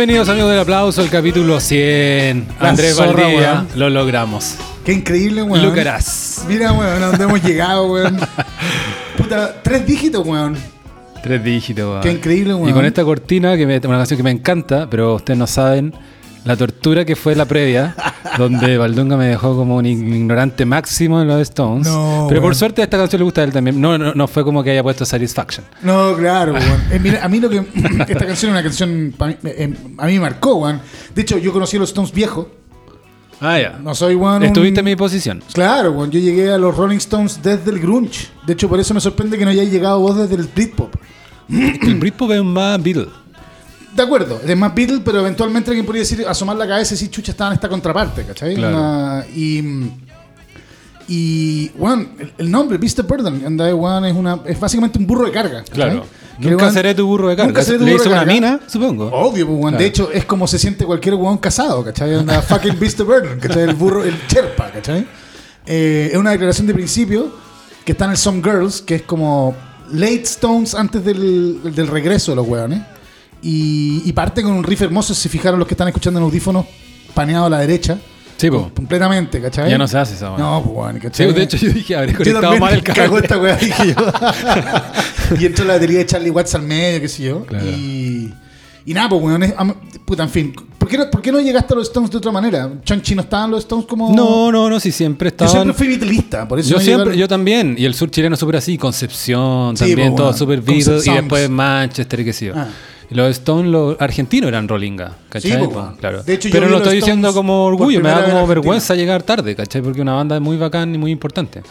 Bienvenidos amigos del aplauso, el capítulo 100. La Andrés zorra, Valdivia, weón. lo logramos. Qué increíble, weón. Lo harás. Mira, weón, a dónde hemos llegado, weón. Puta, tres dígitos, weón. Tres dígitos, weón. Qué increíble, weón. Y con esta cortina, que me, una canción que me encanta, pero ustedes no saben la tortura que fue la previa, donde Valdunga me dejó como un ignorante máximo en los Stones. No, pero por suerte a esta canción le gusta a él también. No, no, no fue como que haya puesto Satisfaction. No, claro. Eh, mira, a mí lo que. Esta canción es una canción. mí- eh, a mí me marcó, weón. De hecho, yo conocí a los Stones viejos. Ah, ya. No soy, un- Estuviste en mi posición. Claro, weón. Yo llegué a los Rolling Stones desde el Grunge. De hecho, por eso me sorprende que no hayáis llegado vos desde el Britpop. El Britpop es más Beatle. De acuerdo, es más Beatles, pero eventualmente alguien podría decir, asomar la cabeza y decir, chucha, estaba en esta contraparte, ¿cachai? Claro. Una- y, y, bueno, el, el nombre, of Burden, anda, weón, es, una, es básicamente un burro de carga. ¿cachai? Claro. Que, Nunca weón, seré tu burro de carga. nunca seré tu Le burro hizo de una carga. mina, supongo. Obvio, pues. Claro. De hecho, es como se siente cualquier weón casado, ¿cachai? Una fucking Beast of Burden, ¿cachai? El burro, el cherpa, ¿cachai? Eh, es una declaración de principio que está en el Some Girls, que es como late Stones antes del, del regreso de los weones. Y, y parte con un riff hermoso, si fijaron los que están escuchando en audífonos, paneado a la derecha. Sí, po. Completamente, ¿cachai? Ya no se hace esa weá. No, pues, Sí, ¿cachai? de hecho yo dije, habré Yo conectado mal el cable. esta weá, dije yo. y entró la batería de Charlie Watts al medio, qué sé yo. Claro. Y, y nada, pues, weón. am- puta, en fin. ¿Por qué, no, ¿Por qué no llegaste a los Stones de otra manera? ¿Chanchi no estaban los Stones como.? No, no, no, sí, siempre Yo estaban... siempre fui vitalista, por eso Yo no siempre, llegaron- yo también, y el sur chileno súper así, Concepción, Sí, también po, todo bueno, súper Beatles, y después Manchester y qué sé yo. Ah. Los Stones, los argentinos eran Rollinga, ¿cachai? Sí, claro. De hecho, Pero vi lo estoy diciendo como orgullo, me da como vergüenza llegar tarde, ¿cachai? Porque una banda es muy bacán y muy importante.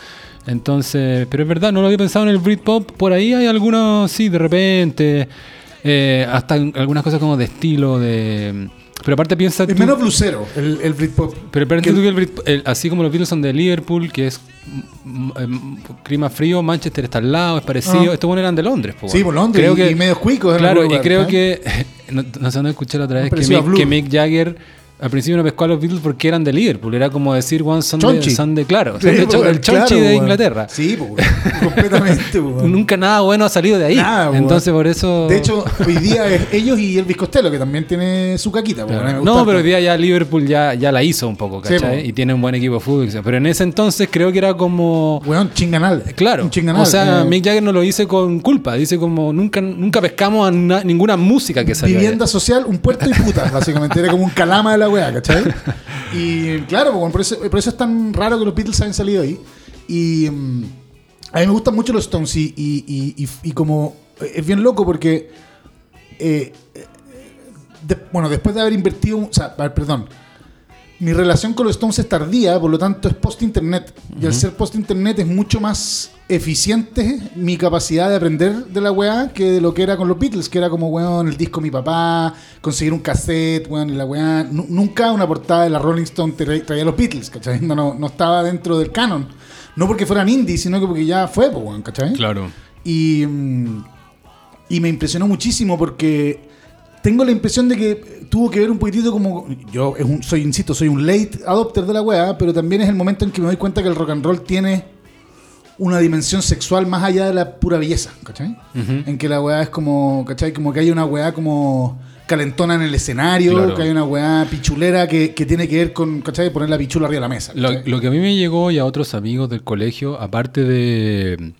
Entonces, pero es verdad, no lo había pensado en el Britpop, por ahí hay algunos, sí, de repente, eh, hasta algunas cosas como de estilo, de... Pero aparte piensa... Es tú- menos blusero el, el Britpop. pero Que- tú que el Brit- el- así como los Beatles son de Liverpool, que es mm, mm, clima frío, Manchester está al lado, es parecido. Ah. Estos buenos eran de Londres, po, Sí, por Londres, Creo y- que, y medios cuicos Claro, y creo ¿eh? que, no, no sé dónde escuché la otra vez, Mick, que Mick Jagger al principio no pescó a los Beatles porque eran de Liverpool. Era como decir, one son, de, son de, claro, son de Cho- el Chonchi claro, de. Inglaterra. Sí, weón. completamente, weón. Nunca nada bueno ha salido de ahí. Nada. Entonces, por eso. De hecho, hoy día es ellos y Elvis Costello, que también tiene su caquita. Claro. No, pero hoy día ya Liverpool ya, ya la hizo un poco, ¿cachai? y tiene un buen equipo de fútbol. Pero en ese entonces creo que era como. Weón, chinganal. Claro. Un chinganal. O sea, Eh, Mick Jagger no lo dice con culpa. Dice como nunca, nunca pescamos a na- ninguna música que salió. Vivienda social, un puerto y putas, básicamente. Era como un calama de la ¿cachai? Y claro, pues, por, eso, es tan raro que los Beatles hayan salido ahí. Y mm, a mí me gustan mucho los Stones y, y, como es bien loco porque, eh, eh, bueno, después de haber invertido, o sea, perdón, mi relación con los Stones es tardía, por lo tanto es post-internet. Y al ser post-internet es mucho más eficiente mi capacidad de aprender de la weá que de lo que era con los Beatles, que era como, weón, el disco de mi papá, conseguir un cassette, weón, y la weá. Nu- nunca una portada de la Rolling Stone tra- traía los Beatles, ¿cachai? No, no, no estaba dentro del canon. No porque fueran indie, sino que porque ya fue, weón, ¿cachai? Claro. Y, mm, y me impresionó muchísimo porque tengo la impresión de que tuvo que ver un poquitito como. Yo es un- soy, insisto, soy un late adopter de la weá, pero también es el momento en que me doy cuenta que el rock and roll tiene una dimensión sexual más allá de la pura belleza, ¿cachai? En que la weá es como, ¿cachai? Como que hay una weá como calentona en el escenario, Claro. que hay una weá pichulera que, que tiene que ver con, ¿cachai? Poner la pichula arriba de la mesa. Lo, lo que a mí me llegó y a otros amigos del colegio, aparte de,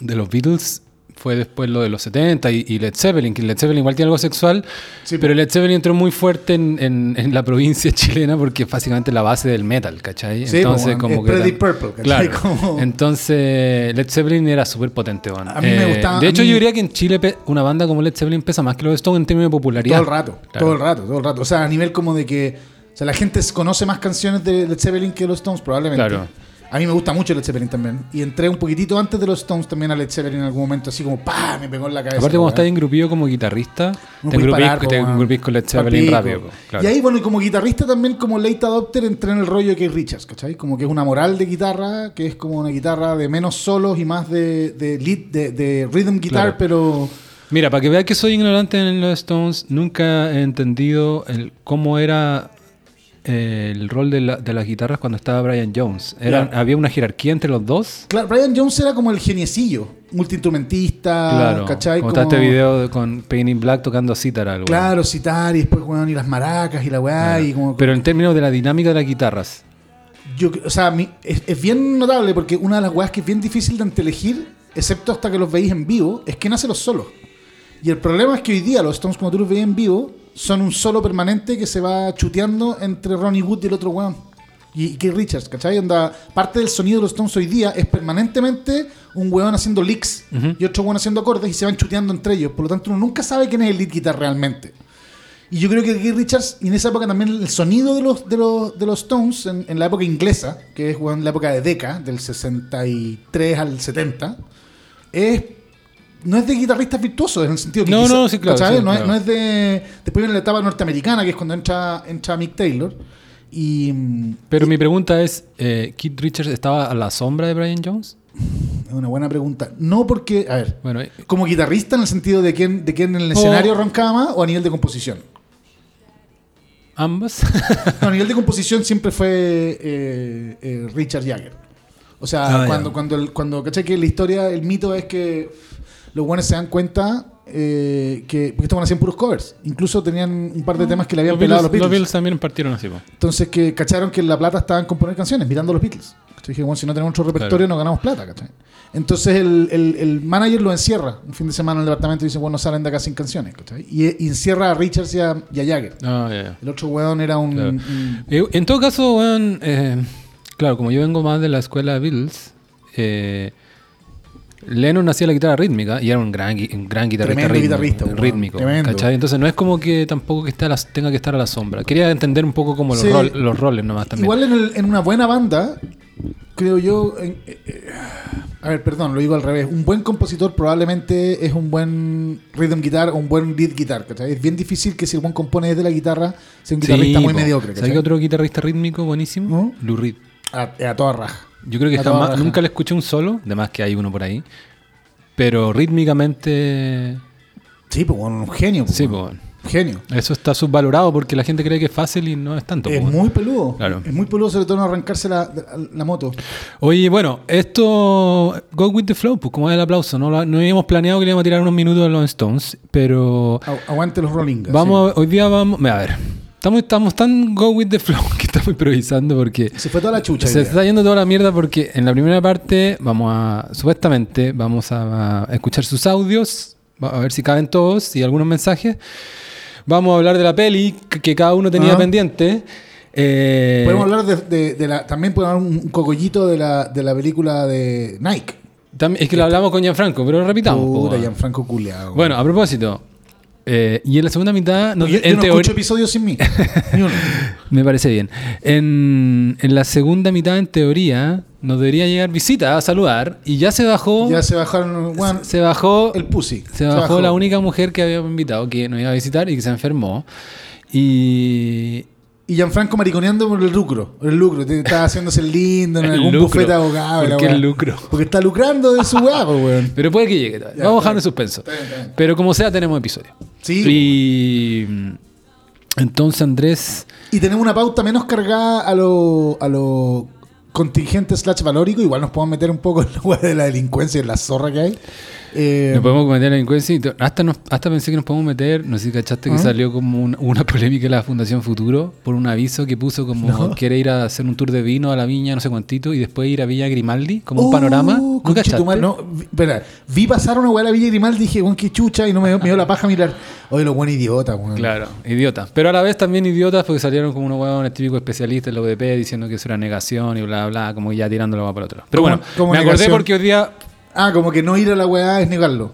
de los Beatles, fue después lo de los 70 y, y Led Zeppelin, que Led Zeppelin igual tiene algo sexual, Sí, pero Led Zeppelin entró muy fuerte en, en- en la provincia chilena porque es básicamente la base del metal, ¿cachai? Sí, Entonces, pues, como es que... Pretty era- Purple, ¿cachai? Claro. Como- Entonces, Led Zeppelin era súper potente, bueno. A mí me gustaba- De hecho, mí- yo diría que en Chile una banda como Led Zeppelin pesa más que los Stones en términos de popularidad. Todo el rato, Claro. todo el rato, todo el rato. O sea, a nivel como de que. O sea, la gente conoce más canciones de Led Zeppelin que los Stones, probablemente. Claro. A mí me gusta mucho Led Zeppelin también. Y entré un poquitito antes de los Stones también a Led Zeppelin en algún momento, así como ¡pah! Me pegó en la cabeza. Aparte, como estás engrupido como guitarrista, No te engrupís parar, po, te weón. engrupís con Led Zeppelin rápido. claro. Y ahí, bueno, y como guitarrista también, como late adopter, entré en el rollo de Keith Richards, ¿cachai? Como que es una moral de guitarra, que es como una guitarra de menos solos y más de, de lead, de, de rhythm guitar, Claro. pero. Mira, para que veas que soy ignorante en los Stones, nunca he entendido el, cómo era el rol de, la- de las guitarras cuando estaba Brian Jones. Había una jerarquía entre los dos. Claro, Brian Jones era como el geniecillo, multiinstrumentista, claro. ¿cachai? Como está Como- este video de- con Pain in Black tocando cítara. algo. Claro, citar y después, weón, y las maracas y la weá, y como... Pero en términos de la dinámica de las guitarras. Yo, o sea, mi- es, es bien notable porque una de las weas que es bien difícil de anteelegir, excepto hasta que los veis en vivo, es quién hace los solos. Y el problema es que hoy día los Stones, como tú los veis en vivo, son un solo permanente que se va chuteando entre Ronnie Wood y el otro weón. Y, y Keith Richards, ¿cachai? Onda, parte del sonido de los Stones hoy día es permanentemente un weón haciendo licks y otro weón haciendo acordes y se van chuteando entre ellos. Por lo tanto, uno nunca sabe quién es el lead guitar realmente. Y yo creo que Keith Richards, y en esa época también el sonido de los, de los, de los Stones, en, en la época inglesa, que es weón, la época de Decca, del 63 al 70, es, no es de guitarristas virtuosos, en el sentido que No, quizá- no, sí, claro, sí, no, es, claro. no es de... Después viene la etapa norteamericana, que es cuando entra, entra Mick Taylor. Y... mm, Pero mi pregunta es, eh, ¿Keith Richards estaba a la sombra de Brian Jones? Es una buena pregunta. No porque, a ver, Bueno, eh, como guitarrista en el sentido de quién, de quién en el escenario roncaba más o a nivel de composición. ambas. No, a nivel de composición siempre fue eh, eh, Richard Jagger. O sea, Ah, cuando, cuando, cuando, ¿cachai? Que la historia, el mito es que los buenos se dan cuenta eh, que. Porque buenos hacían puros covers. Incluso tenían un par de temas que le habían los, pelado a Beatles, los los Beatles. Beatles también partieron así. po. Entonces, que cacharon que la plata estaba en componer canciones, mirando a los Beatles. Entonces dije, bueno, si no tenemos otro repertorio, Claro. no ganamos plata, ¿cachai? Entonces el, el- el manager lo encierra un fin de semana en el departamento y dice, bueno, no salen de acá sin canciones, ¿cachai? Y, y encierra a Richards y a, y a Jagger. Ah, ya. El otro weón era un. Claro. un- Eh, En todo caso, weón, eh, claro, como yo vengo más de la escuela Beatles, eh, Lennon hacía la guitarra rítmica y era un gran, un gran guitarrista rítmico, guitarrista, rítmico. Entonces no es como que tampoco que está a la- tenga que estar a la sombra. Quería entender un poco como los, Sí. rol- los roles nomás también. Igual en, el- en una buena banda, creo yo. en- eh, eh, a ver, perdón, lo digo al revés. Un buen compositor probablemente es un buen rhythm guitar o un buen lead guitar. ¿cachai? Es bien difícil que si el buen compone desde la guitarra sea un Sí, guitarrista muy po. mediocre. ¿Sabes ¿cachai? qué otro guitarrista rítmico buenísimo? ¿No? Lou Reed. A, a toda raja. Yo creo que jamás, nunca le escuché un solo, además que hay uno por ahí. Pero rítmicamente, Sí, pues bueno, un genio. pues, sí, pues, Un genio. eso está subvalorado porque la gente cree que es fácil y no es tanto. Es pues. muy peludo. Claro. Es muy peludo, sobre todo en arrancarse la, la- la moto. Oye, bueno, esto, Go With The Flow, pues como es el aplauso, no, no habíamos planeado que le íbamos a tirar unos minutos a los Stones, pero Agu- Aguante los Rolling. vamos, a- hoy día vamos, a ver, estamos, estamos tan Go With The Flow que estamos improvisando porque Se fue toda la chucha. se está yendo toda la mierda porque en la primera parte vamos a, supuestamente, vamos a, a escuchar sus audios, a ver si caben todos y algunos mensajes. Vamos a hablar de la peli que cada uno tenía Ajá. pendiente. Eh, Podemos hablar de, de- de la. También podemos hablar un, cogollito de la, de la película de Nike. también- es que lo hablamos con Gianfranco, pero lo repitamos. weón. Gianfranco culeado. Bueno, a propósito, eh, y en la segunda mitad, nos- yo, yo en no teoría, escucho episodios sin mí. Ni uno. me parece bien. En, en la segunda mitad, en teoría, nos debería llegar visita a saludar y ya se bajó, Ya se bajaron. Bueno, se bajó, el pussy. se bajó la única mujer que habíamos invitado que nos iba a visitar y que se enfermó. Y Y Gianfranco mariconeando por el lucro. El lucro. Estaba haciéndose lindo en El algún lucro. bufete de abogado. ¿Por qué el lucro? Porque está lucrando de su weá, pues, weón. Pero puede que llegue. todavía. Ya, Vamos a está dejar en suspenso. Está bien, está bien. Pero como sea, tenemos episodio. Sí. Y mm, entonces, Andrés, Y tenemos una pauta menos cargada a lo, a lo contingente slash valórico. Igual nos podemos meter un poco en la de la delincuencia y en la zorra que hay. Eh, nos podemos meter en la delincuencia. Hasta, nos- hasta pensé que nos podemos meter. No sé si cachaste que ¿Ah? salió como un- una polémica de la Fundación Futuro por un aviso que puso como No. quiere ir a hacer un tour de vino a la viña, no sé cuantito, y después ir a Villa Grimaldi, como un Oh, panorama. ¿No cachaste? no, vi, espera, vi pasar una weá a la Villa Grimaldi y dije, weón, qué chucha, y no me, dio- me dio la paja mirar. Oye, lo buen idiota, weón. Claro, idiotas. Pero a la vez también idiotas porque salieron como unos huevones típicos especialistas en la UDP diciendo que eso era negación y bla, bla, como ya tirándolo para otro lado. Pero ¿Cómo- bueno, me acordé negación? porque hoy día Ah, como que no ir a la weá es negarlo.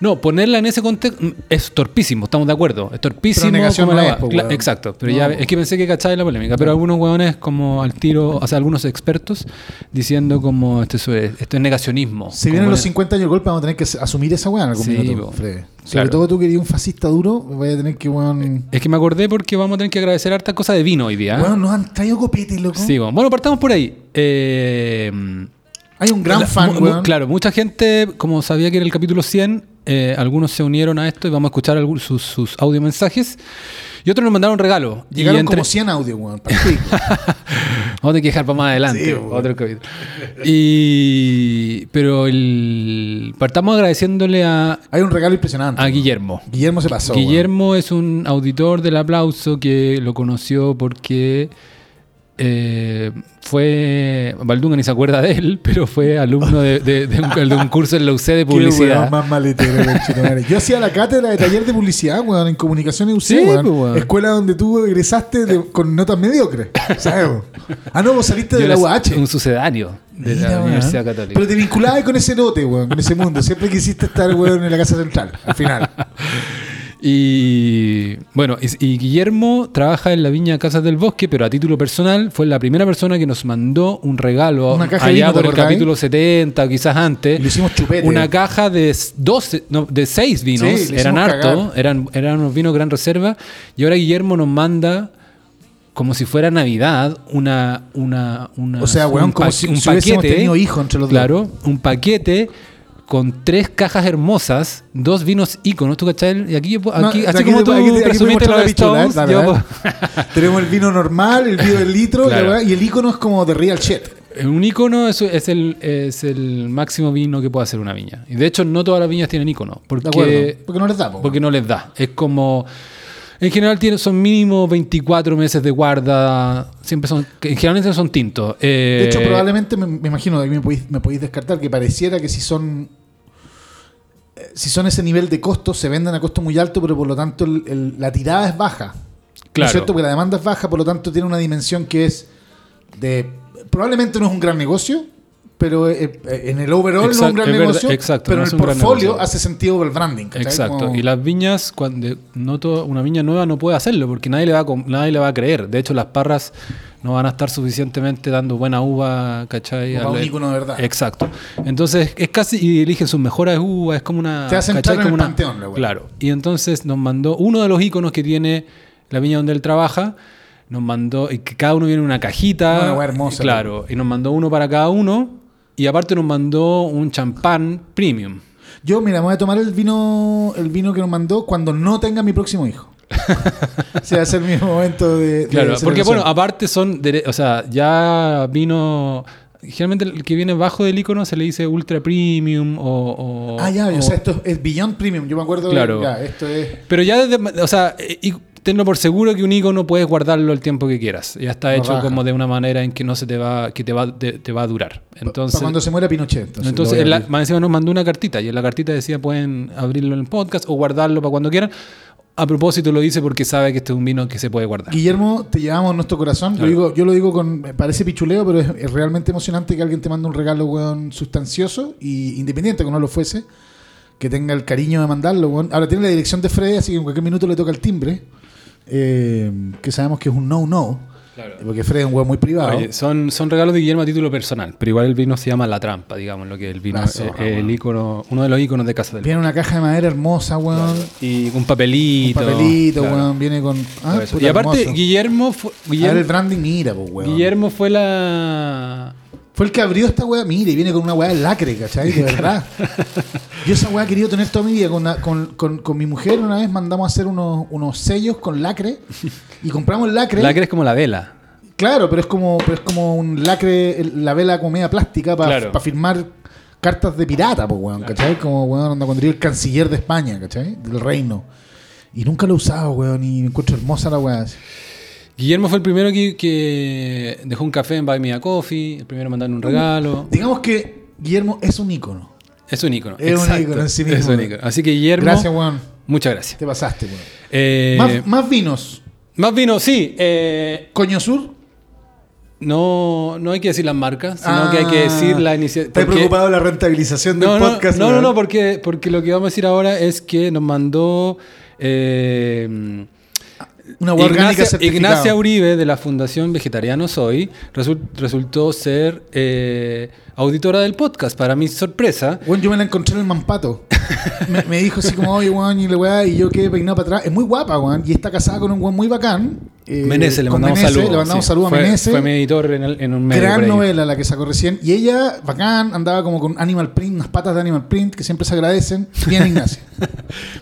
No, ponerla en ese contexto es torpísimo, estamos de acuerdo. Es torpísimo. Pero negación como no la es, po. Exacto, pero No, ya es que pensé que cacháis la polémica. Pero algunos hueones como al tiro, o sea, algunos expertos diciendo como esto es, negacionismo. Si vienen los poner- 50 años de golpe, vamos a tener que asumir esa weá en algún Sí, minuto. Sobre Claro. todo tú que eres un fascista duro, voy a tener que, weón. Es que me acordé porque vamos a tener que agradecer harta cosa de vino hoy día. ¿eh? Weón, nos han traído copetes, loco. Sí, bueno. Bueno, partamos por ahí. Eh, Hay un gran la- fan, weón. Claro, mucha gente, como sabía que era el capítulo 100, eh, algunos se unieron a esto y vamos a escuchar algunos, sus, sus audio mensajes. Y otros nos mandaron regalo. Llegaron entre- como 100 audios, weón. Vamos a tener que dejar para más adelante. Sí, otro capítulo. Y, pero el, partamos agradeciéndole a, Hay un regalo impresionante. a weón. Guillermo. Guillermo se pasó. weón. Guillermo es un auditor del aplauso que lo conoció porque eh, fue. Baldunga ni se acuerda de él, pero fue alumno de, de- de un, de un curso en la UC de publicidad. más maletero. Yo hacía la cátedra de taller de publicidad, weón, en comunicación y UC, Sí, weón. pues, weón. Escuela donde tú egresaste de- con notas mediocres. ¿Sabes? Ah, no, vos saliste de Yo la era UH. Un sucedáneo de Mira, la weón. Universidad Católica. Pero te vinculabas con ese lote, weón, con ese mundo. Siempre quisiste estar, weón, en la casa central, al final. Y bueno, y, y Guillermo trabaja en la viña Casas del Bosque, pero a título personal fue la primera persona que nos mandó un regalo Una caja allá vino, ¿te por el capítulo 70, quizás antes. Lo hicimos chupete. Una caja de s- 12, no, de 6 vinos, Sí, le eran hicimos harto, cagar. eran, eran unos vinos gran reserva. Y ahora Guillermo nos manda como si fuera Navidad, una, una, una O sea, weón, un, como si- un si paquete, tenido hijos entre los dos. claro, un paquete con tres cajas hermosas, dos vinos íconos, ¿tú cachai? Y aquí, yo puedo- No, aquí de así como tú aquí aquí presumiste la Stones, ¿eh? yo Tenemos el vino normal, el vino del litro, Claro. y el icono es como de real shit. Un ícono es, es el, es el máximo vino que puede hacer una viña. Y de hecho, no todas las viñas tienen ícono. Porque, acuerdo. Porque no les da, po, porque no les da. Es como. En general tiene, son mínimo 24 meses de guarda. Siempre son. En general son tintos. Eh, De hecho, probablemente me, me imagino, me podéis, me podéis descartar que pareciera que si son eh, si son ese nivel de costos, se venden a costo muy alto, pero por lo tanto el- el- la tirada es baja. ¿No Claro. es cierto? Porque la demanda es baja, por lo tanto tiene una dimensión que es de... Probablemente no es un gran negocio, pero eh, eh, en el overall no es un gran es verdad, negocio, exacto, pero no en el portfolio hace sentido el branding. ¿cachai? Exacto. Como- Y las viñas, cuando no todo, una viña nueva no puede hacerlo porque nadie le, va a, nadie le va a creer. De hecho, las parras no van a estar suficientemente dando buena uva, ¿cachai? Como para un ícono de verdad. Exacto. Entonces, es casi, y eligen sus mejores uvas, es como una... Te hacen entrar en Como el una- panteón, la. Claro. Y entonces nos mandó uno de los íconos que tiene la viña donde él trabaja, nos mandó, y que cada uno viene en una cajita. Una wea hermosa, Claro. Y nos mandó uno para cada uno, y aparte nos mandó un champán premium. Yo, mira, me voy a tomar el vino, el vino que nos mandó cuando no tenga mi próximo hijo. o sea, va a ser mi momento de. de Claro, porque bueno, aparte son, o sea, ya vino, generalmente el que viene bajo del icono se le dice ultra premium o... o- Ah, ya, o- o sea, esto es Beyond Premium. Yo me acuerdo Claro. de. Ya, esto es. Pero ya desde, o sea, y tenlo por seguro que un icono puedes guardarlo el tiempo que quieras. Ya está hecho raja. como de una manera en que no se te va, que te va, te, te va a durar. Entonces, Para cuando se muera Pinochet. Entonces, entonces lo en la- encima nos mandó una cartita y en la cartita decía pueden abrirlo en el podcast o guardarlo para cuando quieran. A propósito lo dice porque sabe que este es un vino que se puede guardar. Guillermo, te llevamos en nuestro corazón. Claro. digo, yo lo digo con. Parece pichuleo, pero es, es realmente emocionante que alguien te mande un regalo, weón, sustancioso y independiente que no lo fuese. Que tenga el cariño de mandarlo, weón. Ahora tiene la dirección de Freddy, así que en cualquier minuto le toca el timbre. Eh, que sabemos que es un no-no. Porque Freddy es un weón muy privado. Oye, son, son regalos de Guillermo a título personal, pero igual el vino se llama La Trampa, digamos, lo que el vino La es el icono, uno de los iconos de Casa del Viene una caja de madera hermosa, weón. Y un Un papelito. papelito, claro, weón. Viene con. Ah, puta, y aparte, hermoso. Guillermo, fue, A ver el branding, mira, pues, weón. Guillermo fue la. Fue el que abrió esta weá, mire, y viene con una weá de lacre, ¿cachai? De verdad. Yo esa weá he querido tener toda mi vida. Con, una- con, con, con mi mujer una vez mandamos a hacer unos, unos sellos con lacre y compramos el lacre. Lacre es como la vela. Claro, pero es como, pero es como un lacre, la vela como media plástica para Claro. firmar cartas de pirata, pues, weón, ¿cachai? Como, weón, cuando era el canciller de España, ¿cachai? Del reino. Y nunca lo he usado, weón, y me encuentro hermosa la weá. Guillermo fue el primero que, que dejó un café en Buy Me a Coffee, el primero en mandarle un regalo. Digamos que Guillermo es un ícono. Es un ícono. Es un ícono en sí Es mismo. un ícono. Así que Guillermo, Gracias, weón. muchas gracias. Te pasaste, weón. Eh, Más, más vinos. más vino, sí. eh, Coño Sur. no, no hay que decir las marcas, sino Ah, que hay que decir la iniciativa. ¿Estás preocupado de la rentabilización del No, no, podcast? no, no, no, porque, porque lo que vamos a decir ahora es que nos mandó eh, Una Ignacia. Ignacia Uribe de la Fundación Vegetariano Soy resul- resultó ser eh, auditora del podcast. Para mi sorpresa, Bueno, yo me la encontré en el Mampato. me, me dijo así como, oye, weón, y la weá, y yo quedé peinado para atrás. Es muy guapa, weón, y está casada con un weón muy bacán. Eh, le mandamos saludos. Le mandamos sí. saludos a Fue-. Fue mi editor en, el- en un medio. Gran novela la que sacó recién. Y ella, bacán, andaba como con Animal Print, unas patas de Animal Print que siempre se agradecen. Bien, Ignacia.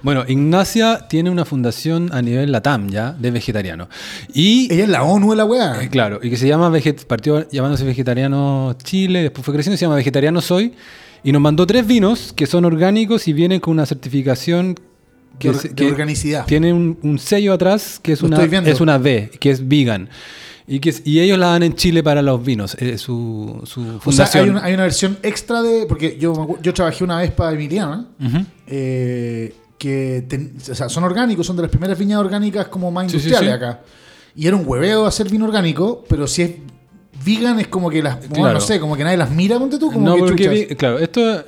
Bueno, Ignacia tiene una fundación a nivel LATAM ya, de vegetariano. Y ella es la ONU de la weá. Eh, claro, y que se llama Veget partió llamándose Vegetariano Chile, después fue creciendo, se llama Vegetariano Soy, y nos mandó tres vinos que son orgánicos y vienen con una certificación que, De de organicidad. tiene un, un sello atrás que es Lo una, es una V, que es vegan. Y, que y ellos la dan en Chile para los vinos, eh, su, su O sea, fundación. hay una, hay una versión extra de. Porque yo, yo trabajé una vez para Emiliana. Ujú. eh, que ten- o sea, son orgánicos, son de las primeras viñas orgánicas como más Sí, sí, industriales sí. acá. Y era un hueveo hacer vino orgánico, pero si es vegan es como que las. bueno, Claro. no sé, como que nadie las mira, ponte tú, como No, que porque, chuchas. claro, esto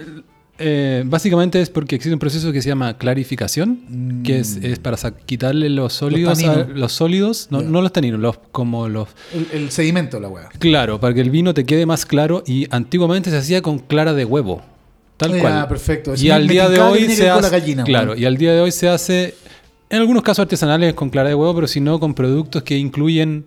eh, básicamente es porque existe un proceso que se llama clarificación, que es, es para quitarle los sólidos, a- los, sólidos, no, no los taninos, los, como los... El, el sedimento la hueá. Claro, para que el vino te quede más claro y antiguamente se hacía con clara de huevo, tal Ya, cual. perfecto. Y al día de hoy se hace... gallina, claro, y al día de hoy se hace, en algunos casos artesanales con clara de huevo, pero si no con productos que incluyen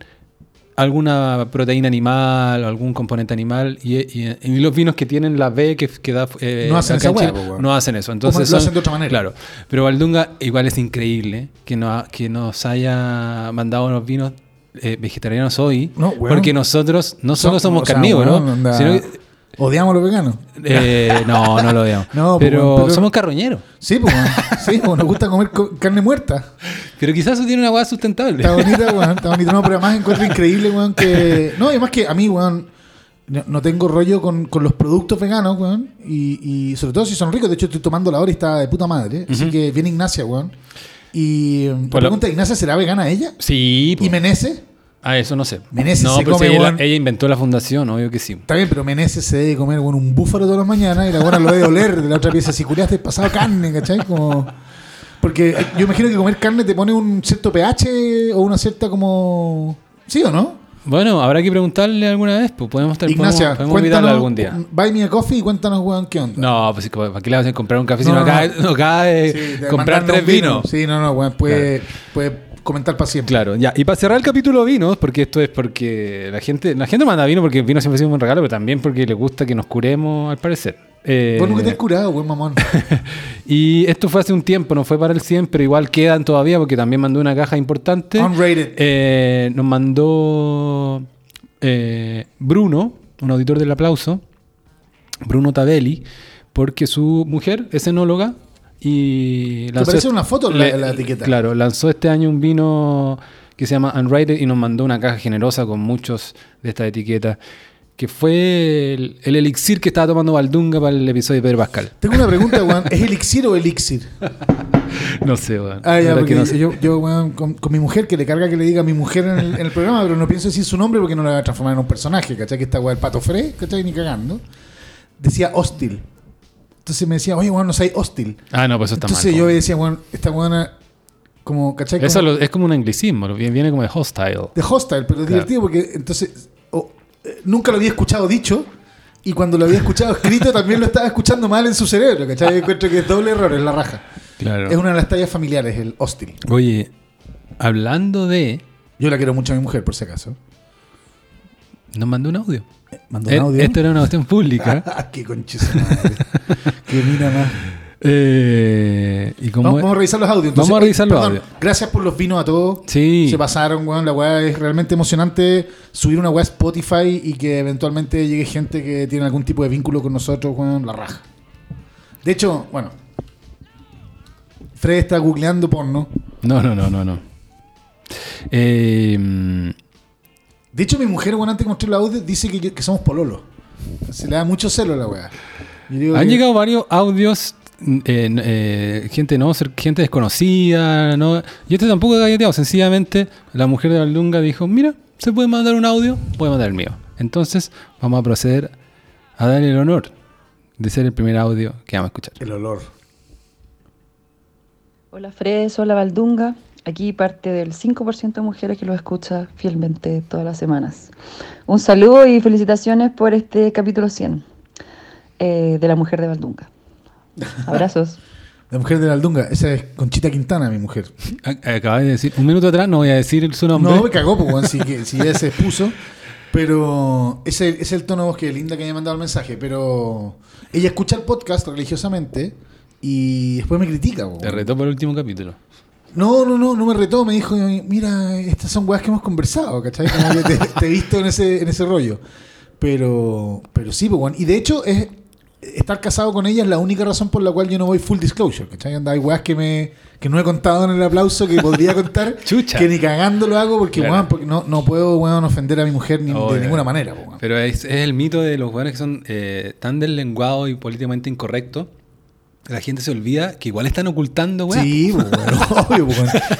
alguna proteína animal o algún componente animal y, y- y los vinos que tienen la B que, que da eh, No hacen esa hueá, no hacen eso entonces lo hacen de otra manera. claro pero Valdunga igual es increíble que, no, que nos haya mandado unos vinos eh, vegetarianos hoy No, weón. porque nosotros no solo somos carnívoros sino que- Odiamos a los veganos. eh, no no lo veamos No, pero, pues, pero- somos carroñeros Sí, pues, sí, pues nos gusta comer co- carne muerta. pero quizás eso tiene una hueá sustentable Está bonita, weón. Está bonita. No, pero además encuentro increíble, weón, que. No, y además que a mí, weón, no, tengo rollo con, con los productos veganos, weón. Y, y sobre todo si son ricos. De hecho, estoy tomando la hora y está de puta madre. Así que viene Ignacia, weón. Y. Por la- pregunta, ¿Ignacia será vegana ella? sí ¿Y Menezes? Ah eso no sé Meneses no se pero come, si ella, ella inventó la fundación obvio que sí Está bien, pero Meneses se debe comer weón, un búfalo todas las mañanas y la buena lo debe oler de la otra pieza. Si curiaste pasado carne, ¿cachai? Como... Porque eh, yo imagino que comer carne te pone un cierto pH o una cierta como... ¿Sí o no? Bueno, habrá que preguntarle alguna vez, pues podemos, estar, Ignacia, podemos, podemos algún día. Buy me a coffee y cuéntanos, weón, qué onda. No, pues ¿para qué le vas a comprar un café si No, no, no, acaba, no. acaba de Sí, comprar tres un vino. vinos? Sí, no, no, weón, puede, puede comentar para siempre. Claro, ya. Y para cerrar el capítulo vinos, porque esto es porque la gente, la gente manda vino porque vino siempre ha sido un buen regalo, pero también porque le gusta que nos curemos, al parecer. Eh, Vos nunca te has curado, weón, mamón. y esto fue hace un tiempo, no fue para el 100, pero igual quedan todavía porque también mandó una caja importante. Unrated. Eh, nos mandó eh, Bruno, un auditor del aplauso, Bruno Tabelli, porque su mujer es enóloga y ¿Te parece una foto la- etiqueta? Claro, lanzó este año un vino que se llama Unrated y nos mandó una caja generosa con muchos de estas etiquetas, que fue el, el elixir que estaba tomando Valdunga para el episodio de Pedro Pascal. Tengo una pregunta, weón. ¿Es elixir o elixir? No sé, weón. Ah, ya, porque que no sé. yo, yo con, con mi mujer, que le carga que le diga a mi mujer en el, en el programa, pero no pienso decir su nombre porque no la voy a transformar en un personaje, ¿cachai? Que esta weá el pato fre, ¿cachai? Ni cagando. Decía hostil. Entonces me decía, oye, weón, no soy hostil. Ah, no, pues eso está Entonces mal. yo decía, weón, esta weona, como, ¿cachai? Eso Como lo- es como un anglicismo, viene como de hostile. de hostile, pero es Claro. divertido porque entonces o, eh, nunca lo había escuchado dicho. Y cuando lo había escuchado escrito, también lo estaba escuchando mal en su cerebro, ¿cachai? Yo encuentro que es doble error, es la raja. Claro. Es una de las tallas familiares, el hostil. Oye, hablando de. Yo la quiero mucho a mi mujer, por si acaso. Nos mandó un audio. Mandó un Eh, audio. Esto era una cuestión pública. Ah, qué madre. Qué mina más. Eh, y como Vamos, vamos a revisar los audios. entonces. Vamos a revisar los Perdón, audios. Gracias por los vinos a todos. Sí. Se pasaron, weón. La weá es realmente emocionante subir una weá a Spotify y que eventualmente llegue gente que tiene algún tipo de vínculo con nosotros, weón. La raja. De hecho, bueno. Fred está googleando porno. No, no, no, no, no. Eh, De hecho, mi mujer, weón, antes que mostré los audios, dice que, somos pololos. Se le da mucho celo a la weá. Han que- llegado varios audios. eh, eh, gente no gente desconocida no y este tampoco galleteado sencillamente la mujer de Valdunga dijo mira se puede mandar un audio puede mandar el mío entonces vamos a proceder a darle el honor de ser el primer audio que vamos a escuchar El olor. Hola Fres, hola Valdunga. Aquí parte del 5% de mujeres que lo escucha fielmente todas las semanas. Un saludo y felicitaciones por este capítulo 100 eh, de la mujer de Valdunga. Abrazos. La mujer de la Aldunga. Esa es Conchita Quintana, mi mujer. Ac- Acabas de decir, un minuto atrás no voy a decir su nombre. No, me cagó, pues, si, que- si ya se expuso. Pero ese ese es el tono de voz que linda que me ha mandado el mensaje. Pero ella escucha el podcast religiosamente y después me critica. Te retó por el último capítulo. No, no, no, no me retó. Me dijo, mira, estas son weas que hemos conversado, ¿cachai? Como que te, he visto en ese, en ese rollo. Pero, pero sí, pues, weón. Y de hecho, es, estar casado con ella es la única razón por la cual yo no voy full disclosure, ¿cachai? Anda, hay weas que, me, que no he contado en el aplauso que podría contar. Chucha. Que ni cagando lo hago porque, Claro. porque no, no puedo, ofender a mi mujer ni, Oh, de ninguna manera, pues, weón. Pero es, es el mito de los jóvenes que son eh, tan deslenguados y políticamente incorrectos. La gente se olvida que igual están ocultando, weá. Sí, obvio.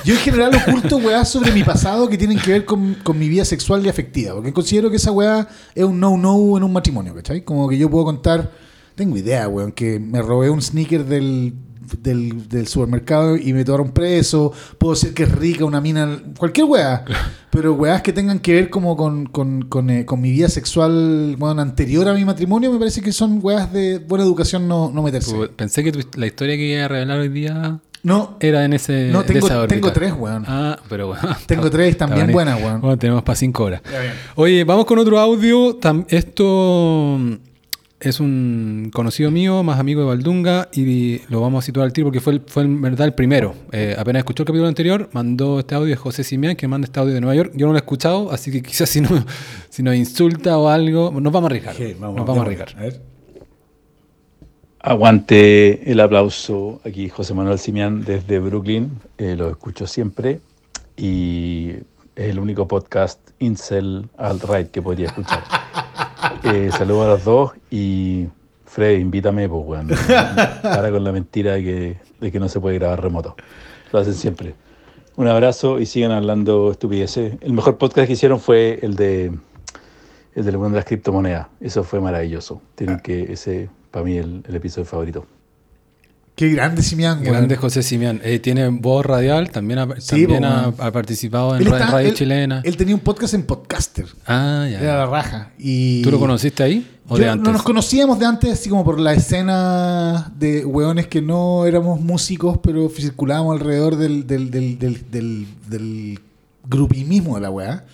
Yo en general oculto weas sobre mi pasado que tienen que ver con, con mi vida sexual y afectiva, porque considero que esa weá es un no-no en un matrimonio, ¿cachai? Como que yo puedo contar, tengo idea, weón, que me robé un sneaker del, del, del supermercado y me tomaron preso, puedo decir que es rica una mina, cualquier weá, pero weas que tengan que ver como con, con, con, eh, con mi vida sexual weón, anterior a mi matrimonio, me parece que son weas de buena educación no, no meterse. Pensé que tu- la historia que iba a revelar hoy día No, era en ese. no tengo, esa tengo tres, weón. Ah, pero bueno. Tengo tres también buenas, weón. Bueno, tenemos para cinco horas. Oye, vamos con otro audio. Esto es un conocido mío, más amigo de Valdunga, y lo vamos a situar al tiro porque fue, el- fue en verdad el primero. Eh, apenas escuchó el capítulo anterior, mandó este audio de José Simián, que manda este audio de Nueva York. Yo no lo he escuchado, así que quizás si, no, si nos insulta o algo, nos vamos a arriesgar. Ok, vamos, nos vamos a arriesgar. A ver. Aguante el aplauso aquí, José Manuel Simián desde Brooklyn. Eh, lo escucho siempre y es el único podcast Incel Alt-Right que podría escuchar. Eh, saludo a los dos y Fred, invítame, pues, weón. Para con la mentira de que, de que no se puede grabar remoto. Lo hacen siempre. Un abrazo y sigan hablando estupideces. El mejor podcast que hicieron fue el de el de de las criptomonedas. Eso fue maravilloso. Tienen que ese para mí el, el episodio favorito. Qué grande Simián, weón. Grande José Simián. Eh, tiene voz radial, también ha, Sí, también po, ha, participado en Él ra- está- radio él- chilena. Él tenía un podcast en Podcaster. ah, ya. Era la raja. Y ¿Tú lo conociste ahí? ¿O Yo- de antes? No nos conocíamos de antes, así como por la escena de weones que no éramos músicos, pero circulábamos alrededor del, del, del, del, del, del grupimismo de la weá.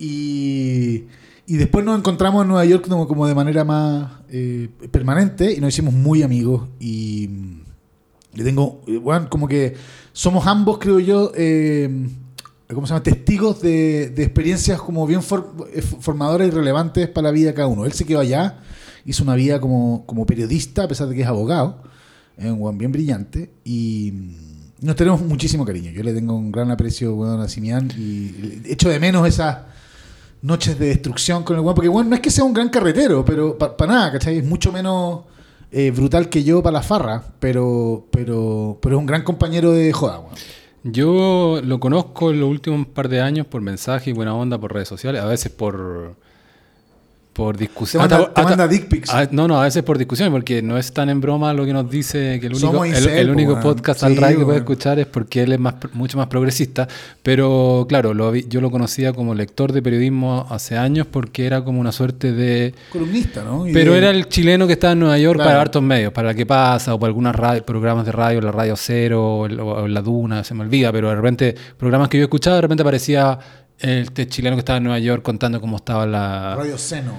Y, y después nos encontramos en Nueva York como, como de manera más eh, permanente y nos hicimos muy amigos. Y le tengo, eh, weón, como que somos ambos, creo yo, eh, ¿cómo se llama? Testigos de, de experiencias como bien for- eh, formadoras y relevantes para la vida de cada uno. Él se quedó allá, hizo una vida como, como periodista, a pesar de que es abogado, es un bien brillante, y mm, nos tenemos muchísimo cariño. Yo le tengo un gran aprecio weón, a Simián y echo de menos esas noches de destrucción con el weón, porque bueno, no es que sea un gran carretero, pero para nada, ¿cachai? Es mucho menos eh, brutal que yo para la farra, pero, pero, pero es un gran compañero de joda. Yo lo conozco en los últimos par de años por mensaje y buena onda por redes sociales, a veces por por Te discusión. manda, te manda dick pics. Ah, no, no, a veces por discusión, porque no es tan en broma lo que nos dice que el único, el, el podcast Sí, al radio que puede escuchar es porque él es más, mucho más progresista. Pero claro, lo yo lo conocía como lector de periodismo hace años porque era como una suerte de... Columnista, ¿no? Y Pero de- era el chileno que estaba en Nueva York Claro. para hartos medios, para la que pasa, o para algunos programas de radio, la Radio Cero, o, el- o la Duna, se me olvida, pero de repente, programas que yo escuchaba, de repente aparecía este chileno que estaba en Nueva York contando cómo estaba la Radio Seno.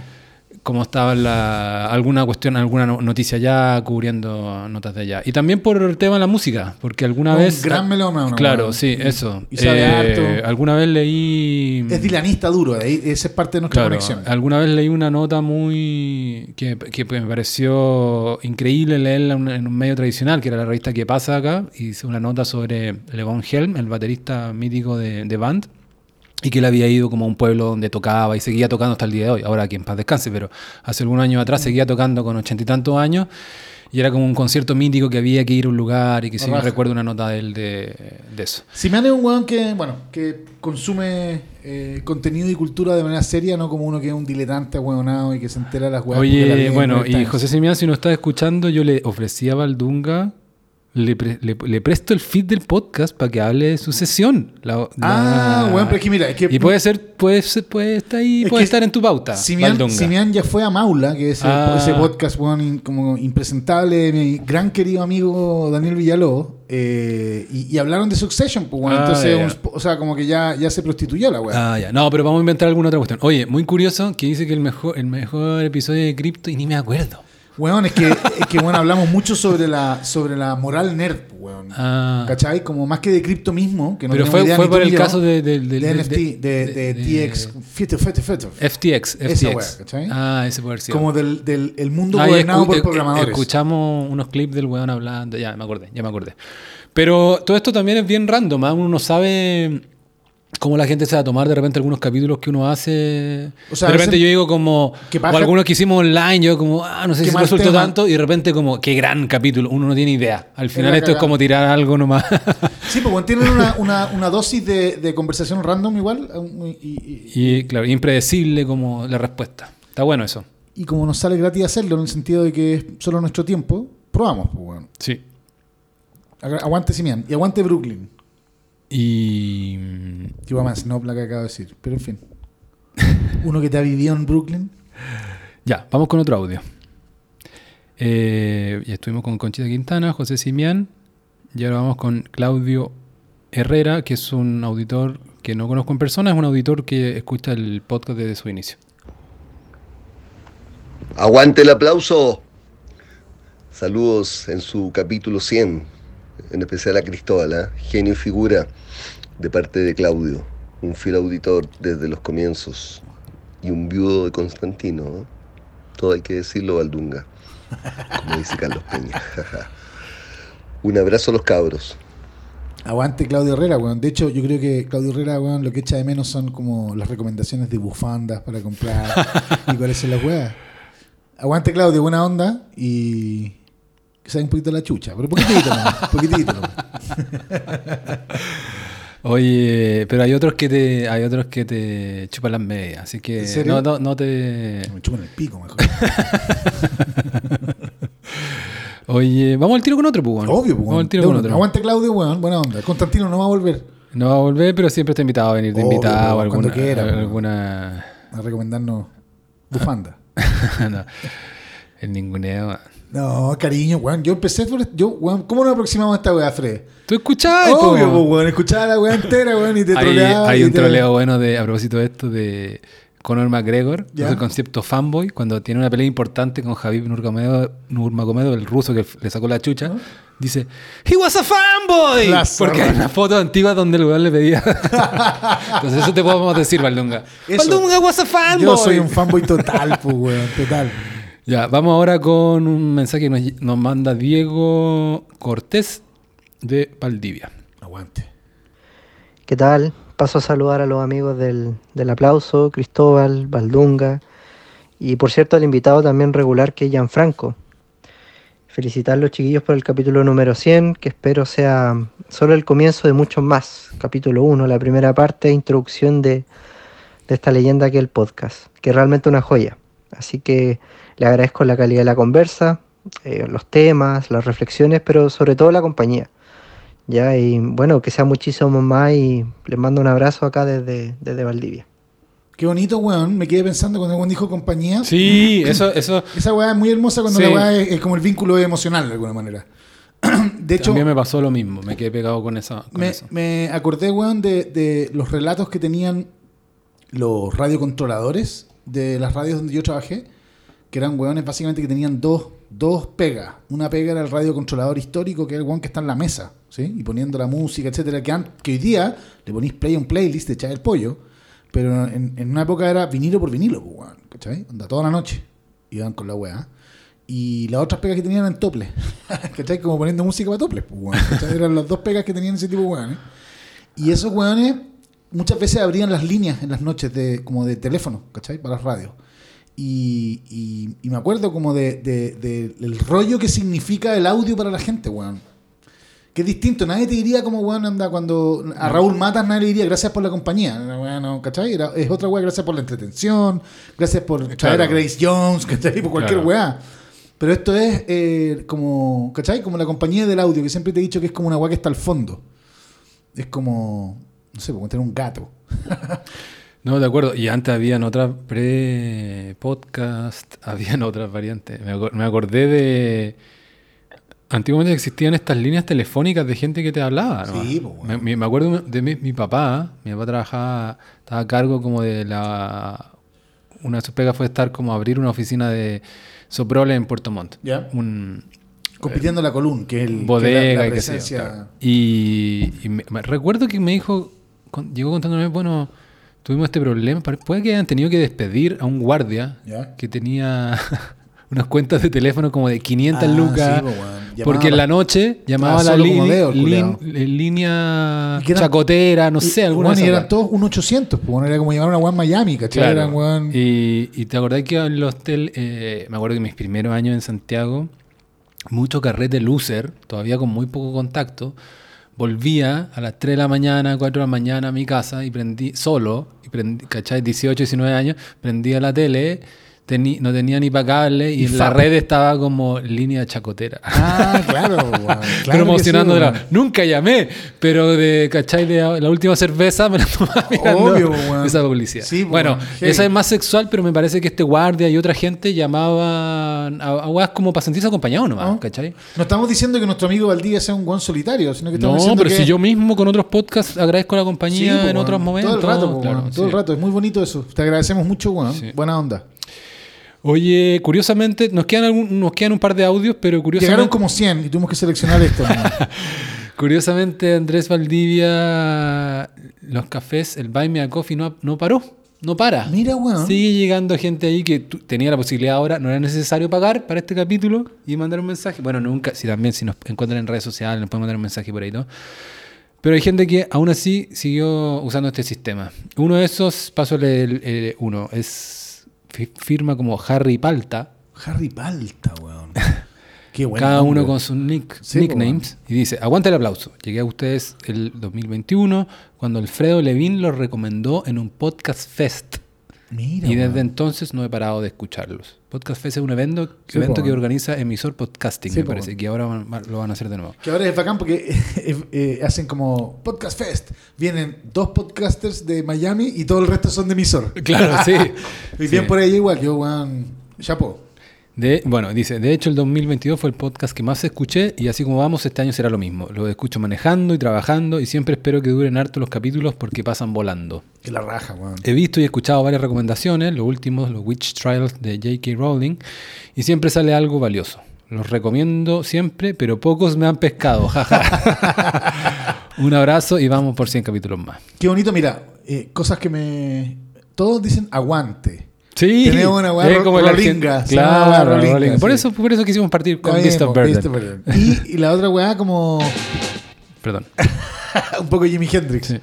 cómo estaba la, alguna cuestión, alguna no- noticia allá, cubriendo notas de allá. Y también por el tema de la música, porque alguna Un vez... gran melómano, Claro, sí, eso. y sabe Eh, harto. Alguna vez leí... Es dilanista duro, esa es parte de nuestra Claro, conexión. alguna vez leí una nota muy que, que me pareció increíble leerla en un- medio tradicional, que era la revista que pasa acá, hice una nota sobre Levon Helm, el baterista mítico de, de Band, y que él había ido como a un pueblo donde tocaba y seguía tocando hasta el día de hoy, ahora que en paz descanse, pero hace algunos años atrás seguía tocando con ochenta y tantos años, y era como un concierto mítico que había que ir a un lugar, y que sí, Raja. recuerdo una nota de él de, de eso. Simeón es un weón que, bueno, que consume eh, contenido y cultura de manera seria, no como uno que es un diletante ahueonado y que se entera de las weas. la Oye, bueno, y. José Simián, si nos está escuchando, yo le ofrecí a Valdunga le, pre- le- le presto el feed del podcast para que hable de su sesión. La- Ah, weón, pero es que mira, es que. Y puede ser, puede ser, puede estar ahí, puede estar en tu pauta. Simian. Simian ya fue a Maula, que es Ah. ese podcast in- como impresentable de mi gran querido amigo Daniel Villalobos. eh, y, y hablaron de Succession, pues, weón. Ah, entonces, ya, un o sea, como que ya, ya se prostituyó la weón. Ah, ya. No, pero vamos a inventar alguna otra cuestión. Oye, muy curioso que dice que el mejor, el mejor episodio de Crypto y ni me acuerdo. Weón, es que, es que bueno, hablamos mucho sobre la, sobre la moral nerd, weón. Ah. ¿Cachai? Como más que de cripto mismo, que no Pero fue, idea fue por el yo, caso de, de, de- de, de- NFT, de, de, TX, fete, fete, fete. FTX, Esa FTX. wea, ¿cachai? ah, ese puede sido. Como del, del el mundo Ah, gobernado por eh, programadores. Escuchamos unos clips del weón hablando. Ya me acordé, ya me acordé. Pero todo esto también es bien random. ¿ah? Uno no sabe cómo la gente se va a tomar de repente algunos capítulos que uno hace. O sea, de repente yo digo como. ¿Qué O algunos que hicimos online, yo como, ah, no sé si mal resultó tema. tanto. Y de repente como, qué gran capítulo. Uno no tiene idea. Al final esto es como tirar algo nomás. Sí, pues bueno, tienen una, una, una dosis de, de conversación random igual. Y, y- y claro, impredecible como la respuesta. Está bueno eso. y como nos sale gratis hacerlo, en el sentido de que es solo nuestro tiempo, probamos, pues bueno. Sí. Aguante Simian y aguante Brooklyn. Y. Que va más Snob la que acabo de decir. Pero en fin. Uno que te ha vivido en Brooklyn. Ya, vamos con otro audio. Eh, ya estuvimos con Conchita Quintana, José Simián, y ahora vamos con Claudio Herrera, que es un auditor que no conozco en persona, es un auditor que escucha el podcast desde su inicio. Aguante el aplauso. Saludos en su capítulo 100, en especial a Cristóbal, ¿ah? genio y figura de parte de Claudio, un fiel auditor desde los comienzos y un viudo de Constantino. ¿no? Todo hay que decirlo, Valdunga, como dice Carlos Peña. un abrazo a los cabros. Aguante Claudio Herrera, weón. De hecho, yo creo que Claudio Herrera, weón, lo que echa de menos son como las recomendaciones de bufandas para comprar y cuáles son las weas. Aguante Claudio, buena onda y que se un poquito la chucha, pero poquitito, nomás, poquitito. nomás. Oye, pero hay otros que te, hay otros que te chupan las medias, así que ¿En serio? no, no, no te. Me chupan el pico, mejor. Oye, vamos al tiro con otro, pues. Obvio, pues, Vamos al tiro con otro. Aguante Claudio, weón, buena onda. Constantino no va a volver No va a volver, pero siempre está invitado a venir de Obvio, invitado, pues, cuando alguna, quiera, pues. alguna a recomendarnos bufanda. no, el ninguneo. No, cariño, weón. Yo empecé por. Yo, weón, ¿Cómo nos aproximamos a esta weá, Fred? ¿Tú escuchabas? po? Obvio, pues, weón. Escuchaba la weá entera, weón, y te hay, troleaba. hay un te- troleo bueno de, a propósito de esto de Conor McGregor, Ya. es el concepto fanboy, cuando tiene una pelea importante con Javib Nurmagomedov, Nurmagomedov, el ruso que le sacó la chucha, dice, He was a fanboy! La Porque hay una foto antigua donde el weón le pedía. Entonces eso te podemos decir, Valdunga. Eso. Valdunga was a fanboy. Yo soy un fanboy total, pues, weón, total. Ya, vamos ahora con un mensaje que nos, nos manda Diego Cortés de Valdivia. Aguante. ¿Qué tal? Paso a saludar a los amigos del, del aplauso, Cristóbal, Valdunga y por cierto al invitado también regular que es Gianfranco. Felicitar a los chiquillos por el capítulo número 100, que espero sea solo el comienzo de muchos más. Capítulo 1, la primera parte, introducción de, de esta leyenda que es el podcast, que es realmente una joya. Así que le agradezco la calidad de la conversa, eh, los temas, las reflexiones, pero sobre todo la compañía. Ya, y bueno, que sea muchísimo más y les mando un abrazo acá desde, desde Valdivia. Qué bonito, weón. Me quedé pensando cuando el weón dijo compañía. Sí, eso, eso Esa weá es muy hermosa cuando Sí. la weá es, es como el vínculo emocional de alguna manera. De hecho, también me pasó lo mismo, me quedé pegado con, esa, con me, eso. me acordé, weón, de, de los relatos que tenían los radiocontroladores de las radios donde yo trabajé, que eran weones básicamente que tenían dos, dos pegas. Una pega era el radiocontrolador histórico, que es el weón que está en la mesa, ¿sí? Y poniendo la música, etcétera, que, que hoy día le ponís play a un playlist, te echás el pollo, pero en, en una época era vinilo por vinilo, pues, weón, ¿cachai? Anda toda la noche, iban con la weá. Y las otras pegas que tenían eran toples, ¿cachai? Como poniendo música para toples, pues, ¿cachai? Eran las dos pegas que tenían ese tipo de weones. Y esos weones muchas veces abrían las líneas en las noches de, como de teléfono, ¿cachai? Para las radios. Y, y- y me acuerdo como de, de- de- del rollo que significa el audio para la gente, weón. Que es distinto, nadie te diría como, weón, anda cuando a Raúl Matas nadie le diría gracias por la compañía, weón, no, ¿cachai? Era- es otra weá, gracias por la entretención, gracias por traer Claro. a Grace Jones, ¿cachai? Por cualquier Claro. weá. Pero esto es eh, como, ¿cachai? Como la compañía del audio, que siempre te he dicho que es como una weá que está al fondo. Es como, no sé, tener un gato. No, de acuerdo. Y antes habían otras pre-podcast, habían otras variantes. Me, me acordé de. Antiguamente existían estas líneas telefónicas de gente que te hablaba. ¿no? Sí, pues, bueno. me, acuerdo de mi, mi papá. Mi papá trabajaba, estaba a cargo como de la. Una de sus pegas fue estar como abrir una oficina de Soprole en Puerto Montt. Ya. Un, Compitiendo la Column, que es el, bodega es la, la y qué sé yo, presencia. claro. Y, y me, me- recuerdo que me dijo, con- llegó contándome, bueno, tuvimos este problema, puede que hayan tenido que despedir a un guardia Ya. que tenía unas cuentas de teléfono como de 500 Ah, lucas, sí, weón. Llamaba porque en la noche llamaba a la como línea, eran- chacotera, no Y, sé, alguna weón, de y eran todos un 800, pues, bueno, era como llevar una weá en Miami, ¿cachai? Claro. Eran, weón- Y, y te acordás que en los tel, eh, me acuerdo que mis primeros años en Santiago, mucho carrete loser, todavía con muy poco contacto, volvía a las 3 de la mañana, 4 de la mañana a mi casa y prendí solo, y prendí, ¿cachai? 18, 19 años, prendía la tele, tení- no tenía ni para cable y, Y en la red estaba como línea chacotera. Ah, claro, weón. Claro promocionando sí, la-. Nunca llamé, pero de, ¿cachai? De la última cerveza me la tomaba mirando Obvio, weón. esa publicidad. Sí, bueno, esa es más sexual, pero me parece que este guardia y otra gente llamaban a, a weas como para sentirse acompañado nomás, ¿No? ¿cachai? No estamos diciendo que nuestro amigo Valdivia sea un guan solitario, sino que No, estamos diciendo pero que... si yo mismo con otros podcasts agradezco la compañía en otros momentos. Todo el rato, claro, todo el rato. Es muy bonito eso. Te agradecemos mucho. Buena onda. Oye, curiosamente, nos quedan, algún- nos quedan un par de audios, pero curiosamente... Llegaron como 100 y tuvimos que seleccionar esto. ¿no? Curiosamente, Andrés Valdivia, los cafés, el Buy Me a Coffee no, no paró, no para. Mira, weón. Sigue llegando gente ahí que tenía la posibilidad ahora, no era necesario pagar para este capítulo y mandar un mensaje. Bueno, nunca, si también si nos encuentran en redes sociales, nos pueden mandar un mensaje por ahí, ¿no? Pero hay gente que aún así siguió usando este sistema. Uno de esos, paso el, el- uno, es firma como Harry Palta, Harry Palta, weón. Qué bueno. cada uno con sus nick- Sí, nicknames. Y dice, aguanta el aplauso. Llegué a ustedes el 2021 cuando Alfredo Levin los recomendó en un podcast fest. Mira, y desde entonces no he parado de escucharlos. Podcast Fest es un evento, Sí, evento po, que organiza Emisor Podcasting, Sí, me po, parece, que ahora van- lo van a hacer de nuevo. Que ahora es bacán porque eh, eh, hacen como Podcast Fest. Vienen dos podcasters de Miami y todo el resto son de emisor. Claro, sí. Y Sí. bien por ahí igual, yo, weón. Chapo. De, bueno, dice, de hecho el 2022 fue el podcast que más escuché y así como vamos, este año será lo mismo. Lo escucho manejando y trabajando y siempre espero que duren harto los capítulos porque pasan volando. Que la raja, weón. He visto y escuchado varias recomendaciones, los últimos, los Witch Trials de J.K. Rowling, y siempre sale algo valioso. Los recomiendo siempre, pero pocos me han pescado. jaja. Un abrazo y vamos por 100 capítulos más. Qué bonito, mira, eh, cosas que me. Todos dicen aguante. Sí, Tenemos una weá ro- como rolinga, Claro, rolinga, rolinga. Por, eso, por eso quisimos partir con Beast of Burden. Y, y la otra weá, como Perdón. un poco Jimi Hendrix. Sí.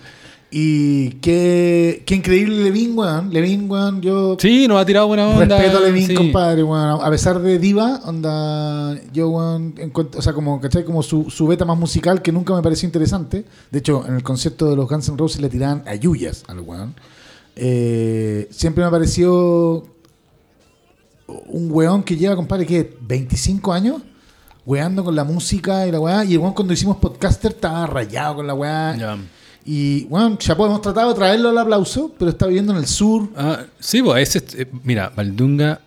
Y qué, qué increíble Levin, weón. Levin, weón, yo Sí, nos ha tirado buena onda. respeto a Levin, sí. compadre, weón. A pesar de diva, onda, yo, weón, o sea, como, ¿cachai? Como su, su beta más musical que nunca me pareció interesante. De hecho, en el concierto de los Guns N' Roses le tiraban ayuyas al weón. Eh, siempre me pareció un weón que lleva, compadre, que 25 años weando con la música y la weá. Y el weón cuando hicimos podcaster estaba rayado con la weá. Ya. Y bueno, chapo, hemos tratado de traerlo al aplauso, pero está viviendo en el sur. Ah, sí, pues ese, eh, mira, Valdunga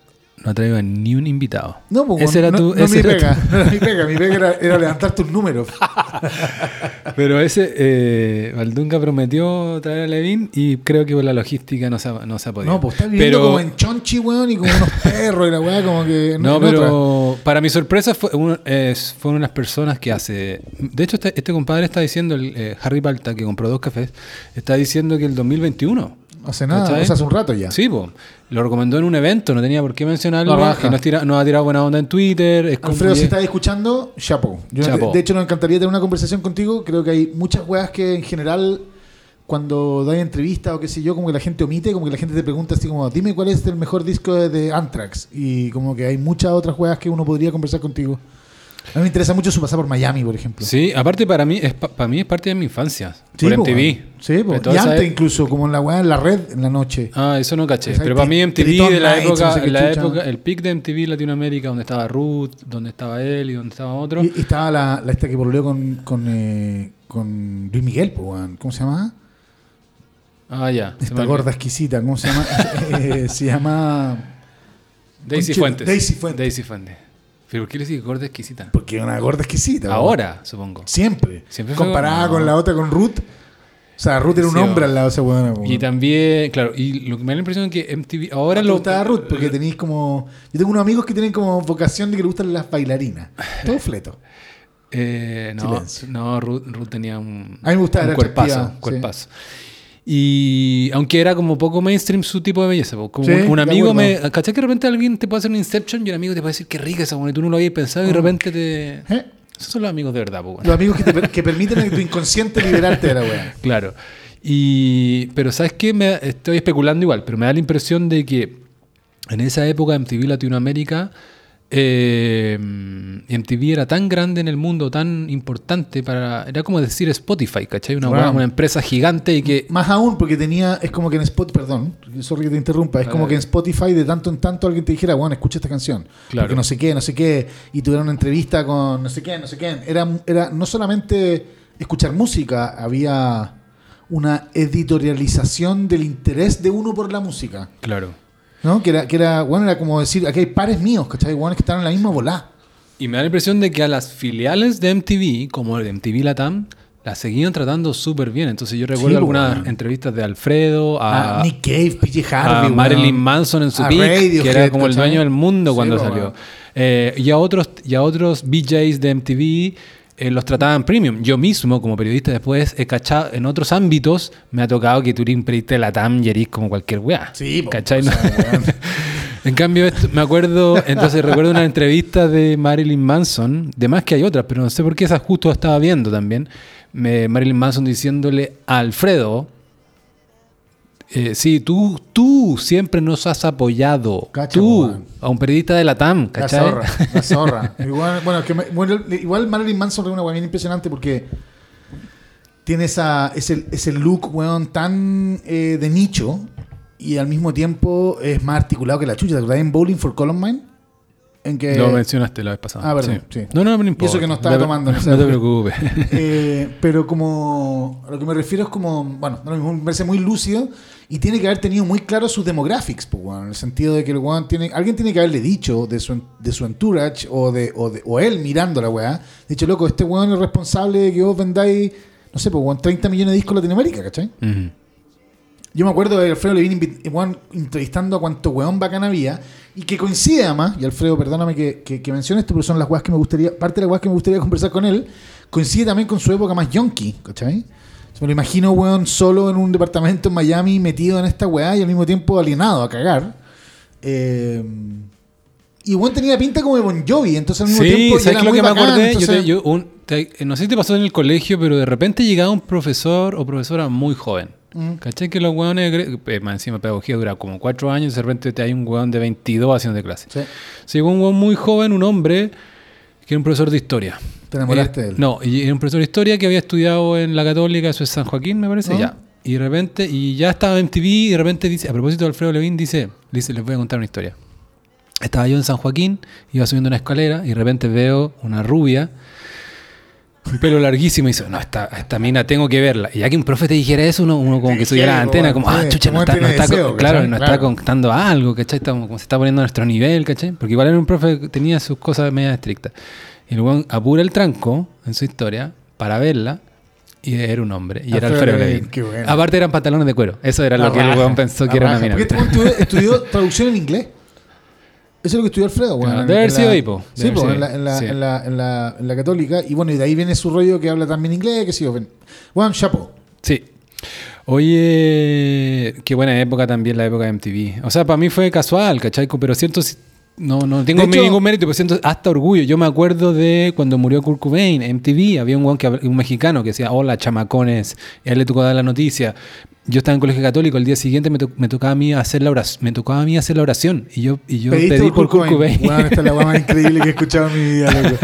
no ha traído a ni un invitado. No, pues, ese era no, tu, no ese mi era pega, tu- no era mi pega, mi pega era, era levantar tus números. Pero ese, eh, Valdunga prometió traer a Levin y creo que por la logística no se ha, no se ha podido. No, pues está viviendo pero, como en Chonchi, weón, y como unos perros y la weá, como que. No, otra. pero para mi sorpresa fue, uno- es- fue una de las personas que hace... De hecho, este, este compadre está diciendo, el, eh, Harry Palta, que compró dos cafés, está diciendo que el 2021... Hace nada, o sea, hace un rato ya. Sí, po. Lo recomendó en un evento, no tenía por qué mencionarlo. Nos, tira- nos ha tirado buena onda en Twitter. Es como Alfredo, si estás escuchando, chapo. Yo, Chapo. De, de hecho, nos encantaría tener una conversación contigo. Creo que hay muchas weas que en general, cuando doy entrevistas o qué sé yo, como que la gente omite, como que la gente te pregunta así como, dime cuál es el mejor disco de, de Anthrax. Y como que hay muchas otras weas que uno podría conversar contigo. A mí me interesa mucho su pasada por Miami, por ejemplo. Sí, aparte para mí es, pa- para mí es parte de mi infancia. Sí, por po, MTV. weón. Sí, po. Y antes e- incluso, como en la weá, en la red, en la noche. Ah, eso no caché. Pero para mí MTV de la Nights, época, no sé qué la chucha. época, el pic de MTV Latinoamérica, donde estaba Ruth, donde estaba él y donde estaba otro. Y, y estaba la, la esta que volvió con, con, eh, con Luis Miguel, po. ¿cómo se llama? ah, ya. Esta gorda exquisita, ¿cómo se llama? Eh, se llama... Daisy Fuentes. Daisy Fuentes. Daisy Fuentes. ¿Pero por qué le gorda exquisita? Porque es una gorda exquisita. Ahora, supongo. Siempre. Siempre Comparada no. con la otra, con Ruth. O sea, Ruth era un Sí, hombre al lado de esa po, Y también, claro, y lo que me da la impresión es que MTV ahora ¿No te lo gustaba Ruth? Porque tenéis como... Yo tengo unos amigos que tienen como vocación de que le gustan las bailarinas. Todo fleto. Eh, no, Silencio. no Ruth, Ruth tenía un, A mí me gustaba, un era cuerpazo, sí. Y aunque era como poco mainstream su tipo de belleza, como Sí, un, amigo me. ¿Cachai que de repente alguien te puede hacer un Inception y un amigo te puede decir qué rica esa buena y tú no lo habías pensado y de repente te. ¿Eh? Esos son los amigos de verdad, po. Los amigos que, te per- que permiten a tu inconsciente liberarte de la weá. Claro. Y, pero ¿sabes qué? Me, estoy especulando igual, pero me da la impresión de que en esa época MTV Latinoamérica, eh, MTV era tan grande en el mundo, tan importante para... Era como decir Spotify, ¿cachai? Una, Wow. una empresa gigante y que... Más aún porque tenía, es como que en Spotify, perdón, sorry que te interrumpa, es como que en Spotify de tanto en tanto alguien te dijera, bueno, escucha esta canción. Claro. Porque no sé qué, no sé qué, y tuvieron una entrevista con no sé qué, no sé qué. Era, era no solamente escuchar música, había una editorialización del interés de uno por la música. Claro. ¿No? Que era, que era, bueno, era como decir, aquí hay pares míos, ¿cachai? Bueno, que están en la misma volá. Y me da la impresión de que a las filiales de MTV, como el de MTV Latam, las seguían tratando súper bien. Entonces yo recuerdo Sí, algunas entrevistas de Alfredo, a, A Nick Cave, PJ a Harvey, Marilyn. Manson en su peak, que era como el dueño del mundo cuando salió. Eh, y, a otros, y a otros BJs de MTV eh, los trataban premium. Yo mismo, como periodista, después he cachado en otros ámbitos, me ha tocado que periodista de la TAM y eres como cualquier weá. Sí, ¿Cachai? o sea, weón. En cambio, esto- me acuerdo, entonces recuerdo una entrevista de Marilyn Manson, de más que hay otras, pero no sé por qué esa justo estaba viendo también. Me- Marilyn Manson diciéndole a Alfredo, eh, sí, tú, tú siempre nos has apoyado. Cacha, tú, a un periodista de la TAM, La ¿cachai? zorra, la zorra. igual, bueno, que me- bueno, igual Marilyn Manson es una weá bien impresionante porque tiene esa, ese, ese look, weón, tan eh, de nicho y al mismo tiempo es más articulado que la chucha. ¿Te acuerdas en Bowling for Columbine? En que, Lo mencionaste la vez pasada. Ah, perdón, sí. No, no, no Y importa. eso que no estaba tomando No te preocupes. Eh, pero como a lo que me refiero es como, bueno, me parece muy lúcido y tiene que haber tenido muy claro sus demographics, pues, weón, en el sentido de que el weón tiene, alguien tiene que haberle dicho de su, de su entourage o, de, o, de- o él mirando la weá, dicho, loco, este weón es responsable de que vos vendáis, no sé, pues, weón, 30 millones de discos en Latinoamérica, ¿cachai? Ujú. Yo me acuerdo de Alfredo invi- weón, entrevistando a cuánto weón bacán había y que coincide además, y Alfredo, perdóname que, que, que mencione esto, pero son las weas que me gustaría, parte de las weas que me gustaría conversar con él, coincide también con su época más yonky, ¿cachai? Se me lo imagino, weón, solo en un departamento en Miami, metido en esta weá y al mismo tiempo alienado a cagar. Eh, y weón tenía pinta como de Bon Jovi, entonces al mismo Sí, tiempo. y ¿sabes era qué lo muy que me acordé? Yo entonces- te- yo un- te- no sé si te pasó en el colegio, pero de repente llegaba un profesor o profesora muy joven. Mm. ¿Cachai? Que los hueones, eh, más encima pedagogía dura como cuatro años y de repente te hay un hueón de 22 haciendo de clase. Sí, llegó un hueón muy joven, un hombre, que era un profesor de historia. te enamoraste Eh, de él. No, y era un profesor de historia que había estudiado en la Católica, eso es San Joaquín, me parece, Ah. ya. Y de repente, y ya estaba en MTV y de repente dice, a propósito de Alfredo Levin, dice, dice, les voy a contar una historia. Estaba yo en San Joaquín, iba subiendo una escalera y de repente veo una rubia, un pelo larguísimo y dice, no, esta, esta mina tengo que verla. Y ya que un profe te dijera eso, uno, uno como que subiera la antena, como, ah, chucha, no está, no está, deseo, claro, no está contando algo, ¿cachai? Está como, se está poniendo a nuestro nivel, ¿cachai? Porque igual era un profe que tenía sus cosas medio estrictas. Y el weón apura el tranco en su historia para verla y era un hombre. Y era Alfredo Levin, bueno. Aparte eran pantalones de cuero. Eso era lo que el weón pensó que era una mina. Porque este estudió traducción en inglés. Eso es lo que estudió Alfredo, weón. Claro, debe haber sido ahí, po. Sí, po, en la, sido en, la, ahí, sí. en, la, en, la, en la católica. Y bueno, y de ahí viene su rollo que habla también inglés, que sí, yo. Weón, chapo. Sí. Oye, qué buena época también la época de MTV. O sea, para mí fue casual, ¿cachai? Pero siento, si- no, no tengo hecho- ningún mérito, pero siento hasta orgullo. Yo me acuerdo de cuando murió Kurt Cobain, MTV, había un, que un mexicano que decía, hola chamacones, y a él le tocó dar la noticia. Yo estaba en colegio católico, el día siguiente me, to- me tocaba a mí hacer la oración, me tocaba a mí hacer la oración y yo, y yo pedí por Kurt Cobain. Esta es la más increíble que he escuchado en mi vida, loco.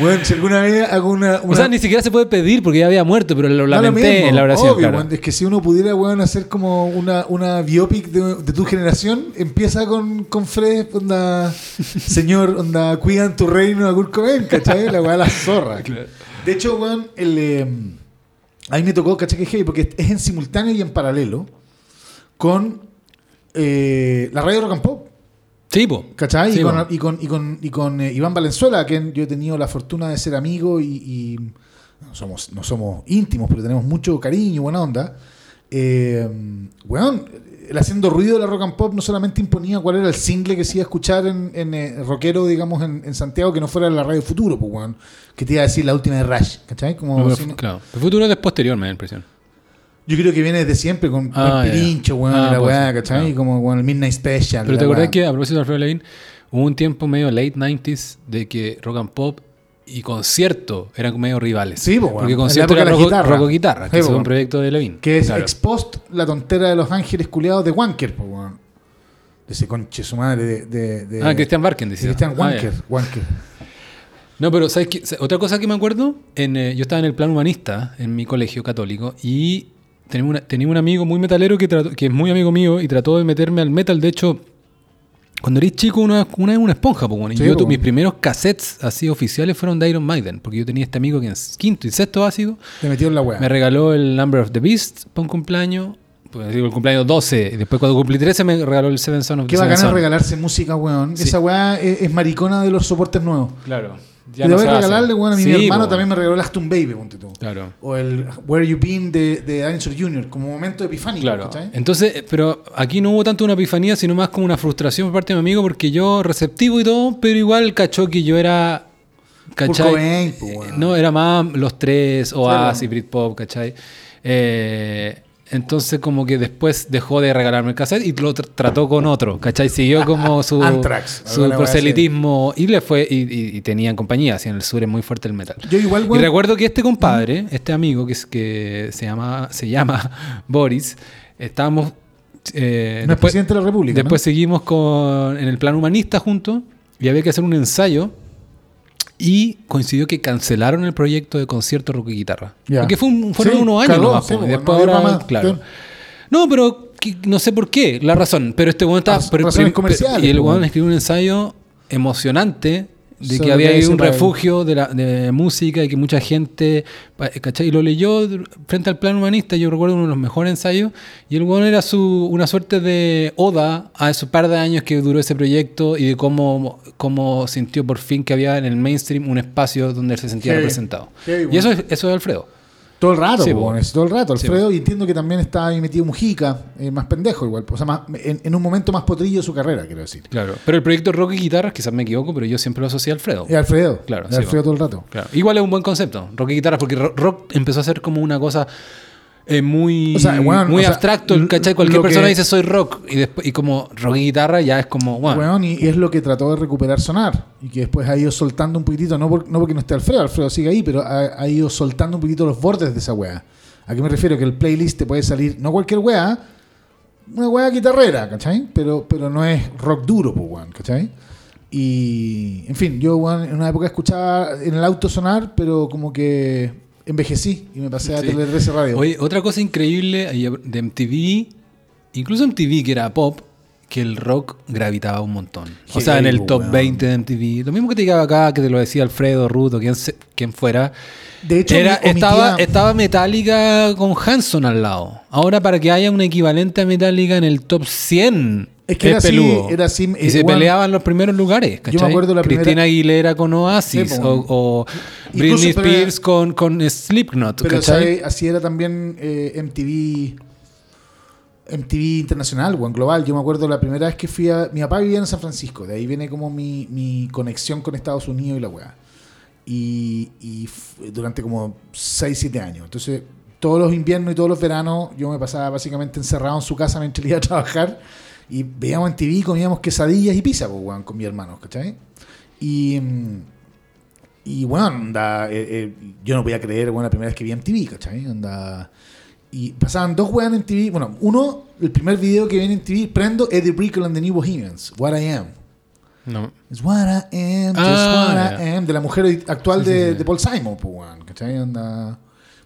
Weón, si alguna vez hago una. O sea, ni siquiera se puede pedir porque ya había muerto, pero lo No, lo lamenté mismo, en la oración. obvio, claro. Es que si uno pudiera, weón, hacer como una, una biopic de, de tu generación, empieza con, con Fred, onda, señor, onda, cuidan tu reino a Kurt Cobain, ¿cachai? La weá de la zorra. De hecho, weón, el, eh, a mí me tocó, ¿cachai? Que heavy, porque es en simultáneo y en paralelo con eh, la radio Rock and Pop. Sí, po. ¿Cachai? Sí, y, con, y con, y con, y con, eh, Iván Valenzuela, a quien yo he tenido la fortuna de ser amigo y, y no, somos, no somos íntimos, pero tenemos mucho cariño, buena onda. Eh, weón, el haciendo ruido de la rock and pop no solamente imponía cuál era el single que se iba a escuchar en, en eh, rockero, digamos, en, en Santiago, que no fuera la radio Futuro, pues, weón, que te iba a decir la última de Rush, ¿cachai? Como, No, pero, claro. El futuro es posterior, me da la impresión. yo creo que viene desde siempre con Ah, el pirincho, weón, Ah, y la pues, weá, ¿cachai? claro. Como con el Midnight Special. Pero te acordás weá. que, a propósito de Alfredo Levin, hubo un tiempo medio late 90s de que rock and pop y concierto eran medio rivales. Sí, po, weón. Porque concierto era roco, guitarra. roco guitarra, Sí, que es po, un proyecto de Levin. Que es Claro. ex post la tontera de los ángeles culiados de Wanker, pues. De ese conche su madre de. de, de- Ah, Christian Barken de decía. Christian Ah, Wanker. Wanker. No, pero ¿sabes qué? Otra cosa que me acuerdo, en, eh, yo estaba en el plan humanista en mi colegio católico y tenía, una- tenía un amigo muy metalero que, trató- que es muy amigo mío y trató de meterme al metal. De hecho, cuando eres chico, una, una es una esponja. Pues, bueno, Sí, yo, po. tu- mis primeros cassettes así oficiales fueron de Iron Maiden, porque yo tenía este amigo que en quinto y sexto ácido Te metió en la weá. me regaló el Number of the Beast para un cumpleaños. Pues digo, el cumpleaños 12. Y después, cuando cumplí 13, me regaló el Seven Son of Qué the Seven es Son. regalarse música, weón. Sí. Esa weá es, es maricona de los soportes nuevos. Claro. Y le voy a regalarle, weón, a mi, Sí, hermano po. también me regaló el Aston Baby, ponte tú. Claro. O el Where You Been de, de Dinosaur Jr., como momento epifánico, Claro. ¿cachai? Entonces, eh, pero aquí no hubo tanto una epifanía, sino más como una frustración por parte de mi amigo, porque yo receptivo y todo, pero igual cachó que yo era. ¿Cachai? Cobain, po, Eh, weón. No, era más los tres, Oasis, Claro. Britpop, ¿cachai? Eh, entonces, como que después dejó de regalarme el cassette y lo tr- trató con otro, ¿cachai? Siguió como su, su proselitismo y le fue. Y, y, y tenían compañía, así en el sur es muy fuerte el metal. Yo igual, Y weón. recuerdo que este compadre, este amigo que, es, que se, llama, se llama Boris, estábamos... eh, no es presidente de la República. después ¿no? seguimos con, en el plan humanista juntos y había que hacer un ensayo y coincidió que cancelaron el proyecto de concierto rock y guitarra. Porque fue un- fueron Sí, unos años cagó, nomás, sí, po, y bueno, después no dio ahora, pa' más. claro. No, pero que- no sé por qué, la razón. Pero este weón comerciales, Y el weón weón. escribió un ensayo emocionante de que había ahí un refugio de, la, de música y que mucha gente. ¿cachai? Y lo leyó frente al plan humanista. Yo recuerdo uno de los mejores ensayos. Y el weón era su, una suerte de oda a esos par de años que duró ese proyecto y de cómo, cómo sintió por fin que había en el mainstream un espacio donde él se sentía Heavy. representado. Heavy, y weón. eso es, eso es Alfredo. Todo el rato, Sí, es todo el rato, Sí, Alfredo, y entiendo que también está ahí metido Mujica, eh, más pendejo igual, o sea, más, en, en un momento más potrillo de su carrera, quiero decir. Claro. Pero el proyecto rock y guitarras, quizás me equivoco, pero yo siempre lo asocié a Alfredo. Es Alfredo, Claro, es Alfredo todo el rato. Claro. Igual es un buen concepto, rock y guitarra, porque ro- rock empezó a ser como una cosa eh, muy, O sea, bueno, muy sea, abstracto. l- ¿cachai? Cualquier que- persona dice soy rock y después y como rock y guitarra ya es como, bueno, y, y es lo que trató de recuperar sonar, y que después ha ido soltando un poquitito, no, por- no porque no esté Alfredo, Alfredo sigue ahí, pero ha, ha ido soltando un poquitito los bordes de esa weá. ¿A qué me refiero? Que el playlist te puede salir, no cualquier weá, una weá guitarrera, ¿cachai? Pero, pero no es rock duro, pues, weón, ¿cachai? Y, en fin, yo, weón, en una época escuchaba en el auto sonar, pero como que envejecí y me pasé a Sí. Tele 13 Radio. Oye, otra cosa increíble de MTV, incluso MTV que era pop, que el rock gravitaba un montón. O sea, en el top weón. 20 de MTV. Lo mismo que te llegaba acá, que te lo decía Alfredo, Ruto, quien, se- quien fuera. de hecho, Era, omitía- estaba, estaba Metallica con Hanson al lado. Ahora, para que haya un equivalente a Metallica en el top 100, Es que era así, era así, Y eh, se bueno, peleaban los primeros lugares. ¿cachai? me acuerdo la Cristina primera- Aguilera con Oasis Sí, po. o, o Incluso, Britney pero- Spears con, con Slipknot. Pero ¿cachai? ¿sabe? así era también eh, MTV MTV internacional, o en global. Yo me acuerdo la primera vez que fui a... Mi papá vivía en San Francisco, de ahí viene como mi, mi conexión con Estados Unidos y la weá. Y, y durante como 6, 7 años. Entonces, todos los inviernos y todos los veranos yo me pasaba básicamente encerrado en su casa mientras iba a trabajar y veíamos en TV, comíamos quesadillas y pizza, pues, weón, con mi hermano, ¿cachai? Y... mm, y bueno, onda, eh, eh, yo no podía creer, bueno, la primera vez que vi MTV, ¿cachai? Onda, y pasaban dos weas en TV. Bueno, uno, el primer video que viene en TV, prendo Eddie Brickell and the New Bohemians, What I Am. No. Es What I Am, just Ah, what I ya. am, de la mujer actual Sí, sí, de, sí. de Paul Simon, pues. ¿Cachai?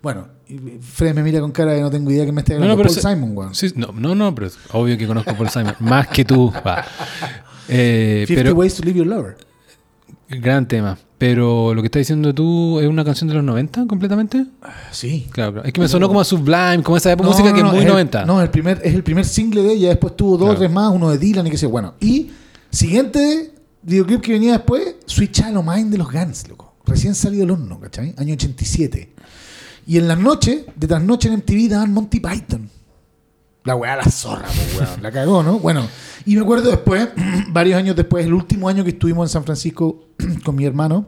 Bueno, Fred me mira con cara de no tengo idea que me esté No, hablando. no, pero Paul se- Simon, weón. Sí, no, no, no, pero es obvio que conozco a Paul Simon. Más que tú. va. Eh, 50 pero Ways to Leave Your Lover. gran tema. Pero lo que estás diciendo tú es una canción de los 90 completamente. Sí. Claro, claro. Es que me sonó como a Sublime, como esa época música no, que no, es muy el- 90. No, el primer, es el primer single de ella. Después tuvo dos o Claro. tres más, uno de Dylan y qué sé. Bueno, y siguiente videoclip que venía después, Sweet Child O' Mine de los Guns, loco. Recién salido del horno, ¿cachai? Año 87. Y en las noches, de trasnoche en MTV, daban Monty Python. La weá, la zorra, weón. La cagó, ¿no? Bueno, y me acuerdo después, varios años después, el último año que estuvimos en San Francisco con mi hermano,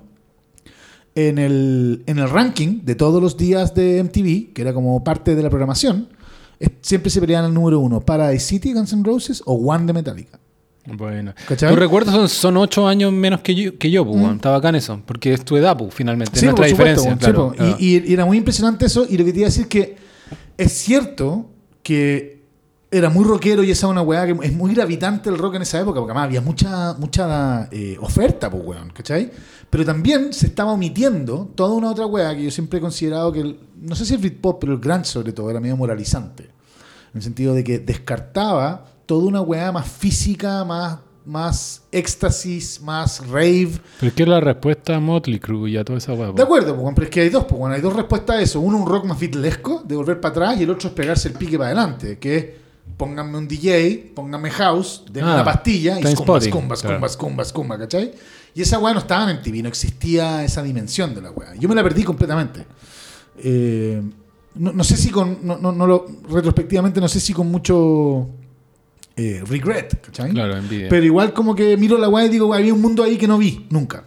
en el, en el ranking de todos los días de MTV, que era como parte de la programación, siempre se peleaban el número uno, Paradise City, Guns N' Roses o One de Metallica. Bueno. ¿Cachai? Tus recuerdos son, son 8 años menos que yo, que yo pues, weón. Está bacán eso. Porque es tu edad, pues, finalmente. es nuestra por supuesto, diferencia. sí, claro, po. claro. Y, y- y era muy impresionante eso. Y lo que te iba a decir que es cierto que era muy rockero y esa es una weá que es muy gravitante el rock en esa época, porque además había mucha, mucha eh, oferta, pues weón, ¿cachai? Pero también se estaba omitiendo toda una otra weá que yo siempre he considerado que, el- no sé si el Britpop, pero el grunge sobre todo, era medio moralizante. En el sentido de que descartaba toda una weá más física, más, más éxtasis, más rave. Pero es que es la respuesta a Motley Crue y a toda esa hueá. De acuerdo, pues, pero es que hay dos, pues, bueno, hay dos respuestas a eso. Uno, un rock más beatlesco, de volver para atrás, y el otro es pegarse el pique para adelante, que es pónganme un DJ, pónganme house, denme Ah, una pastilla y scumba, scumba, claro. scumba, scumba, ¿cachai? Y esa weá no estaba en TV, no existía esa dimensión de la weá. Yo me la perdí completamente. Eh, no, no sé si con, no, no, no lo, retrospectivamente, no sé si con mucho eh, regret, ¿cachai? Claro, envidia. Pero igual como que miro la weá y digo, había un mundo ahí que no vi, nunca.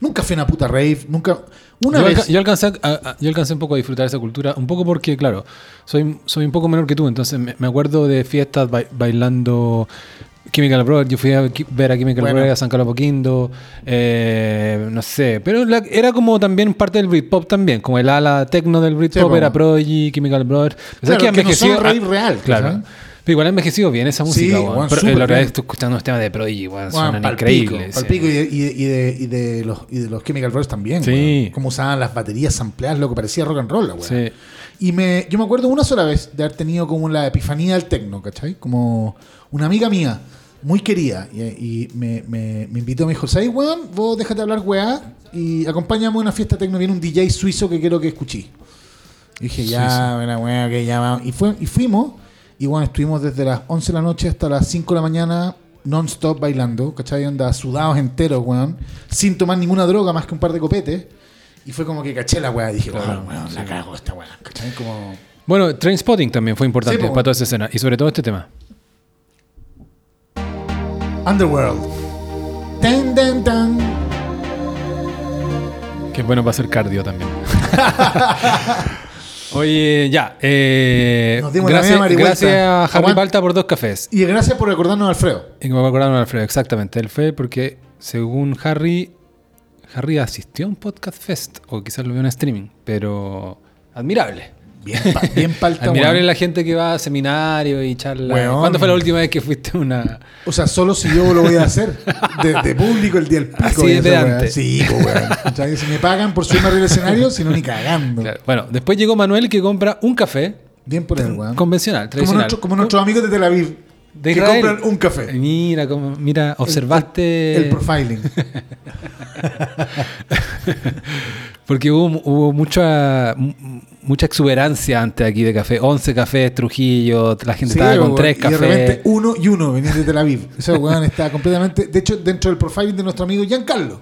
Nunca fui una puta rave, nunca... Una yo, vez... alca- yo alcancé, a- a- yo alcancé un poco a disfrutar esa cultura, un poco porque, claro, soy, soy un poco menor que tú, entonces me, me acuerdo de fiestas bai- bailando Chemical Brothers, yo fui a ver a Chemical Bueno. Brothers, a San Carlos Apoquindo, eh, no sé, pero la- era como también parte del Britpop también, como el ala tecno del Britpop po. era Prodigy, Chemical Brothers. Claro, ha que no son rave real, Claro. ¿sabes? Pero igual ha envejecido bien esa Sí, música, weón. Pero, la verdad es que estoy escuchando los temas de Prodigy, weón, Bueno, suenan pal increíbles. pico, pal sí. y, de, y de- y de- los, y de los Chemical Brothers también. Sí. Cómo usaban las baterías ampliadas, lo que parecía rock and roll, la. Sí. Y me, yo me acuerdo una sola vez de haber tenido como la epifanía del tecno, ¿cachai? Como una amiga mía, muy querida, y, y me, me- me invitó, me dijo, ¿sabes, weón? Vos déjate hablar, weá, y acompáñame a una fiesta tecno, viene un DJ suizo que quiero que escuché. Y dije, ya, buena weá, que ya vamos. Y, fue, y fuimos, y bueno, estuvimos desde las 11 de la noche hasta las 5 de la mañana non-stop bailando, ¿cachai? Onda sudados enteros, weón, sin tomar ninguna droga más que un par de copetes. Y fue como que caché la weá, dije, Claro, "Oh, weón, la cago esta weá, ¿cachai? Como... Bueno, Trainspotting también fue importante Sí, para toda esa escena, y sobre todo este tema. Underworld. Tan, tan, tan. Que bueno para hacer cardio también. Oye, ya. eh, Nos dimos la gracias, marihuana. gracias a Aguanta. Palta por dos cafés. Y gracias por recordarnos a Alfredo. Y me acordaron de Alfredo, exactamente. Él fue porque, según Harry, Harry asistió a un podcast fest, o quizás lo vio en streaming, pero admirable. Bien, pa- bien palta, Admirable weón. la gente que va a seminarios y charla. ¿Cuándo fue la última vez que fuiste una.? O sea, solo si yo lo voy a hacer. De, de público el día del pico. Así y de weá. Sí, pues, weón. Si me pagan por subirme arriba del escenario, si no, ni cagando. Claro. Bueno, después llegó Manuel que compra un café Bien por él, weón. convencional, Como, tradicional. nuestro- como nuestros amigos de Tel Aviv. De que Israel. compran un café. Mira, cómo- mira, observaste. El profiling. Porque hubo, hubo mucha, mu- mucha exuberancia antes aquí de café. 11 cafés, Trujillo, la gente Sí, estaba con tres Y de cafés. repente uno y uno venían de Tel Aviv. Ese weón está completamente. De hecho, dentro del profiling de nuestro amigo Giancarlo,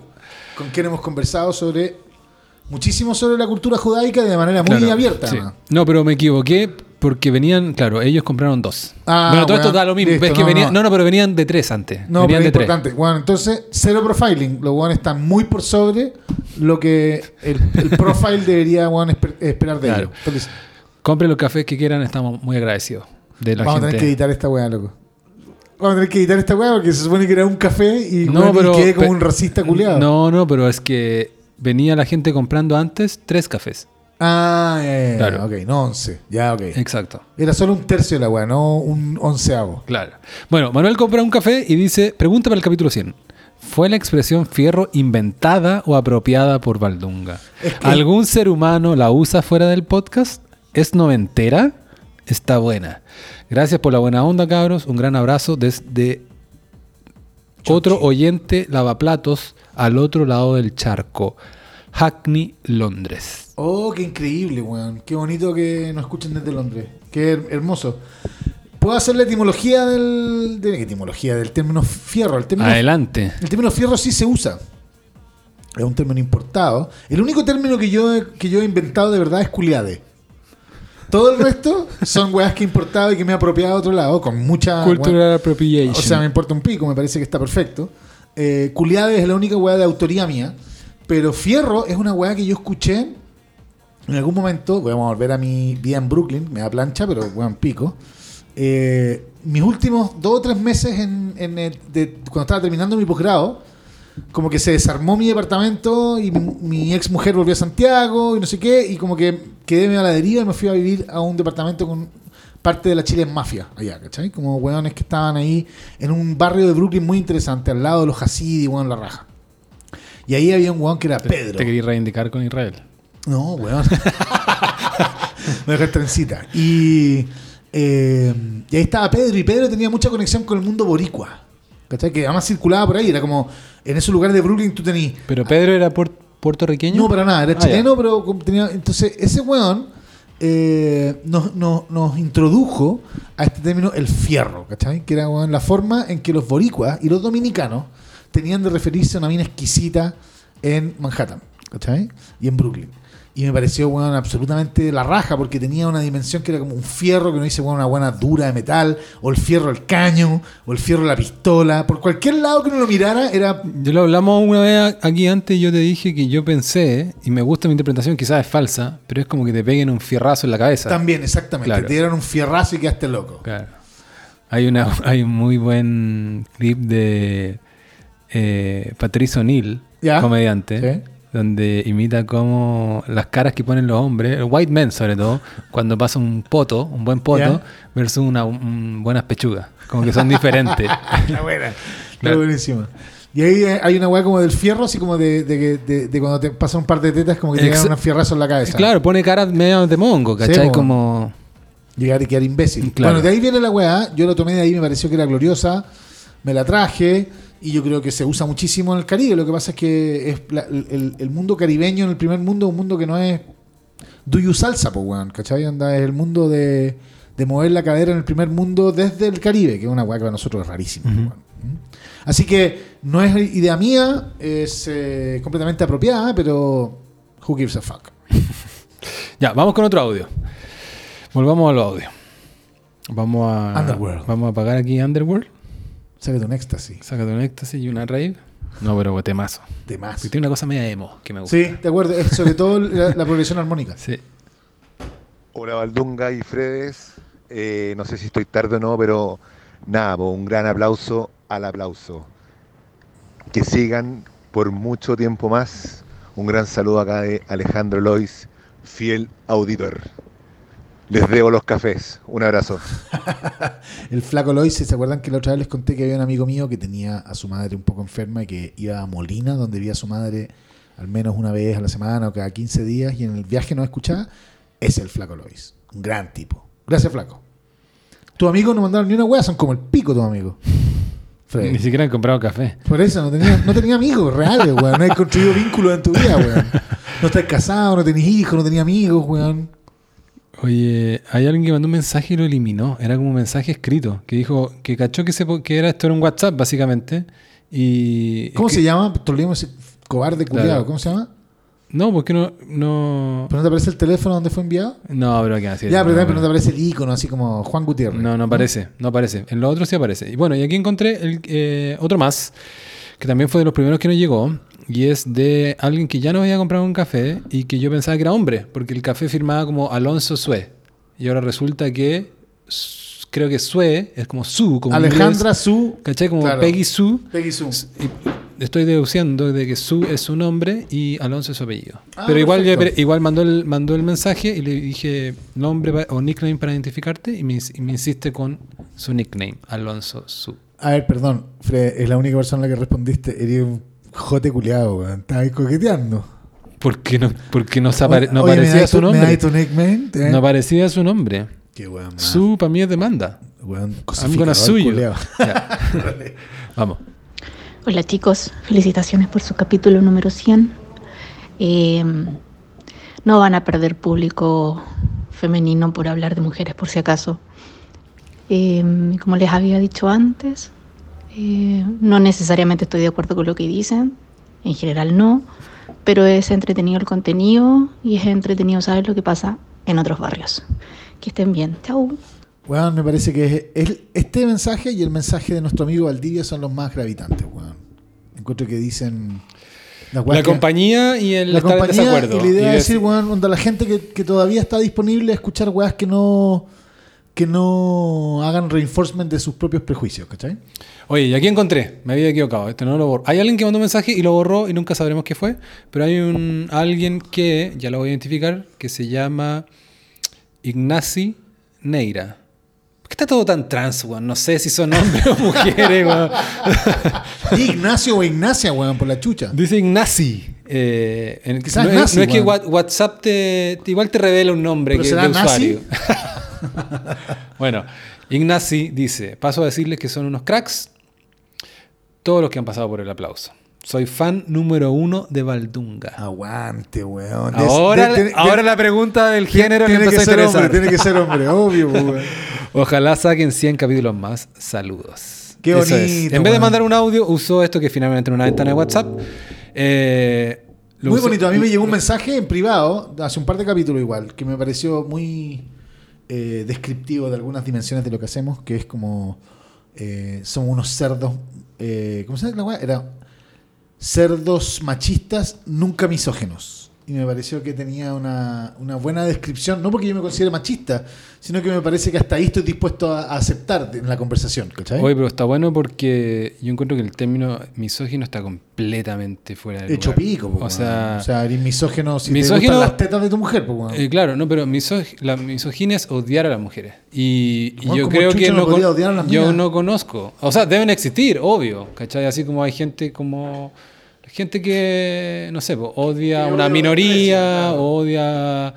con quien hemos conversado sobre. Muchísimo sobre la cultura judaica de manera muy Claro, abierta. sí. No, pero me equivoqué porque venían, claro, ellos compraron dos. Ah, bueno, todo esto weón, da lo mismo. listo, Ves que no, venían- no. pero venían de tres antes. No, venían pero de es importante. Bueno, entonces, cero profiling. Los weones están muy por sobre lo que el, el profile debería weón, esper- esperar de Claro. ellos. Entonces, tres. Compren los cafés que quieran, estamos muy agradecidos de la vamos a tener que editar esta weá, loco. Vamos a tener que editar esta weá porque se supone que era un café y, No, y quedé como un racista culiado. No, no, pero es que venía la gente comprando antes tres cafés. Ah, ya, ya, ya, Claro. ok, no 11. Ya, ok. Exacto. Era solo un tercio de la weá, no un onceavo. Claro. Bueno, Manuel compra un café y dice, pregunta para el capítulo 100. ¿Fue la expresión fierro inventada o apropiada por Valdunga? Es que- ¿Algún ser humano la usa fuera del podcast? ¿Es noventera? Está buena. Gracias por la buena onda, cabros. Un gran abrazo desde otro oyente lavaplatos al otro lado del charco. Hackney, Londres. Oh, qué increíble, weón. Qué bonito que nos escuchen desde Londres. Qué her- hermoso. ¿Puedo hacer la etimología del. De, ¿qué etimología del término fierro? El término, Adelante. el término fierro sí se usa. Es un término importado. El único término que yo, he- que yo he inventado de verdad es culiade. Todo el resto son weas que he importado y que me he apropiado de otro lado con mucha. Cultural appropriation. O sea, me importa un pico, me parece que está perfecto. Eh, Culiade es la única weá de autoría mía. Pero Fierro es una weá que yo escuché en algún momento. Voy a volver a mi vida en Brooklyn, me da plancha, pero weón, pico. Eh, mis últimos dos o tres meses en, en cuando estaba terminando mi posgrado, como que se desarmó mi departamento y mi, ex mujer volvió a Santiago y no sé qué, y como que quedé medio a la deriva y me fui a vivir a un departamento con parte de la Chile Mafia allá, ¿cachai? Como weones que estaban ahí en un barrio de Brooklyn muy interesante, al lado de los Hasid y weón la raja. Y ahí había un weón que era Pedro. Te quería reivindicar con Israel. No, weón. Me dejé trencita. Y, eh, y ahí estaba Pedro, y Pedro tenía mucha conexión con el mundo boricua. ¿Cachai? Que además circulaba por ahí, era como en esos lugares de Brooklyn tú tenías. Pero Pedro era puer- puertorriqueño. No, para nada, era Ah, chileno, pero como tenía. Entonces, ese weón eh, nos, nos- nos introdujo a este término el fierro, ¿cachai? Que era weón, la forma en que los boricuas y los dominicanos tenían de referirse a una mina exquisita en Manhattan, ¿cachai? Y en Brooklyn. Y me pareció, weón, absolutamente la raja, porque tenía una dimensión que era como un fierro, que uno dice, weón, una buena dura de metal, o el fierro del caño, o el fierro de la pistola. Por cualquier lado que uno lo mirara, era Yo lo hablamos una vez aquí antes y yo te dije que yo pensé, y me gusta mi interpretación, quizás es falsa, pero es como que te peguen un fierrazo en la cabeza. también, exactamente. Claro. Te dieron un fierrazo y quedaste loco. Claro. Hay, una, hay un muy buen clip de eh, Patrice O'Neill, comediante, Sí. donde imita como las caras que ponen los hombres, el white men sobre todo, cuando pasa un poto, un buen poto, versus una un- buenas pechugas. Como que son diferentes. La buena. Está buenísima. Y ahí eh, hay una weá como del fierro, así como de, de, de- de cuando te pasan un par de tetas, como que te dan un fierrazo en la cabeza. claro, pone caras medio de mongo, Sí, ¿cachai? po. como... Llegar y quedar imbécil. Claro. Bueno, de ahí viene la weá. Yo la tomé de ahí, me pareció que era gloriosa. Me la traje. Y yo creo que se usa muchísimo en el Caribe. Lo que pasa es que es la- el, el mundo caribeño en el primer mundo es un mundo que no es. Do you salsa, po, weón. ¿Cachai? Anda, es el mundo de, de mover la cadera en el primer mundo desde el Caribe, que es una weá que para nosotros es rarísima. weón. Así que no es idea mía, es eh, completamente apropiada, pero who gives a fuck. Ya, vamos con otro audio. Volvamos a los audios. Vamos a... Underworld. Vamos a apagar aquí Underworld. Sácate un éxtasis. Sácate un éxtasis y una rave. No, pero temazo. Más. Porque tiene una cosa media emo que me gusta. Sí, de acuerdo. Es sobre todo la, la progresión armónica. Sí. Hola Valdunga y Fredes. Eh, no sé si estoy tarde o no, pero nada, po, un gran aplauso al aplauso. Que sigan por mucho tiempo más. Un gran saludo acá de Alejandro Lois, fiel auditor. Les debo los cafés. Un abrazo. El flaco Lois, ¿se acuerdan que la otra vez les conté que había un amigo mío que tenía a su madre un poco enferma y que iba a Molina, donde vivía a su madre al menos una vez a la semana o cada 15 días y en el viaje no escuchaba? Es el flaco Lois. Un gran tipo. Gracias, flaco. Tus amigos no mandaron ni una wea, son como el pico tus amigos. Freddy. Ni siquiera han comprado café. Por eso, no tenía, no tenía amigos reales, weón. No has construido vínculos en tu vida, weón. No estás casado, no tenés hijos, no tenías amigos, weón. Oye, hay alguien que mandó un mensaje y lo eliminó. Era como un mensaje escrito. Que dijo que cachó que, se, que era esto era un WhatsApp, básicamente. Y. ¿Cómo se que- llama? Toleemos ese cobarde culiado. Claro. ¿Cómo se llama? No, porque no. No, ¿Pero no te aparece el teléfono donde fue enviado? no pero ¿qué decir? ya, pero, no, pero no te aparece el icono, así como Juan Gutiérrez. No, no aparece, no aparece. En los otros sí aparece. Y bueno, y aquí encontré el, eh, otro más, que también fue de los primeros que nos llegó, y es de alguien que ya no había comprado un café y que yo pensaba que era hombre, porque el café firmaba como Alonso Sue. Y ahora resulta que creo que Sue es como Su, como Alejandra inglés. Su. ¿Cachai? Como Claro. Peggy Sue. Peggy Su. Y estoy deduciendo de que Su es su nombre y Alonso es su apellido. Ah, pero igual, perfecto. igual mandó, el, mandó el mensaje y le dije nombre o nickname para identificarte y me, y me insiste con su nickname, Alonso Su. A ver, perdón, Fred, es la única persona a la que respondiste. Eres un jote culiado, weón. Estabas ahí coqueteando. ¿Por qué no, porque no, apare- no Oye, ¿me aparecía su tu- ¿Me nombre? das tu nickname? ¿Eh? No aparecía su nombre. Qué weón. Su para mí es demanda. Weón, I'm gonna. Ya. Vamos. Hola chicos, felicitaciones por su capítulo número 100. Eh, no van a perder público femenino por hablar de mujeres por si acaso. Eh, como les había dicho antes, eh, no necesariamente estoy de acuerdo con lo que dicen, en general no, pero es entretenido el contenido y es entretenido saber lo que pasa en otros barrios. Que estén bien, chau. Weón, me parece que es, es- este mensaje y el mensaje de nuestro amigo Valdivia son los más gravitantes, weón. Encuentro que dicen... La compañía y el la estar en compañía desacuerdo. y la idea Y de des- decir, weón, onda, la gente que, que todavía está disponible a escuchar weas que no que no hagan reinforcement de sus propios prejuicios, ¿cachai? Oye, y aquí encontré, me había equivocado, este no lo borró. Hay alguien que mandó un mensaje y lo borró y nunca sabremos qué fue, pero hay un alguien que, ya lo voy a identificar, que se llama Ignaci Neira. ¿Por qué está todo tan trans, weón? No sé si son hombres o mujeres, weón. Ignacio o Ignacia, weón, por la chucha. Dice Ignaci. Eh, en- Quizás no, es- nazi, no es que WhatsApp te, igual te revela un nombre ¿Pero que, será de nazi? bueno, Ignaci dice, paso a decirles que son unos cracks todos los que han pasado por el aplauso. Soy fan número uno de Valdunga. Aguante, weón. Ahora, de- de- ahora de- la pregunta del género tiene que ser hombre, tiene que ser hombre, obvio, weón. Ojalá saquen 100 capítulos más. Saludos. Qué es. bonito, En vez de mandar un audio, usó esto que finalmente en una ventana de WhatsApp. Eh, Muy usó- bonito. A mí me llegó un mensaje en privado, hace un par de capítulos igual, que me pareció muy eh, descriptivo de algunas dimensiones de lo que hacemos, que es como eh, somos unos cerdos. eh, ¿Cómo se llama la weá? Era cerdos machistas, nunca misógenos. Y me pareció que tenía una, una buena descripción, no porque yo me considere machista, sino que me parece que hasta ahí estoy dispuesto a, aceptar en la conversación. ¿cachai? Oye, pero está bueno porque yo encuentro que el término misógino está completamente fuera de Hecho pico, po, O sea, o sea, eres misógeno si te misógino- gustan las tetas de tu mujer. po, eh, claro, no, pero misog- la misoginia es odiar a las mujeres. Y, yo creo que no con- odiar a las yo no conozco. O sea, deben existir, obvio. ¿Cachai? Así como hay gente como. Gente que, no sé, po, odia a una minoría, odia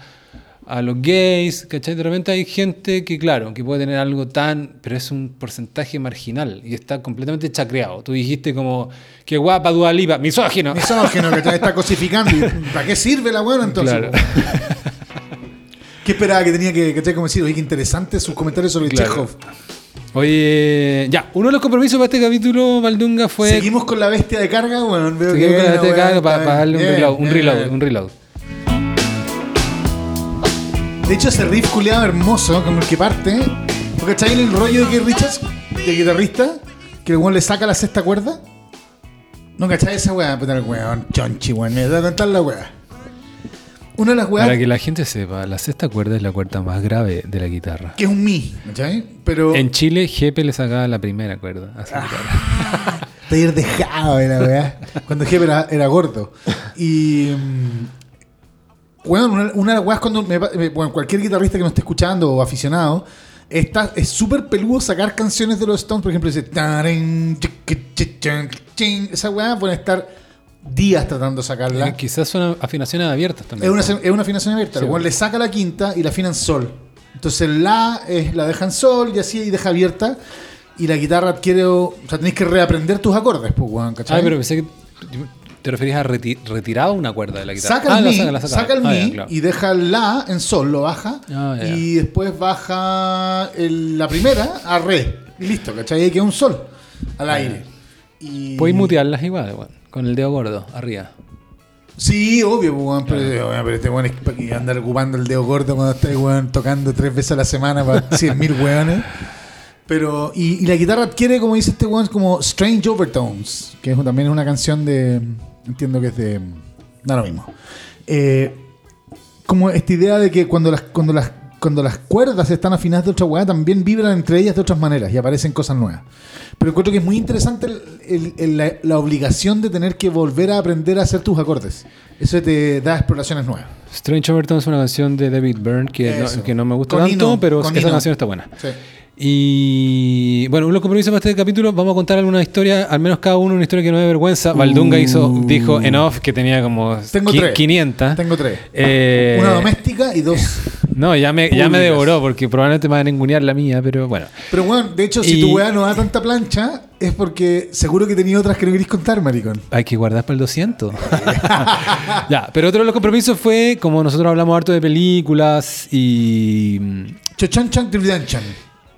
a los gays, ¿cachai? De repente hay gente que, claro, que puede tener algo tan, pero es un porcentaje marginal y está completamente chacreado. Tú dijiste como, qué guapa Dualipa, misógino. Misógeno que te está cosificando. ¿Y ¿Para qué sirve la buena entonces? Claro. ¿Qué esperaba que tenía que, que como decir? Oye, qué interesante sus comentarios sobre Claro. Chekhov. Oye, ya, uno de los compromisos para este capítulo, Valdunga, fue... Seguimos con la bestia de carga, weón. Veo Seguimos que con la bestia de carga para, está para darle un reload, un reload, un reload. De hecho, ese riff culiado hermoso, como el que parte. Porque ¿cachai el rollo de que Richards, de guitarrista, que el weón le saca la sexta cuerda? No, ¿cachai esa weá? Puta el weón, chonchi, weón. Me da a contar la weá. Una de las weas Para que la gente sepa, la sexta cuerda es la cuerda más grave de la guitarra. que es un mi, ¿cachai? Pero. En Chile, Jepe le sacaba la primera cuerda a su Ah. guitarra. Está ir dejado de la weá. Cuando Jefe era, era gordo. Y. mm, Bueno, una, una de las weas cuando. me bueno, cualquier guitarrista que nos esté escuchando o aficionado. Está, es súper peludo sacar canciones de los Stones. Por ejemplo, dice. Esa weá pueden estar días tratando de sacarla. Eh, Quizás son afinaciones abiertas Es también. una, es una afinación abierta. Sí. Weón le saca la quinta y la afina en sol. Entonces la es, la deja en sol y así y deja abierta. Y la guitarra adquiere. O sea, tenés que reaprender tus acordes, pues, weón, ¿cachai? Ah, pero pensé que te referías a reti- retirado una cuerda de la guitarra. Saca ah, el la mi, saca, la saca. saca el Ah, mi claro. y deja el la en sol, lo baja. Ah, y después baja el- la primera a re. Y listo, ¿cachai? Ahí queda un sol al aire. Y... Puedes mutearlas igual, weón, con el dedo gordo, arriba. Sí, obvio, pues, weón, pero, weón, pero este weón es para que andar ocupando el dedo gordo cuando está weón, tocando tres veces a la semana para 100.000 weones. Pero, y, y la guitarra adquiere, como dice este weón, como Strange Overtones, que es, también es una canción de. Entiendo que es de. Da lo mismo. Eh, como esta idea de que cuando las, cuando las cuando las cuerdas están afinadas de otra weá, también vibran entre ellas de otras maneras y aparecen cosas nuevas. Pero encuentro que es muy interesante el- el- el- la, la obligación de tener que volver a aprender a hacer tus acordes. Eso te da exploraciones nuevas. Strange Overton es una canción de David Byrne que, no, que no me gusta Con tanto, pero esa canción está buena. Sí. Y bueno, unos compromisos para este capítulo. Vamos a contar alguna historia, al menos cada uno una historia que no dé vergüenza. Valdunga hizo, dijo en off que tenía como Uh. Tengo tres. 500. Tengo tres. Eh, Una doméstica y dos. No, ya me, ya me devoró porque probablemente me van a enguñar la mía, pero bueno. Pero bueno, de hecho, si Y- tu weá no da tanta plancha, es porque seguro que tenía otras que no querés contar, maricón. Hay que guardar para el 200. ya, pero otro de los compromisos fue, como nosotros hablamos harto de películas y mm, Chochan Chan Trividanchan.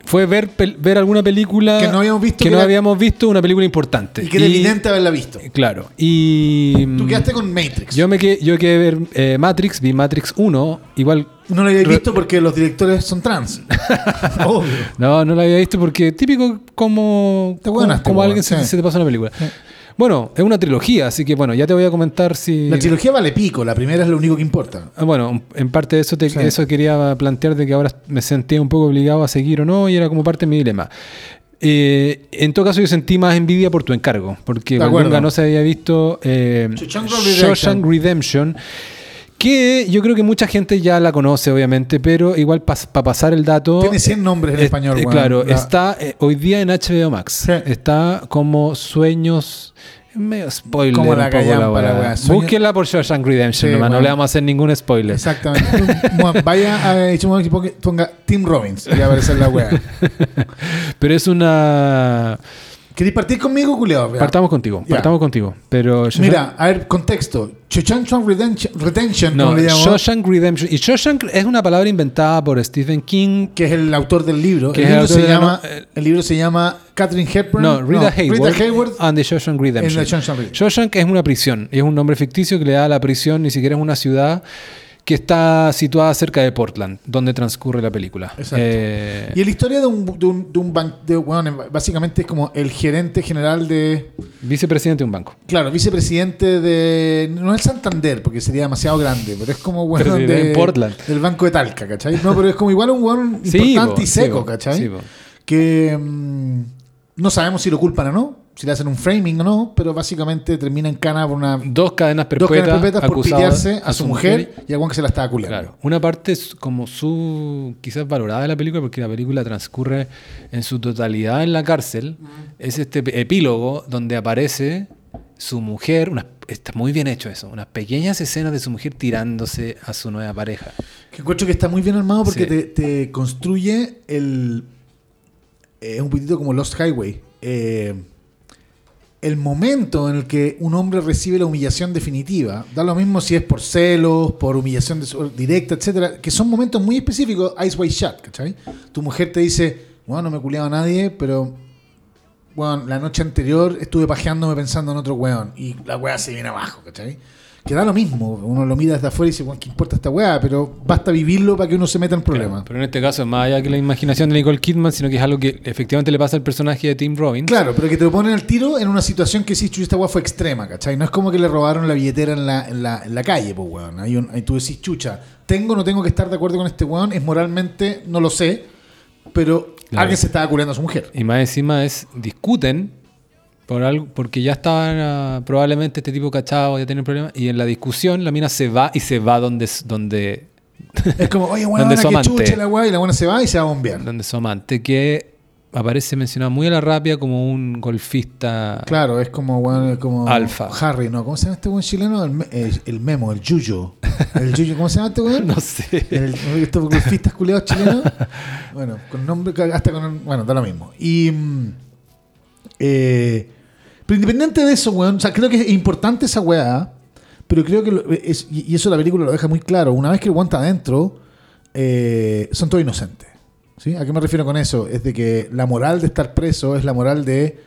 Fue ver, ver alguna película Que no habíamos visto, que que no era- habíamos visto, una película importante. Y que era evidente haberla visto. Claro. Y Tú mm, quedaste con Matrix. yo me quedé, yo quedé ver eh, Matrix, vi Matrix 1, igual no lo había visto porque los directores son trans. Obvio. No, no la había visto porque típico como, Te como, como alguien se te pasa una película. Bueno, es una trilogía, así que bueno, ya te voy a comentar si... La trilogía vale pico, la primera es lo único que importa. Ah, Bueno, en parte de eso, te- Sí. eso quería plantear de que ahora me sentía un poco obligado a seguir o no y era como parte de mi dilema. Eh, en todo caso, yo sentí más envidia por tu encargo, porque. Valdunga no se había visto eh, Shawshank Redemption, que yo creo que mucha gente ya la conoce, obviamente, pero igual para pasar el dato. Tiene 100 nombres en eh, español, eh, claro, La- está eh, hoy día en HBO Max. Sí. Está como Sueños. Medio spoiler. Como la weá. weá. Sueño- Búsquela por Shawshank Redemption, Sí, nomás, no le vamos a hacer ningún spoiler. Exactamente. Vaya a HBO y ponga, ponga Tim Robbins y va a aparecer la wea. Pero es una. ¿Queréis partir conmigo, culiao? Ya. Partamos contigo, partamos contigo. Pero Shawshank- Mira, a ver, contexto. Retention, Retention no, le Shawshank Redemption. Y Shawshank es una palabra inventada por Stephen King. que es el autor del libro. Que el, libro se llama, no- eh, el libro se llama Catherine Hepburn. No, Rita Hayward. Rita Hayward And the Shawshank Redemption. Shawshank Redemption. Shawshank es una prisión. Y es un nombre ficticio que le da a la prisión, ni siquiera es una ciudad que está situada cerca de Portland, donde transcurre la película. Exacto. Eh, Y es la historia de un, de un, de un ban- de- bueno, básicamente es como el gerente general de. vicepresidente de un banco. Claro, vicepresidente de. No es Santander, porque sería demasiado grande, pero es como bueno, de- en Portland. del Banco de Talca, ¿cachai? No, pero es como igual un Sí, importante po, y sí, seco, ¿cachai? sí, po. que mm, no sabemos si lo culpan o no, si le hacen un framing o no, pero básicamente termina en cana por una. Dos cadenas perpetuas, por pitearse a su mujer y a Juan que se la estaba culiando. Claro, una parte es como su quizás valorada de la película, porque la película transcurre en su totalidad en la cárcel. Es este epílogo donde aparece su mujer, una- está muy bien hecho eso, unas pequeñas escenas de su mujer tirándose a su nueva pareja. Que encuentro que está muy bien armado porque Sí. te, te construye el. Es un poquito como Lost Highway. Eh, el momento en el que un hombre recibe la humillación definitiva, da lo mismo si es por celos, por humillación directa, etcétera, que son momentos muy específicos, Ice White Shot, ¿cachai? Tu mujer te dice, bueno, no me he a nadie, pero bueno, la noche anterior estuve pajeándome pensando en otro weón y la weá se viene abajo, ¿cachai? Que da lo mismo, uno lo mira desde afuera y dice, bueno, ¿qué importa esta weá? Pero basta vivirlo para que uno se meta en problemas. Pero en este caso es más allá que la imaginación de Nicole Kidman, sino que es algo que efectivamente le pasa al personaje de Tim Robbins. Claro, pero que te lo ponen al tiro en una situación que sí, chucha, esta weá fue extrema, ¿cachai? No es como que le robaron la billetera en la, en la, en la calle, pues weón. Ahí, un- ahí tú decís, chucha, tengo o no tengo que estar de acuerdo con este weón, es moralmente, no lo sé, pero Claro. alguien se estaba culiando a su mujer. Y más encima es, discuten por algo, porque ya estaban ah, probablemente este tipo cachado, ya tienen problemas, y en la discusión la mina se va y se va donde, donde, Es como, oye, weón, Donde su que chucha la weá, y la buena se va y se va a bombear. donde su amante, que aparece mencionado muy a la rápida como un golfista. Claro, es como, weón, como Alfa. Harry, ¿no? ¿Cómo se llama este weón chileno? El, el- el memo, el yuyo. El yuyo, ¿cómo se llama este weón? No sé. El, estos golfistas culiados chilenos. Bueno, con nombre, hasta con. Bueno, da lo mismo. Y. mm, eh, pero independiente de eso, weón, o sea, creo que es importante esa weá. Pero creo que. lo- es- y eso la película lo deja muy claro. Una vez que el weón adentro, eh, son todos inocentes. ¿sí? ¿A qué me refiero con eso? Es de que la moral de estar preso es la moral de.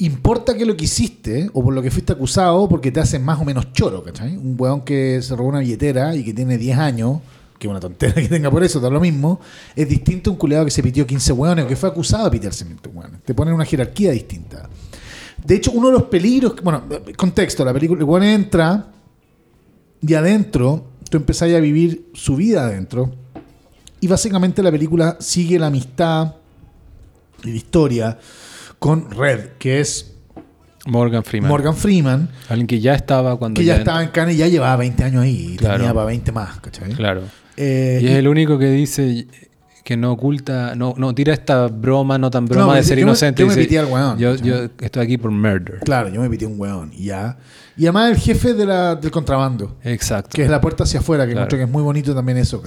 Importa que lo que hiciste o por lo que fuiste acusado porque te hacen más o menos choro, ¿cachai? Un weón que se robó una billetera y que tiene 10 años, que es una tontera que tenga por eso, da lo mismo, es distinto a un culeado que se pitió 15 weones o que fue acusado de pitearse 20 weones. Te ponen una jerarquía distinta. De hecho, uno de los peligros, bueno, contexto, la película, el entra y adentro, tú empezás a vivir su vida adentro Y básicamente la película sigue la amistad y la historia con Red, que es Morgan Freeman. Morgan Freeman, Alguien que ya estaba cuando que ya estaba en Cannes y ya llevaba 20 años ahí. Y Claro. tenía para 20 más, ¿cachai? Claro. Eh, y es y- el único que dice que no oculta, no, no tira esta broma, no tan broma No, de yo ser me- inocente. yo me pité al weón, yo, yo estoy aquí por murder. Claro, yo me pité un weón ya. Y además el jefe de la, del contrabando, Exacto. que es la puerta hacia afuera, que Claro. encuentro que es muy bonito también eso,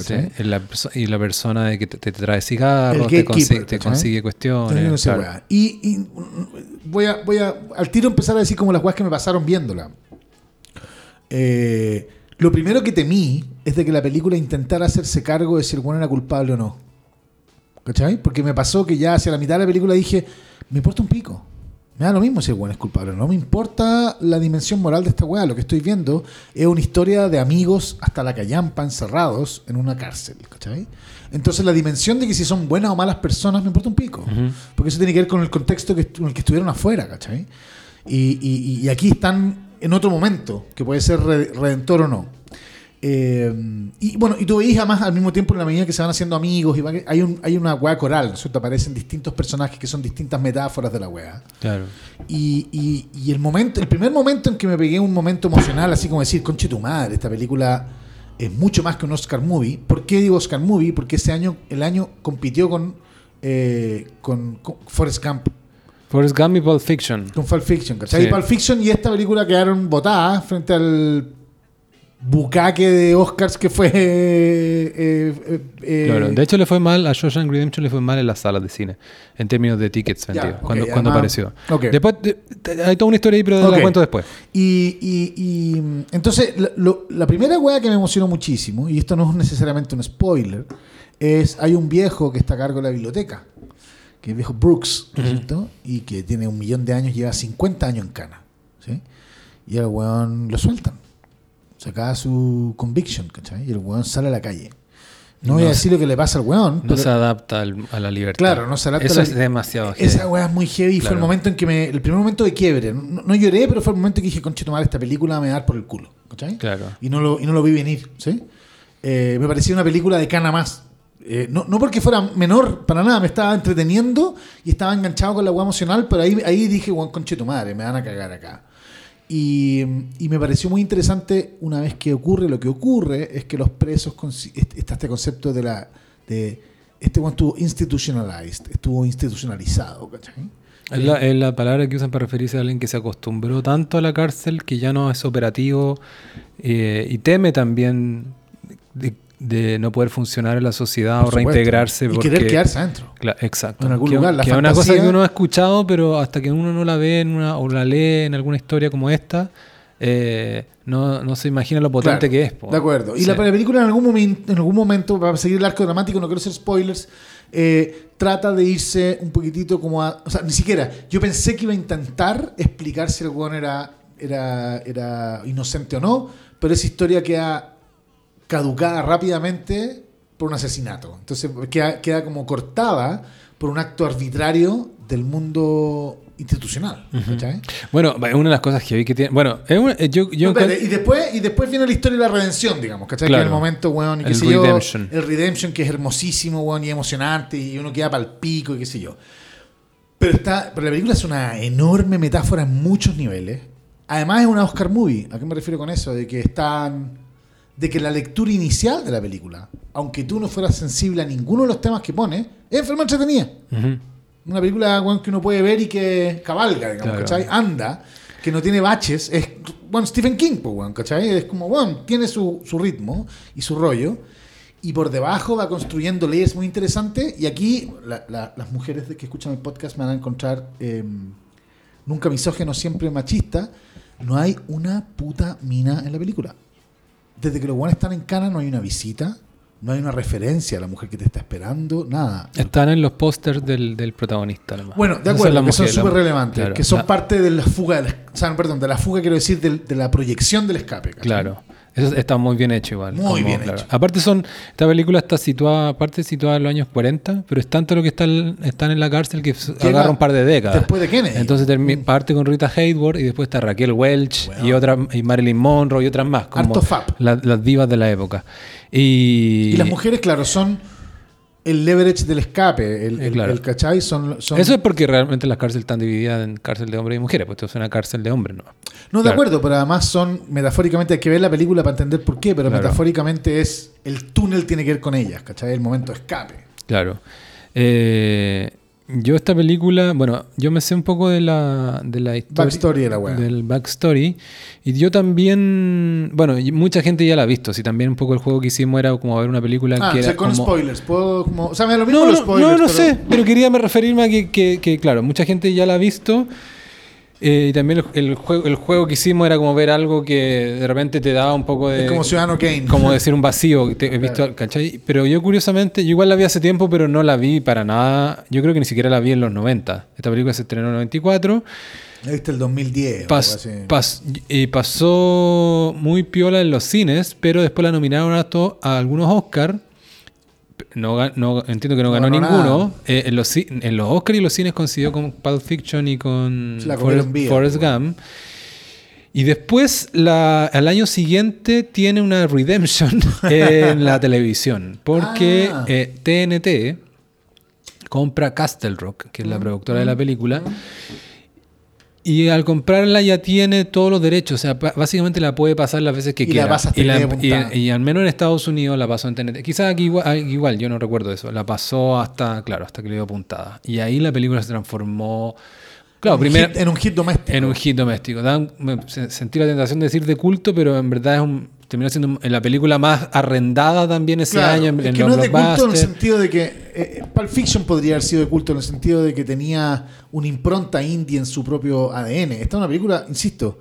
y la persona de que te, te trae cigarros, te, consigue, te consigue no cuestiones. sé, claro. weá. Y, y, voy, a, voy a al tiro empezar a decir como las weas que me pasaron viéndola. Eh, lo primero que temí es de que la película intentara hacerse cargo de si el weón era culpable o no. ¿Cachai? Porque me pasó que ya hacia la mitad de la película dije, me importa un pico. Me da lo mismo si el weón es culpable no. Me importa la dimensión moral de esta weá. Lo que estoy viendo es una historia de amigos hasta la callampa encerrados en una cárcel. ¿Cachai? Entonces la dimensión de que si son buenas o malas personas me importa un pico. Porque eso tiene que ver con el contexto que, en el que estuvieron afuera, ¿cachai? Y, y- y aquí están en otro momento, que puede ser re- redentor o no. Eh, y bueno, y tú veis además al mismo tiempo en la medida que se van haciendo amigos, y va que- hay, un, hay una weá coral, ¿no es cierto? Aparecen distintos personajes que son distintas metáforas de la weá. Claro. Y, y- y el momento, el primer momento en que me pegué un momento emocional, así como decir, conche tu madre, esta película es mucho más que un Oscar movie. ¿Por qué digo Oscar movie? Porque ese año, el año compitió con, eh, con, con Forrest Gump, Forrest Gump y Pulp Fiction. con Pulp Fiction, ¿cachai? Sí. Pulp Fiction y esta película quedaron botadas frente al bucaque de Oscars que fue... eh, eh, eh, Claro. De hecho, le fue mal, a Shawshank Redemption le fue mal en las salas de cine, en términos de tickets vendidos, ok, cuando, cuando además- apareció. ok. Después, de- de- hay toda una historia ahí, pero Ok. la cuento después. Y, y- y, entonces, la, lo- la primera weá que me emocionó muchísimo, y esto no es necesariamente un spoiler, es hay un viejo que está a cargo de la biblioteca, que es el viejo Brooks, ¿no es cierto? Y que tiene un millón de años, lleva 50 años en cana. ¿sí? Y el weón lo sueltan. Sacaba su conviction, ¿cachai? Y el weón sale a la calle. No, voy a No decir lo que le pasa al weón, No pero se adapta al- a la libertad. Claro, no se adapta Eso a la- es demasiado esa weá es muy heavy. Fue el Claro. momento en que me. El primer momento de quiebre. No, no lloré, pero fue el momento que dije, conche tomar esta película me va a dar por el culo. ¿Cachai? Claro. Y no lo, y no lo vi venir. ¿sí? Eh, me parecía una película de cana más. Eh, no, no porque fuera menor, para nada, me estaba entreteniendo y estaba enganchado con la weá emocional, pero ahí, ahí dije, weón, conche tu madre, me van a cagar acá. Y, me pareció muy interesante una vez que ocurre lo que ocurre, es que los presos, está este concepto de la... De, este weón estuvo institutionalized, estuvo institucionalizado, ¿cachai? Es la, es la palabra que usan para referirse a alguien que se acostumbró tanto a la cárcel que ya no es operativo eh, y teme también de no poder funcionar en la sociedad Por o reintegrarse. Y porque, querer quedarse adentro. Cla- exacto. En algún que, lugar, la que es una cosa que uno ha escuchado, pero hasta que uno no la ve en una, o la lee en alguna historia como esta, eh, no, no se imagina lo potente Claro, que es. po. De acuerdo. Y Sí. la, la película en algún, momento, en algún momento, para seguir el arco dramático, no quiero hacer spoilers, eh, trata de irse un poquitito como a... O sea, ni siquiera. Yo pensé que iba a intentar explicar si el weón era, era, era inocente o no, pero esa historia queda caducada rápidamente por un asesinato. Entonces queda, queda como cortada por un acto arbitrario del mundo institucional. ¿cachai? Bueno, una de las cosas que vi que tiene. Bueno, es una- eh, yo, yo No, espérate, y después y después viene la historia de la redención, digamos, ¿cachai? Claro. Que es el momento, weón, y qué El sé yo, redemption. el redemption que es hermosísimo, weón, y emocionante, y uno queda para el pico, y qué sé yo. Pero está, pero la película es una enorme metáfora en muchos niveles. Además es una Oscar movie. ¿A qué me refiero con eso? De que están de que la lectura inicial de la película, aunque tú no fueras sensible a ninguno de los temas que pone, es enferma entretenida. Una película que uno puede ver y que cabalga, digamos, Claro. ¿cachai? Anda, que no tiene baches. Es bueno, Stephen King, pues, ¿cachai? Es como, bueno, tiene su, su ritmo y su rollo. Y por debajo va construyendo leyes muy interesantes. Y aquí la- la- las mujeres que escuchan el podcast me van a encontrar eh, nunca misógeno, siempre machista. No hay una puta mina en la película. Desde que los buenos están en cana no hay una visita, no hay una referencia a la mujer que te está esperando, nada. Están en los pósters del, del protagonista. nomás. Bueno, de acuerdo, que son súper relevantes, claro, que son la- parte de la fuga, o sea, perdón, de la fuga, quiero decir, del- de, la proyección del escape. ¿cachai? Claro. Eso está muy bien hecho igual. Muy bien hecho. Aparte son, esta película está situada, aparte situada en los años 40, pero es tanto lo que está el- están en la cárcel que agarra un par de décadas. después de Kennedy. Entonces termi- parte con Rita Hayworth y después está Raquel Welch y otra y Marilyn Monroe y otras más. Como Harto fap. la- las divas de la época. Y, Y las mujeres, claro, son el leverage del escape, el, Eh, el- claro. el ¿cachai? Son, son- Eso es porque realmente las cárceles están divididas en cárcel de hombres y mujeres, pues esto es una cárcel de hombres, ¿no? No, de acuerdo, pero además son, metafóricamente, hay que ver la película para entender por qué, pero Claro. metafóricamente es, el túnel tiene que ver con ellas, ¿cachai? El momento de escape. Claro. Eh, yo esta película, bueno, yo me sé un poco de la, de la historia. Backstory de la wea. Del backstory. Y yo también, bueno, y mucha gente ya la ha visto. Si también un poco el juego que hicimos era como ver una película Ah, que o sea, era con como... spoilers. Puedo, como, o sea, me da lo mismo No, los spoilers. no, no pero- sé, pero quería me referirme a que, que- que, claro, mucha gente ya la ha visto. Eh, y también el, el juego, el juego que hicimos era como ver algo que de repente te daba un poco de. Es como Ciudadano Kane. Como decir un vacío. te- he visto, ¿cachai? Pero yo, curiosamente, yo igual la vi hace tiempo, pero no la vi para nada. Yo creo que ni siquiera la vi en los 90. Esta película se estrenó en el 94. La viste el 2010. o Pas- así. pas- y pasó muy piola en los cines, pero después la nominaron a, to- a algunos Oscar. No, entiendo que no, No ganó ganó ninguno. Eh, en, los, en los Oscar y los cines coincidió con Pulp Fiction y con Forrest, Forrest pues. Gump. Y después, la, al año siguiente, tiene una redemption en la televisión. Porque Ah. eh, TNT compra Castle Rock, que es Mm, la productora de la película. Y al comprarla ya tiene todos los derechos. O sea, básicamente la puede pasar las veces que Y la quiera. pasa hasta y, la- y- y al menos en Estados Unidos la pasó en TNT. Quizás aquí igual, ah, igual, yo no recuerdo eso. La pasó hasta, claro, hasta que le dio puntada. Y ahí la película se transformó. Claro, Un primero. hit- en un hit doméstico. En un hit doméstico. Me- se- sentí la tentación de decir de culto, pero en verdad es un, terminó siendo la película más arrendada también ese Claro, año en, es en que los no es de culto en el sentido de que eh, Pulp Fiction podría haber sido de culto en el sentido de que tenía una impronta indie en su propio ADN. Esta es una película, insisto,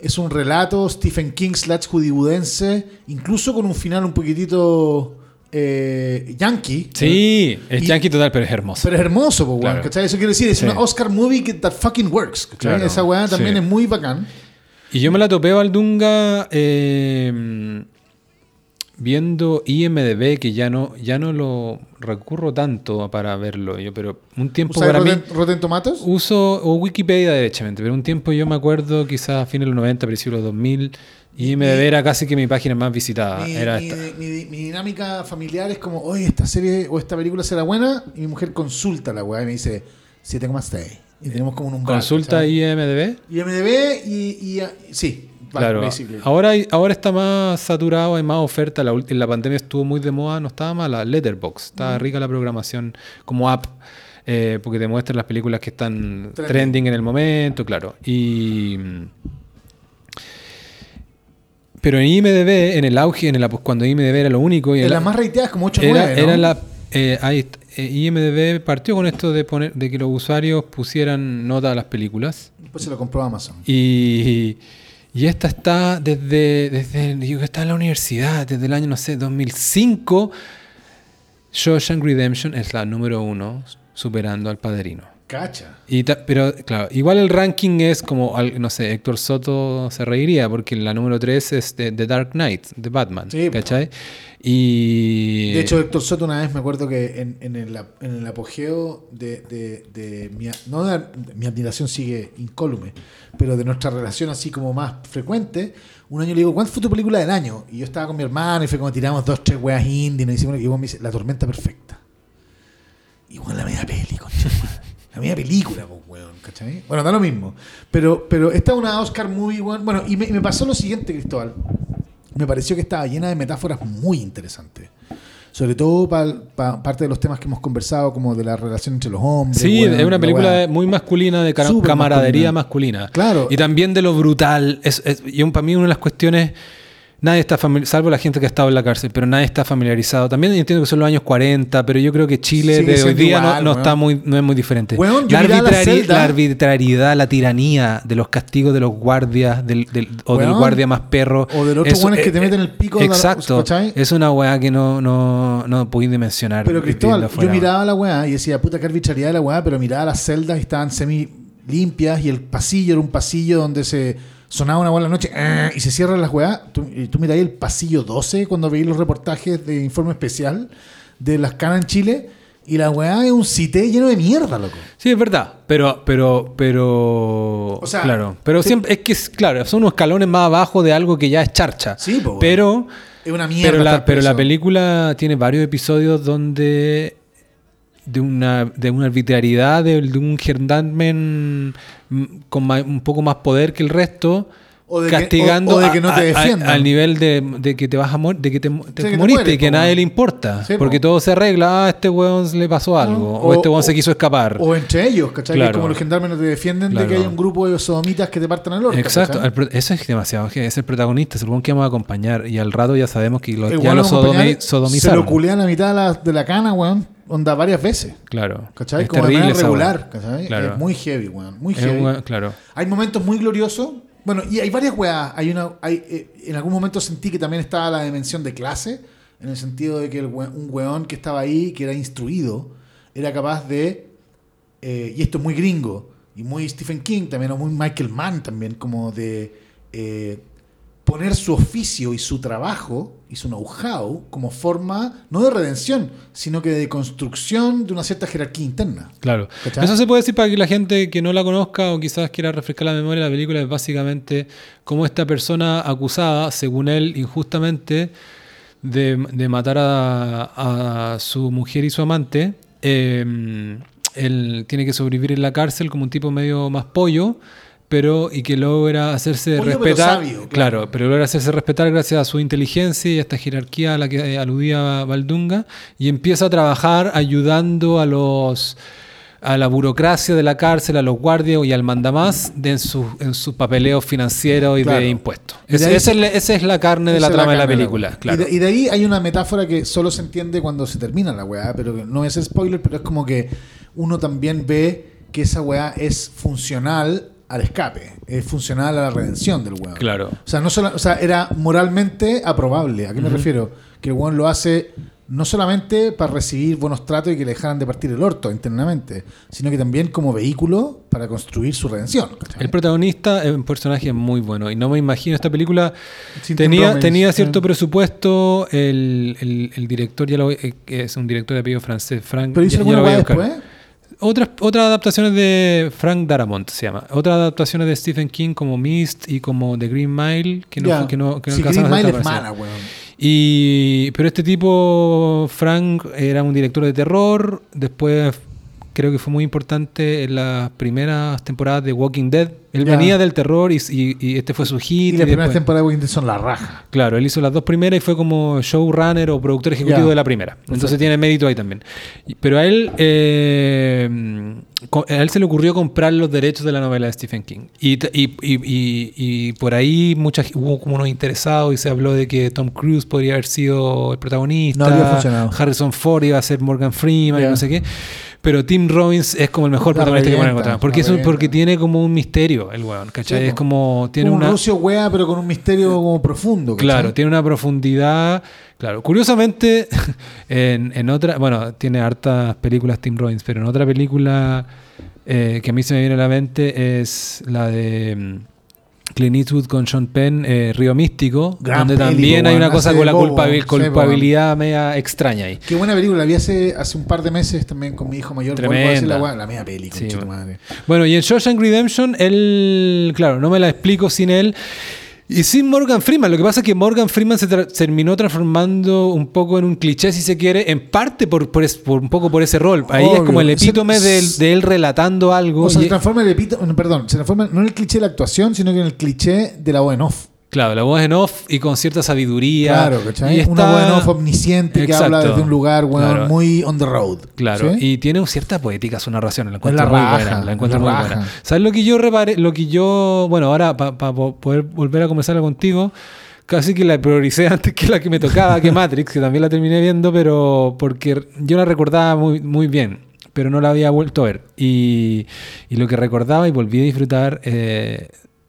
es un relato Stephen King slash hollywoodense, incluso con un final un poquitito eh, yankee. Sí, es Y- yankee total, pero es hermoso. Pero es hermoso, po, weón, Claro. ¿cachai? Eso quiere decir, es Sí. una Oscar movie que that fucking works. Claro, Esa weá también sí. es muy bacán. Y yo me la topé Valdunga eh, viendo IMDB, que ya no, ya no lo recurro tanto para verlo yo, pero un tiempo ¿Usas para mí Rotten, Rotten Tomatoes? uso o Wikipedia derechamente, pero un tiempo yo me acuerdo quizás a fines de los 90, principios de los 2000, IMDB era casi que mi página más visitada. Mi, era mi- esta. mi- mi dinámica familiar es como, oye, esta serie o esta película será buena, y mi mujer consulta la weá y me dice 7,6. Y tenemos como un umbral. Consulta. IMDB. IMDB y, y, ah, sí, Claro, basically. ahora, ahora está más saturado, hay más oferta. La, en la pandemia estuvo muy de moda, no estaba mala. Letterbox, estaba Mm. rica la programación como app, eh, porque te muestra las películas que están Trending. trending. en el momento, claro. Y. Pero en IMDB, en el auge, en el, cuando IMDB era lo único. Y En las más rateadas como 8 era, 9, era la. Eh, ahí eh, IMDB partió con esto de poner de que los usuarios pusieran nota a las películas. Después se lo compró Amazon. Y, y esta está desde, desde digo, está en la universidad, desde el año, no sé, 2005. Shawshank Redemption es la número uno, superando al Padrino. Cacha. Y ta- pero, claro, igual el ranking es como, no sé, Héctor Soto se reiría porque la número 3 es The Dark Knight, de Batman, Sí, ¿cachai? Y... De hecho, Héctor Soto una vez me acuerdo que en, en el, en el apogeo de, de- de mi, a- no de- mi admiración sigue incólume, pero de nuestra relación así como más frecuente, un año le digo, ¿cuál fue tu película del año? Y yo estaba con mi hermano y fue como tiramos dos, tres weas indies, y hicimos, y vos me dice, La Tormenta Perfecta. Igual la media peli, concha. La media película, pues, weón, ¿cachai? Bueno, da lo mismo. Pero, pero esta es una Oscar movie, weón. Bueno, y me, pasó lo siguiente, Cristóbal me pareció que estaba llena de metáforas muy interesantes. Sobre todo para parte de los temas que hemos conversado, como de la relación entre los hombres. Sí, weón, es una la película muy masculina, de camaradería masculina. masculina. Claro. Y también de lo brutal. Es, es- y un- para mí una de las cuestiones, nadie está familiarizado, salvo la gente que ha estado en la cárcel, pero nadie está familiarizado. También entiendo que son los años 40, pero yo creo que Chile de hoy día no- igual, no, weón. está muy, no es muy diferente. La, arbitrariedad, la tiranía de los castigos de los guardias del, del- o del guardia más perro. O de los otros Eso, weones que eh, te meten el pico de la- Exacto. Es una weá que no, no, no podéis dimensionar. Pero Cristóbal, yo miraba la weá y decía, puta, qué arbitrariedad de la weá, pero miraba las celdas y estaban semi limpias y el pasillo era un pasillo donde se sonaba una la noche ¡ah! y se cierran las weá. Tú, y tú mirabas el pasillo 12 cuando veis los reportajes de informe especial de las canas en Chile y la weá es un cité lleno de mierda, loco. Sí, es verdad, pero, pero, pero, O sea, claro, pero te- siempre, es que, es- claro, son unos escalones más abajo de algo que ya es charcha. Sí, po, pero, Es una mierda. Pero la, pero película tiene varios episodios donde de una, de una arbitrariedad de, un gendarme mm, con un poco más poder que el resto O de que- castigando o- o de que no te a- a- defiendan. al nivel de, de que te vas a morir de que te, te que te moriste mueres, y que a nadie le importa Sí, po. porque todo se arregla ah, este weón le pasó algo o, O- este weón se quiso escapar O entre ellos, ¿cachai? Que es como los gendarmes no te defienden de que hay un grupo de sodomitas que te partan el orto. Exacto, eso es demasiado, que es el protagonista, es el weón que vamos a acompañar y al rato ya sabemos que lo- ya lo sodomi- Se lo culean a mitad de la, de la cana, weón. Onda varias veces. Claro. ¿Cachai? Es como de terrible manera esa regular, weá. ¿cachai? Claro. Es muy heavy, weón. Muy heavy. claro. Hay momentos muy gloriosos. Bueno, y hay varias weas. Hay una, hay, eh, en algún momento sentí que también estaba la dimensión de clase, en el sentido de que el un weón que estaba ahí, que era instruido, era capaz de, eh, y esto es muy gringo, y muy Stephen King también, o muy Michael Mann también, como de eh, poner su oficio y su trabajo y su know-how como forma, no de redención, sino que de construcción de una cierta jerarquía interna. Claro. ¿Cachai? Eso se puede decir para que la gente que no la conozca o quizás quiera refrescar la memoria, la película es básicamente cómo esta persona acusada, según él, injustamente, de, de matar a, a su mujer y su amante, eh, él tiene que sobrevivir en la cárcel como un tipo medio más pollo. Pero, y que logra hacerse Pollo, pero respetar. sabio, claro. claro. pero logra hacerse respetar gracias a su inteligencia y a esta jerarquía a la que eh, aludía Valdunga. Y empieza a trabajar ayudando a los a la burocracia de la cárcel, a los guardias y al mandamás de en sus en sus papeleos financieros y Claro. de impuestos. Ahí esa, es la, esa es la carne de la trama de la película. claro. Y, de, y de ahí hay una metáfora que solo se entiende cuando se termina la weá, pero no es spoiler, pero es como que uno también ve que esa weá es funcional al escape, es funcional a la redención del weón. Claro. O sea, no solo, o sea, era moralmente aprobable. ¿A qué me refiero? Que el weón lo hace no solamente para recibir buenos tratos y que le dejaran de partir el orto internamente, sino que también como vehículo para construir su redención. ¿cachai? El protagonista es un personaje muy bueno y no me imagino esta película Sin tenía, tenía sí. cierto presupuesto el, el- el director ya lo eh, es un director de apellido francés Frank Pero ya- ya lo voy a buscar. después. Otras otras adaptaciones de Frank Darabont se llama otras adaptaciones de Stephen King como Mist y como The Green Mile que no fue- que no, que no Sí, Green Mile es mala, weón. Y, pero este tipo, Frank, era un director de terror. Después creo que fue muy importante en las primeras temporadas de Walking Dead. Él Ya. venía del terror y, y- y este fue su hit. Y primeras después- temporadas de Walking Dead son la raja. Claro, él hizo las dos primeras y fue como showrunner o productor ejecutivo Ya. de la primera. Entonces tiene mérito ahí también. Pero a él, eh, a él se le ocurrió comprar los derechos de la novela de Stephen King. Y, por ahí mucha, hubo como unos interesados y se habló de que Tom Cruise podría haber sido el protagonista. No había funcionado. Harrison Ford iba a ser Morgan Freeman y no sé qué. Pero Tim Robbins es como el mejor La protagonista que pueden revienta, encontrar. Porque, la porque tiene como un misterio el weón, ¿cachai? Sí, es como... Tiene Como una, un rucio wea, pero con un misterio como profundo. ¿cachai? Claro, tiene una profundidad. Claro, curiosamente, en, en otra, bueno, tiene hartas películas Tim Robbins, pero en otra película eh, que a mí se me viene a la mente es la de mm, Clint Eastwood con Sean Penn, eh, Río Místico, Gran donde también hay una cosa con la bobo, culpabil- culpabilidad media extraña ahí. Qué buena película. La vi hace, hace un par de meses también con mi hijo mayor. Tremenda. La, la media Sí, tu bueno. madre. Bueno, y en Shawshank Redemption, él, claro, no me la explico sin él. Y sin Morgan Freeman, lo que pasa es que Morgan Freeman se tra- terminó transformando un poco en un cliché, si se quiere, en parte por, por, es- por un poco por ese rol. Ahí es como el Se- epítome de, él- de él relatando algo. O sea, se transforma en el no, perdón, se transforma no en el cliché de la actuación, sino que en el cliché de la voz en off. Claro, la voz en off y con cierta sabiduría. Claro, ¿cachai? Y Una voz en off omnisciente que habla desde un lugar, Claro. muy on the road. Claro, ¿sí? y tiene cierta poética su narración, la encuentro la muy raja, buena, la encuentro la muy raja. buena. ¿Sabes lo que yo reparé? Lo que yo, bueno, ahora para poder volver a conversarla contigo, casi que la prioricé antes que la que me tocaba, que Matrix, que también la terminé viendo, pero porque yo la recordaba muy, muy bien, pero no la había vuelto a ver. Y, y lo que recordaba y volví a disfrutar eh,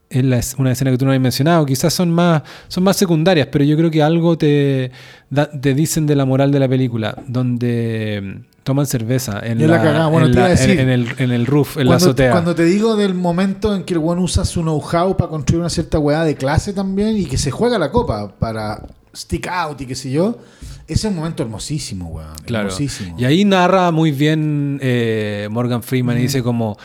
es la una escena que tú no habías mencionado. Quizás son más, son más secundarias, pero yo creo que algo te, da- te dicen de la moral de la película, donde mm, toman cerveza en, la cagada. Bueno, en, la- decir. el, en el roof, en la azotea. cuando te digo del momento en que el weón usa su know-how para construir una cierta weá de clase también y que se juega la copa para stick out y qué sé yo, ese es un momento hermosísimo, weón. Claro. Hermosísimo. Y ahí narra muy bien eh, Morgan Freeman y dice como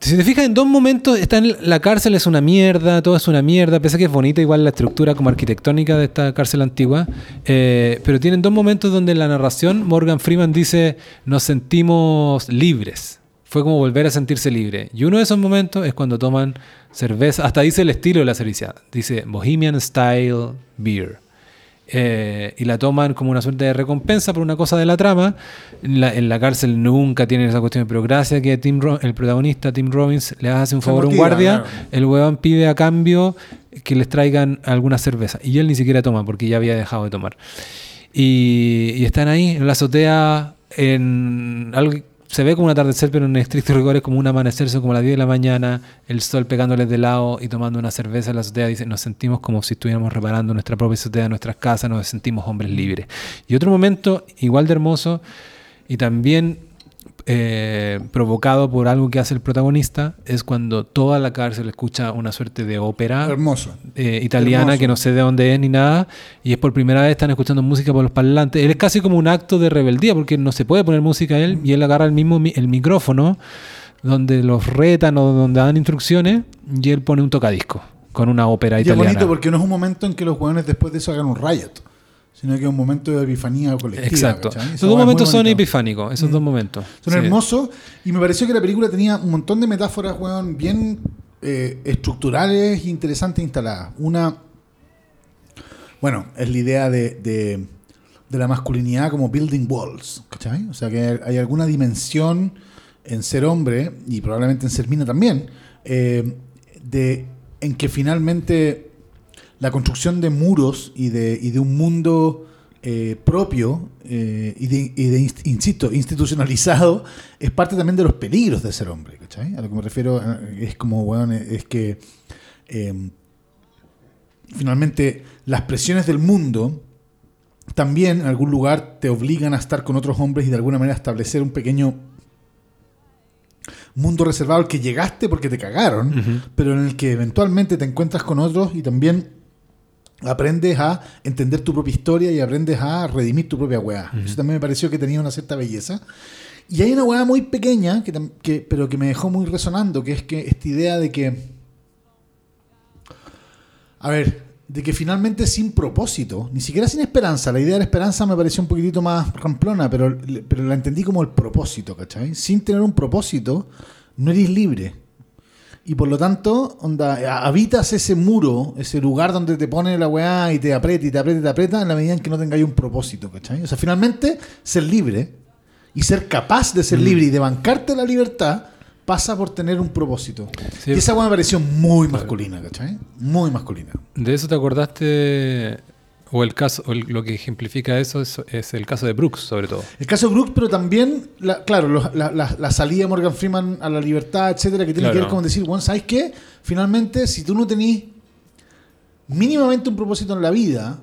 Si te fijas, en dos momentos está en la cárcel es una mierda, todo es una mierda, pese a que es bonita igual la estructura como arquitectónica de esta cárcel antigua, eh, pero tienen dos momentos donde en la narración Morgan Freeman dice nos sentimos libres. Fue como volver a sentirse libre. Y uno de esos momentos es cuando toman cerveza, hasta dice el estilo de la cerveza, dice Bohemian Style Beer. Eh, y la toman como una suerte de recompensa por una cosa de la trama. En la, en la cárcel nunca tienen esa cuestión, pero gracias a que Tim Ro- el protagonista, Tim Robbins, le hace un favor a un guardia, claro. el huevón pide a cambio que les traigan alguna cerveza. Y él ni siquiera toma porque ya había dejado de tomar. Y, y están ahí en la azotea, en algo se ve como un atardecer, pero en estricto rigor es como un amanecer, como las 10 de la mañana, el sol pegándoles de lado y tomando una cerveza en la azotea. Dice, nos sentimos como si estuviéramos reparando nuestra propia azotea, nuestras casas, nos sentimos hombres libres. Y otro momento igual de hermoso y también eh, provocado por algo que hace el protagonista es cuando toda la cárcel escucha una suerte de ópera Hermoso. eh, italiana Hermoso. que no sé de dónde es ni nada, y es por primera vez están escuchando música por los parlantes. Él es casi como un acto de rebeldía porque no se puede poner música a él y él agarra el mismo mi- el micrófono donde los retan o donde dan instrucciones y él pone un tocadisco con una ópera Y es italiana. bonito porque no es un momento en que los hueones después de eso hagan un riot, sino que es un momento de epifanía colectiva. Exacto. Esos dos momentos son epifánicos, esos dos momentos. Son Sí. hermosos y me pareció que la película tenía un montón de metáforas, weón, bien eh, estructurales e interesantes instaladas. Una, bueno, es la idea de, de- de la masculinidad como building walls, ¿cachai? O sea, que hay alguna dimensión en ser hombre y probablemente en ser mina también, eh, de, en que finalmente la construcción de muros y de, y de un mundo eh, propio eh, y de, y de insisto, institucionalizado es parte también de los peligros de ser hombre. ¿cachai? A lo que me refiero eh, es como, weón, es que eh, finalmente las presiones del mundo también en algún lugar te obligan a estar con otros hombres y de alguna manera establecer un pequeño mundo reservado al que llegaste porque te cagaron, pero en el que eventualmente te encuentras con otros y también aprendes a entender tu propia historia y aprendes a redimir tu propia weá. Eso también me pareció que tenía una cierta belleza. Y hay una weá muy pequeña, que, pero que me dejó muy resonando, que es que esta idea de que... A ver, de que finalmente sin propósito, ni siquiera sin esperanza, la idea de la esperanza me pareció un poquitito más ramplona, pero, pero la entendí como el propósito, ¿cachai? Sin tener un propósito, no eres libre. Y por lo tanto, onda, habitas ese muro, ese lugar donde te pone la weá y te aprieta y te aprieta y te aprieta en la medida en que no tengáis un propósito, ¿cachai? O sea, finalmente, ser libre y ser capaz de ser libre y de bancarte la libertad pasa por tener un propósito. Sí. Y esa weá me pareció muy masculina, ¿cachai? Muy masculina. De eso te acordaste, o el caso, o el- lo que ejemplifica eso es, es el caso de Brooks, sobre todo. El caso de Brooks, pero también, la- claro, los- la, la- la salida de Morgan Freeman a la libertad, etcétera, que tiene que Claro. ver con decir, bueno, ¿sabes qué? Finalmente, si tú no tenés mínimamente un propósito en la vida,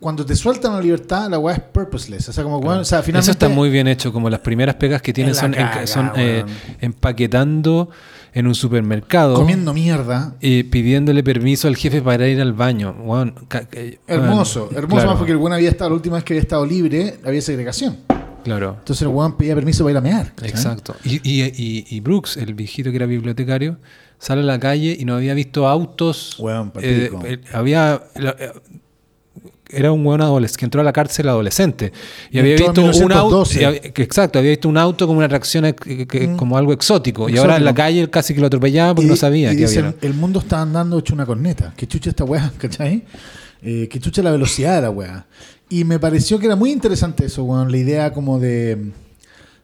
cuando te sueltan la libertad, la weá es purposeless. O sea, como, bueno, o sea, finalmente. Eso está muy bien hecho, como las primeras pegas que tienen son, en- son eh, empaquetando en un supermercado. Comiendo mierda. Y pidiéndole permiso al jefe para ir al baño. Weón, ca- eh, Hermoso, weón, hermoso claro, más porque el buen había estado, la última vez que había estado libre, había segregación. Claro, Entonces el weón pedía permiso para ir a mear. ¿cachai? exacto. Y, y, y- y Brooks, el viejito que era bibliotecario, sale a la calle y no había visto autos. Weón, eh, había. la- eh, era un buen adolescente que entró a la cárcel adolescente y había visto un auto 1912. y había- que- exacto había visto un auto como una atracción que- que- como algo exótico, y ahora en la calle casi que lo atropellaba porque Y- no sabía y que dicen, había el mundo está andando hecho una corneta. Que chucha esta weá, ¿cachai? Eh, que chucha la velocidad de la weá. Y me pareció que era muy interesante eso, weón. La idea como de,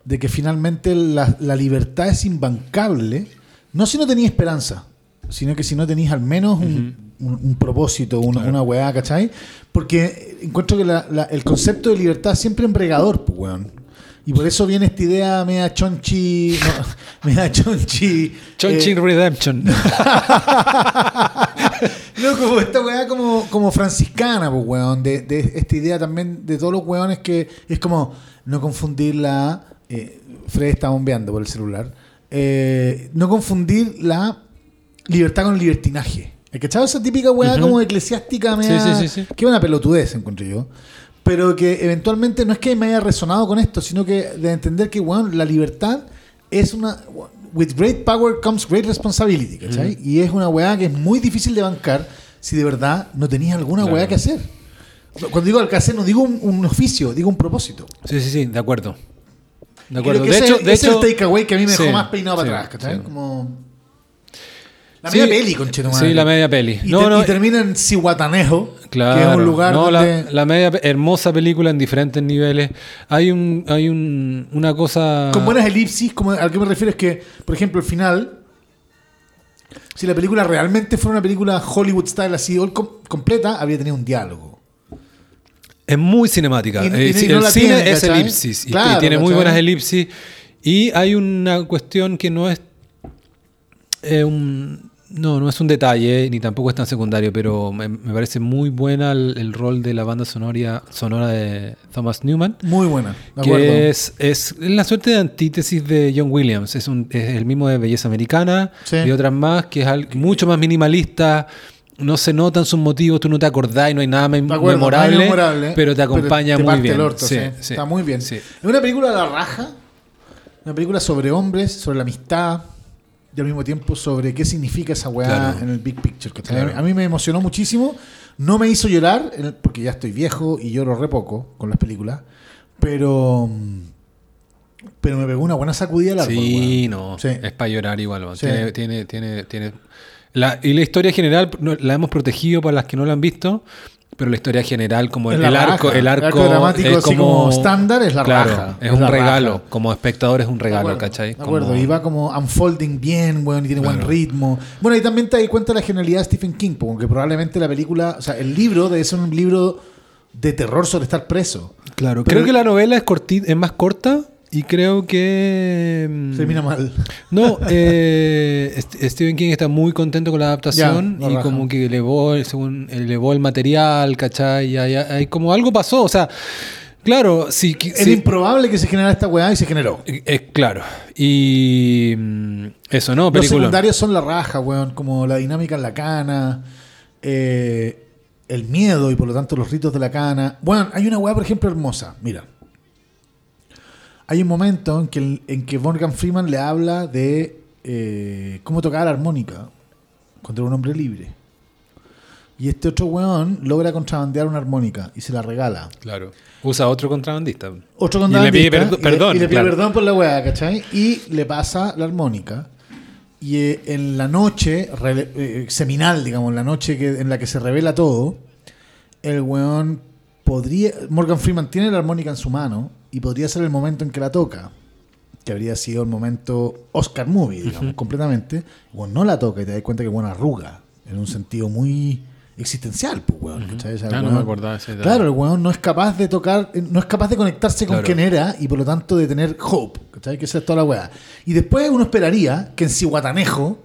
de que finalmente la, la libertad es imbancable. No si no tenías esperanza, sino que si no tenías al menos un, un- un propósito, una, una weá, ¿cachai? Porque encuentro que la- la- el concepto de libertad es siempre embriagador, pues, weón. Y por eso viene esta idea media chonchi. No, media chonchi. Chonchi eh, Redemption no, como esta weá como, como franciscana, pues, weón. De, de esta idea también de todos los weones que es como no confundir la. Eh, Fred está bombeando por el celular. Eh, no confundir la libertad con el libertinaje. ¿Hay cachado esa típica weá como eclesiástica? media- Sí, sí, sí, sí. Que una pelotudez, encuentro yo. Pero que eventualmente no es que me haya resonado con esto, sino que de entender que, weón, la libertad es una. with great power comes great responsibility, ¿cachai? Y es una weá que es muy difícil de bancar si de verdad no tenías alguna Claro. weá que hacer. Cuando digo al que hacer, no digo un, un oficio, digo un propósito. Sí, sí, sí, de acuerdo. De acuerdo. creo que De ese- hecho, de ese hecho, es el takeaway que a mí me dejó sí, más peinado sí, para atrás, ¿cachai? Como. La Sí, media peli, conchetumadre. sí, la media peli. Y, No, te- no, y termina en Cihuatanejo, Claro. que es un lugar no, donde. la, la media hermosa película en diferentes niveles. Hay un, hay un, una cosa. Con buenas elipsis, como a qué me refiero es que, por ejemplo, el final, si la película realmente fuera una película Hollywood style así com- completa, habría tenido un diálogo. Es muy cinemática. Y- Eh, y- sí, y no el cine tiene, es ¿cachai? elipsis. y- y, Claro, tiene muy ¿cachai? buenas elipsis. Y hay una cuestión que no es. eh, un- no, no es un detalle, ni tampoco es tan secundario, pero me, me parece muy buena el, el rol de la banda sonora, sonora de Thomas Newman. Muy buena, de acuerdo. Que es, es la suerte de antítesis de John Williams. Es, un, es el mismo de Belleza Americana Sí. y otras más, que es al- mucho más minimalista. No se notan sus motivos, tú no te acordás y no hay nada acuerdo, memorable, pero te acompaña te muy bien. el orto, Sí. Está muy bien. Sí. Es una película de la raja, una película sobre hombres, sobre la amistad y al mismo tiempo sobre qué significa esa weá Claro. en el big picture. A mí me emocionó muchísimo, no me hizo llorar porque ya estoy viejo y lloro re poco con las películas, pero pero me pegó una buena sacudida al árbol. Sí, no, Sí. es para llorar igual. Sí. Tiene, tiene, tiene, tiene- la, y la historia general no, la hemos protegido para las que no la han visto, pero la historia general, como el, arco, el arco, dramático, es como estándar, es la claro, raja. Es, Es un regalo, raja. como espectador es un regalo, acuerdo, ¿cachai? De acuerdo, Como- y va como unfolding bien, weón, y tiene buen ritmo. Bueno, y también te das cuenta de la genialidad de Stephen King, porque probablemente la película, o sea, el libro debe ser un libro de terror sobre estar preso. Claro, Pero- creo que la novela es, corti- es más corta y creo que... mm, Termina mal. No, eh, St- Stephen King está muy contento con la adaptación Ya, y raja. como que elevó, según, elevó el material, ¿cachai? Y hay, hay como algo pasó, o sea, claro, sí, improbable que se generara esta weá y se generó. eh, eh, claro. Y mm, eso, ¿no? Los Película. secundarios son la raja, weón, como la dinámica en la cana, eh, el miedo y por lo tanto los ritos de la cana. Bueno, hay una weá, por ejemplo, hermosa. Mira. Hay un momento en que, en que Morgan Freeman le habla de eh, cómo tocar la armónica era un hombre libre. Y este otro weón logra contrabandear una armónica y se la regala. Claro. Usa otro contrabandista. Otro Y le contrabandista. pide perdo- y le- perdón, Y le pide claro. perdón por la weá, ¿cachai? Y le pasa la armónica. Y eh, en la noche eh, seminal, digamos, en la noche que, en la que se revela todo, el weón podría. Morgan Freeman tiene la armónica en su mano y podría ser el momento en que la toca. Que habría sido el momento Oscar movie, digamos, completamente. Bueno, no la toca y te das cuenta que bueno arruga. En un sentido muy existencial, pues, weón. Ah, no weón- me acordaba ese detalle. Claro, el weón no es capaz de tocar, eh, no es capaz de conectarse con Claro. quién era y por lo tanto de tener hope, ¿cachai? Que esa es toda la weá. Y después uno esperaría que en Cihuatanejo,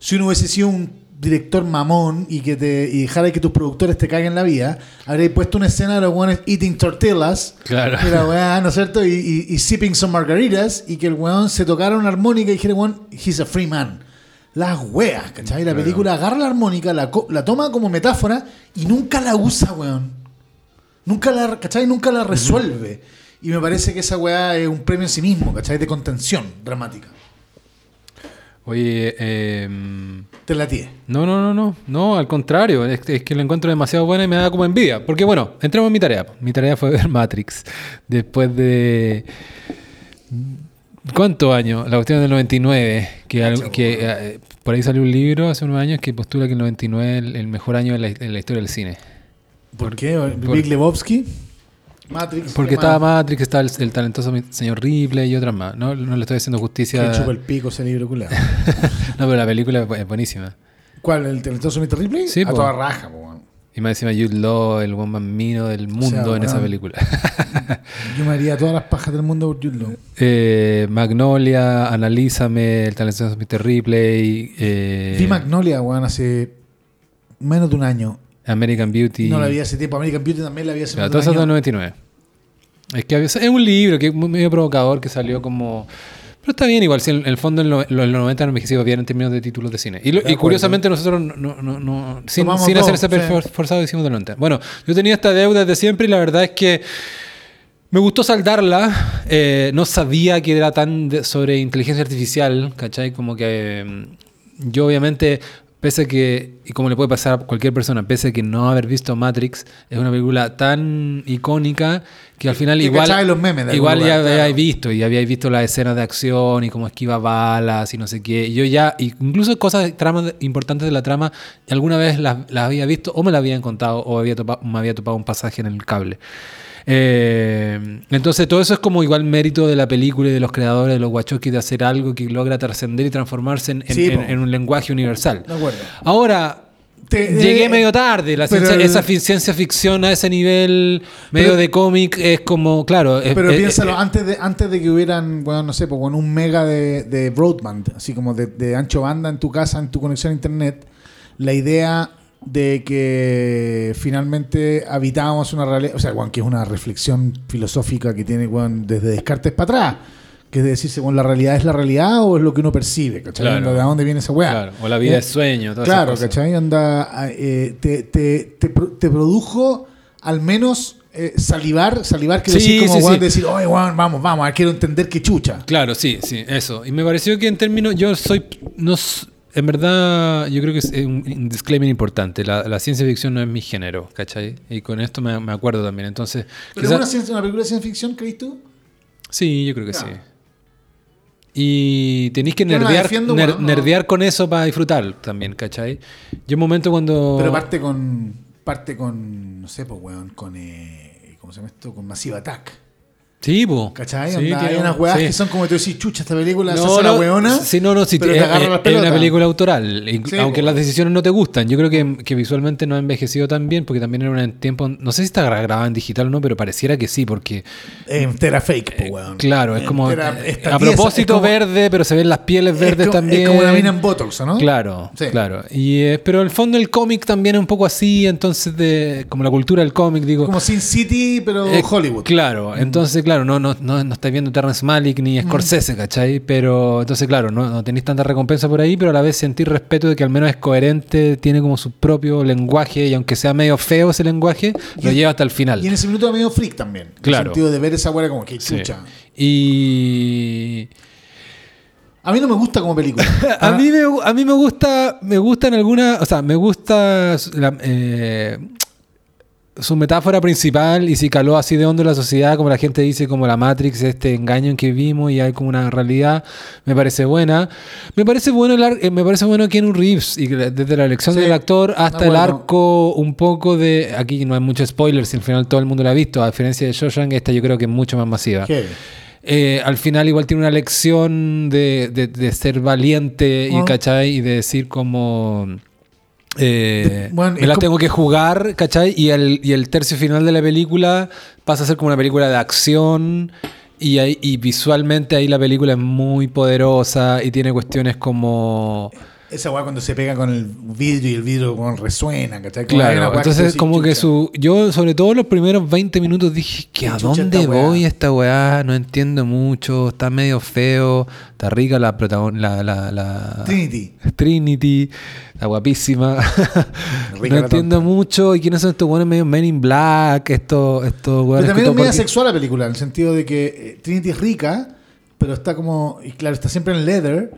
si uno hubiese sido un director mamón y que te y dejara que tus productores te caguen la vida, habréis puesto una escena de los weones eating tortillas, Claro. y la weá, ¿no es cierto? Y, y, y sipping some margaritas y que el weón se tocara una armónica y dijera, weón, he's a free man. Las weas, ¿cachai? La película agarra la armónica, la, la toma como metáfora y nunca la usa, weón. Nunca la, ¿cachai? Nunca la resuelve. Y me parece que esa weá es un premio en sí mismo, ¿cachai? De contención dramática. Oye, eh, Te la tiene. no, no, no, no, no, al contrario, es, es que lo encuentro demasiado buena y me da como envidia. Porque bueno, entremos en mi tarea. Mi tarea fue ver Matrix después de... ¿Cuántos años? La cuestión del 99, que, algo- que eh, por ahí salió un libro hace unos años que postula que el 99 es el, el mejor año en la, en la historia del cine. ¿Por qué? por- Big Lebowski, Matrix. Porque ¿qué estaba? Matrix, estaba el, el talentoso señor Ripley y otras más. No, no le estoy haciendo justicia. Que chupa el pico ese libro no, pero la película es bu- es buenísima. ¿Cuál? ¿El talentoso Mr. Ripley? Sí, A po. toda raja, po, weón. Y más encima Jude Law, el buen más mino del mundo sea, en esa película. Yo me haría todas las pajas del mundo por Jude Law. Eh, Magnolia, Analízame, el talentoso Mr. Ripley, eh, Vi Magnolia, weón, hace menos de un año. American Beauty. No la vi hace tiempo. American Beauty también la vi hace Claro, del año. 99. Es que es un libro que es muy- medio provocador que salió como. Pero está bien, igual, si en, en el fondo en lo- en los 90 han envejecido bien en términos de títulos de cine. Y, lo- y acuerdo. curiosamente nosotros, no, no, no- no- sin, sin hacer ese sí. for- forzado, hicimos del 90. Bueno, yo tenía esta deuda desde siempre y la verdad es que Me gustó saldarla. eh, no sabía que era tan de- sobre inteligencia artificial, ¿cachai? Como que mm, yo obviamente, pese a que, y como le puede pasar a cualquier persona, pese a que no haber visto Matrix, es una película tan icónica que al final Que igual, cachabais los memes de algún igual ya claro. habíais visto y habíais visto las escenas de acción y cómo esquiva balas y no sé qué. Y yo ya, incluso cosas, tramas importantes de la trama, alguna vez las, las había visto o me las habían contado o había topa- me había topado un pasaje en el cable. Eh, entonces todo eso es como igual mérito de la película y de los creadores de los Wachowski de hacer algo que logra trascender y transformarse en, en- Sí, en- po. en un lenguaje universal. De acuerdo. Ahora, Te- llegué eh, medio tarde. La ciencia- el- esa ciencia ficción a ese nivel medio Pero- de cómic es como, claro. es- Pero es- piénsalo, es- antes de antes de que hubieran, bueno, no sé, pues, bueno, un mega de, de broadband, así como de, de ancho banda en tu casa, en tu conexión a internet, la idea de que finalmente habitábamos una realidad, o sea, bueno, que es una reflexión filosófica que tiene bueno, desde Descartes para atrás, que es decirse, bueno, la realidad es la realidad o es lo que uno percibe, ¿cachai? Claro. ¿De dónde viene esa weá? Claro, o la vida Eh, es sueño, todas esas Claro, cosas. ¿cachai? Onda, eh, te, te, te, te produjo al menos eh, salivar, salivar que Sí, decir como sí, weón, sí. decir, oye, weón, vamos, vamos, quiero entender qué chucha. Claro, sí, sí, eso. Y me pareció que en términos, yo soy, no, en verdad, yo creo que es un, un disclaimer importante. La, la ciencia ficción no es mi género, ¿cachai? Y con esto me, me acuerdo también. Entonces, ¿Pero quizá- es una, ciencia- una película de ciencia ficción, crees tú? sí, yo creo que sí. Y tenéis que Yo no la nerdear, defiendo, ner- bueno, no. nerdear con eso para disfrutar también, ¿cachai? Yo un momento cuando... Pero parte con, parte con, no sé, pues, weón, con, eh, ¿cómo se llama esto? Con Massive Attack. Sí, po. ¿Cachai? Sí, Onda, hay unas weas sí. que son como tú decís, chucha, esta película se No, hace la no, weona. Sí, no, no, sí, pero es, te agarra es- las es una película autoral. Sí, aunque po. las decisiones no te gustan. Yo creo que, que visualmente no ha envejecido tan bien, porque también era un tiempo. No sé si está gra- grabada en digital o no, pero pareciera que sí, porque. Entera fake, pues, weón. Claro, es como. Entera- eh, a propósito como- verde, pero se ven las pieles es verdes como- también. Es como una mina en Botox, ¿no? Claro, Sí. claro. Y, eh, pero el fondo del cómic también es un poco así, entonces, de como la cultura del cómic, digo. Como Sin City, pero Eh, Hollywood. Claro, entonces, claro, no, no, no, no estáis viendo Terrence Malick ni Scorsese, ¿cachai? Pero entonces, claro, no, no tenéis tanta recompensa por ahí, pero a la vez sentir respeto de que al menos es coherente, tiene como su propio lenguaje y aunque sea medio feo ese lenguaje, lo lleva hasta el final. Y en ese minuto medio freak también. En Claro. el sentido de ver esa weá como que Sí. chucha. Y A mí no me gusta como película. a mí me, a mí me gusta, me gusta en alguna, o sea, me gusta la- eh, su metáfora principal y si caló así de hondo la sociedad, como la gente dice, como la Matrix, este engaño en que vimos y hay como una realidad, me parece buena. Me parece bueno el ar- eh, me parece bueno Keanu Reeves y desde la elección Sí, del actor hasta el arco un poco de aquí no hay mucho spoilers, al final todo el mundo la ha visto, a diferencia de Shawshank, esta yo creo que es mucho más masiva. Eh, al final igual tiene una lección de, de- de ser valiente y, Ah. ¿cachai? Y de decir como... eh, Bueno, me la como- tengo que jugar, ¿cachai? Y el, y el tercio final de la película pasa a ser como una película de acción y, ahí- y visualmente ahí la película es muy poderosa y tiene cuestiones como... Esa weá cuando se pega con el vidrio y el vidrio weón, resuena, ¿cachai? Como Claro, entonces como que su... Yo sobre todo los primeros 20 minutos dije que a ¿Qué chucha dónde esta weá? voy esta weá, no entiendo mucho, está medio feo, está rica la protagon la, la, la- Trinity. Trinity, está guapísima. Rica no la entiendo tonta. mucho. ¿Y quiénes son estos buenos medio Men in Black? Estos, estos Pero weones también es media todo- sexual la película, en el sentido de que eh, Trinity es rica, pero está como, y claro, está siempre en leather,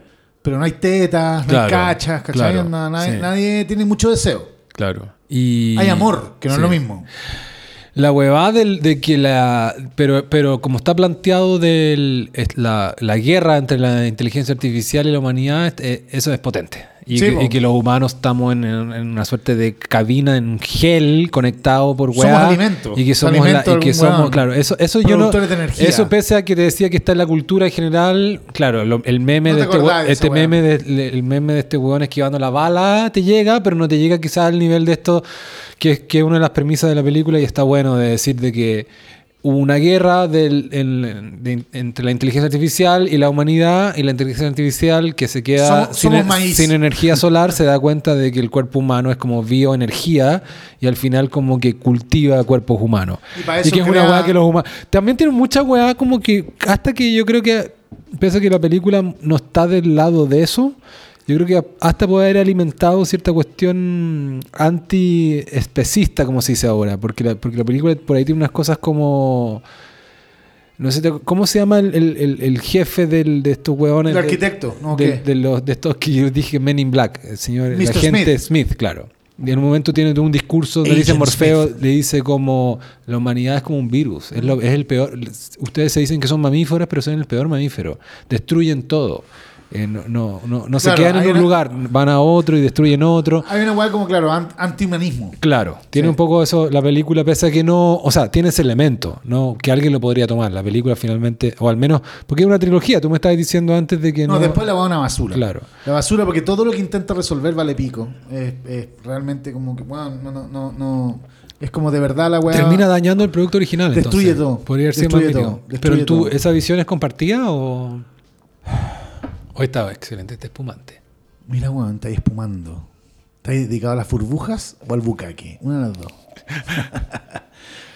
pero no hay tetas, no hay cachas, ¿cachai? claro, nadie, sí. nadie tiene mucho deseo. Claro. Y... Hay amor, que no Sí. es lo mismo. La huevada del, de que la. Pero, pero como está planteado del, la, la guerra entre la inteligencia artificial y la humanidad, eh, eso es potente. Y, Sí, que, po. y que los humanos estamos en, en- en una suerte de cabina en gel conectado por Somos weá. alimento. Y que somos, Alimento la- y que somos claro, eso, eso yo no. Productores de energía. Eso pese a que te decía que está en la cultura en general, claro, lo- el meme No de te este, de este weá. meme de, el meme de este weón esquivando la bala te llega, pero no te llega quizás al nivel de esto que es que una de las premisas de la película y está bueno de decir de que hubo una guerra del- en- de- entre la inteligencia artificial y la humanidad y la inteligencia artificial que se queda Somos- sin, somos maíz. sin energía solar se da cuenta de que el cuerpo humano es como bioenergía y al final como que cultiva cuerpos humanos Y para y eso que es una weá que los humanos también tiene mucha weá como que hasta que yo creo que pese a que la película no está del lado de eso yo creo que hasta puede haber alimentado cierta cuestión anti-especista, como se dice ahora, porque la, porque la película por ahí tiene unas cosas como No sé, ¿cómo se llama el, el- jefe del, de estos hueones? El arquitecto, ¿no? de, ¿Qué? de los, de estos que yo dije Men in Black, el señor, el Mr. agente Smith. Smith. claro. Y en un momento tiene un discurso donde dice Morfeo, Smith. le dice como la humanidad es como un virus, es, lo- es el peor. Ustedes se dicen que son mamíferos, pero son el peor mamífero. Destruyen todo. Eh, no no, no, no se quedan en un una- lugar, van a otro y destruyen otro. Hay una weá como, claro, an- antihumanismo. Claro, tiene Sí. un poco eso la película, pese a que no, o sea, tiene ese elemento, ¿no? Que alguien lo podría tomar. La película finalmente, o al menos, porque es una trilogía, tú me estabas diciendo antes de que no. No, después la va a una basura. Claro. La basura, porque todo lo que intenta resolver vale pico. Es, es realmente como que, bueno, no, no, no, no. Es como de verdad la weá. Termina dañando el producto original. Destruye entonces. todo. Podría haber sido más todo. Pero tú, todo. ¿esa visión es compartida o.? Hoy estaba excelente este espumante. Mira, weón, está ahí espumando. ¿Está ahí dedicado a las burbujas o al bucaque? Una de las dos.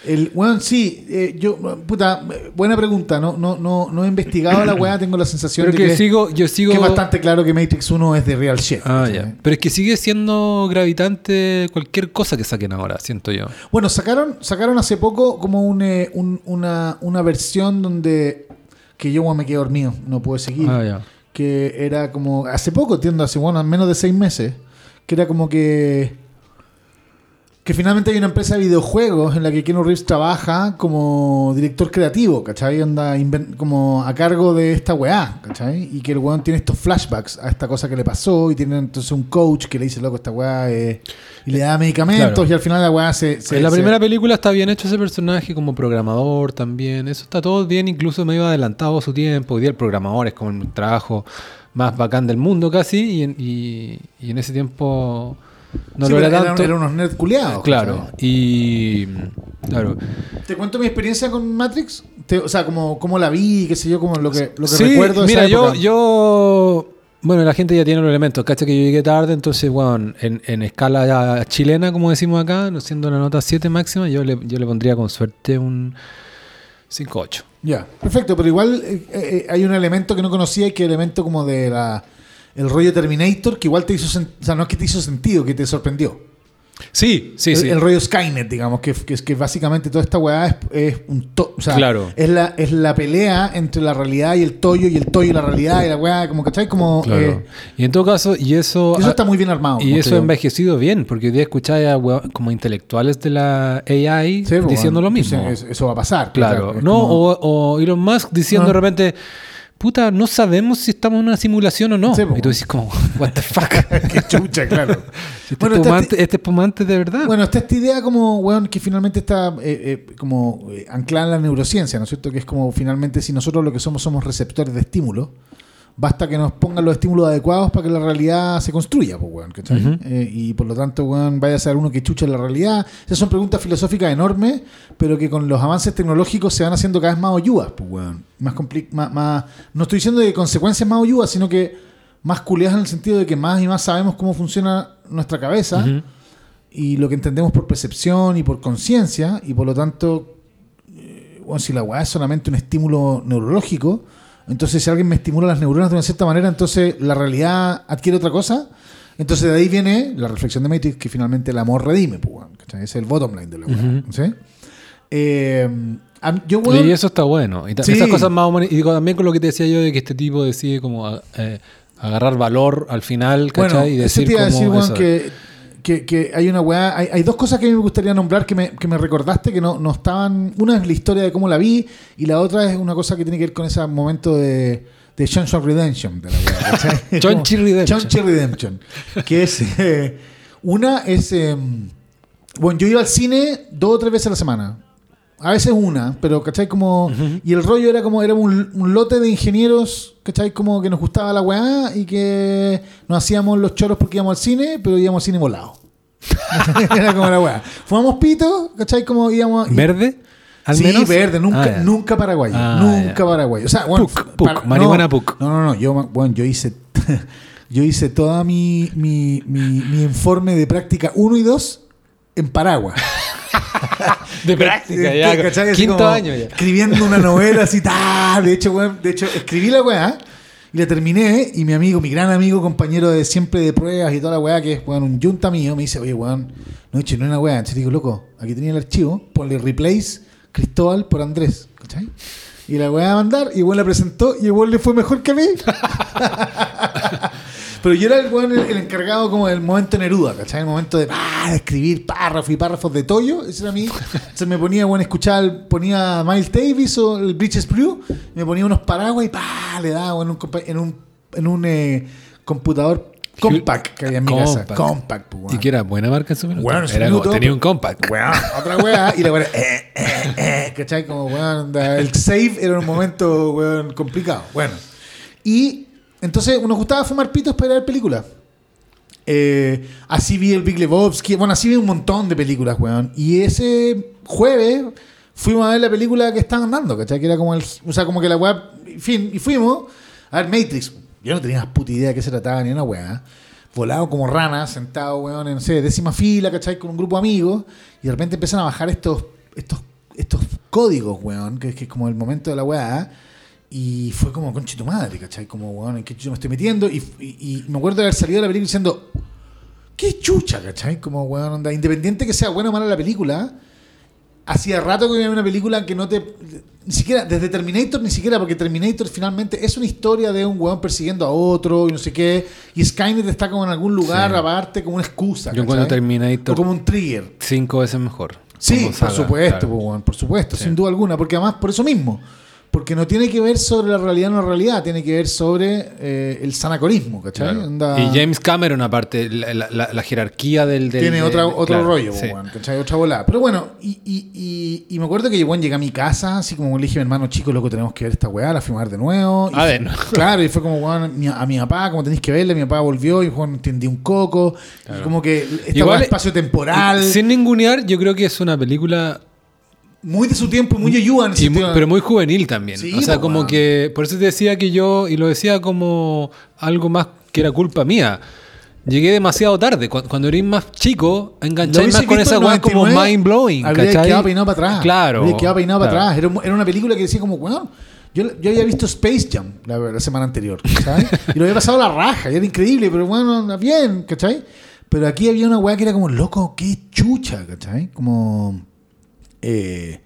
El, weón, sí, eh, yo, puta, buena pregunta. No, no, no, no he investigado la weá, tengo la sensación Pero de que que, sigo, yo sigo. que es bastante claro que Matrix 1 es de real shit. Ah, ya. Pero es que sigue siendo gravitante cualquier cosa que saquen ahora, siento yo. Bueno, sacaron, sacaron hace poco como un, eh, un- una, una versión donde que yo me quedé dormido, no pude seguir. Ah, ya. Que era como hace poco, entiendo, hace bueno, menos de seis meses, que era como que que finalmente hay una empresa de videojuegos en la que Keanu Reeves trabaja como director creativo, ¿cachai? Anda como a cargo de esta weá, ¿cachai? Y que el weón tiene estos flashbacks a esta cosa que le pasó y tiene entonces un coach que le dice, loco, esta weá eh", y le da medicamentos Claro. y al final la weá se... se- en la se- primera película está bien hecho ese personaje como programador también. Eso está todo bien, incluso medio adelantado a su tiempo. Hoy día el programador es como el trabajo más bacán del mundo casi. Y en, y- y en ese tiempo no Sí, lo era tanto. eran unos nerd culiados. claro. ¿cachai? Y. Claro. Te cuento mi experiencia con Matrix. Te- o sea, como, como la vi, qué sé yo, como lo que, lo que Sí, recuerdo de mira, esa yo, época. yo. Bueno, la gente ya tiene los elementos. Cacha que yo llegué tarde, entonces, bueno, en, en escala ya chilena, como decimos acá, no siendo la nota 7 máxima, yo le, yo le pondría con suerte un 5-8. Ya, perfecto, pero igual eh, eh, hay un elemento que no conocía y que elemento como de la el rollo Terminator que igual te hizo o sea, no es que te hizo sentido, que te sorprendió. Sí, sí, el, sí. el rollo Skynet, digamos, que, que es que básicamente toda esta weá es, es un to- o sea, Claro. es la es la pelea entre la realidad y el toyo y el toyo y la realidad y la weá, como ¿cachai? Como Claro. eh, y en todo caso, y eso. eso está muy bien armado. Y eso ha envejecido bien, porque hoy día escucháis a como intelectuales de la AI Sí, pues, diciendo bueno, lo mismo. Eso, eso va a pasar. Claro, es no, como- o, o Elon Musk diciendo Ah. de repente, puta, no sabemos si estamos en una simulación o no. Sí, y tú dices como, what the fuck. Qué chucha, claro. este, Bueno, este espumante de verdad. Bueno, está esta idea como, weón, que finalmente está eh, eh, como eh, anclada en la neurociencia, ¿no es cierto? Que es como finalmente si nosotros lo que somos somos receptores de estímulos, basta que nos pongan los estímulos adecuados para que la realidad se construya, pues, weón, ¿cachai? Eh, y por lo tanto, weón, vaya a ser uno que chucha la realidad. Esas son preguntas filosóficas enormes, pero que con los avances tecnológicos se van haciendo cada vez más oyudas, pues, weón. Más, más, más- no estoy diciendo de consecuencias más oyudas, sino que más culiadas en el sentido de que más y más sabemos cómo funciona nuestra cabeza y lo que entendemos por percepción y por conciencia, y por lo tanto, eh, bueno, si la weá es solamente un estímulo neurológico, entonces si alguien me estimula las neuronas de una cierta manera, entonces la realidad adquiere otra cosa. Entonces de ahí viene la reflexión de Matrix, que finalmente el amor redime, pues, ¿cachai? Es el bottom line de la weá. Ujú. ¿sí? Eh, yo, weón, y eso está bueno. Y Sí. esas cosas más humani- Y digo, también con lo que te decía yo de que este tipo decide como eh, agarrar valor al final, ¿cachai? Bueno, y decir como decir, eso. que, que, que hay una weá. Hay, hay dos cosas que a mí me gustaría nombrar que me, que me recordaste que no, no estaban. Una es la historia de cómo la vi, y la otra es una cosa que tiene que ver con ese momento de, de Shawshank Redemption. De la weá. Chonchi Redemption. Chonchi Redemption. Que es. eh, una es. eh, bueno, yo iba al cine dos o tres veces a la semana. A veces una, pero ¿cachai? Como. Y el rollo era como. Era un, un lote de ingenieros, ¿cachai? Como que nos gustaba la weá y que nos hacíamos los choros porque íbamos al cine, pero íbamos al cine volado. era como la weá. Fumamos pito, ¿cachai? Como íbamos. ¿Verde? Al sí, menos. verde, nunca, Ah, ya. nunca paraguayo. Ah, nunca ya. paraguayo. O sea, bueno, Puc, puc, para- marihuana no, puc. No, no, no. Yo, bueno, yo hice. yo hice toda mi, mi, mi, mi informe de práctica 1 y 2 en Paraguas. De práctica, ya. ¿Cachai? Así Quinto como año ya. Escribiendo una novela así, ta. De hecho, weón, de hecho, escribí la weá y la terminé. Y mi amigo, mi gran amigo, compañero de siempre de pruebas y toda la weá, que es weón, un yunta mío, me dice, oye, weón, no he ni una weá. Entonces digo, loco, aquí tenía el archivo, ponle replace Cristóbal por Andrés. ¿Cachai? Y la weá a mandar, y igual la presentó, y igual le fue mejor que a mí. Pero yo era el, weón, el, el encargado como del momento Neruda, ¿cachai? El momento de, ah, de escribir párrafos y párrafos de Toyo. Ese era mí. Se me ponía, bueno, escuchar, ponía Miles Davis o el Bridges Brew, me ponía unos paraguas y pa, le daba en un, compa- en un, en un eh, computador compact que había en mi casa. Compact. Pues, Y weón. que era buena marca en su minuto. Bueno, en su Era minuto, como- tenía un compact. Weón, otra weá. Y la weá, eh, eh, eh, ¿cachai? Como, weón, el save era un momento, weón, complicado. Bueno. Y entonces nos gustaba fumar pitos para ver películas. Eh, así vi el Big Lebowski. Bueno, así vi un montón de películas, weón. Y ese jueves fuimos a ver la película que estaban dando, ¿cachai? Que era como el. O sea, como que la weá. En fin, y fuimos a ver Matrix. Yo no tenía puta idea de qué se trataba ni una weá. Volado como rana, sentado, weón, en no sé, décima fila, ¿cachai? Con un grupo de amigos. Y de repente empiezan a bajar estos, estos, estos códigos, weón, que, que es como el momento de la weá. Y fue como, conche tu madre, ¿cachai? Como, weón, ¿en qué chucha me estoy metiendo? Y, y- y me acuerdo de haber salido de la película diciendo, ¿qué chucha, cachai? Como, weón, onda, independiente que sea buena o mala la película, hacía rato que había una película que no te. Ni siquiera, desde Terminator, ni siquiera, porque Terminator finalmente es una historia de un weón persiguiendo a otro y no sé qué. Y Skynet está como en algún lugar Sí. aparte, como una excusa. Yo encuentro ¿cachai? Terminator O como un trigger. cinco veces mejor. Sí, como por saga, supuesto, claro. po, weón, por supuesto, Sí. sin duda alguna, porque además por eso mismo, porque no tiene que ver sobre la realidad o no realidad, tiene que ver sobre eh, el sanacorismo, ¿cachai? Claro. Y James Cameron, aparte, la, la- la- la jerarquía del. del- tiene de- otra, otro claro, rollo, sí. ¿cachai? Otra volada. Pero bueno, y, y, y, y me acuerdo que bueno, llegué a mi casa, así como le dije a mi hermano, chico, loco, tenemos que ver esta weá, la filmar de nuevo. Fue- de nuevo. Claro, y fue como, weón, mi- a mi papá, como tenéis que verla, mi papá volvió y Juan entendí un coco. Y como que esta Igual espacio temporal, Sin ningunear, yo creo que es una película muy de su tiempo, muy ayuda en Y muy- pero muy juvenil también. Sí, o sea, po, como que. Por eso te decía que yo. Y lo decía como algo más que era culpa mía. Llegué demasiado tarde. Cu- Cuando eres más chico, hubiese más con esa weá como 99, mind blowing. Habría ¿cachai? quedado peinado para atrás. Claro. Habría quedado peinado claro. para atrás. Era, era una película que decía como, weón. Yo, yo había visto Space Jam la, la semana anterior, ¿sabes? y lo había pasado a la raja, y era increíble, pero bueno, bien, ¿cachai? Pero aquí había una weá que era como, loco, qué chucha, ¿cachai? Como. Eh,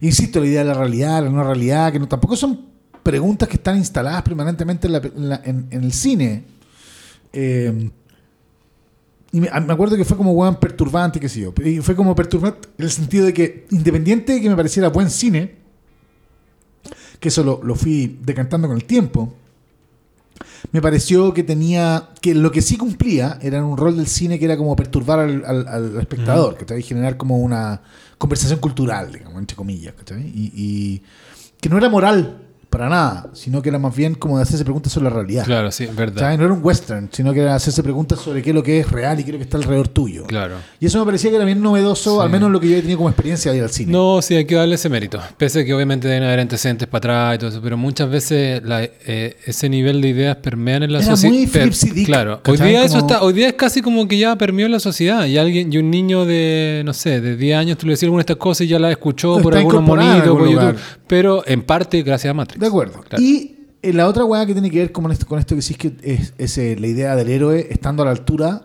insisto, la idea de la realidad, la no realidad, que no tampoco son preguntas que están instaladas permanentemente en, el cine. Eh, y me, acuerdo que fue como weón perturbante, qué sé yo. Y fue como perturbante en el sentido de que, independiente de que me pareciera buen cine, que eso lo fui decantando con el tiempo, me pareció que tenía. que lo que sí cumplía era un rol del cine que era como perturbar al, al- al espectador, que te generar como una conversación cultural, digamos, entre comillas, y que no era moral para nada, sino que era más bien como de hacerse preguntas sobre la realidad. Claro, sí, verdad. ¿Sabes? No era un western, sino que era hacerse preguntas sobre qué es lo que es real y qué es lo que está alrededor tuyo. Claro. Y eso me parecía que era bien novedoso, Sí. al menos lo que yo he tenido como experiencia de ir al cine. No, sí, hay que darle ese mérito. Pese a que obviamente deben haber antecedentes para atrás y todo eso, pero muchas veces la- eh, ese nivel de ideas permean en la Era sociedad. Claro. Hoy día eso Como- está, hoy día es casi como que ya permeó en la sociedad. Y alguien, y un niño de, no sé, de 10 años, tú le decías alguna de estas cosas y ya la escuchó por algunos monitos, por YouTube. lugar. Pero en parte gracias a Matrix. De acuerdo. Claro. Y eh, la otra weá que tiene que ver con esto, con esto que es que es, es, eh, la idea del héroe estando a la altura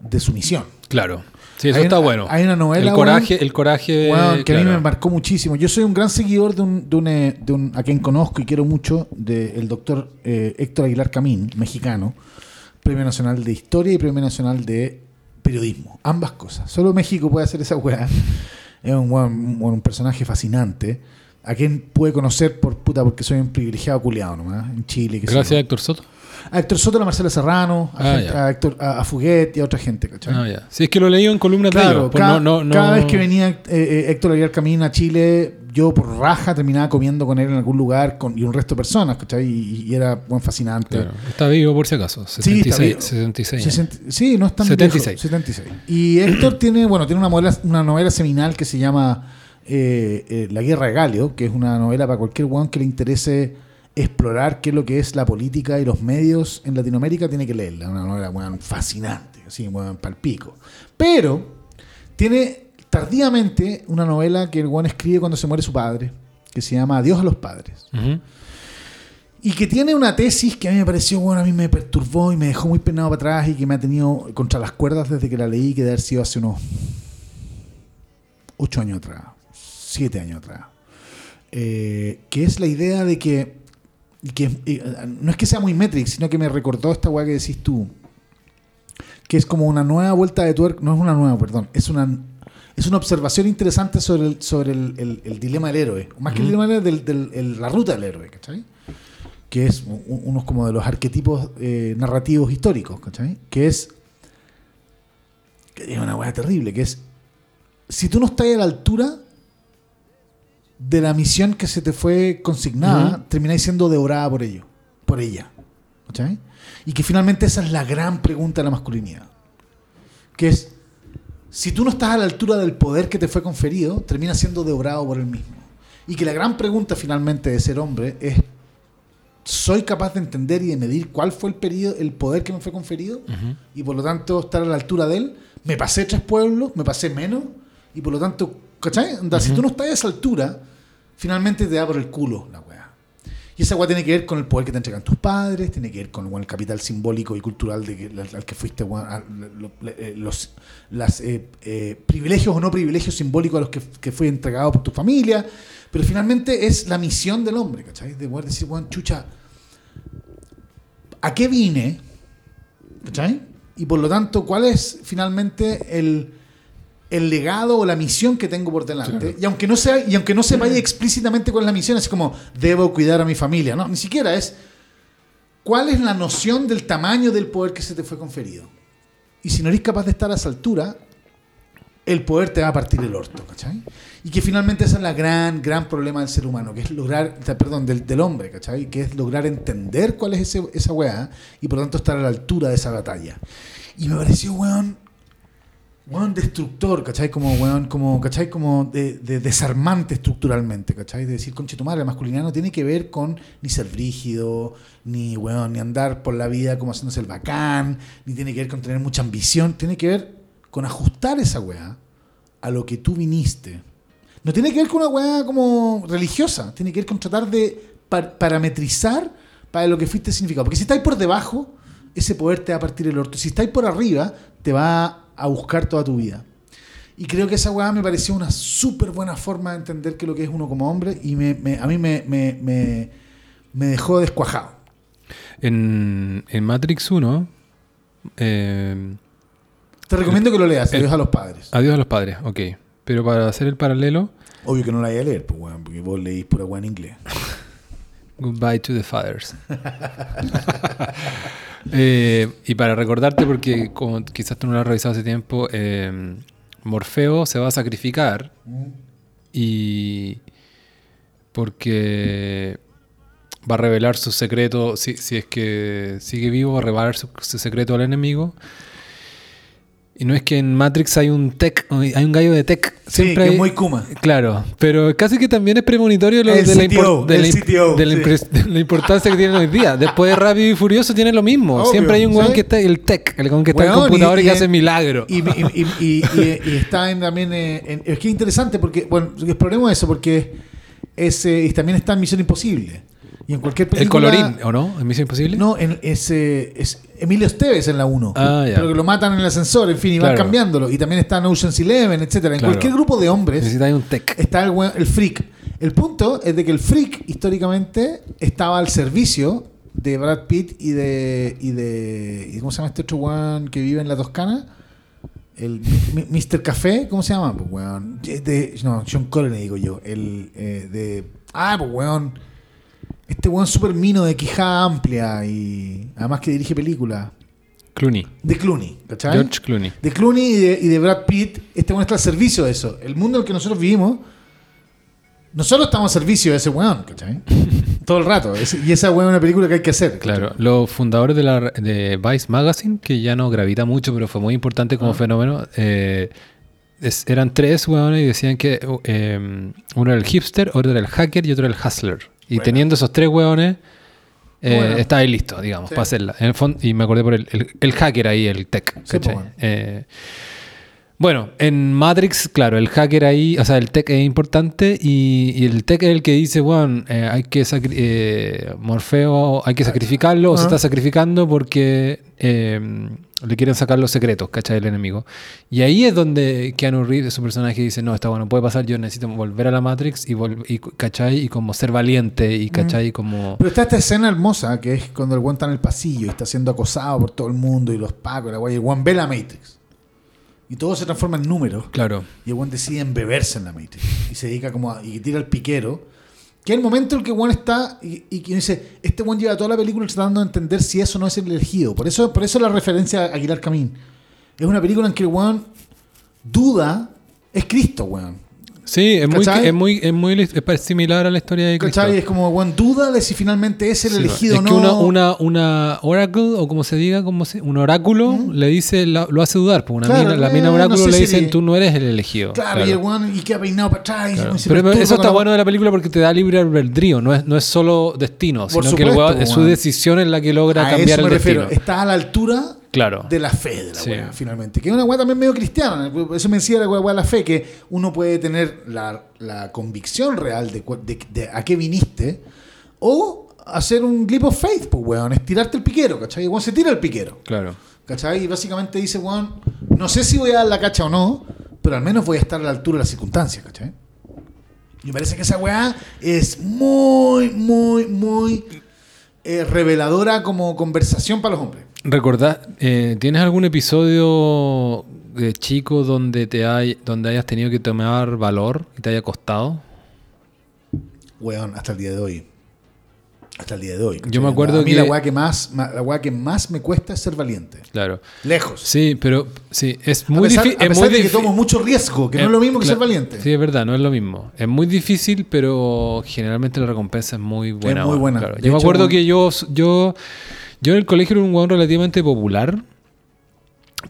de su misión. Claro. Sí, eso Hay está una- bueno. hay una novela, El coraje, weón, el coraje. Weón, que a mí me marcó muchísimo. Yo soy un gran seguidor de un, de un, eh, de un- a quien conozco y quiero mucho, del doctor eh, Héctor Aguilar Camín, mexicano, Premio Nacional de Historia y Premio Nacional de Periodismo. Ambas cosas. Solo México puede hacer esa weá. Es un, un, un personaje fascinante. A quien pude conocer por puta porque soy un privilegiado culiado nomás en Chile. que Gracias a. Héctor Soto. A Héctor Soto, a Marcela Serrano, a, Ah, gente- a, Héctor- a- a Fuguet y a otra gente, ¿cachai? Ah, ya. Sí, es que lo leí en columnas de ellos. pues cada, no, no, no- cada vez que venía eh, eh, Héctor Aguilar Camín a Chile, yo por raja terminaba comiendo con él en algún lugar con, y un resto de personas, ¿cachai? Y, y era buen fascinante. Claro. Está vivo por si acaso. Sí, está 76. vivo. 76 años. 60 sí, no es tan 76. viejo, 76. Y Héctor tiene, bueno, tiene una novela, una novela seminal que se llama eh, eh, La Guerra de Galio, que es una novela para cualquier one que le interese explorar qué es lo que es la política y los medios en Latinoamérica, tiene que leerla. Una novela weón, fascinante, así, weón, palpico. Pero tiene tardíamente una novela que el one escribe cuando se muere su padre, que se llama Adiós a los padres. Y que tiene una tesis que a mí me pareció, bueno, a mí me perturbó y me dejó muy penado para atrás y que me ha tenido contra las cuerdas desde que la leí, que debe haber sido hace unos ocho años atrás, siete años atrás. eh, que es la idea de que, que eh, no es que sea muy Matrix, sino que me recordó esta weá que decís tú, que es como una nueva vuelta de tuerca, no es una nueva, perdón, es una es una observación interesante sobre el, sobre el, el- el dilema del héroe, más que el dilema del héroe, del- del- el- la ruta del héroe, ¿cachai? Que es uno como de los arquetipos eh, narrativos históricos, ¿cachai? Que es, que es una weá terrible, que es, si tú no estás a la altura de la misión que se te fue consignada, termináis siendo devorada por ello, por ella. ¿cachai? Y que finalmente esa es la gran pregunta de la masculinidad. Que es, si tú no estás a la altura del poder que te fue conferido, terminas siendo devorado por el mismo. Y que la gran pregunta finalmente de ser hombre es, ¿soy capaz de entender y de medir cuál fue el, periodo, el poder que me fue conferido? Y por lo tanto estar a la altura de él. Me pasé tres pueblos, me pasé menos, y por lo tanto, ¿cachai? Si tú no estás a esa altura, finalmente te da por el culo la weá. Y esa weá tiene que ver con el poder que te entregan tus padres, tiene que ver con el capital simbólico y cultural de que, al, al que fuiste, a- lo- eh, los las, eh, eh, privilegios o no privilegios simbólicos a los que, que fue entregado por tu familia. Pero finalmente es la misión del hombre, ¿cachai? De poder decir, weón, chucha, ¿a qué vine? ¿Cachai? Y por lo tanto, ¿cuál es finalmente el, el legado o la misión que tengo por delante? Y aunque no sea, y aunque no se vaya explícitamente con la misión, es como debo cuidar a mi familia, no, ni siquiera es cuál es la noción del tamaño del poder que se te fue conferido. Y si no eres capaz de estar a esa altura, el poder te va a partir el orto, ¿cachai? Y que finalmente ese es la gran, gran problema del ser humano, que es lograr, perdón, del, del hombre, ¿cachai? Que es lograr entender cuál es ese- esa weá y por lo tanto estar a la altura de esa batalla. Y me pareció, weón, weón destructor, ¿cachai? Como, weón, como, ¿cachai? Como de, de desarmante estructuralmente, ¿cachai? De decir, conche tu madre, masculinidad no tiene que ver con ni ser brígido, ni, weón, ni andar por la vida como haciéndose el bacán, ni tiene que ver con tener mucha ambición, tiene que ver con ajustar esa weá a lo que tú viniste. No tiene que ver con una weá como religiosa, tiene que ver con tratar de par- parametrizar para lo que fuiste significado. Porque si estáis por debajo, ese poder te va a partir el orto. Si estáis por arriba, te va a buscar toda tu vida. Y creo que esa weá me pareció una súper buena forma de entender que lo que es uno como hombre y me, me- a mí me, me, me, me dejó descuajado. En, en Matrix 1, eh, Te recomiendo que lo leas, El- Adiós a los padres. adiós a los padres, ok. Pero para hacer el paralelo, Obvio que no la vaya a leer, pues, weón, porque vos leís pura weá en inglés. Goodbye to the fathers. Eh, y para recordarte, porque como quizás tú no lo has revisado hace tiempo, eh, Morfeo se va a sacrificar y porque va a revelar su secreto, si, si es que sigue vivo, va a revelar su secreto al enemigo. Y no es que en Matrix hay un tech, hay un gallo de tech. Sí, Siempre que es hay- muy Kuma. Claro, pero casi que también es premonitorio lo- de, la CTO, impor- de la CTO, de la sí. impres- de la importancia que tienen hoy día. Después de Rápido y Furioso tiene lo mismo. Obvio, Siempre hay un weón ¿sí? que está, el tech, el weón que está en Weón, computador y, y- que hace milagro. Y, y- y- y- y- y está en, también eh, en- es que es interesante porque, bueno, exploremos eso porque es, eh, y también está en Misión Imposible. Y en cualquier el película... colorín, ¿o no? ¿En Misión Imposible? No, en, es, eh, es Emilio Esteves en la 1. Ah, ya. Pero que lo matan en el ascensor, en fin, y van cambiándolo. Y también está en Ocean's Eleven, etcétera. En Claro. cualquier grupo de hombres un tech. está el, weón- el freak. El punto es de que el freak históricamente estaba al servicio de Brad Pitt y de. y de. ¿Cómo se llama este otro weón que vive en la Toscana? El Mr. Café, ¿cómo se llama? Pues weón. De, no, Sean Connery digo yo. El eh, de. Ah, pues weón. Este weón super mino de quijada amplia y además que dirige películas. Clooney. De Clooney, ¿cachai? George Clooney. de Clooney y de, y de Brad Pitt, este weón está al servicio de eso. El mundo en el que nosotros vivimos, nosotros estamos al servicio de ese weón, ¿cachai? Todo el rato. Es- y esa weón es una película que hay que hacer. ¿cachai? Claro, los fundadores de, la, de Vice Magazine, que ya no gravita mucho, pero fue muy importante Ah. como fenómeno, eh, es- eran tres huevones y decían que eh, uno era el hipster, otro era el hacker y otro era el hustler. Y Bueno. teniendo esos tres huevones, eh, Bueno. estaba ahí listo, digamos, Sí. para hacerla. En el fondo, y me acordé por el, el- el hacker ahí, el tech. Sí, ¿cachai? pues, bueno. Eh, Bueno, en Matrix, claro, el hacker ahí, o sea, el tech es importante y, y el tech es el que dice, bueno, eh, hay que sacri- eh, Morfeo, hay que sacrificarlo, o se Ajá. está sacrificando porque eh, le quieren sacar los secretos, ¿cachai? El enemigo. Y ahí es donde Keanu Reeves, su personaje, dice, no, está bueno, puede pasar, yo necesito volver a la Matrix y, y ¿cachai? Y como ser valiente y, ¿cachai? Como... Pero está esta escena hermosa que es cuando el guan está en el pasillo y está siendo acosado por todo el mundo y los pacos y la guay. Y el guan ve la Matrix. Y todo se transforma en números. Claro. Y el guan decide embeberse en la Matrix. Y se dedica como a, y tira el piquero. Que es el momento en que el guan está y, y que dice, este guan lleva toda la película tratando de entender si eso no es el elegido. Por eso, por eso la referencia a Aguilar Camín. Es una película en que el guan duda, es Cristo, weón. Sí, es muy, es muy, es muy es similar a la historia de Cristo. ¿Cachai? Es como, weón, duda de si finalmente es el Sí, elegido es o que no. una, una, una oracle, o como se diga, como se, un oráculo le dice, la- lo hace dudar. Pues una Claro, mina- la eh, mina no oráculo sé le si dicen, le- tú no eres el elegido. Claro, Claro. y el weón y queda peinado para atrás. Claro. Pero eso está bueno de la película porque te da libre albedrío, no es, no es solo destino, sino que el es su decisión en la que logra A cambiar eso el me refiero. destino. Está a la altura Claro. de la fe de la Sí. weá, finalmente. Que es una weá también medio cristiana. Eso me decía la weá de la fe, que uno puede tener la, la convicción real de, cu- de- de a qué viniste, o hacer un leap of faith, pues weón, es tirarte el piquero, ¿cachai? Y weón se tira el piquero. Claro. ¿Cachai? Y básicamente dice, weón, no sé si voy a dar la cacha o no, pero al menos voy a estar a la altura de las circunstancias, ¿cachai? Y me parece que esa weá es muy, muy, muy eh, reveladora como conversación para los hombres. ¿Recordás, eh, ¿tienes algún episodio de chico donde, te hay, donde hayas tenido que tomar valor y te haya costado? Weón, hasta el día de hoy. Hasta el día de hoy. Yo me acuerdo a mí que- la weá que más, la weá que más me cuesta es ser valiente. Claro. Lejos. Sí, pero sí, es muy difícil. a Es pesar de que tomo mucho riesgo, que no Eh, es lo mismo que cla- ser valiente. Sí, es verdad, no es lo mismo. Es muy difícil, pero generalmente la recompensa es muy buena. muy buena. claro. Yo me acuerdo que yo, yo, yo en el colegio era un hueón relativamente popular,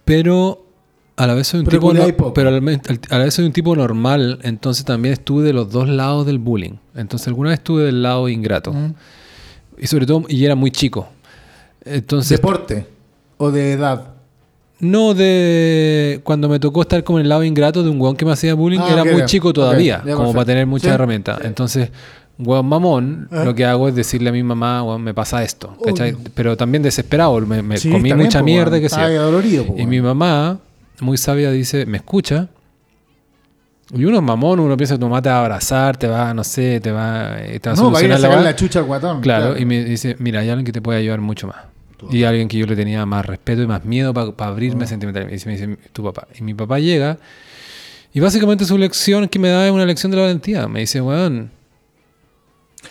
pero a la vez soy un Pero tipo no- pero a la, me- a la vez soy un tipo normal, entonces también estuve de los dos lados del bullying. Entonces alguna vez estuve del lado ingrato. Mm. Y sobre todo, y era muy chico. Entonces, Deporte o de edad. no de cuando me tocó estar como en el lado ingrato de un weón que me hacía bullying, Ah, era muy chico todavía, como perfecto. para tener muchas Sí. herramientas. Entonces, weón mamón, Ah. lo que hago es decirle a mi mamá, weón, me pasa esto. Pero también desesperado, me, me Sí, comí mucha po, mierda weón. que sea. po, Y mi mamá, muy sabia, dice, me escucha. Y uno es mamón, uno piensa que tu mamá te va a abrazar, te va, no sé, te va, eh, te va a No, va a ir a la sacar weá. la chucha al guatón. Claro, y me dice, mira, hay alguien que te puede ayudar mucho más. Y alguien que yo le tenía más respeto y más miedo para abrirme sentimentalmente. Y me dice, tu papá. Y mi papá llega y básicamente su lección que me da es una lección de la valentía. Me dice, weón,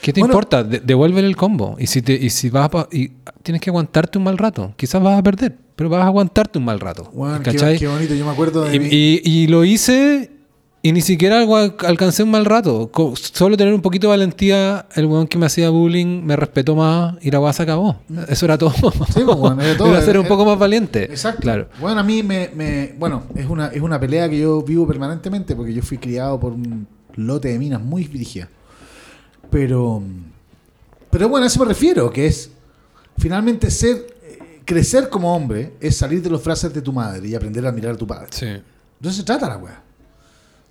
¿qué te Bueno. importa? De- devuélvele el combo. Y si, te, y si vas a... Y tienes que aguantarte un mal rato. Quizás vas a perder, pero vas a aguantarte un mal rato. Weón, qué, bonito. Yo me acuerdo de. Y, y- y lo hice y ni siquiera alcancé un mal rato. Solo tener un poquito de valentía, el weón que me hacía bullying me respetó más y la weá se acabó. Eso era todo. Sí, pues, bueno, era todo. ser un Era- poco más valiente. Exacto. Claro. Bueno, a mí me, me- Bueno, es una, es una pelea que yo vivo permanentemente porque yo fui criado por un lote de minas muy dirigidas. Pero. Pero bueno, a eso me refiero, que es. Finalmente ser. eh, Crecer como hombre es salir de los frases de tu madre y aprender a admirar a tu padre. Sí. Entonces se trata la weá.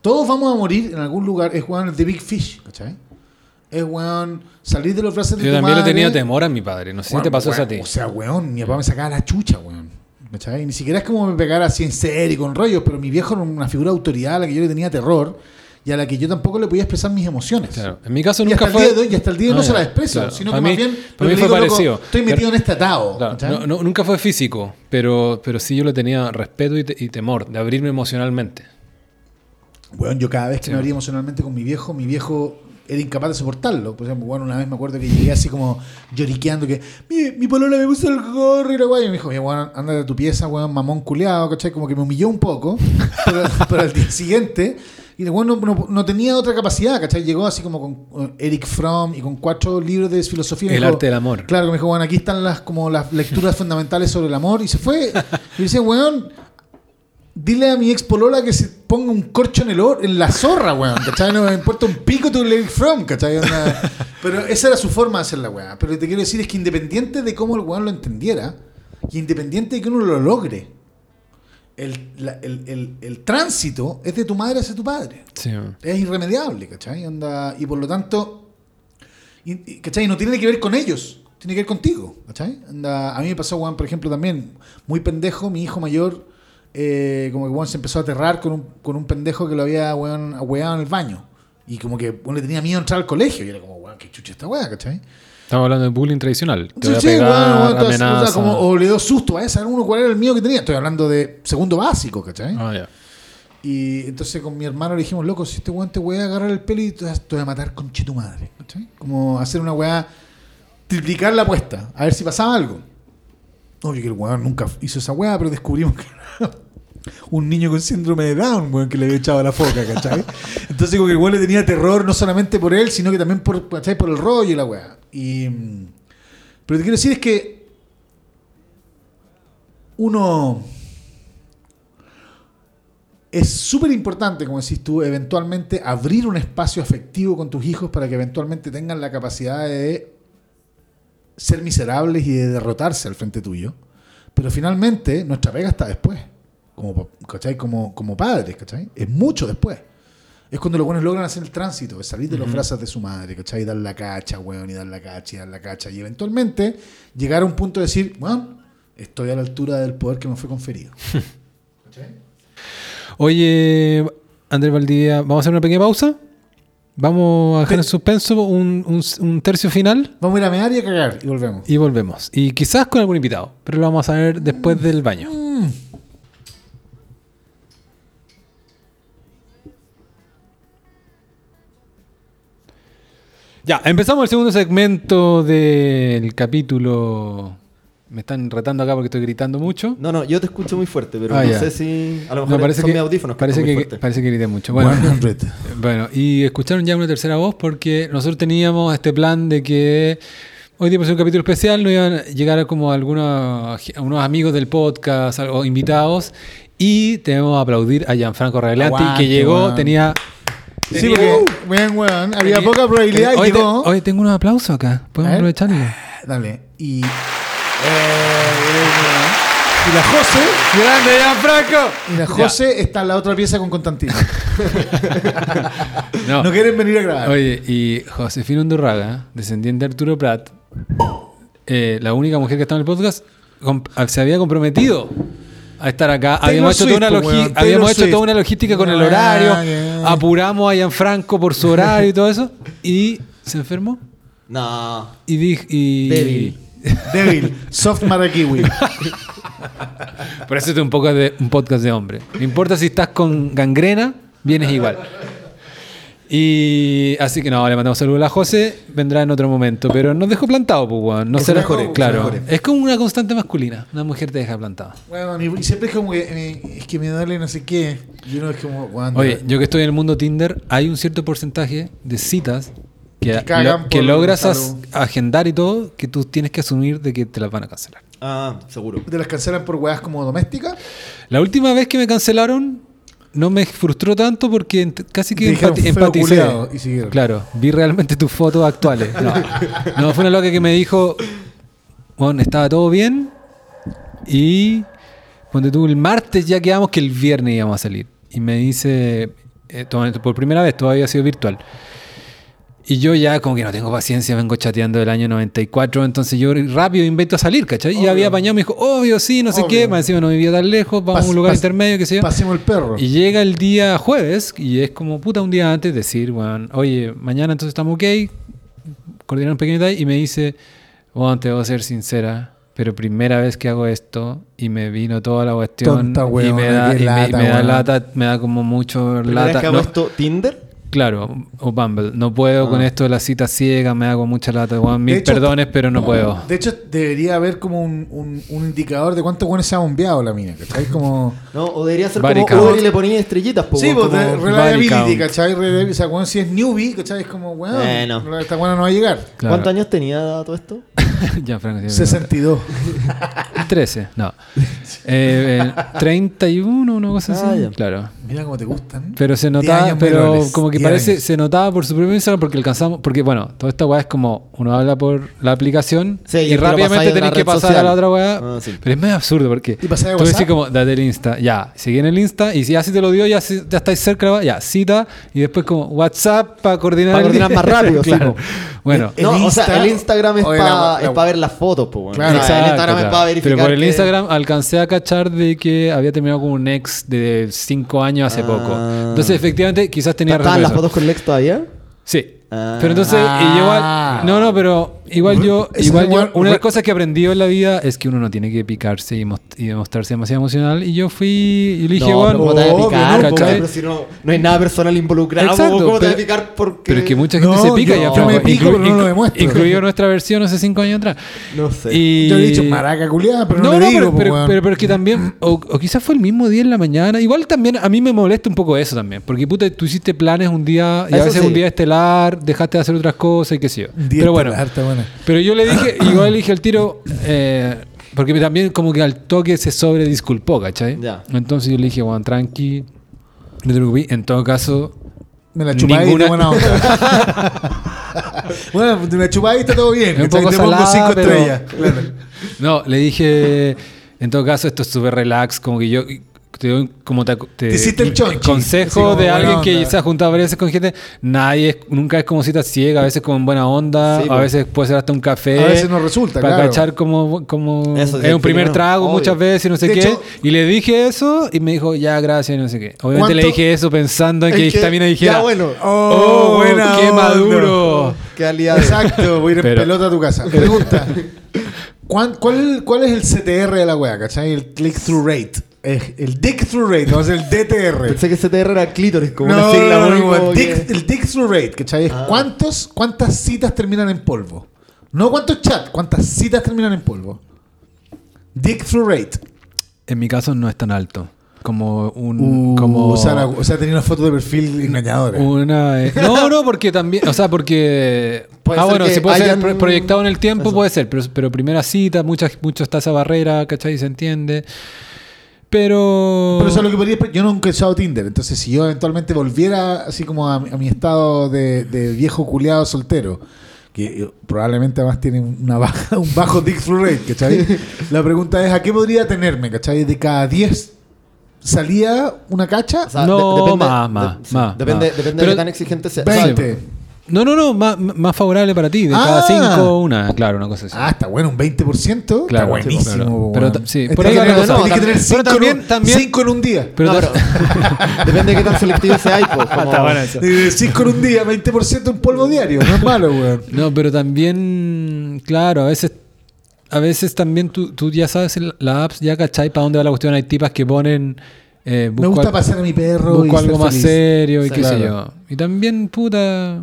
Todos vamos a morir en algún lugar. Es weón The Big Fish, ¿cachai? Es weón salir de los frases de Yo tu también le madre. tenía temor a mi padre. No sé si Weón, te pasó eso a ti. O sea, weón, mi papá me sacaba la chucha, weón. ¿Cachai? Ni siquiera es como me pegara así en serio y con rollos, pero mi viejo era una figura de autoridad a la que yo le tenía terror y a la que yo tampoco le podía expresar mis emociones. Claro. En mi caso Y nunca hasta, fue. el día de hoy, y hasta el día de hoy Ah, no se la expreso, Claro. sino Para que mí- más bien para mí fue digo, loco, parecido. estoy metido en este atado. Claro, no- no- nunca fue físico, pero, pero sí yo le tenía respeto y, te- y temor de abrirme emocionalmente. Weón, yo cada vez que Sí. me abría emocionalmente con mi viejo, mi viejo era incapaz de soportarlo. Por ejemplo, bueno, una vez me acuerdo que llegué así como lloriqueando que mi, mi polola me puso el gorro y la guay. Y me dijo, "Oye, weón, anda de tu pieza, weón, mamón culeado, ¿cachai? Como que me humilló un poco. pero, pero al día siguiente, y el weón no, tenía otra capacidad, ¿cachai? Llegó así como con Eric Fromm y con cuatro libros de filosofía. El dijo- arte del amor. Claro, que me dijo, bueno, aquí están las como las lecturas fundamentales sobre el amor. Y se fue. Y dice, weón, dile a mi ex polola que se ponga un corcho en el or- en la zorra, weón. ¿Cachai? No me importa un pico tu Eric From, ¿cachai? Pero esa era su forma de hacer la weá. Pero te quiero decir es que independiente de cómo el weón lo entendiera, y independiente de que uno lo logre, el, la- el- el- el tránsito es de tu madre hacia tu padre. Sí. Es irremediable, ¿cachai? Anda, y por lo tanto, y- y, ¿cachai? No tiene que ver con ellos, tiene que ver contigo, ¿cachai? Anda, a mí me pasó, weón, por ejemplo, también, muy pendejo, mi hijo mayor, eh, como que weón se empezó a aterrar con un, con un pendejo que lo había, weón, en el baño. Y como que weón, le tenía miedo a entrar al colegio. Y era como, weón, qué chucha esta weá, ¿cachai? Estamos hablando de bullying tradicional. Te Sí, voy a sí, pegar, weón, weón, entonces, o sea, amenaza. como- o le dio susto, a saber uno cuál era el miedo que tenía. Estoy hablando de segundo básico, ¿cachai? Ah, ya. Y entonces con mi hermano le dijimos, loco, si este weón te voy a agarrar el pelo y te voy a matar con tu madre. ¿cachai? Como hacer una weá, triplicar la apuesta, a ver si pasaba algo. Obvio que el weón nunca hizo esa weá, pero descubrimos que era un niño con síndrome de Down, weón, que le había echado la foca, ¿cachai? Entonces como que el weón le tenía terror no solamente por él, sino que también por, ¿cachai? por el rollo y la weá. Y, pero te quiero decir es que uno es súper importante, como decís tú, eventualmente abrir un espacio afectivo con tus hijos para que eventualmente tengan la capacidad de ser miserables y de derrotarse al frente tuyo. Pero finalmente nuestra pega está después, como, como, como padres, ¿cachai? Es mucho después. Es cuando los buenos logran hacer el tránsito, salir de los brazos de su madre, ¿cachai? Y dar la cacha, weón, y dar la cacha, y dar la cacha. Y eventualmente llegar a un punto de decir, bueno, estoy a la altura del poder que me fue conferido. ¿Cachai? Oye, Andrés Valdivia, ¿vamos a hacer una pequeña pausa? Vamos a dejar en suspenso un, un- un tercio final Vamos a ir a mear y a cagar y volvemos. y volvemos. Y quizás con algún invitado, pero lo vamos a ver después del baño. Ya, empezamos el segundo segmento del capítulo. Me están retando acá porque estoy gritando mucho. No, no, yo te escucho muy fuerte, pero Ah, no ya. sé si. A lo No, mejor parece son que, mis audífonos que parece, que, parece que grité mucho. Bueno, 100. bueno, y escucharon ya una tercera voz porque nosotros teníamos este plan de que hoy día ser un capítulo especial no iban a llegar como algunos unos amigos del podcast o invitados y tenemos que aplaudir a Gianfranco Aguante, que llegó, tenía... Sí, porque, weón, weón, había tenía- poca probabilidad y Oye, te- llegó. oye, tengo unos aplausos acá, podemos aprovecharlo. Dale. Y. eh, y la José. ¡Grande Gianfranco! Y la José está en la otra pieza con Constantino. No. No quieren venir a grabar. Oye, y Josefina Undurraga, descendiente de Arturo Prat, eh, la única mujer que está en el podcast, se había comprometido a estar acá. Taylor habíamos hecho, toda una, weón, habíamos hecho toda una logística con el Ah, horario, apuramos a Gianfranco por su horario y todo eso, y se enfermó. No. Y dije. Y... Débil. Débil. Soft Marakiwi. Por eso es un, poco de, un podcast de hombre. No importa si estás con gangrena, vienes igual. Y así que no, le mandamos saludos a la José, vendrá en otro momento, pero nos dejó plantado, pues, weón. No se mejore, claro. mejore. Es como una constante masculina. Una mujer te deja plantado. Bueno, y siempre es como que. eh, es que me duele no sé qué. Y uno es como. weón, Oye, yo que estoy en el mundo Tinder, hay un cierto porcentaje de citas que, Que lo- que logras as- agendar y todo, que tú tienes que asumir de que te las van a cancelar. Ah, seguro. ¿Te las cancelan por weas como domésticas? La última vez que me cancelaron no me frustró tanto porque casi que empati- "Feo empaticé. culiao", y siguieron. Claro, vi realmente tus fotos actuales. No, no fue una loca que me dijo, bueno, estaba todo bien y cuando tú el martes ya quedamos que el viernes íbamos a salir. Y me dice, eh, por primera vez, todavía ha sido virtual. Y yo ya como que no tengo paciencia, vengo chateando del año 94, entonces yo rápido invento a salir, ¿cachai? Y había apañado, me dijo, obvio, sí, no sé Obvio. qué, más encima no vivía tan lejos, vamos a un lugar pas- intermedio, qué sé yo. Pasemos el perro. Y llega el día jueves y es como puta un día antes decir, bueno, oye, mañana entonces estamos ok, coordinar un pequeño detalle y me dice, bueno, te voy a ser sincera, pero primera vez que hago esto y me vino toda la cuestión Tonta, y weona, me da, qué y me- lata, me da weón. lata, me da como mucho ¿Primera vez lata. que hago No, esto Tinder? Claro, o Bumble. No puedo Ah. con esto de la cita ciega, me hago mucha lata. weón. Mil De hecho- perdones, pero no puedo. De hecho, debería haber como un, un, un indicador de cuántos buenos se ha bombeado la mina, ¿cachai? Como. No, o debería ser Body como. Uber y le ponía estrellitas, po, Sí, pues como- reliability. ¿cachai? Rela- O sea, bueno, si es newbie, ¿cachai? Es como, bueno, Bueno. esta buena no va a llegar. Claro. ¿Cuántos años tenía todo esto? ya, Franco, sí, 62. 13, no. Eh, eh, 31, una cosa Ah, así. ya. Claro. Mira cómo te gustan. Pero se 10 notaba, pero menores, como que 10 parece, años. se notaba por su propio Instagram porque alcanzamos, porque bueno, toda esta weá es como uno habla por la aplicación Sí, y rápidamente tenés que pasar social. a la otra weá. Ah, sí. Pero es medio absurdo porque ¿Y pasáis a tú decís como, date el Insta, ya, seguí en el Insta y si ya si te lo dio, ya, si- ya estáis cerca, la weá, ya, cita y después como WhatsApp para coordinar. Coordinar más rápido, claro. Bueno, El no, o sea, el Instagram es para ver las fotos, pues, Claro. el Instagram es claro. para verificar. Pero por el que- Instagram alcancé a cachar de que había terminado con un ex de 5 años hace Ah. poco. Entonces, efectivamente, quizás tenía razón. ¿Estaban las fotos con el ex todavía? Sí. Ah. Pero entonces, y yo no, no, pero igual yo, igual yo, una de las cosas que aprendí en la vida es que uno no tiene que picarse y, mos- y demostrarse demasiado emocional. Y yo fui y le dije, no, bueno, ¿cómo te picar, ¿no? pero si no, no hay nada personal involucrado, Exacto, ¿cómo te pero- picar? Porque... pero es que mucha gente No, se pica yo- y yo me pico, inclu- pero no lo demuestro. Incluido nuestra versión hace 5 años atrás. No sé. Y... Yo he dicho maraca culiada, pero no, No, le no, digo, pero, pero, pero, pero es que también, o, o quizás fue el mismo día en la mañana. Igual también a mí me molesta un poco eso también. Porque puta, tú hiciste planes un día y a veces sí. un día estelar, dejaste de hacer otras cosas y qué sé yo. Pero bueno, pero yo le dije, igual le dije al tiro, eh, porque también como que al toque se sobre disculpó, ¿cachai? Ya. Entonces yo le dije, Juan, tranqui, no te preocupes. En todo caso, Me la chupáis Ninguna- buena onda. bueno, me la chupáis y está todo bien. Un poco Te pongo cinco pero- estrellas. Claro. no, le dije, en todo caso esto es súper relax, como que yo te doy como te, te- Te hiciste el chonchi, consejo como de alguien que se ha juntado varias veces con gente, nadie es, nunca es como cita ciega, a veces como en buena onda, Sí, a pues. veces puede ser hasta un café. A veces no resulta, Para claro. cachar como, como Eso sí, es un primer trago obvio. muchas veces y no sé De qué. hecho- y le dije eso y me dijo, ya, gracias, y no sé qué. Obviamente le ¿Cuánto- dije eso pensando en que, que- también dijera, Ya, bueno. oh, buena qué onda". maduro. Qué aliado. Exacto, voy a ir en Pero- pelota a tu casa. Pregunta: ¿cuán- cuál, ¿Cuál es el CTR de la wea? ¿Cachai? El click-through rate. Es El dick-through rate, no es el DTR. Pensé que CTR era clítoris, como No, una sigla no, no, el, dick, que- el dick-through rate, ¿cachai? Es Ah. ¿cuántos, ¿Cuántas citas terminan en polvo? No cuántos chats, cuántas citas terminan en polvo. Dick-through rate. En mi caso no es tan alto. Como un. Uh, como o, sea, la- o sea, tenía una foto de perfil engañadora. Una, eh, no, no, porque también, o sea, porque... Puede ah, bueno, se puede ser hayan- proyectado en el tiempo, Eso. puede ser, pero, pero primera cita, muchas, mucho está esa barrera, ¿cachai? Se entiende. Pero... Pero eso es lo que podría Yo nunca he usado Tinder. Entonces, si yo eventualmente volviera así como a, mi- a mi estado de, de viejo culiado soltero, que eh, probablemente además tiene una baja, un bajo dick through rate, ¿cachai? La pregunta es: ¿a qué podría tenerme, ¿cachai? De cada 10 salía una cacha, O sea, No, de- depende, más, más, más, Depende, más. depende Pero- de qué tan exigente sea. O sea, 20. No, no, no, más, más favorable para ti. De Ah. cada cinco, una, claro, una cosa así. Ah, está bueno, un 20%. Claro, está buenísimo. claro. Pero ta- sí, por ahí cosa. tiene que tener Pero 5 también- en, un- también- cinco en un día. Pero no, pero- depende de qué tan selectivo sea. Como, Está bueno eso. 5 en un día, 20% en polvo diario. No es malo, weón. No, pero también, claro, a veces, a veces también tú, tú ya sabes en la apps, ya cachai para dónde va la cuestión. Hay tipas que ponen, eh, Me gusta al- pasar a mi perro y busco ser algo más feliz. serio y Sí, qué sé claro. yo. Y también, puta...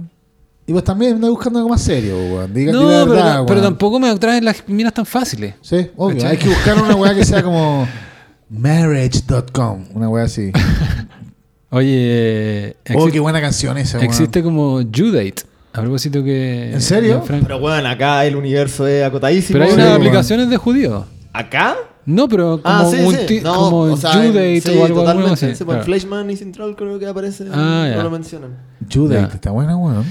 Y vos también andás buscando algo más serio, weón. Diga, No, la pero, verdad, pero weón. tampoco me atraen las minas tan fáciles. Sí, obvio. ¿Cachai? Hay que buscar una weá que sea como marriage.com. Una weá así. Oye, Oh, exi- qué buena canción esa, weón. existe como Date. A propósito que... ¿En serio? Pero bueno, acá el universo es acotadísimo. Pero hay Sí, unas weón. aplicaciones de judíos. ¿Acá? No, pero como, Ah, sí, multi- sí. No, como o sea, Date en- sí, o algo, totalmente. así. Sí, pues, claro. Fleshman y Central creo que aparece. Ah, ya. no lo mencionan. Judate, Ya. está buena, weón.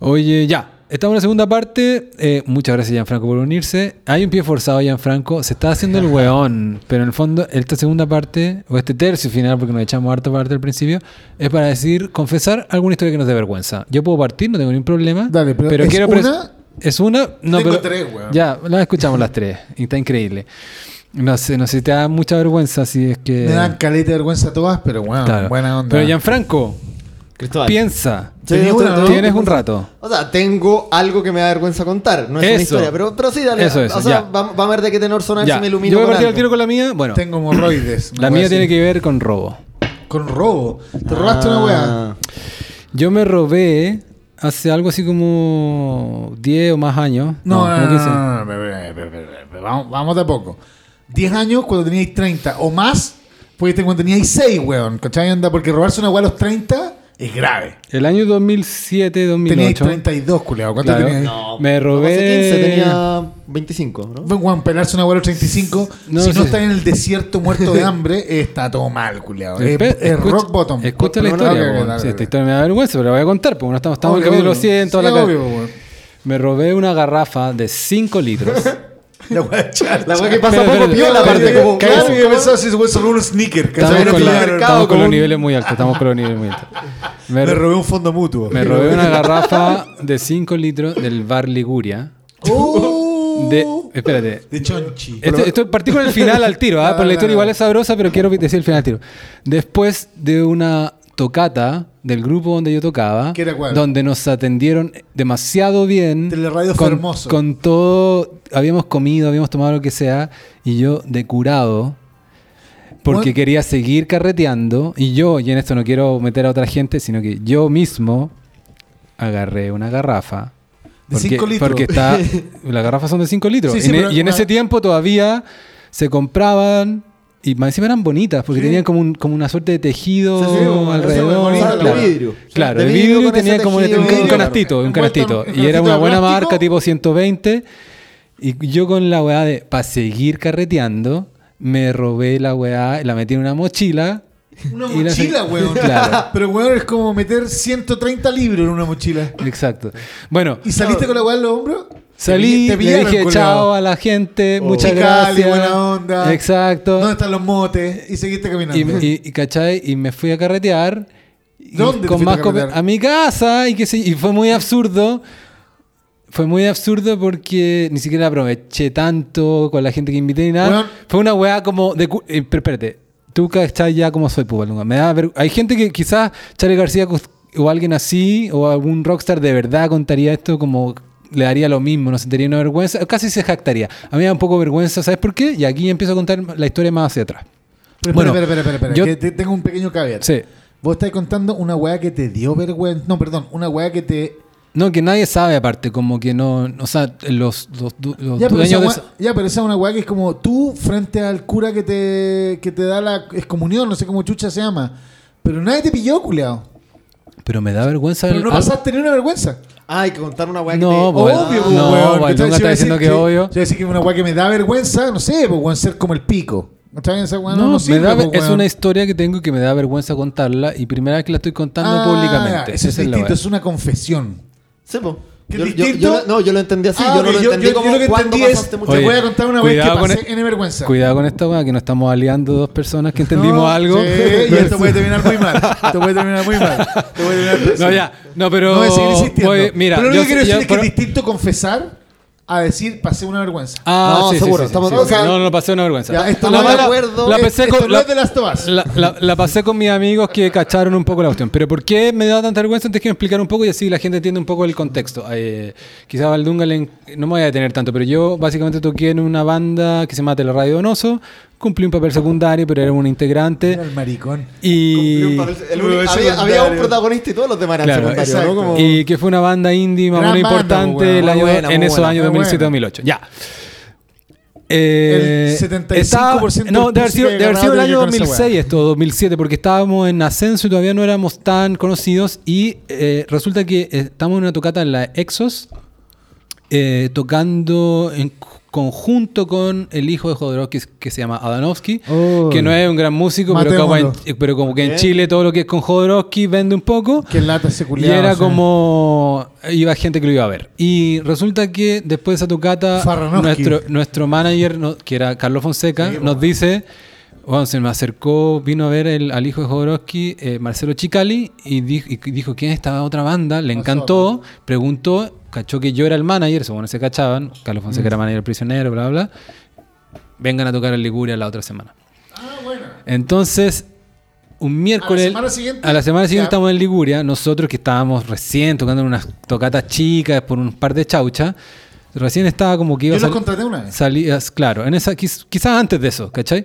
Oye, ya. Estamos en la segunda parte. Eh, muchas gracias, Gianfranco, por unirse. Hay un pie forzado, Gianfranco. Se está haciendo el weón. Pero en el fondo, esta segunda parte, o este tercio final, porque nos echamos harta parte al principio, es para decir, confesar alguna historia que nos dé vergüenza. Yo puedo partir, no tengo ningún problema. Dale, pero ¿es quiero una? Es una. No, Tengo pero- tres, weón. Ya, las escuchamos las tres. Y está increíble. No sé, no sé si te da mucha vergüenza si es que. Me dan caleta de vergüenza todas, pero weón, Claro. buena onda. Pero Gianfranco, Cristóbal. piensa. Tienes un rato. O sea, tengo algo que me da vergüenza contar. No es una historia, pero, pero sí, dale. Eso, eso, o sea, vamos, vamos a ver de qué tenor sonar Ya, si me ilumino yo voy a partir al tiro con la mía. Bueno, Tengo hemorroides. la mía tiene que ver con robo. Con robo. Te robaste una weá. Ah. Yo me robé hace algo así como 10 o más años. No, no, no, 15. no, no, no, Vamos, vamos de a poco. 10 años cuando teníais 30 o más, pues cuando teníais 6, weón. ¿Cachai? Onda? Porque robarse una weá a los 30 es grave. El año 2007, Tenías 2008. 32, culiado. ¿Cuánto Claro. tenías? No, Me no robé- pasé 15, tenía 25, ¿no? Juan, pelarse un abuelo 35. No si sé. no está en el desierto muerto de hambre, está todo mal, culiado. Es, es escucha- rock bottom. Escucha la historia. no, Sí, esta historia me da vergüenza, pero la voy a contar, porque no estamos, estamos en el Obvio, capítulo obvio. 100, toda Sí, la obvio. Me robé una garrafa de 5 litros. La wea chata. La weá que pasa Espera, poco piola, aparte como... Claro, pensaba si se fue solo un sneaker. Estamos ¿cachai? con, la- tenía estamos mercado con los un- niveles muy altos. Estamos con los niveles muy altos. Me, Me robé un fondo mutuo. me robé una garrafa de 5 litros del bar Liguria. Oh. De, espérate. De chonchi. Esto, esto partí con el final al tiro, ¿ah? Porque la historia igual es sabrosa, pero quiero decir el final al tiro. Después de una tocata del grupo donde yo tocaba, ¿Qué era cuál? donde nos atendieron demasiado bien, Teleradio con, Fermoso. con todo, habíamos comido, habíamos tomado lo que sea, y yo de curado, porque Bueno. quería seguir carreteando, y yo, y en esto no quiero meter a otra gente, sino que yo mismo agarré una garrafa. De Porque, cinco litros. porque está, las garrafas son de 5 litros. Sí, sí, En e- y en una- ese tiempo todavía se compraban y más encima eran bonitas porque Sí. tenían como, un- como una suerte de tejido Sí, sí, como- alrededor. bonito, claro. de vidrio. Claro, De de vidrio tenía como un, tejido. un Vidrio, canastito, un canastito. Y era una buena plástico. marca tipo 120. Y yo con la weá de, para seguir carreteando, me robé la weá, la metí en una mochila. Una mochila, weón. Claro, Pero, weón, es como meter 130 libros en una mochila. exacto. Bueno, ¿Y saliste con la weá en los hombros? Salí, Te le dije chao a la gente, Oh. muchas Chicali, gracias. buena onda. Exacto. ¿Dónde están los motes? Y seguiste caminando. Y, y, y, ¿cachai? Y me fui a carretear. ¿Dónde te con fuiste más a a mi casa y que sé- y fue muy absurdo. Fue muy absurdo porque ni siquiera aproveché tanto con la gente que invité ni nada. Weón. Fue una weá como de... eh, pero espérate, tú cachai ya como soy, pues, Balunga. Me da Hay gente que quizás Charlie García o alguien así o algún rockstar de verdad contaría esto como le daría lo mismo, no sentiría una vergüenza, casi se jactaría. A mí me da un poco vergüenza, ¿sabes por qué? Y aquí empiezo a contar la historia más hacia atrás. Pero, Bueno, espera, espera, espera, espera, yo- que te- tengo un pequeño caveat. Sí. Vos estás contando una weá que te dio vergüenza. No, perdón, una weá que te. No, que nadie sabe aparte, como que no, o sea, los, los, los Ya pero, esa dueños de... weá, esa- ya, pero esa es una weá que es como tú frente al cura que te, que te da la excomunión, no sé cómo chucha se llama. Pero nadie te pilló, culeado. Pero me da vergüenza... Pero no pasaste ni una vergüenza. Ah, hay que contar una weá que No, te... pues, obvio, no, pues, weón. Valdunga ¿cachai? está diciendo decir que obvio. A decir que una weá que me da vergüenza, no sé, pues, weón, ser como el pico. ¿Está bien esa weá? No, No, no me sirve, da- pues, es weón. una historia que tengo que me da vergüenza contarla y primera vez que la estoy contando Ah, públicamente. Eso Esa es es distinto, es una confesión. Sí, po. ¿Qué Yo, distinto? yo- yo- no, yo lo entendí así, Ah, yo no lo yo- entendí como lo que cuando entendí es- pasaste mucho Te voy a contar una vez que pasé e- en vergüenza. Cuidado con esta weá, que nos estamos aliando dos personas que entendimos No, algo. Sí, y esto puede terminar muy mal. Esto puede terminar muy mal. Esto puede terminar No, ya. No, pero... No voy a seguir insistiendo. voy- mira, pero lo yo que quiero decir yo- es que pero- es distinto confesar a decir pasé una vergüenza. Ah, No, sí, seguro, sí, sí, estamos- sí, o sea, no, no, pasé una vergüenza. Ya, esto no la, me la- acuerdo. la Es- pasé esto con, no la, es de las Us. la, la- la pasé con mis amigos que cacharon un poco la cuestión. Pero ¿por qué me da tanta vergüenza? Antes que me explicar un poco y así la gente entiende un poco el contexto. Eh, quizá Valdunga no me voy a detener tanto, pero yo básicamente toqué en una banda que se llama Teleradio Donoso. Cumplí un papel secundario, pero era un integrante. Era el maricón. Y, El- Uno había, un protagonista y todos los demás eran Claro, secundarios, exacto. ¿no? Como- y que fue una banda indie más banda, importante el muy año- buena, muy en esos buena, años muy buena. 2007-2008. Ya. Eh, El 75% estaba- no, de haber sido, de haber sido el año ver con esa 2006 esto, 2007, porque estábamos en ascenso y todavía no éramos tan conocidos y eh, resulta que eh, estamos en una tocata en la Exos eh, tocando en conjunto con el hijo de Jodorowsky que se llama Adanovsky, Oh. que no es un gran músico, pero, como en- Matémoslo. pero como que en. Chile todo lo que es con Jodorowsky vende un poco. Que lata ese Y era o sea. como. Iba gente que lo iba a ver. Y resulta que después de esa tocata, nuestro, nuestro manager, no- que era Carlos Fonseca, nos dice. Bueno, se me acercó, vino a ver el- al hijo de Jodorowsky, eh, Marcelo Chicali, y dijo, y dijo quién es esta otra banda, le encantó, preguntó, cachó que yo era el manager, según se cachaban, Carlos Fonseca Mm. era manager prisionero, bla, bla, bla. Vengan a tocar en Liguria la otra semana. Entonces, un miércoles. semana siguiente, a la semana siguiente estamos en Liguria. Nosotros que estábamos recién tocando en unas tocatas chicas por un par de chauchas. Recién estaba como que iba Yo a los contraté una vez. Salías, claro, en esa, quiz- quizás antes de eso, ¿cachai?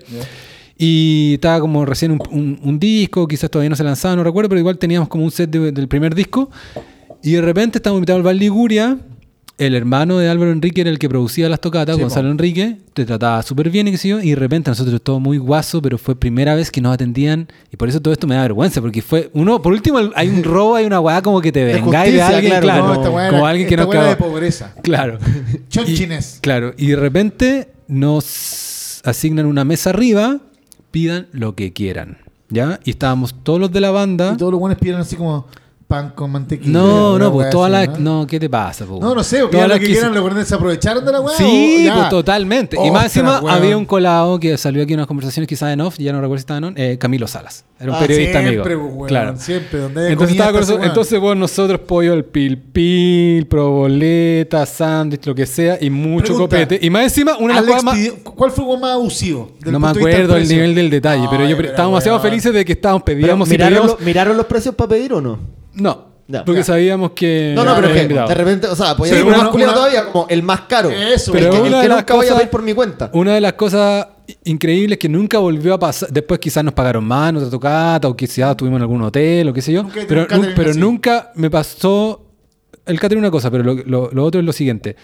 Y estaba como recién un, un- un disco, quizás todavía no se lanzaba, no recuerdo, pero igual teníamos como un set de- del primer disco. Y de repente estábamos invitados al Bar Liguria el hermano de Álvaro Enrique era el que producía las tocatas, Sí, Gonzalo po. Enrique, te trataba súper bien y qué sé yo, y de repente nosotros todo muy guaso, pero fue primera vez que nos atendían, y por eso todo esto me da vergüenza, porque fue, uno, por último, hay un robo, hay una weá como que te vengáis de alguien, claro, claro, No, como alguien que era de pobreza. Claro. Chonchines. Y, claro, y de repente nos asignan una mesa arriba, pidan lo que quieran, ¿ya? Y estábamos todos los de la banda. Y todos los buenos pidieron así como pan con mantequilla. No, no, pues toda así, la... No, ¿qué te pasa? po? No, no sé, Todas pidieron las lo que quieran, se- los se aprovecharon de la weá. Sí, pues totalmente. y más encima weón. había un colado que salió aquí en unas conversaciones quizás en off, ya no recuerdo si estaba en on, eh, Camilo Salas. Era un Ah, periodista siempre, amigo. pues, weón, claro. Siempre, donde Entonces, estaba con entonces bueno, nosotros pollo al pil pil, proboleta, sándwich, lo que sea, y mucho Pregunta, copete. Y más encima, una de las más... ¿Cuál fue el más abusivo? del No me acuerdo el nivel del detalle, pero yo estábamos demasiado felices de que estábamos, pedíamos y ¿miraron, pedíamos... lo- ¿Miraron los precios para pedir o no? No, Ya, porque ya. sabíamos que... No, no, pero es que de repente, o sea, podía Sí, ser uno una- más culiado una- todavía, como el más caro. Eso, Pero el que, una el de que las nunca voy a cosas- pedir por mi cuenta. Una de las cosas increíbles que nunca volvió a pasar, después quizás nos pagaron más en otra tocata o quizás estuvimos en algún hotel o qué sé yo, Nunca pero, un pero así. nunca me pasó el catering una cosa, pero lo, lo- lo otro es lo siguiente,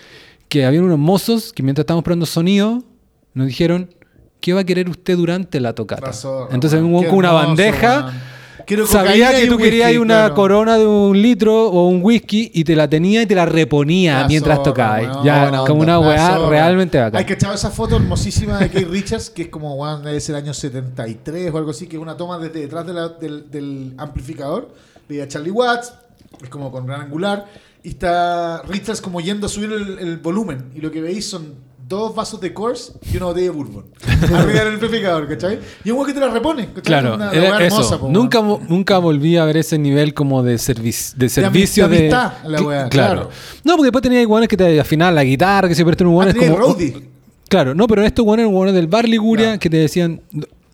que había unos mozos que mientras estábamos probando sonido nos dijeron, ¿qué va a querer usted durante la tocata? Zorra, Entonces weón. un con una hermoso, bandeja... weón. Quiero Sabía que tú whisky, querías una claro. corona de un litro o un whisky y te la tenía y te la reponía La mientras zorra, tocabas. weón. Ya, como una weá realmente bacán. Hay que echar esa foto hermosísima de Kate Richards, que es como, weón, es el año 73 o algo así, que es una toma desde detrás de la- del, del amplificador. Veía a Charlie Watts, es como con gran angular, y está Richards como yendo a subir el, el volumen. Y lo que veis son dos vasos de Coors y una botella de bourbon. Arriba del amplificador, ¿cachai? Y un weón que te la repone, ¿cachai? Claro, Una- era eso. hermosa, po, nunca, vo- nunca volví a ver ese nivel como de, de servicio de de. amistad, la claro. claro. No, porque después tenía iguanes que te afinaban la guitarra, que siempre Ah, iguanes tenía como. roadie. Claro, no, pero estos iguanes eran iguanes del bar Liguria Claro. que te decían.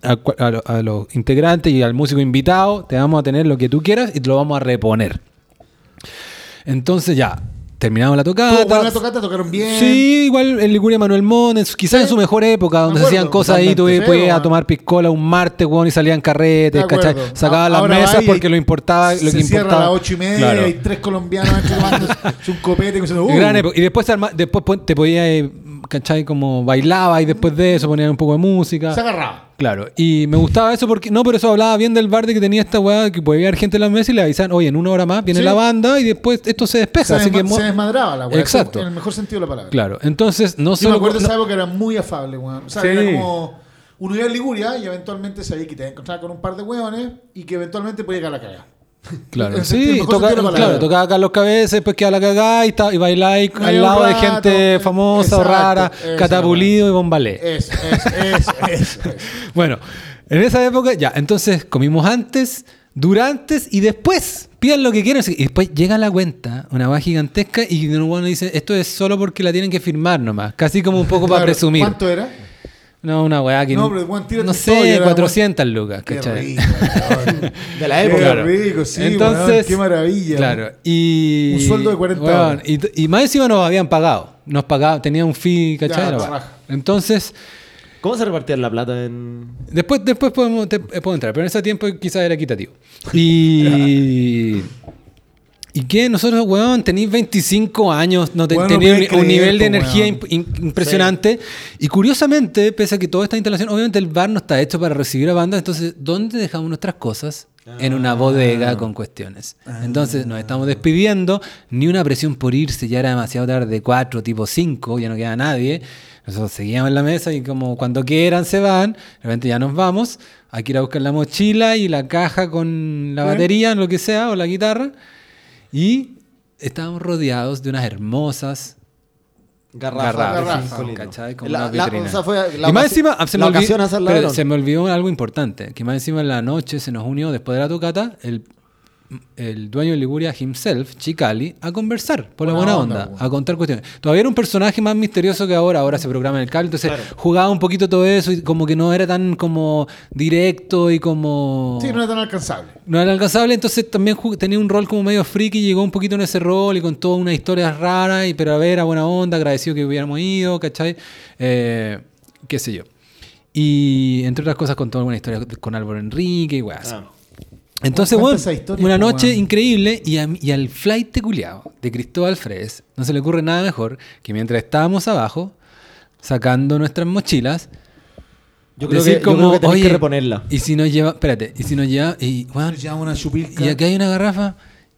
A los integrantes y al músico invitado, te vamos a tener lo que tú quieras y te lo vamos a reponer. Entonces ya, terminamos la tocata. Tuvo buena tocata, tocaron bien. Sí, igual el Liguria Manuel Mones, quizás Sí. en su mejor época, donde se hacían cosas ahí, podías Feo, a tomar piscola un martes, weón, y salían carretes. ¿cachai? Sacaban las mesas y porque lo importaba, lo se que cierra importaba. a las ocho y media Claro. y tres colombianos un copete. diciendo, uh, Gran época. Y después, después te podías, eh, ¿cachai? Como bailaba y después de eso ponían un poco de música. Se agarraba. Claro, y me gustaba eso porque, no, pero eso hablaba bien del bar de que tenía esta weá que podía haber gente en la mesa y le avisaban, oye, en una hora más viene Sí. la banda y después esto se despeja. Se, así que mo- se desmadraba la weá. Exacto. En el mejor sentido de la palabra. Claro, entonces no Yo solo. me acuerdo de no- esa época era muy afable, weón. O sea, Sí. era como. Uno iba a Liguria y eventualmente sabía que te ibas a encontrar con un par de weones y que eventualmente podía llegar a la cagada. Claro, sí, toca, claro, tocaba Carlos Cabezas, después quedaba la cagada y, y al lado de gente famosa o rara, esa es Catapulido y Bombalé. Eso, eso, eso, eso. eso. Bueno, en esa época ya, entonces comimos antes, durante y después. Pidan lo que quieran. Y después llega la cuenta, una va gigantesca, y uno dice, esto es solo porque la tienen que firmar nomás. Casi como un poco para presumir. ¿Cuánto era? No, una weá que... No, pero, weón, tírate no sé, era, 400 lucas, Qué ¿cachai? rico, weón. De la Qué época. Claro. rico, sí, Entonces, weón, qué maravilla. Claro, y... Un sueldo de 40 weón, horas. y, y más encima nos habían pagado. Nos pagaban, tenía un fee, ¿cachai? Ya, weá. Entonces... ¿Cómo se repartía la plata en...? Después, después podemos, te- eh, puedo entrar, pero en ese tiempo quizás era equitativo. Y. ¿Y qué? Nosotros, weón, tenéis 25 años, no te, Weón, no teníais un, un nivel de energía imp- in- impresionante. Y curiosamente, pese a que toda esta instalación, obviamente el bar no está hecho para recibir a bandas, entonces, ¿dónde dejamos nuestras cosas? En una bodega con cuestiones. Entonces nos estamos despidiendo, ni una presión por irse, ya era demasiado tarde, 4, tipo 5, ya no queda nadie. Nosotros seguíamos en la mesa y como cuando quieran se van, de repente ya nos vamos, hay que ir a buscar la mochila y la caja con la Sí. batería, lo que sea, o la guitarra. Y estábamos rodeados de unas hermosas Garrafa. garrafas, garrafa. cinco litros. ¿cachai? Como La- una la- vitrina. o sea, fue la y más encima, se me, la olvidó, ocasión a ser pero ladrón. se me olvidó algo importante, que más encima en la noche se nos unió, después de la tocata, el, el dueño de Liguria himself, Chicali, a conversar por la Buena onda, onda, po. a contar cuestiones. Todavía era un personaje más misterioso que ahora, ahora se programa en el cable, entonces jugaba un poquito todo eso y como que no era tan como directo y como... Sí, no era tan alcanzable. No era alcanzable, entonces también tenía un rol como medio friki, llegó un poquito en ese rol y contó unas historias raras, y, pero a ver, a buena onda, agradecido que hubiéramos ido, ¿cachai? Eh, qué sé yo. Y entre otras cosas contó alguna historia con Álvaro Enrique y weas. Ah. Entonces, bueno, una noche increíble y, a mí- y al flight de culiao de Cristóbal Fredes no se le ocurre nada mejor que mientras estábamos abajo, sacando nuestras mochilas, Yo creo, decir que, yo creo que "Oye, que reponerla. Y si nos lleva, espérate, y si nos lleva, y, weón, Nos llevamos una chupilca. y aquí hay una garrafa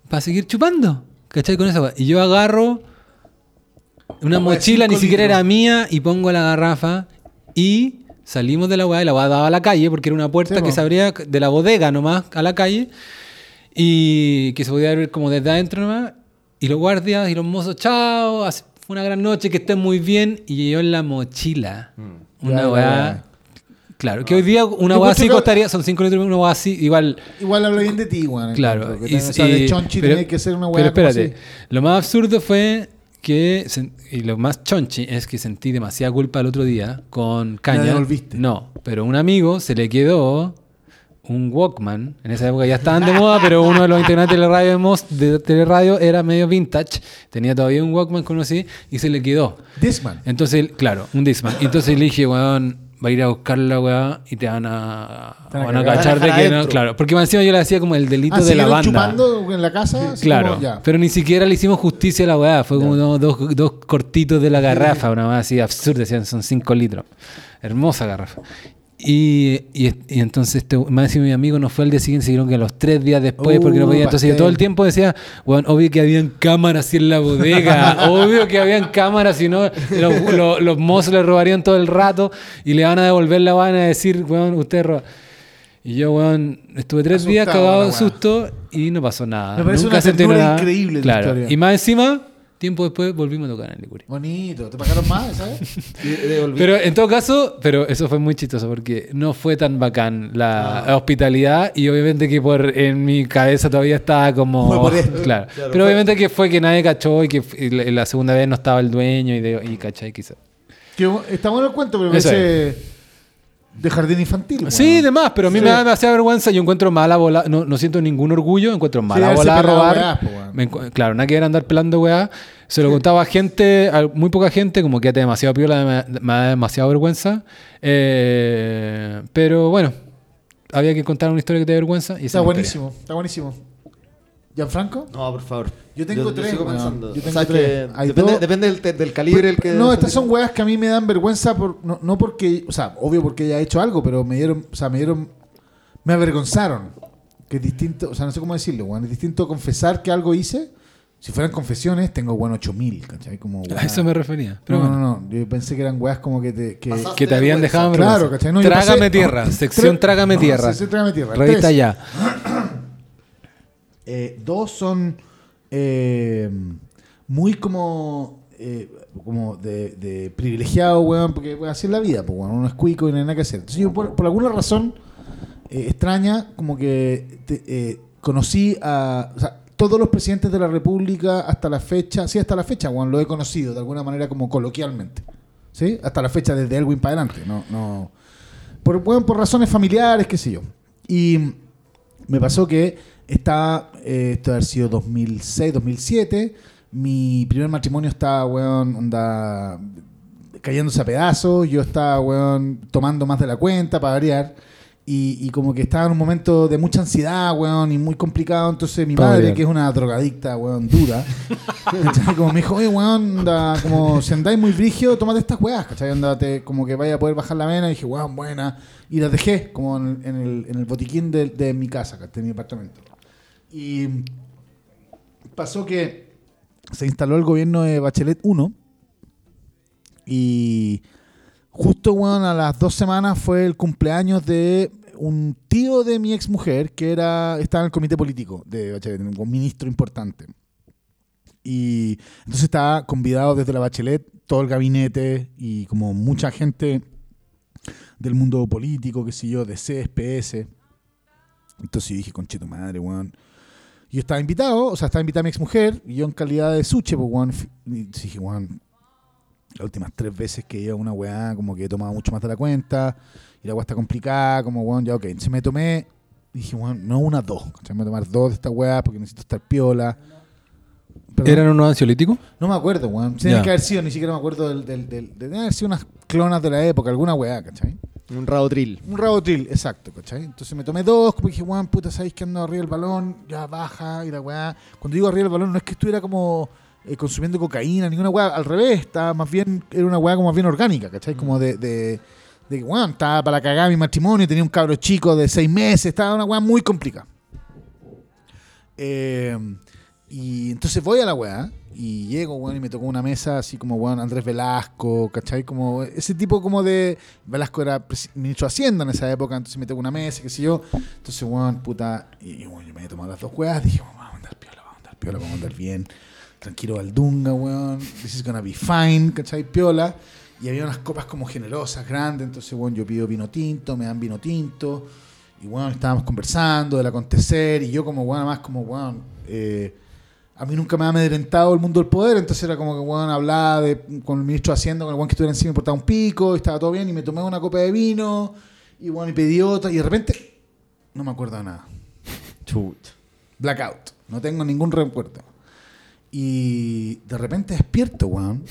para seguir chupando, ¿cachai? Con esa. Y yo agarro una mochila, ni siquiera litros. era mía, y pongo la garrafa y salimos de la weá y la weá daba a la calle porque era una puerta Sí, que po. se abría de la bodega nomás a la calle y que se podía ver como desde adentro nomás. Y los guardias y los mozos, chao, fue una gran noche, que estén muy bien. Y yo en la mochila, Ya, una weá. Claro, que hoy día una encuentro así costaría, son 5 litros, una weá así, igual. Igual habla bien de ti, weón. Claro. que y- o sea, de chonchi pero- tenía que ser una weá. Pero espérate, así. lo más absurdo fue que, y lo más chonchi es que sentí demasiada culpa el otro día con caña. No, pero un amigo se le quedó un Walkman. En esa época ya estaban de moda, pero uno de los integrantes de la radio de, Mos- de teleradio era medio vintage. Tenía todavía un Walkman conocí y se le quedó. Discman. Entonces, claro, un Disman. Entonces le dije, weón, va a ir a buscar la weá y te van a, Te van a a cachar de que no. Claro, porque más encima yo le hacía como el delito Ah, de la ¿siguieron banda. chupando en la casa? Claro, como, ya. pero ni siquiera le hicimos justicia a la weá. Fue como dos, dos- dos cortitos de la garrafa, una weá así absurda, decían, son 5 litros. Hermosa garrafa. Y, y, y entonces, este, más encima mi amigo no fue al día siguiente, siguieron que los tres días después, porque no Uh, podía. Entonces yo todo el tiempo decía, bueno, obvio que habían cámaras en la bodega, obvio que habían cámaras, si no, los, los- los mozos le robarían todo el rato y le van a devolver la van a decir, weón, usted roba. Y yo, weón, estuve tres días cagado de susto y no pasó nada. Me parece Nunca una nada. increíble Claro. historia. Y más encima, tiempo después volvimos a tocar en Licuria. Bonito. ¿Te pagaron más, sabes? Pero en todo caso, pero eso fue muy chistoso porque no fue tan bacán la Ah. hospitalidad y obviamente que por en mi cabeza todavía estaba como Fue por esto. claro. Claro, pero obviamente que fue que nadie cachó y que la, segunda vez no estaba el dueño y de y cachai quizás. Que está bueno el cuento, pero Eso parece de jardín infantil. Sí, weón. demás, pero a mí Sí. me da demasiada vergüenza. Yo encuentro mala bola, no, no siento ningún orgullo, encuentro mala haberse bola a robar. weás, po, weón. Me claro, nada que ver andar pelando weá. Se lo contaba a gente, a muy poca gente, como que demasiado piola, me, me da demasiada vergüenza. Eh, pero bueno, había que contar una historia que te dé vergüenza. Y Está buenísimo, está buenísimo. ¿Gianfranco? No, por favor. Yo tengo tres, sigo weón. pensando. Yo O tengo sea, tres. que depende, depende del, del calibre el que. No, estas son weas que a mí me dan vergüenza, por, no, no porque, o sea, obvio porque haya hecho algo, pero me dieron, o sea, me dieron, me avergonzaron. Que es distinto, o sea, no sé cómo decirlo, weón. Es distinto confesar que algo hice. Si fueran confesiones, tengo, bueno, 8000, ¿cachai? Como, A eso me refería. Pero no, bueno, no, no, yo pensé que eran weas como que te... Que, que te habían dejado en Claro. ¿cachai? No, yo Trágame pasé- tierra, no, sección Trágame no, tierra. sección Trágame tierra. Revista ya. Eh, dos son eh, muy como eh, como de, de privilegiado, weón, porque así es la vida, pues, weón, uno es cuico y no hay nada que hacer. Por, alguna razón eh, extraña, como que conocí a todos los presidentes de la República hasta la fecha, sí, hasta la fecha, weón, lo he conocido de alguna manera como coloquialmente. ¿Sí? Hasta la fecha desde Elwin para adelante, no, no. Weón, por razones familiares, qué sé yo. Y me pasó que estaba, eh, esto haber sido 2006, 2007, mi primer matrimonio estaba, weón, onda, cayéndose a pedazos, yo estaba, weón, tomando más de la cuenta para variar, y, y como que estaba en un momento de mucha ansiedad, weón, y muy complicado, entonces mi Pa' madre, que es una drogadicta, weón, dura, como me dijo, oye, weón, onda, como si andáis muy brigio, tómate estas weas, ¿cachai? Onda, te- como que vaya a poder bajar la vena, y dije, weón, buena, y las dejé como en, el- en el, en el botiquín de, de mi casa, ¿cachai? de mi apartamento. Y pasó que se instaló el gobierno de Bachelet 1 y justo, weón, a las dos semanas fue el cumpleaños de un tío de mi ex mujer que era, estaba en el comité político de Bachelet, un ministro importante. Y entonces estaba convidado desde la Bachelet, todo el gabinete y como mucha gente del mundo político, qué sé yo, de CSPS. Entonces dije, conchito madre, weón. Yo estaba invitado, o sea, estaba invitada mi ex mujer, y yo en calidad de suche, pues, weón. dije, weón, las últimas tres veces que iba a una weá, como que he tomado mucho más de la cuenta, y la weá está complicada, como weón, ya ok. Entonces me tomé, dije, weón, no una, dos. ¿cachai? Me voy a tomar dos de esta weá porque necesito estar piola. Perdón. ¿Eran unos ansiolíticos? No me acuerdo, weón. Tiene Ya. que haber sido, ni siquiera me acuerdo del, del, del- de haber sido unas clonas de la época, alguna weá, ¿cachai? Un rabotril. Un rabotril, exacto, ¿cachai? Entonces me tomé dos, como dije, weón, puta, ¿sabéis que ando arriba del balón? Ya baja, y la weá. Cuando digo arriba del balón, no es que estuviera como eh, consumiendo cocaína, ninguna weá, al revés, estaba más bien, era una weá como más bien orgánica, ¿cachai? Como de, de, que, weón, estaba para cagar mi matrimonio, tenía un cabro chico de seis meses, estaba una weá muy complicada. Eh, y entonces voy a la weá y llego, weón, y me tocó una mesa así como, weón, Andrés Velasco, ¿cachai? Como ese tipo como de... Velasco era ministro de Hacienda en esa época, entonces me tocó una mesa, qué sé yo. Entonces, weón, puta... Y, weón, yo me había tomado las dos weas, dije, vamos a andar piola, vamos a andar piola, vamos a andar bien. Tranquilo, Valdunga, weón. This is gonna be fine, ¿cachai? Piola. Y había unas copas como generosas, grandes, entonces, weón, yo pido vino tinto, me dan vino tinto. Y, weón, estábamos conversando del acontecer y yo como, weón, más como, weón... Eh, a mí nunca me ha amedrentado el mundo del poder, entonces era como que, weón, hablaba de, con el ministro de Hacienda, con el weón que estuviera encima, me importaba un pico, y estaba todo bien, y me tomé una copa de vino, y bueno, y pedí otra, y de repente, no me acuerdo de nada. Chut. Blackout. No tengo ningún recuerdo. Y de repente despierto, weón.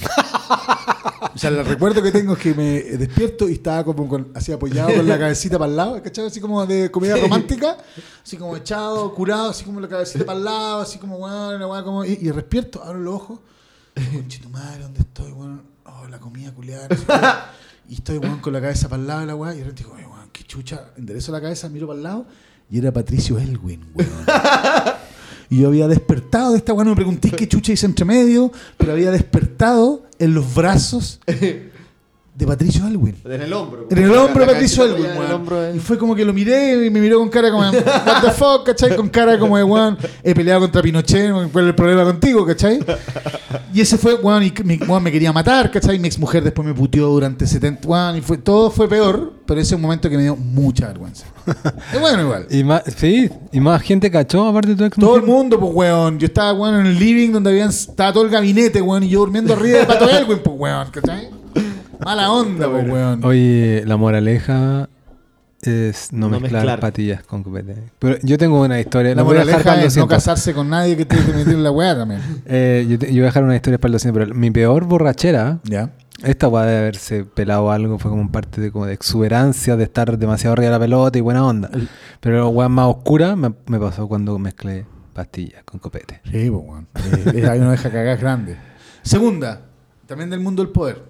O sea, el recuerdo que tengo es que me despierto y estaba como con- así apoyado con la cabecita para el lado, ¿cachai? Así como de comedia romántica, así como echado, curado, así como la cabecita para el lado, así como, weón, como. Y, y despierto, abro los ojos, conchito madre, ¿dónde estoy, weón? Oh, la comida culiada. no sé qué. Y estoy, weón, con la cabeza para el lado de la weá, y de repente digo, "Oye, weón, qué chucha. Enderezo la cabeza, miro para el lado, y era Patricio Elwin, weón. Y yo había despertado de esta weá, me pregunté qué chucha hice entre medio, pero había despertado en los brazos de Patricio Elwin. En el hombro. En el hombro de Patricio el weón. hombro de- Y fue como que lo miré y me miró con cara como, what the fuck, ¿cachai? Con cara como de, weón, he peleado contra Pinochet, ¿cuál es el problema contigo, ¿cachai? Y ese fue, weón, y mi, weón me quería matar, ¿cachai? Mi ex mujer después me puteó durante 70, weón, y fue, todo fue peor, pero ese es un momento que me dio mucha vergüenza. Es bueno igual. Y más, sí, y más gente cachó aparte de tu ex Todo el mundo, pues, weón. Yo estaba, weón, en el living donde habían, estaba todo el gabinete, weón, y yo durmiendo arriba de Pato Elwin, pues, weón, ¿cachai? Mala onda, pues, weón. Oye, la moraleja es no, No mezclar, mezclar. patillas con copete. Pero yo tengo una historia. La voy a dejar moraleja para el es no 200. casarse con nadie que te metió en la weá también. Eh, yo, te- yo voy a dejar una historia para el 200, pero mi peor borrachera, Ya. esta weá de haberse pelado algo, fue como un parte de, como de exuberancia, de estar demasiado arriba de la pelota y buena onda. Pero la weá más oscura me, me pasó cuando mezclé pastillas con copete. Sí, pues, weón. Eh, Hay una deja cagar grande. Segunda, también del mundo del poder.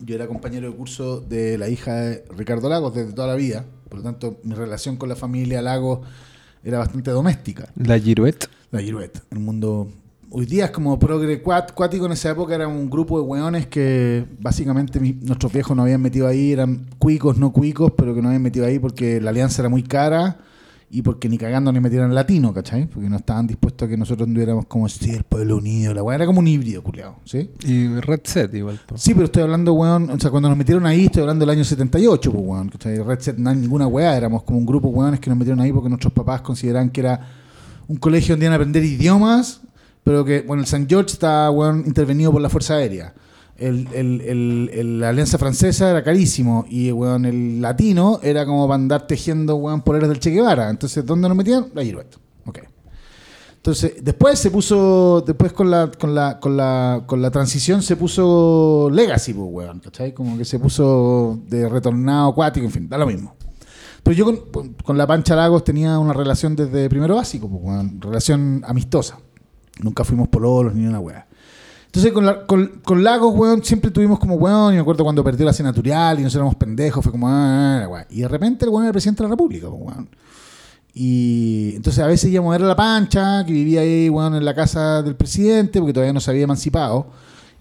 Yo era compañero de curso de la hija de Ricardo Lagos desde toda la vida. Por lo tanto, mi relación con la familia Lagos era bastante doméstica. La girouette. La Girouette. El mundo. Hoy día es como progre cuat- cuático. En esa época era un grupo de weones que básicamente mi- nuestros viejos nos habían metido ahí. Eran cuicos, no cuicos, pero que nos habían metido ahí porque la alianza era muy cara y porque ni cagando ni metieran latino, ¿cachai? Porque no estaban dispuestos a que nosotros anduviéramos como si el pueblo unido. La weá era como un híbrido, culiado, ¿sí? Y Red Set igual. po. Sí, pero estoy hablando, weón, o sea, cuando nos metieron ahí, estoy hablando del año 78, pues, weón. ¿cachai? Red Set, no hay ninguna weá, éramos como un grupo weones que nos metieron ahí porque nuestros papás consideraban que era un colegio donde iban a aprender idiomas, pero que, bueno, el St. George está, weón, intervenido por la Fuerza Aérea. El, el- el- el- la Alianza Francesa era carísimo y, weón, el latino era como para andar tejiendo, weón, poleras del Che Guevara. Entonces, ¿dónde nos metían? La Girouette. Ok. Entonces, después se puso, después con la, con la, con la, con la transición se puso Legacy, pues, weón, ¿cachai? Como que se puso de retornado acuático, en fin, da lo mismo. Pero yo con, con la Pancha Lagos tenía una relación desde primero básico, pues, weón, relación amistosa. Nunca fuimos pololos ni una weá. Entonces con, la- con, con Lagos, weón, siempre tuvimos como, weón, y me acuerdo cuando perdió la senatorial y nosotros éramos pendejos, fue como, ah, ah, ah, weá. Y de repente el weón era el presidente de la República, pues, weón. Y entonces a veces íbamos a ver a la pancha, que vivía ahí, weón, en la casa del presidente, porque todavía no se había emancipado.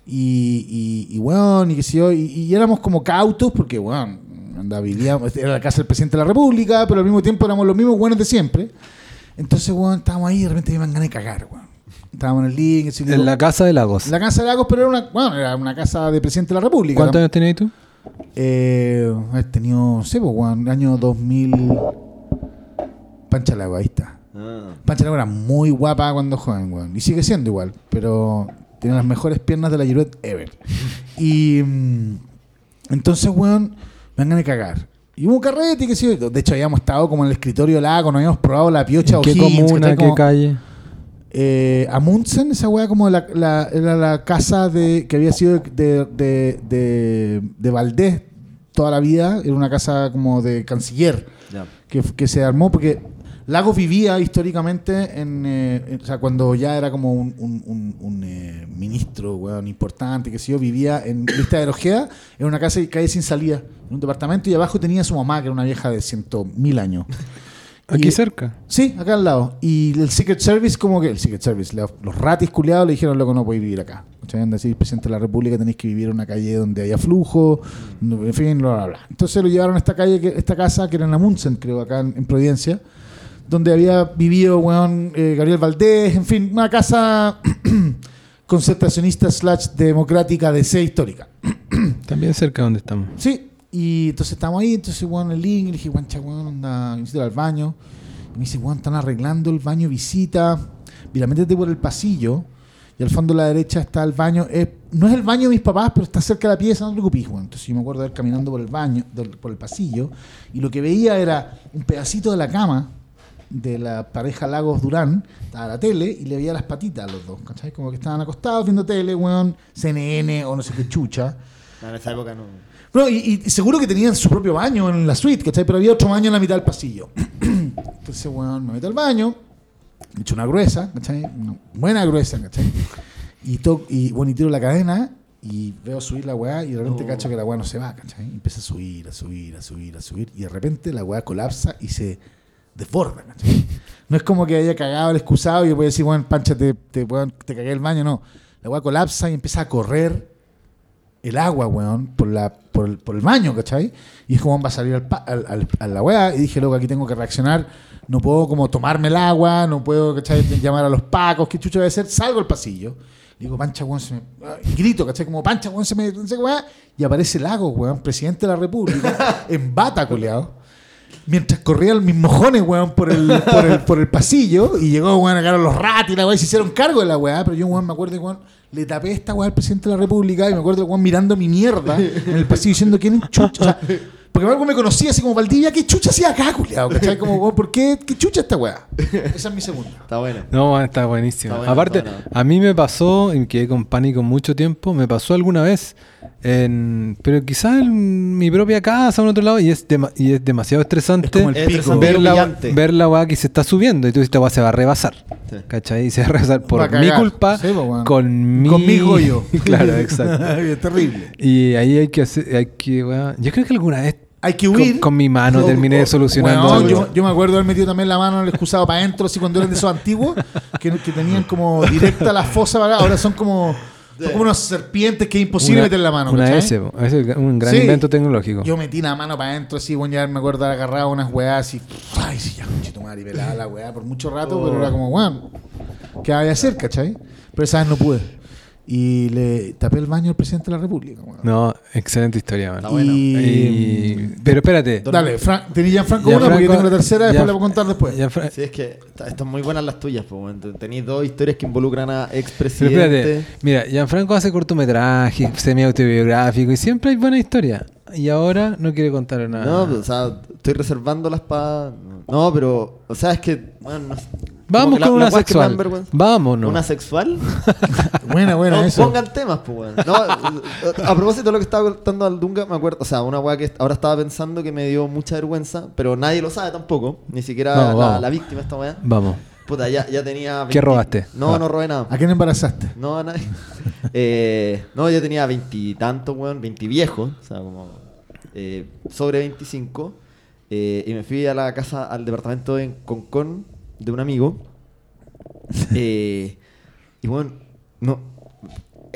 Y, y, y weón, y qué sé yo, y, éramos como cautos, porque, weón, anda, era la casa del presidente de la República, pero al mismo tiempo éramos los mismos weones de siempre. Entonces, weón, estábamos ahí y de repente me iban ganas de cagar, weón. Estábamos en el yo. En la casa de Lagos. En la casa de Lagos, pero era una, bueno, era una casa de presidente de la República. ¿Cuántos años tenías tú? Eh, haber tenido, no sé, pues, weón, año 2000. Pancha Lago, ahí está. Ah. Pancha Lago era muy guapa cuando joven, weón. Y sigue siendo igual, pero tiene las mejores piernas de la Girouette ever. Y mm, entonces, weón, me van a cagar. Y hubo un carrete y qué sé yo. De hecho, habíamos estado como en el escritorio Lago, nos habíamos probado la piocha ¿En qué O'Higgins, comuna, qué Como- calle? Eh, Amundsen, esa weá como la, la- casa de que había sido de, de, de, de Valdés toda la vida. Era una casa como de canciller que, que se armó porque Lagos vivía históricamente en, eh, en- o sea, cuando ya era como un, un- un- un, eh, ministro, weón, importante, que sé yo, vivía en Vista de Ojeda, en una casa calle sin salida, en un departamento, y abajo tenía su mamá, que era una vieja de ciento mil años. Aquí Y- cerca. Sí, acá al lado. Y el Secret Service, como que el Secret Service, la- los ratis culiados le dijeron, loco, no podéis vivir acá. ¿Cachai? Anda a decir, presidente de la República, tenéis que vivir en una calle donde haya flujo, en fin, bla, bla, bla. Entonces lo llevaron a esta calle, que, esta casa, que era en la Munsen, creo, acá en, en Providencia, donde había vivido, weón, eh, Gabriel Valdés, en fin, una casa concertacionista slash democrática de C histórica. También cerca donde estamos. Sí, y entonces estamos ahí, entonces, weón, el link, le dije, guancha, weón, anda, necesito ir al baño. Y me dice, weón, están arreglando el baño visita. Mira, métete por el pasillo. Y al fondo a la derecha está el baño. Eh, no es el baño de mis papás, pero está cerca de la pieza, no te preocupes, weón. Entonces yo me acuerdo de ir caminando por el baño, por el pasillo. Y lo que veía era un pedacito de la cama de la pareja Lagos Durán. Estaba la tele y le veía las patitas a los dos, ¿cachai? Como que estaban acostados viendo tele, weón, CNN o no sé qué chucha. No, en esa época no. No, y, y seguro que tenían su propio baño en la suite, ¿cachai? Pero había otro baño en la mitad del pasillo. Entonces, weón, me meto al baño, me echo una gruesa, ¿cachai? Una buena gruesa, ¿cachai? Y, to y, bueno, y tiro la cadena y veo subir la weá y de repente Oh. cacho que la weá no se va, ¿cachai? Y empieza a subir, a subir, a subir, a subir. Y de repente la weá colapsa y se desborda, ¿cachai? No es como que haya cagado el excusado y yo puedo decir, bueno, pancha, te, te, te cagué el baño, no. La weá colapsa y empieza a correr el agua, weón, por, la, por, el, por el baño, ¿cachai? Y es como va a salir al, al- al- a la weá. Y dije, loco, aquí tengo que reaccionar. No puedo como tomarme el agua, no puedo, ¿cachai? Llamar a los pacos, ¿qué chucho voy a hacer? Salgo al pasillo. Digo, pancha, weón, se me... y grito, ¿cachai? Como, pancha, weón, se me... Y aparece Lago, weón, presidente de la República, en bata, culeado. Mientras corrían mis mojones, weón, por el, por el, por el pasillo, y llegó, weón, llegaron los ratos y la weá, y se hicieron cargo de la weá, pero yo, weón, me acuerdo, weón, le tapé esta weá al presidente de la República, y me acuerdo, weón, mirando mi mierda en el pasillo diciendo, ¿quién es chucha? O sea, porque algo me conocía así como Valdivia, ¿qué chucha hacía acá, culiado? ¿Cachai? Como, weón, ¿por qué? ¿Qué chucha esta weá? Esa es mi segunda. Está bueno. No, está buenísimo. Está bueno, Aparte, está bueno. a mí me pasó, y quedé con pánico mucho tiempo, me pasó alguna vez, en, pero quizás en mi propia casa o en otro lado, y es, dema- y es demasiado estresante Es como el Es pico. estresante. ver, la, ver la weá que se está subiendo y tú dices, esta weá se va a rebasar. Sí. ¿Cachai? Y se va a rebasar por a mi culpa, Sí, pues, weón. con mi... Conmigo yo. claro, exacto. es terrible. Y ahí hay que hacer, hay que, weá, yo creo que alguna vez Hay que con, huir. con mi mano No, terminé solucionando algo. yo, yo me acuerdo de haber metido también la mano en el excusado para adentro, así cuando eran de esos antiguos, que, que tenían como directa la fosa para acá. Ahora son como, son como unas serpientes que es imposible Una- meter la mano. Una. S, es un gran Sí. invento tecnológico. Yo metí la mano para adentro, así, bueno, ya me acuerdo de haber agarrado unas weas y. Ay, sí, ya, conchito madre, y pelaba la weá por mucho rato, pero era como, weón, ¿qué había que hacer, cachai? Pero esa vez no pude. Y le tapé el baño al presidente de la República. No, excelente historia, man. Bueno. Y- Y- Pero espérate. Dale, Fran, tenía Gianfranco una porque tengo la tercera, ya- después la voy a contar después. Ya, Fra- Sí, es que están muy buenas las tuyas, pues. Tenéis dos historias que involucran a Pero expresidentes. espérate, mira, Gianfranco hace cortometrajes, semi-autobiográfico y siempre hay buena historia. Y ahora no quiere contar nada. No, pues, o sea, estoy reservándolas para. No, pero. O sea, es que. Bueno, no Vamos la- con una sexual. vergüenza. Vámonos. ¿Una sexual? Buena, buena, no, eso. pongan temas, pues, weón. No, a propósito de lo que estaba contando al Dunga, me acuerdo. O sea, una weá que ahora estaba pensando que me dio mucha vergüenza, pero nadie lo sabe tampoco. Ni siquiera Vamos, la, vamos. la víctima esta weá. Vamos. Puta, ya, ya tenía. ¿Qué robaste? No, Ah. no robé nada. ¿A quién embarazaste? No, a nadie. Eh, no, yo tenía veintitantos, weón, veintiviejos, o sea, como eh, sobre 25. eh, y me fui a la casa, al departamento en Concón de un amigo. Eh, y bueno, no.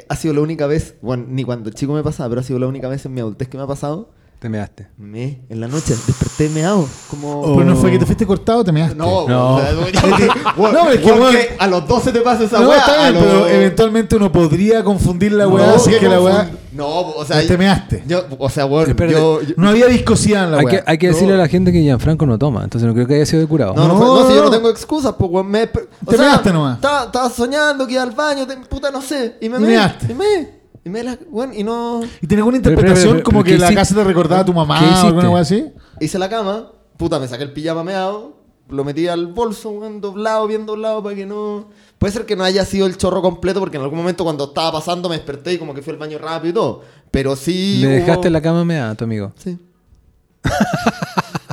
Ha sido la única vez, bueno, ni cuando el chico me pasaba, pero ha sido la única vez en mi adultez que me ha pasado. Te measte. Me, en la noche, desperté meado. Como. Pero no fue que te fuiste cortado, te measte. No, No. o sea, No, es que, que a los 12 te pasa esa No, weá. bien, los- pero eventualmente uno podría confundir la weá, No, así que que la weá. No, o sea. Te measte. Yo, o sea, weón, Espérate. yo, yo- No había viscosidad en la Hay weá. que, hay que decirle a la gente que Gianfranco no toma, entonces no creo que haya sido de curado. No, no, No, fue- no, si yo no. tengo excusas, pues, weón. Me, o Te measte nomás. Estaba, soñando que iba al baño, te- puta, no sé. Y me Y me. measte. Y me. Y me la. Weón, y no. ¿Y tenés alguna Pero, pero, interpretación pero, como que ¿qué la hiciste? casa te recordaba a tu mamá ¿Qué o alguna weá así? Hice la cama, puta, me saqué el pijama meado. lo metí al bolso, weón, doblado, bien doblado, para que no... Puede ser que no haya sido el chorro completo, porque en algún momento cuando estaba pasando me desperté y como que fui al baño rápido y todo. Pero sí... Le hubo- dejaste la cama meada a tu amigo. Sí.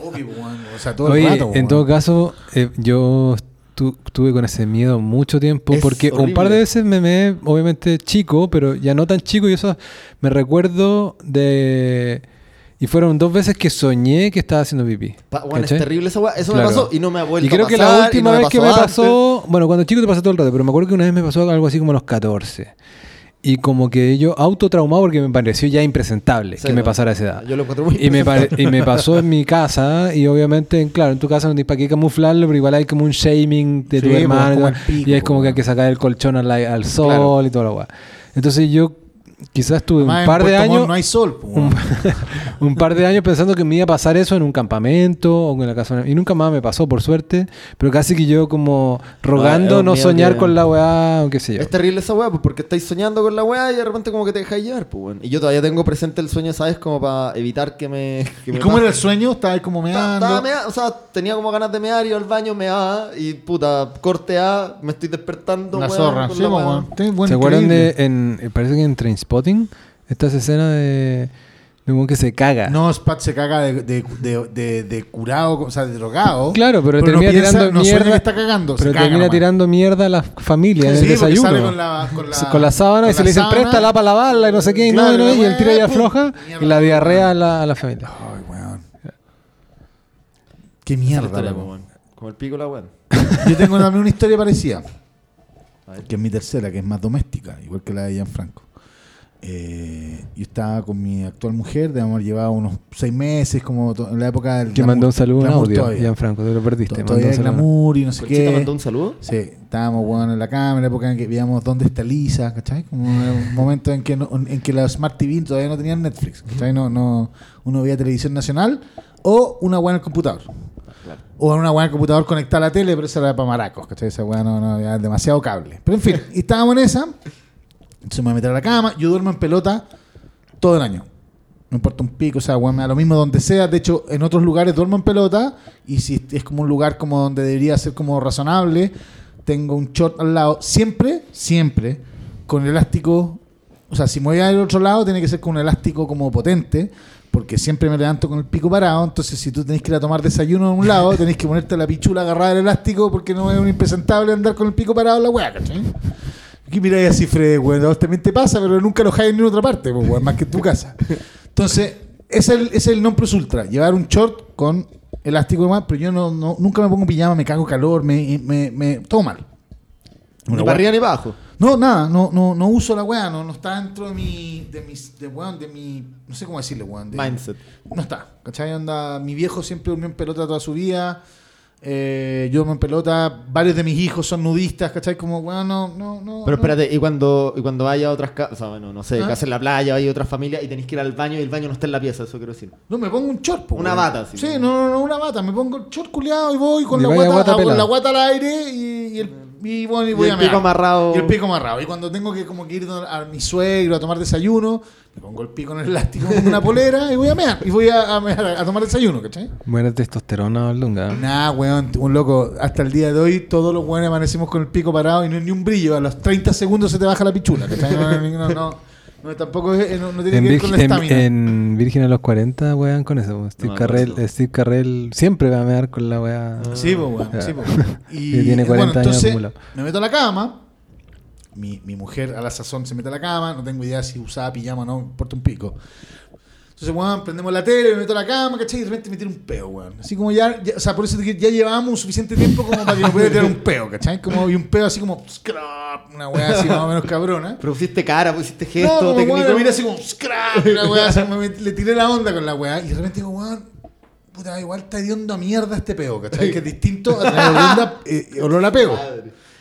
Obvio, weón. O sea, todo el rato, en todo caso, eh, yo estu- estuve con ese miedo mucho tiempo Es porque un par de veces me me obviamente chico, pero ya no tan chico y eso me recuerdo de y fueron dos veces que soñé que estaba haciendo pipí. Pa- weón, es terrible esa. Eso Claro. me pasó y no me ha vuelto Y creo a que la última no vez que me antes. pasó, bueno, cuando chico te pasa todo el rato, pero me acuerdo que una vez me pasó algo así como a los 14. Y como que yo autotraumado porque me pareció ya impresentable Sí, que me pasara a esa edad. Yo lo encuentro muy Y me, y me pasó en mi casa, y obviamente, claro, en tu casa no tienes para qué camuflarlo, pero igual hay como un shaming de tu Sí, pues, hermano. y todo, es como que hay que sacar el colchón al, al sol Claro. y toda la weá. Entonces yo quizás tuve Además, un en par de Puerto Montt años. No hay sol, un, un par de años pensando que me iba a pasar eso en un campamento o en la casa y nunca más me pasó por suerte pero casi que yo como rogando un no soñar que- con la weá o qué sé yo Es terrible esa weá, pues porque estáis soñando con la weá y de repente como que te dejáis llevar, pues weón. Y yo todavía tengo presente el sueño, ¿sabes? Como para evitar que me. que ¿Y me cómo pase. era el sueño? Estaba ahí como meando. estaba mea- o sea, tenía como ganas de mear, iba al baño, meaba y puta, corte A, me estoy despertando. La weón, zorra. Sí, la weá. bueno, ¿Se acuerdan de en eh, parece que en Trainspotting estas escenas de de un que se caga No, Spat se caga de, de, de, de- de curado, o sea, de drogado. Claro, pero, no termina piensa- tirando no mierda. que está cagando, se pero caga termina nomás. tirando mierda a la familia en Sí, el desayuno. sale con la- con la- Sí, con la sábana y se le dicen sábana. presta la para lavarla y no sé qué, y no, Claro, y no, la y el tiro ya weá, afloja y la diarrea a la, a la familia. Ay, weón. Qué la mierda, weón. Como el pico la weón. Yo tengo también una historia parecida, A ver. que es mi tercera, que es más doméstica, igual que la de Gianfranco. Eh, yo estaba con mi actual mujer, debemos haber llevado unos seis meses, como en la época del Que mandó un saludo en audio. Gianfranco, te lo perdiste. Mandó Todavía un glamour y no sé ¿Conchita qué. mandó un saludo? Sí, estábamos bueno en la cámara, en la época en que veíamos dónde está Lisa, ¿cachai? Como un momento en que no, en que la Smart TV todavía no tenían Netflix, ¿cachai? No, no, uno veía televisión nacional o una weá en el computador. O una weá en el computador conectada a la tele, pero esa era para maracos, ¿cachai? Esa weá no, no, demasiado cable. Pero en fin, y estábamos en esa, entonces me voy a meter a la cama, yo duermo en pelota todo el año. No importa un pico, o sea, weón, me lo mismo donde sea. De hecho, en otros lugares duermo en pelota. Y si es como un lugar como donde debería ser como razonable, tengo un short al lado. Siempre, siempre, con elástico. O sea, si me voy al otro lado, tiene que ser con un elástico como potente. Porque siempre me levanto con el pico parado. Entonces, si tú tenés que ir a tomar desayuno en un lado, tenés que ponerte la pichula agarrada del elástico. Porque no es un impresentable andar con el pico parado en la ¿cachai? Aquí miráis así, Fred, weón. A vos también te pasa, pero nunca lo en ninguna otra parte, pues, weón, más que en tu casa. Entonces, ese es el, es el non plus ultra. Llevar un short con elástico y demás, pero yo no, no- nunca me pongo pijama, me cago calor, me, me, me- todo mal. Ni Una para weá- arriba ni para abajo. No, nada, no, no, no uso la weá, no, no está dentro de mi, de mis, de weón, de mi, no sé cómo decirle, weón. de- Mindset. No está, ¿cachai? Anda, mi viejo siempre durmió en pelota toda su vida. Eh, yo duermo en pelota, varios de mis hijos son nudistas, ¿cachai? Como, weón, no, no, no. Pero no. espérate, y cuando, y cuando vaya a otras casas, o sea, bueno, no sé, ¿Ah? casa en la playa, a otras familias y tenéis que ir al baño y el baño no está en la pieza, eso quiero decir. No, me pongo un short. po, Una bata, sí. Sí, no, no, no, una bata. Me pongo el short culiado y voy con Y la guata, pelada. la guata al aire y, y el, y, bueno, y Y voy el a pico mear. amarrado. Y el pico amarrado. Y cuando tengo que como que ir a mi suegro a tomar desayuno, me pongo el pico en el elástico con una polera y voy a mear. Y voy a, a, mear, a tomar desayuno, ¿cachai? Buena testosterona, Lunga. Nah, weón, un loco. Hasta el día de hoy, todos los weones amanecimos con el pico parado y no hay ni un brillo. A los 30 segundos se te baja la pichula, ¿cachai? No, no, no, no, tampoco es- no, no tiene En, que ver con la en- estamina. en Virgen a los 40, weón, con eso. po. Steve, No Carrell. Steve Carrell siempre va a mear con la weá. Sí, pues, weón. Sí, pues. Y tiene 40 bueno, años entonces acumulado. me meto a la cama. Mi, mi mujer a la sazón se mete a la cama. No tengo idea si usaba pijama o no, me importa un pico. Entonces, weón, prendemos la tele, me meto a la cama, ¿cachai? Y de repente me tiro un peo, weón. Así como ya, ya- o sea, por eso que ya llevábamos suficiente tiempo como para que me pudiera tirar un peo, ¿cachai? Como y un peo así como, scrap, una weá así más o menos cabrona. Pero pusiste cara, pusiste No, gesto como, técnico. miré así como, scrap, una weá, así, me- le tiré la onda con la weá. Y de repente digo, weón, puta, igual está hediondo a mierda este peo, ¿cachai? Que es distinto a tener olor a, eh, olor a peo.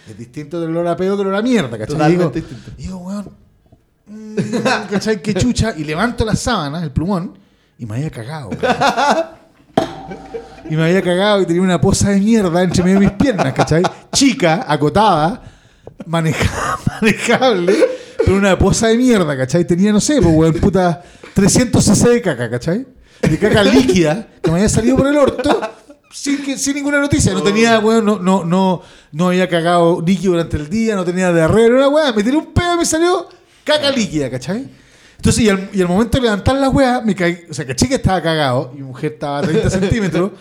Es distinto del olor a peo que el olor a mierda, ¿cachai? Y digo, Totalmente distinto. y digo, weón, mm, ¿cachai? Qué chucha. Y levanto las sábanas, el plumón, y me había cagado, weón. Y me había cagado y tenía una poza de mierda entre medio de mis piernas, ¿cachai? Chica, acotada, maneja- manejable, pero una poza de mierda, ¿cachai? Tenía, no sé, pues, weón, puta, 300 cc de caca, ¿cachai? De caca líquida, que me había salido por el orto sin, sin ninguna noticia. No tenía, weón, no, no, no, no había cagado líquido durante el día, no tenía diarrea, era una weá. Me tiré un pedo y me salió caca líquida, ¿cachai? Entonces, y al, y al momento de levantar la weá, me caí, o sea, caché que estaba cagado y mujer estaba a 30 centímetros.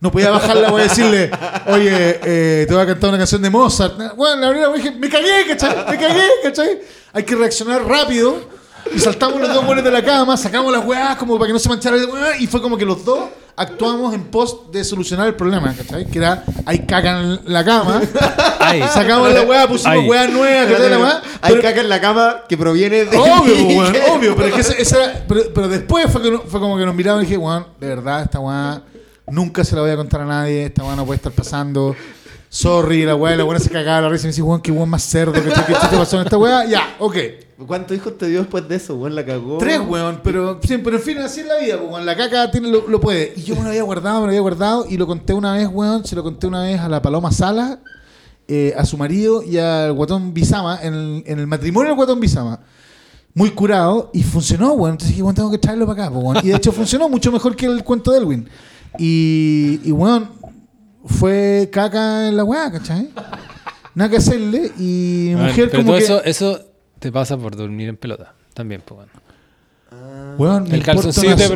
No podía bajar la weá y decirle, oye, eh, te voy a cantar una canción de Mozart. Bueno, la verdad, dije, me cagué, ¿cachai? Me cagué, ¿cachai? Hay que reaccionar rápido. Y saltamos los dos buenos de la cama, sacamos las weas como para que no se manchara y fue como que los dos actuamos en pos de solucionar el problema, ¿cachai? Que era, caca en la cama, sacamos la weá, pusimos weá nueva, ¿cachai? La weá, caca en la cama que proviene de. Obvio, pues, weón, obvio, pero es que era- pero, pero después fue, que fue como que nos miraban y dije, weón, de verdad, esta weá nunca se la voy a contar a nadie, esta weá no puede estar pasando. Sorry, la weá, la weá se cagaba la risa y me dice, weón, qué weón más cerdo, ¿cachai? ¿Qué chucha pasó en esta weá? Ya, ok. ¿Cuántos hijos te dio después de eso, weón? La cagó. Tres, weón, pero, sí, pero en fin, así es la vida, weón. La caca tiene, lo, lo puede. Y yo me lo había guardado, me lo había guardado y lo conté una vez, weón. Se lo conté una vez a la Paloma Sala, eh, a su marido y al guatón Bizama, en el, en el matrimonio del guatón Bizama. Muy curado y funcionó, weón. Entonces dije, weón, tengo que traerlo para acá, weón. Y de hecho funcionó mucho mejor que el cuento de Elwin. Y, y weón, fue caca en la weá, ¿cachai? Nada que hacerle y mujer pero como todo que... eso, eso te pasa por dormir en pelota. También, pues bueno. Weón, me El calzoncillo te-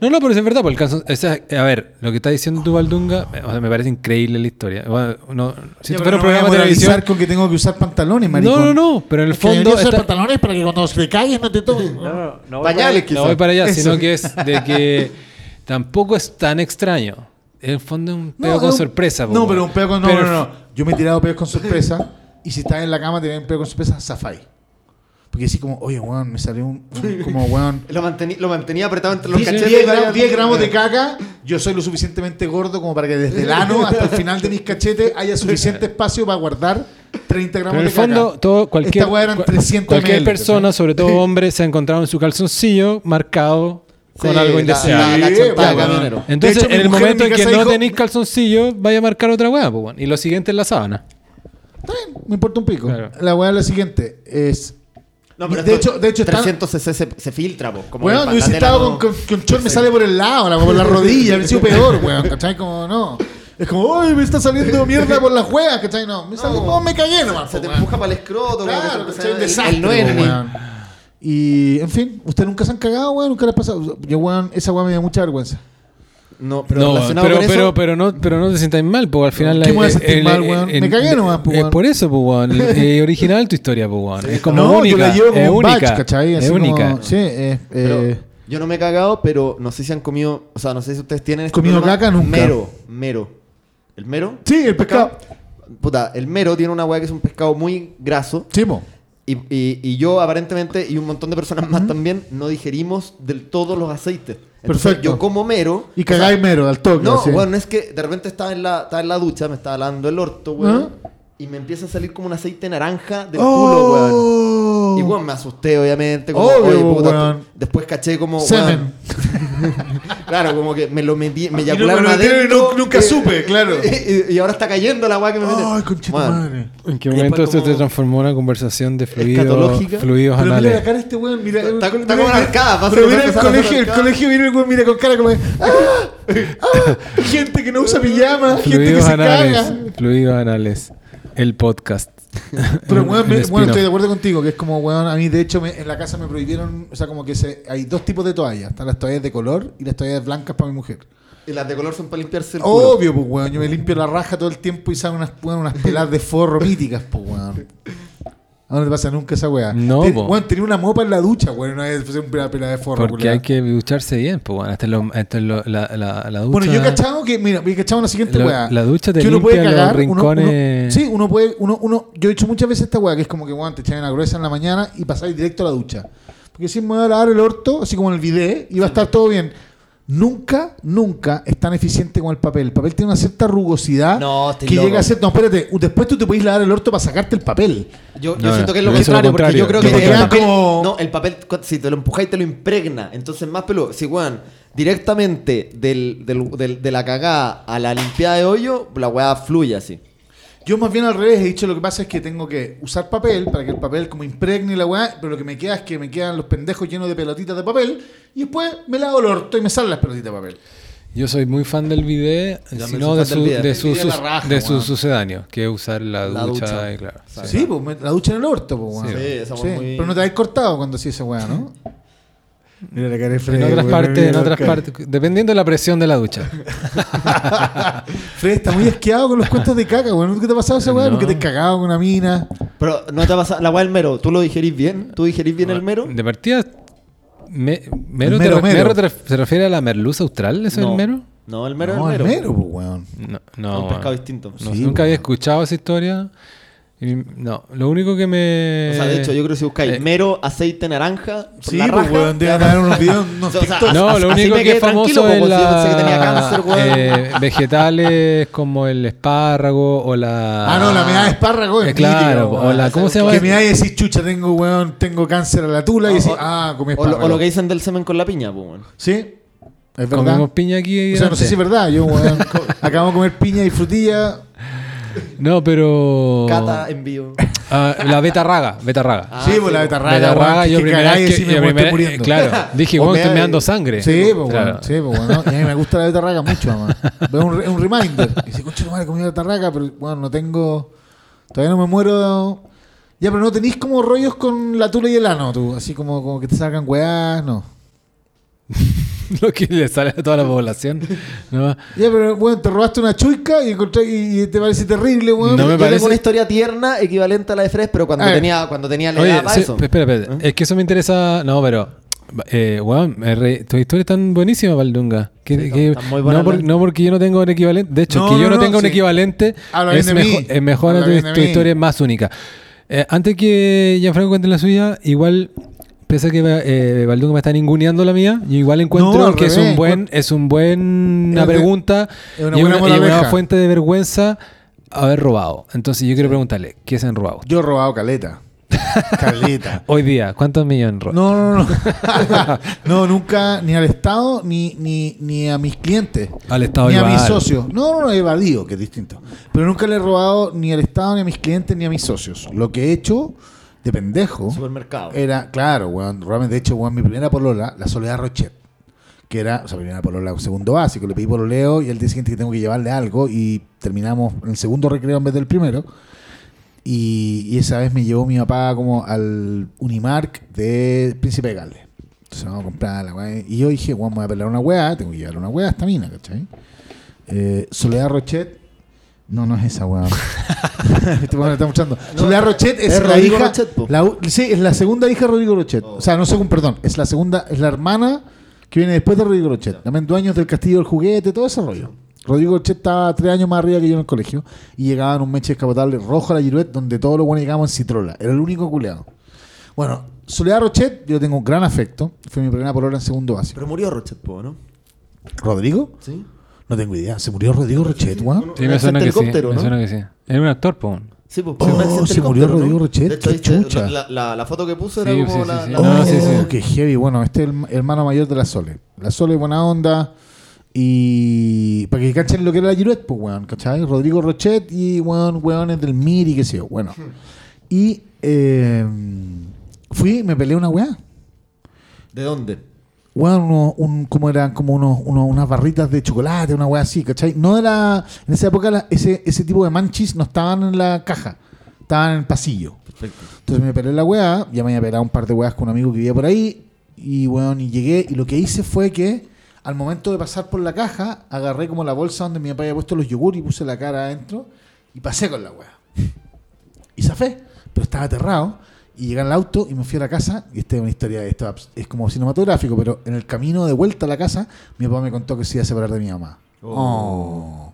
No, no, pero es verdad, porque el calzon... o sea, a ver, lo que está diciendo tu Valdunga, o sea, me parece increíble la historia. Bueno, no, si Ya, pero no voy programa de televisión... con que tengo que usar pantalones, maricón. No, no, no, pero en el Es que fondo... usar está- pantalones para que cuando te calles no te toques. No Pañales, No quizás. voy para allá, Eso. sino que es de que tampoco es tan extraño. En el fondo es un No, pedo con un- sorpresa. No, weón. pero un pedo con. No, Pero no, no. Yo me he tirado pedos con sorpresa. y si estás en la cama, te un pedo con sorpresa, zafai. Porque así como, oye, weón, me salió un. un- como, weón. Lo, mantení- lo mantenía apretado entre los 10 cachetes. gramos, 10 gramos de caca, yo soy lo suficientemente gordo como para que desde el ano hasta el final de mis cachetes haya suficiente espacio para guardar 30 gramos Pero en el de caca. fondo, todo, cualquier, Esta eran cua- 300 cualquier ml, persona, sobre todo hombre, se ha encontrado en su calzoncillo marcado con Sí, algo la- indeseable. la- la weón. camionero. Entonces, De hecho, en el momento en que no dijo- tenéis calzoncillo, vaya a marcar otra weá, pues, weón. Y lo siguiente es la sábana. Está bien, me importa un pico. Claro. La weá es la siguiente: es. No, pero de, esto- hecho, de hecho, está- 300 cc se, se filtra, po. Como Weón, yo patatela estado no- con, con, con chor me sale por el lado, la, por la rodilla, hubiera sido peor, weón, ¿cachai? Como, no. Es como, ¡ay, me está saliendo mierda por las juegas, ¿cachai? No, me salió, no, me cagué nomás. Se te empuja para el escroto, como que Claro, ¿cachai? Un el- desastre, el weón. Y, en fin, ¿ustedes nunca se han cagado, weón? ¿Nunca les ha pasado? Yo, weón, esa weón me da mucha vergüenza. No, pero no, relacionado pero, con pero, eso, pero, no, pero no te sientas mal, porque al final... ¿Qué me sentir mal, weón? Me cagué nomás, pues, weón. Por eso, pues, weón. Eh, original tu historia, pues, weón. Es como no, única. yo la llevo como es un única. ¿cachai? Es Así como- única. sí, eh, pero eh, yo no me he cagado, pero no sé si han comido, o sea, no sé si ustedes tienen este ¿Comido caca? Nunca. Mero, mero. ¿El mero? Sí, el pescado. Puta, el mero tiene una weá que es un pescado muy graso. Sí, y- y yo, aparentemente, y un montón de personas más también, no digerimos del todo los aceites. Entonces, Perfecto. Yo como mero. Y cagáis mero al toque. No, así. bueno, es que de repente estaba en la, estaba en la ducha, me estaba lavando el orto, weón. Y me empieza a salir como un aceite naranja del culo, weón. ¡Oh! Y weón, me asusté, obviamente. Como, Obvio, oye, puta, weón. Después caché como. Semen. weón, claro, como que me lo metí, me Y no- eyacularon me lo metieron y adentro. no- nunca supe, claro. Y, y ahora está cayendo la weá que me meten. Ay, conchita Weón, madre. ¿En qué momento esto te como- transformó en una conversación de fluidos, Escatológica. fluidos Pero mira la anales? cara de este weón, mira. Está- mira- está como mira- arcada, va a Pero mira el colegio, el arcada. colegio viene el weón, mira con cara como de, ¡Ah! ¡Ah! Gente que no usa pijama, gente que Fluidos se anales. caga. Fluidos anales. El podcast. Pero me- bueno, estoy de acuerdo contigo, que es como, weón, a mí de hecho me- en la casa me prohibieron, o sea, como que se, hay dos tipos de toallas, están las toallas de color y las toallas blancas para mi mujer. Y las de color son para limpiarse el culo. Obvio, pues, weón, yo me limpio la raja todo el tiempo y salen unas, weón, unas peladas de forro míticas, pues, weón. ¿A dónde te pasa nunca esa weá? No, Ten- po. Weón, tenía una mopa en la ducha, weón, una vez una pelada de forro. Porque hay que ducharse bien, pues bueno, hasta, lo- hasta lo- la, la, la ducha. Bueno, yo he cachado que, mira, he cachado una siguiente La- weá. la ducha te que uno limpia puede los cagar, rincones. uno- sí, uno puede, uno, uno, yo he hecho muchas veces esta weá, que es como que, weón, te echáis una gruesa en la mañana y pasáis directo a la ducha. Porque si me voy a lavar el orto, así como en el bidet, y va a estar todo bien. Nunca, nunca es tan eficiente como el papel. El papel tiene una cierta rugosidad No, que loco. llega a ser. No, espérate, después tú te podés lavar el orto para sacarte el papel. Yo, yo No, siento que es lo contrario, porque yo creo que el papel, Como- no, el papel, si te lo empujáis, te lo impregna. Entonces, más pelo. Si, weón, directamente del, del- del- de la cagada a la limpiada de hoyo, la weá fluye así. Yo más bien al revés he dicho lo que pasa es que tengo que usar papel para que el papel como impregne la weá, pero lo que me queda es que me quedan los pendejos llenos de pelotitas de papel y después me lavo el orto y me salen las pelotitas de papel. Yo soy muy fan del bidet, sino de su, de su, bidet sus- la raja, de su sucedáneo, que es usar la, La ducha, ducha. y claro. Sí, pues la ducha en el orto, pues, weón. Sí, esa Sí, muy- Pero no te habéis cortado cuando hacía esa weá, ¿no? Mira la cara de En Fred. otras weón, partes, en otras partes, dependiendo de la presión de la ducha. Fred está muy asqueado con los cuentos de caca, weón. ¿Nunca te ha pasado esa weá? No. Nunca te has cagado con una mina. Pero no te ha pasado. La weá del mero, ¿tú lo digerís bien? ¿Tú digerís bien el mero? De partida, me- mero, El te mero, mero. mero te- ¿se refiere a la merluza austral? ¿Eso es No. el mero? No, el mero no, es el el mero. mero, pues, weón. No, Es no. un pescado distinto. no, Sí, nunca había weón. escuchado esa historia. No, lo único que me. O sea, de hecho, yo creo que si buscáis eh, mero, aceite naranja, Sí, la pues, weón. Deben haber unos videos, unos O sea, TikToks. No, lo único que es famoso es la, si yo pensé que tenía cáncer, weón. eh, vegetales como el espárrago o la... Ah, no, la meada de espárrago es Eh, claro, o la. ¿cómo se llama? Que me da y decís, chucha, tengo, weón, tengo cáncer a la tula y O- decís, o- ah, comí o, lo, espárrago. o lo que dicen del semen con la piña, pues, weón. Sí, es verdad. Comemos piña aquí. O sea, no sé si es verdad. Yo, weón, acabamos de comer piña y frutilla. No, pero... Cata en vivo. Ah, la betarraga, betarraga. Ah, sí, pues la betarraga, betarraga, yo que primera vez que... me yo estoy primera- muriendo. Claro, dije, O weón, me estoy meando sangre. Sí, pues, Claro. weón, sí, pues. Y a mí me gusta la betarraga mucho, además. Veo un, un reminder. Y dice, concha, tu madre, comí betarraga, pero, bueno, no tengo... Todavía no me muero... Ya, pero no tenéis como rollos con la tula y el ano, tú. Así como, como que te salgan weás, no. Lo que le sale a toda la población. ¿no? Ya, pero, bueno, te robaste una chuica y, encontré, y, y te parece terrible, weón. No me Yo parece- tengo una historia tierna equivalente a la de Fres, pero cuando tenía, cuando tenía la Oye, edad para sí, eso. espera, espera. ¿Eh? Es que eso me interesa. No, pero. Eh, weón, re- tu historia es tan buenísima, Valdunga. Que, Sí, que- está muy buena no, por- la- no porque yo no tengo un equivalente. De hecho, No, que yo no, no, tenga un sí. equivalente Habla es, mejor, es mejor tu, historia es más única. Eh, antes que Gianfranco cuente la suya, igual. Pese a que eh, Valdunga me está ninguneando la mía, yo igual encuentro No, que es revés, un buen, es un buen una Es pregunta es una y buena una, y una moraleja. fuente de vergüenza haber robado. Entonces yo quiero preguntarle, ¿qué se han robado? Yo he robado caleta. caleta. Hoy día, ¿cuántos millones robados? No, no, no. no, nunca, ni al Estado, ni, ni, ni a mis clientes. Al Estado Ni a mis socios. No, no, no, evadido, que es distinto. Pero nunca le he robado ni al Estado, ni a mis clientes, ni a mis socios. Lo que he hecho de pendejo Supermercado. era, claro, weón, realmente, de hecho, weón, mi primera polola, la Soledad Rochet, que era, o sea, primera polola, segundo básico, le pedí pololeo y el día siguiente que tengo que llevarle algo y terminamos en el segundo recreo en vez del primero. Y, y esa vez me llevó mi papá como al Unimark de Príncipe de Gales. Entonces vamos a comprar la weá. Y yo dije, weón, me voy a pelar una weá, tengo que llevar una weá a esta mina, ¿cachai? Eh, Soledad Rochet. No, no es esa weá. este weón me está escuchando. Soledad Rochet es, es la Rodrigo hija. Rochet, la sí, es la segunda hija de Rodrigo Rochet. O sea, no según, perdón. Es la segunda, es la hermana que viene después de Rodrigo Rochet. También dueños del Castillo del Juguete, todo ese rollo. Rodrigo Rochet estaba tres años más arriba que yo en el colegio y llegaba en un meche descapotable rojo a la Giruet donde todos los buenos llegábamos en Citrola. Era el único culeado. Bueno, Soledad Rochet, yo tengo un gran afecto. Fue mi primera polola en segundo básico. Pero murió Rochet, ¿no? ¿Rodrigo? Sí. No tengo idea. ¿Se murió Rodrigo Rochet, weón? Sí, me suena que sí. helicóptero, Me ¿no? suena que sí. Era un actor, po. Sí, pues, Oh, se murió ¿no? Rodrigo Rochet, De hecho, qué ahí está- chucha. La, la- la foto que puso era Sí, como sí, la, sí, sí. la- No, Oh, sí, sí. qué heavy. Bueno, este es el hermano mayor de la Sole. La Sole es buena onda. Y para que cachen lo que era la Giruet, pues, weón, ¿cachai? Rodrigo Rochet y, weón, weones del MIR y qué sé yo. Bueno. Y eh, fui, me peleé una weá. ¿De dónde? Weón, uno- un, como eran como unos, unos- unas barritas de chocolate, una weá así, ¿cachai? No era. En esa época la- ese, ese tipo de manchis no estaban en la caja, estaban en el pasillo. Perfecto. Entonces me pelé la weá, ya me había pelado un par de weas con un amigo que vivía por ahí, y weón, y llegué, y lo que hice fue que al momento de pasar por la caja, agarré como la bolsa donde mi papá había puesto los yogur y puse la cara adentro, y pasé con la weá. Y zafé, pero estaba aterrado, y llegué al auto y me fui a la casa, y esta es una historia, esto es como cinematográfico, pero en el camino de vuelta a la casa, mi papá me contó que se iba a separar de mi mamá. Oh.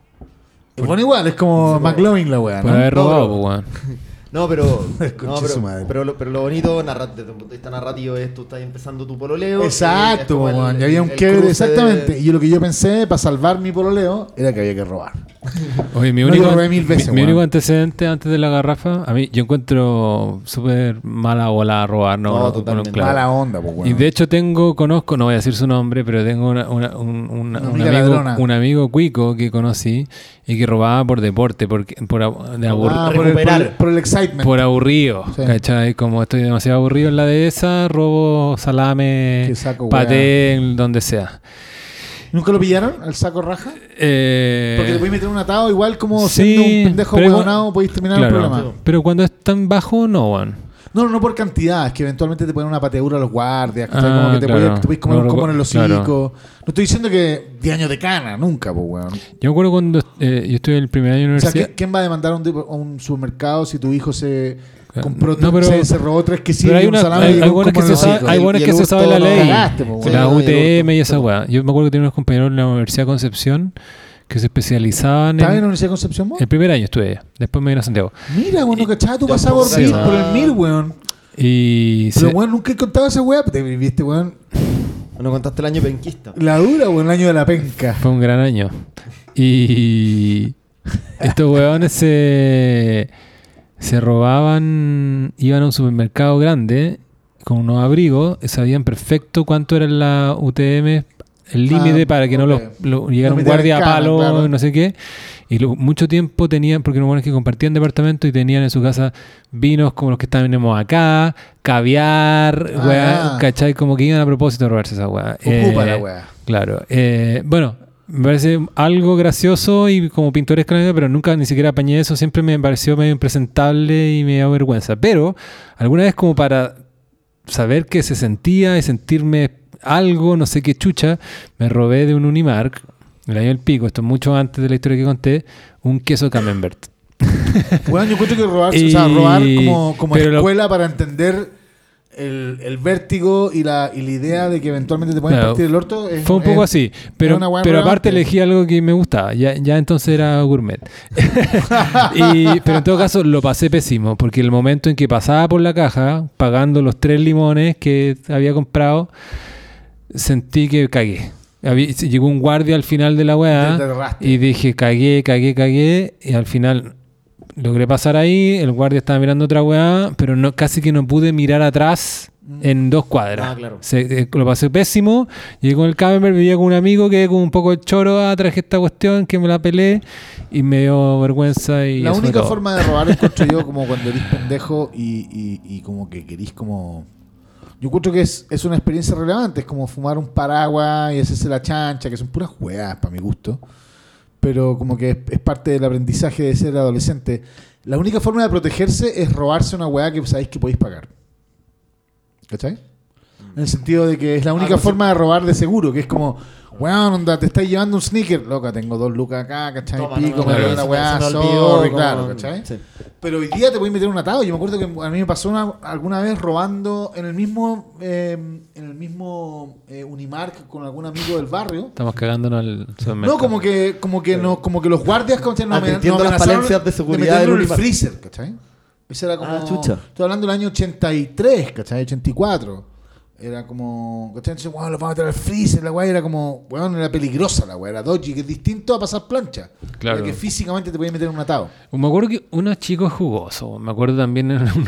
Y Bueno, igual, es como McLovin la weá, ¿no? haber robado, po, weón. No, pero, no, su pero, madre. pero, lo, pero lo bonito desde un punto de vista narrativo es tú estás empezando tu pololeo. Exacto, el-. Y había un quiebre, exactamente. de- Y yo lo que yo pensé para salvar mi pololeo era que había que robar. Oye, mi No, único, yo robé mil veces, mi, mi weón. único antecedente antes de la garrafa, a mí yo encuentro súper mala bola a robar, ¿no? No, totalmente. claro. Mala onda, pues. Y de hecho tengo, conozco, no voy a decir su nombre, pero tengo una- una- un, una- Una un amiga amigo, un amigo cuico que conocí y que robaba por deporte, porque, por, abu- de Ah, por, el, por, el, por excitement. por aburrido, Sí. ¿cachai? Como estoy demasiado aburrido en la dehesa, robo salame, saco, paté, en donde sea. ¿Nunca lo pillaron al saco raja? Eh, Porque te puedes meter un atado igual como sí, siendo un pendejo huevonado, podéis terminar claro, el programa. Pero cuando es tan bajo, no, weón. No, no, por cantidad, es que eventualmente te ponen una pateadura a los guardias, ¿cachai? Ah, como que te claro. puedes, te puedes comer No un combo en el hocico. claro. No estoy diciendo que 10 años de cana, nunca, pues, weón. Yo me acuerdo cuando eh, yo estuve en el primer año de O sea, universidad. ¿quién, va a demandar a un, a un supermercado si tu hijo se compró, No, pero- se, se robó tres quesillos Pero hay, un hay, hay buenas que se sabe- hay buenas que se sabe la ley. cagaste, po, la Sí, UTM y esa weá. Yo me acuerdo que tenía unos compañeros en la Universidad de Concepción que se especializaban ¿Estabas en la en. Universidad de Concepción? El primer año estuve allá. Después me vine a Santiago. Mira, bueno, cachaba, tú pasabas pues, por, mil- por el mil, weón. Y. Pero, se- weón, nunca he contado esa weá, te viviste, weón. No contaste el año penquista. La dura, weón, el año de la penca. Fue un gran año. Y estos huevones se, se robaban, iban a un supermercado grande con unos abrigos, sabían perfecto cuánto era la UTM, el límite Ah, para que no los lo, llegara No un guardia a palo, claro. no sé qué. Y lo- mucho tiempo tenían, porque los buenos que compartían departamento y tenían en su casa vinos como los que tenemos acá, caviar, Ah, weá. ¿cachai? Como que iban a propósito a robarse esa weá. Ocupa Eh, la weá. Claro. eh, bueno, me parece algo gracioso y como pintoresco, pero nunca ni siquiera apañé eso. Siempre me pareció medio impresentable y me dio vergüenza. Pero alguna vez como para saber qué se sentía y sentirme algo, no sé qué chucha, me robé de un Unimark, el año del pico, esto es mucho antes de la historia que conté, un queso camembert. Weón, yo encuentro que robar, o sea, robar como, como lo- escuela para entender el, el vértigo y la, y la idea de que eventualmente te pueden Claro, partir el orto. es- Fue un poco es- así, pero, pero aparte elegí algo que me gustaba, ya, ya entonces era gourmet. y, pero en todo caso lo pasé pésimo, porque el momento en que pasaba por la caja, pagando los tres limones que había comprado, sentí que cagué. Llegó un guardia al final de la weá y dije cagué, cagué, cagué, y al final logré pasar ahí, el guardia estaba mirando otra weá, pero no, casi que no pude mirar atrás en dos cuadras. Ah, claro. Se- eh, lo pasé pésimo. Llegué con el camembert, vivía con un amigo que con un poco de choro, ah, traje esta cuestión, que me la pelé y me dio vergüenza. y La única forma de robar encuentro yo como cuando eres pendejo y, y- y como que querís como... Yo encuentro que es, es una experiencia relevante, es como fumar un paraguas y hacerse la chancha, que son puras weas para mi gusto. Pero como que es, es parte del aprendizaje de ser adolescente. La única forma de protegerse es robarse una weá que sabéis que podéis pagar. ¿Cachai? En el sentido de que es la única no sé. forma de robar de seguro, que es como, weón, onda, te estáis llevando un sneaker, loca, tengo dos lucas acá, ¿cachai? Toma, Pico, no, me doy no, la weá, me- me sorry, claro, ¿cachai? Sí. Pero hoy día te puedes meter un atado. Yo me acuerdo que a mí me pasó una- alguna vez robando en el mismo eh, en el mismo eh, Unimark con algún amigo del barrio. Estamos cagándonos al. No, como que, como que no, como que los guardias ¿cachai? nos Advirtiendo las falencias de seguridad meterlo del el freezer, ¿cachai? Ese era como. Ah, chucha. Estoy hablando del año 83, ¿cachai? 84. Era como. ¿cachai? Entonces, weón, los vamos a meter al freezer. La weá era como. Weón, era peligrosa la weá. Era dodgy, que es distinto a pasar plancha. Claro. Era que físicamente te podía meter en un atado. Me acuerdo que unos chicos jugosos. Me acuerdo también en un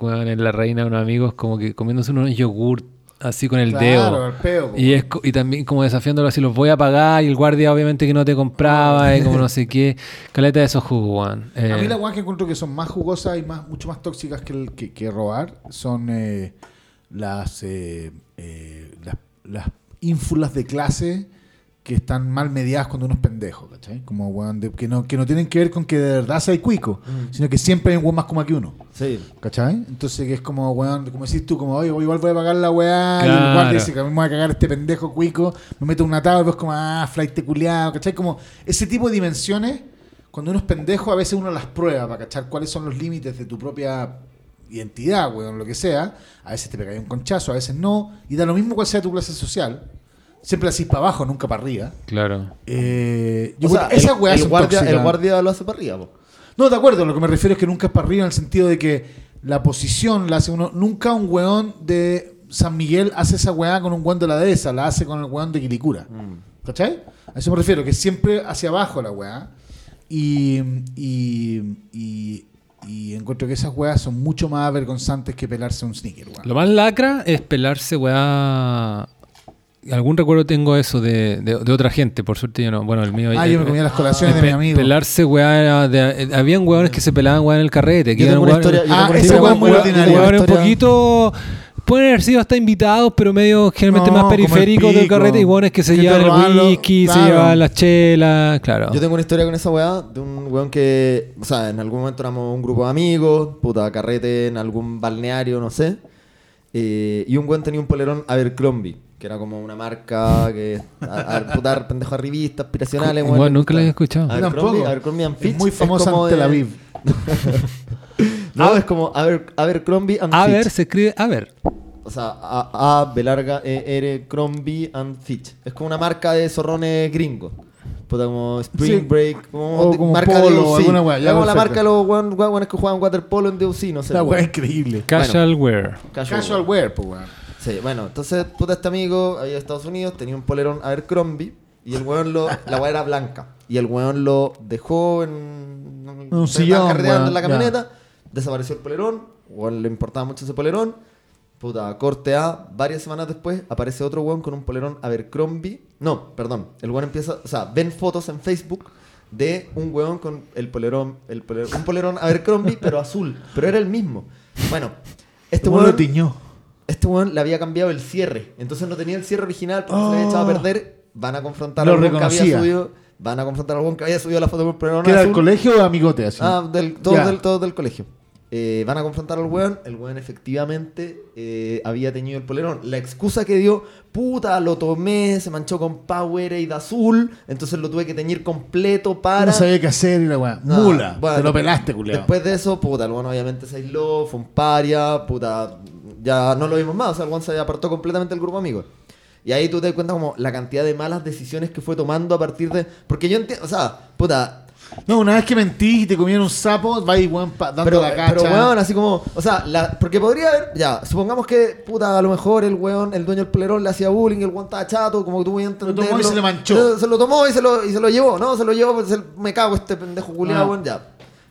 weón, en la reina de unos amigos, como que comiéndose unos yogurt así con el Claro, dedo. al peo, Y, es, y también como desafiándolo así, los voy a pagar y el guardia obviamente que no te compraba y como no sé qué. Caleta de esos jugos, weón. Eh, A mí las weas que encuentro que son más jugosas y más, mucho más tóxicas que, el- que, que robar son eh, las, eh, eh, las, las ínfulas de clase que están mal mediadas cuando uno es pendejo, ¿cachai? Como weón, de- que, no, que no tienen que ver con que de verdad sea cuico, sino que siempre hay un weón más como que uno. Sí. ¿Cachai? Entonces que es como, weón, como decís tú, como, oye, igual voy a pagar la weá, y Claro. guardia dice que a mí me voy a cagar este pendejo cuico, me meto un atado y pues como, ah, flight culiado, ¿cachai? Como ese tipo de dimensiones, cuando uno es pendejo, a veces uno las prueba para cachar cuáles son los límites de tu propia identidad, weón, lo que sea. A veces te pegáis un conchazo, a veces no, y da lo mismo cuál sea tu clase social. Siempre así para abajo, nunca para arriba. Claro. Eh, yo O sea, creo que esas el, guardia, el guardia lo hace para arriba, po. No, de acuerdo, lo que me refiero es que nunca es para arriba en el sentido de que la posición la hace uno. Nunca un weón de San Miguel hace esa weá con un weón de la dehesa, la hace con el weón de Quilicura. ¿Cachai? A eso me refiero, que siempre hacia abajo la weá. Y, y, y, y encuentro que esas weas son mucho más avergonzantes que pelarse un sneaker, weón. Lo más lacra es pelarse, weá. Algún recuerdo tengo eso de, de, de otra gente, por suerte yo no. Bueno, el mío. Ah, yo me comía las colaciones de pe- mi amigo. Pelarse, weá. era de- eh, habían weones que se pelaban, weá, en el carrete. Que Yo eran tengo una historia- yo Ah, tengo una esa weá es muy ordinaria. Weones un poquito pueden haber sido hasta invitados, pero medio generalmente No, más periféricos del carrete y buenos que se que te llevan el whisky, se llevan las chelas, claro. Yo tengo una historia con esa weá de un weón que, o sea, en algún momento éramos un grupo de amigos, puta, carrete en algún balneario, no sé. eh, y un weón tenía un polerón Abercrombie, que era como una marca que, a, a, puta, pendejo a revistas aspiracionales. Bueno, weón, le nunca la he escuchado. Abercrombie. Abercrombie and Es Fitch muy famosa en Tel de- Aviv. No, es como Aber, Abercrombie and A ver, Fitch. se escribe a ver. O sea, A, A, B larga, E, R, Crombie and Fitch. Es como una marca de zorrones gringos. Puta, como Spring Sí. Break, como, O como marca Polo, de alguna weá, ya, como la marca de los weones que juegan waterpolo en DOC, no sé. La weón. increíble. Casual wear. Casual, Casual weón. wear, pues weón. Sí, bueno, entonces, puta, este amigo, ahí de Estados Unidos, tenía un polerón Abercrombie y el weón lo, la weá era blanca. Y el weón lo dejó en Un estaba sillón, carreteando en la ya. Desapareció el polerón, weón le importaba mucho ese polerón. Puta, corte A, varias semanas después aparece otro weón con un polerón Abercrombie. No, perdón, el weón empieza, o sea, ven fotos en Facebook de un weón con el polerón, el polerón un polerón Abercrombie, pero azul, pero era el mismo. Bueno, este ¿Cómo lo weón tiñó? este weón le había cambiado el cierre. Entonces no tenía el cierre original porque se le había echado a perder. Van a confrontar Lo al weón que había subido. Van a confrontar al weón que había subido la foto por polerón ¿Que era del colegio o amigote así? Ah, del, todos, Ya. del, todos del colegio. Eh, van a confrontar al weón. El weón efectivamente eh, había teñido el polerón. La excusa que dio, puta, lo tomé, se manchó con Powerade azul. Entonces lo tuve que teñir completo para. No sabía qué hacer y la weá. No, Mula. bueno, te lo pelaste, culiao. Después de eso, puta, el weón obviamente se aisló, fue un paria, puta, ya no lo vimos más, o sea, el weón se apartó completamente del grupo amigo. Y ahí tú te das cuenta como la cantidad de malas decisiones que fue tomando a partir de... Porque yo entiendo, o sea, puta, No, una vez que mentís y te comieron un sapo, va y weón dando pero, la cacha. pero weón, así como, o sea, la- porque podría haber, ya, supongamos que, puta, a lo mejor el weón, el dueño del polerón le hacía bullying, el weón estaba chato, como que tú voy a tomó y entenderlo. se le manchó. Se, se lo tomó y se lo, y se lo llevó, ¿no? Se lo llevó, pues, se- me cago este pendejo culiado, Ah. weón, ya.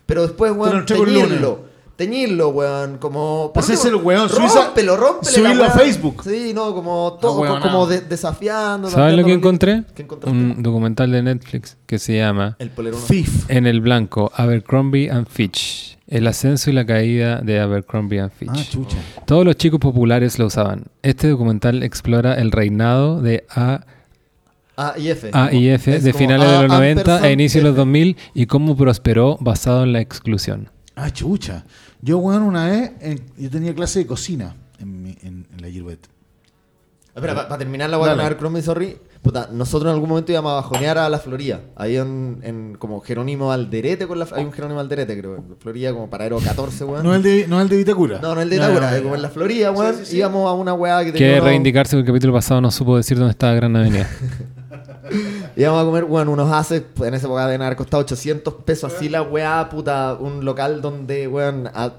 Pero después, lo weón, teñirlo. Teñirlo, weón, como... Hacerse último, el weón, subirse- Rómpelo, rómpelo. subirlo a Facebook. Sí, no, como todo, weón, como de- desafiando. ¿Sabes lo que encontré? ¿Qué encontraste? Un documental de Netflix que se llama El polerón. Fif. En el blanco, Abercrombie and Fitch. El ascenso y la caída de Abercrombie and Fitch. Ah, chucha. Todos los chicos populares lo usaban. Este documental explora el reinado de A, A y F. A y F Es de finales de los 90 ampersand e inicios de los F. 2000 y cómo prosperó basado en la exclusión. Ah, chucha. Yo, weón, una vez, en- yo tenía clase de cocina en, mi- en, en la Girouette. Espera, para terminar la Dale. Abercrombie Sorry, puta, nosotros en algún momento íbamos a bajonear a la Florida. Ahí en, en como Jerónimo Alderete, con la, hay un Jerónimo Alderete, creo, en Florida, como para Aero 14, weón. No el de, no el de Vitacura. no, no el de Ya, Itagura, ya, ya. como en la Florida, weón. Sí, sí, sí. Íbamos a una weá que Que tenía. unos- reivindicarse porque el capítulo pasado no supo decir dónde estaba Gran Avenida. Íbamos a comer, weón, unos haces, en esa época deben haber costado 800 pesos, así la weá, puta, un local donde, weón, a,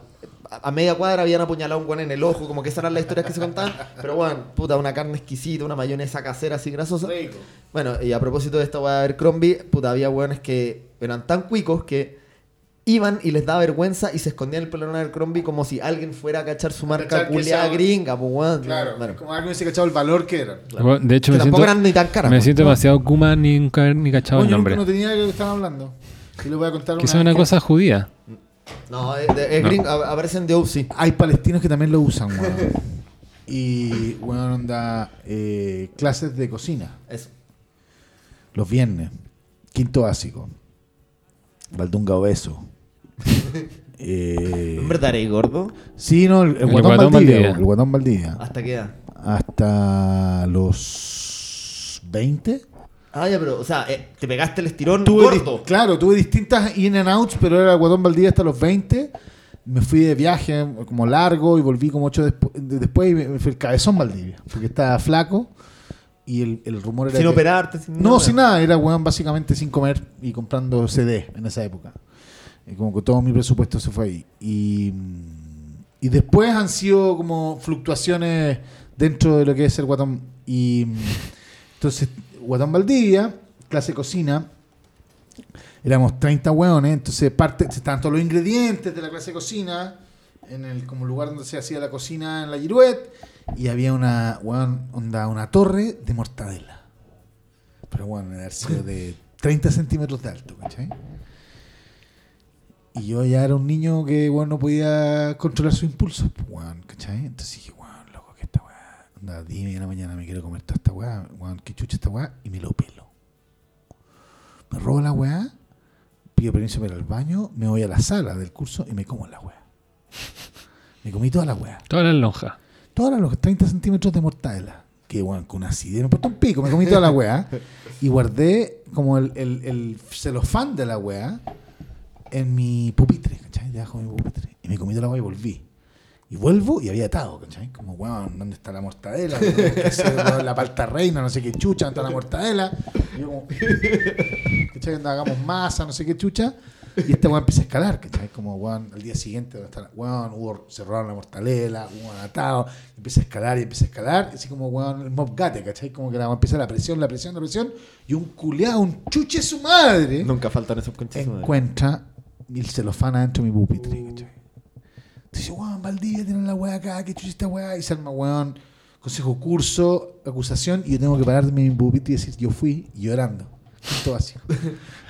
a media cuadra habían apuñalado a un weón en el ojo, como que esas eran las historias que se contaban, pero weón, puta, una carne exquisita, una mayonesa casera así grasosa. Rico. Bueno, y a propósito de esta weá de Abercrombie, puta, había weones que eran tan cuicos que iban y les daba vergüenza y se escondían el polerón de Abercrombie como si alguien fuera a cachar su marca culiada gringa, pues weón. Claro, como alguien hubiese cachado el valor que era. Bueno, De hecho, que me tampoco siento, eran ni tan caras. me pues. siento demasiado Kuma ni nunca haber ni cachado Oye, el yo nombre. no tenía idea de lo que estaban hablando. Y les voy a contar Que una es una vez cosa judía. No, es, de- es No. aparecen de OC. Hay palestinos que también lo usan, weón. y, weón, onda, eh, clases de cocina. Eso. Los viernes. Quinto básico. Valdunga obeso. Eh, ¿En verdad eres gordo? sí, no, el, el El guatón, guatón Valdivia. Valdivia. El guatón Valdivia. ¿Hasta qué edad? Hasta los 20. Ah, ya, pero, o sea, eh, te pegaste el estirón Tuve gordo. claro, tuve distintas in and outs, pero era el guatón Valdivia hasta los 20. Me fui de viaje como largo y volví como ocho despu- de- después y me me fui el cabezón Valdivia, porque estaba flaco y el, el rumor era Sin que- operarte, sin No, nada. sin nada, era weón básicamente sin comer y comprando CD en esa época. Como que todo mi presupuesto se fue ahí. Y, y después han sido como fluctuaciones dentro de lo que es el Guatón. Y entonces, Guatón Valdivia, clase cocina, éramos 30 hueones, entonces parte, estaban todos los ingredientes de la clase cocina en el como lugar donde se hacía la cocina en la Girouette y había una hueón, onda, una torre de mortadela. Pero bueno, sido de 30 centímetros de alto, ¿cachai? Y yo ya era un niño que bueno, no podía controlar sus impulsos, pues, weón, ¿cachai? Entonces dije, weón, loco, onda, 10 de la mañana me quiero comer toda esta weá, weón, que chucha esta weá, y me lo pelo. Me robo la weá, pido permiso para ir al baño, me voy a la sala del curso y me como la weá. Me comí toda la weá. Todas las lonjas. Todos los 30 centímetros de mortadela. Que weón, con acidez. Me puesto un pico, me comí toda la weá. Y guardé como el, el, el celofán de la weá en mi pupitre, ¿cachai? Debajo de mi pupitre. Y me comí la weá y volví. Y vuelvo y había atado, ¿cachai? Como, weón, ¿dónde está la mortadela? La palta reina, no sé qué chucha, ¿dónde está la mortadela? Y yo como, ¿cachai? Hagamos masa, no sé qué chucha. Y este weón empieza a escalar, ¿cachai? Como, weón, al día siguiente, ¿dónde está la- weón, hubo, se robaron la mortadela, hubo un atado. Empieza a escalar y empieza a escalar. Así como, weón, el mob gate, ¿cachai? Como que la empieza la presión, la presión, la presión. Y un culeado, un chuche su madre Nunca faltan esos conchas. encuentra el celofán adentro de mi pupitre, ¿cachai? Dice, weón, Valdivia tiene la weá acá, que chucha esta weá. Y se arma, weón, consejo, curso, acusación. Y yo tengo que pararme en mi pupitre y decir, yo fui llorando. Todo vacío.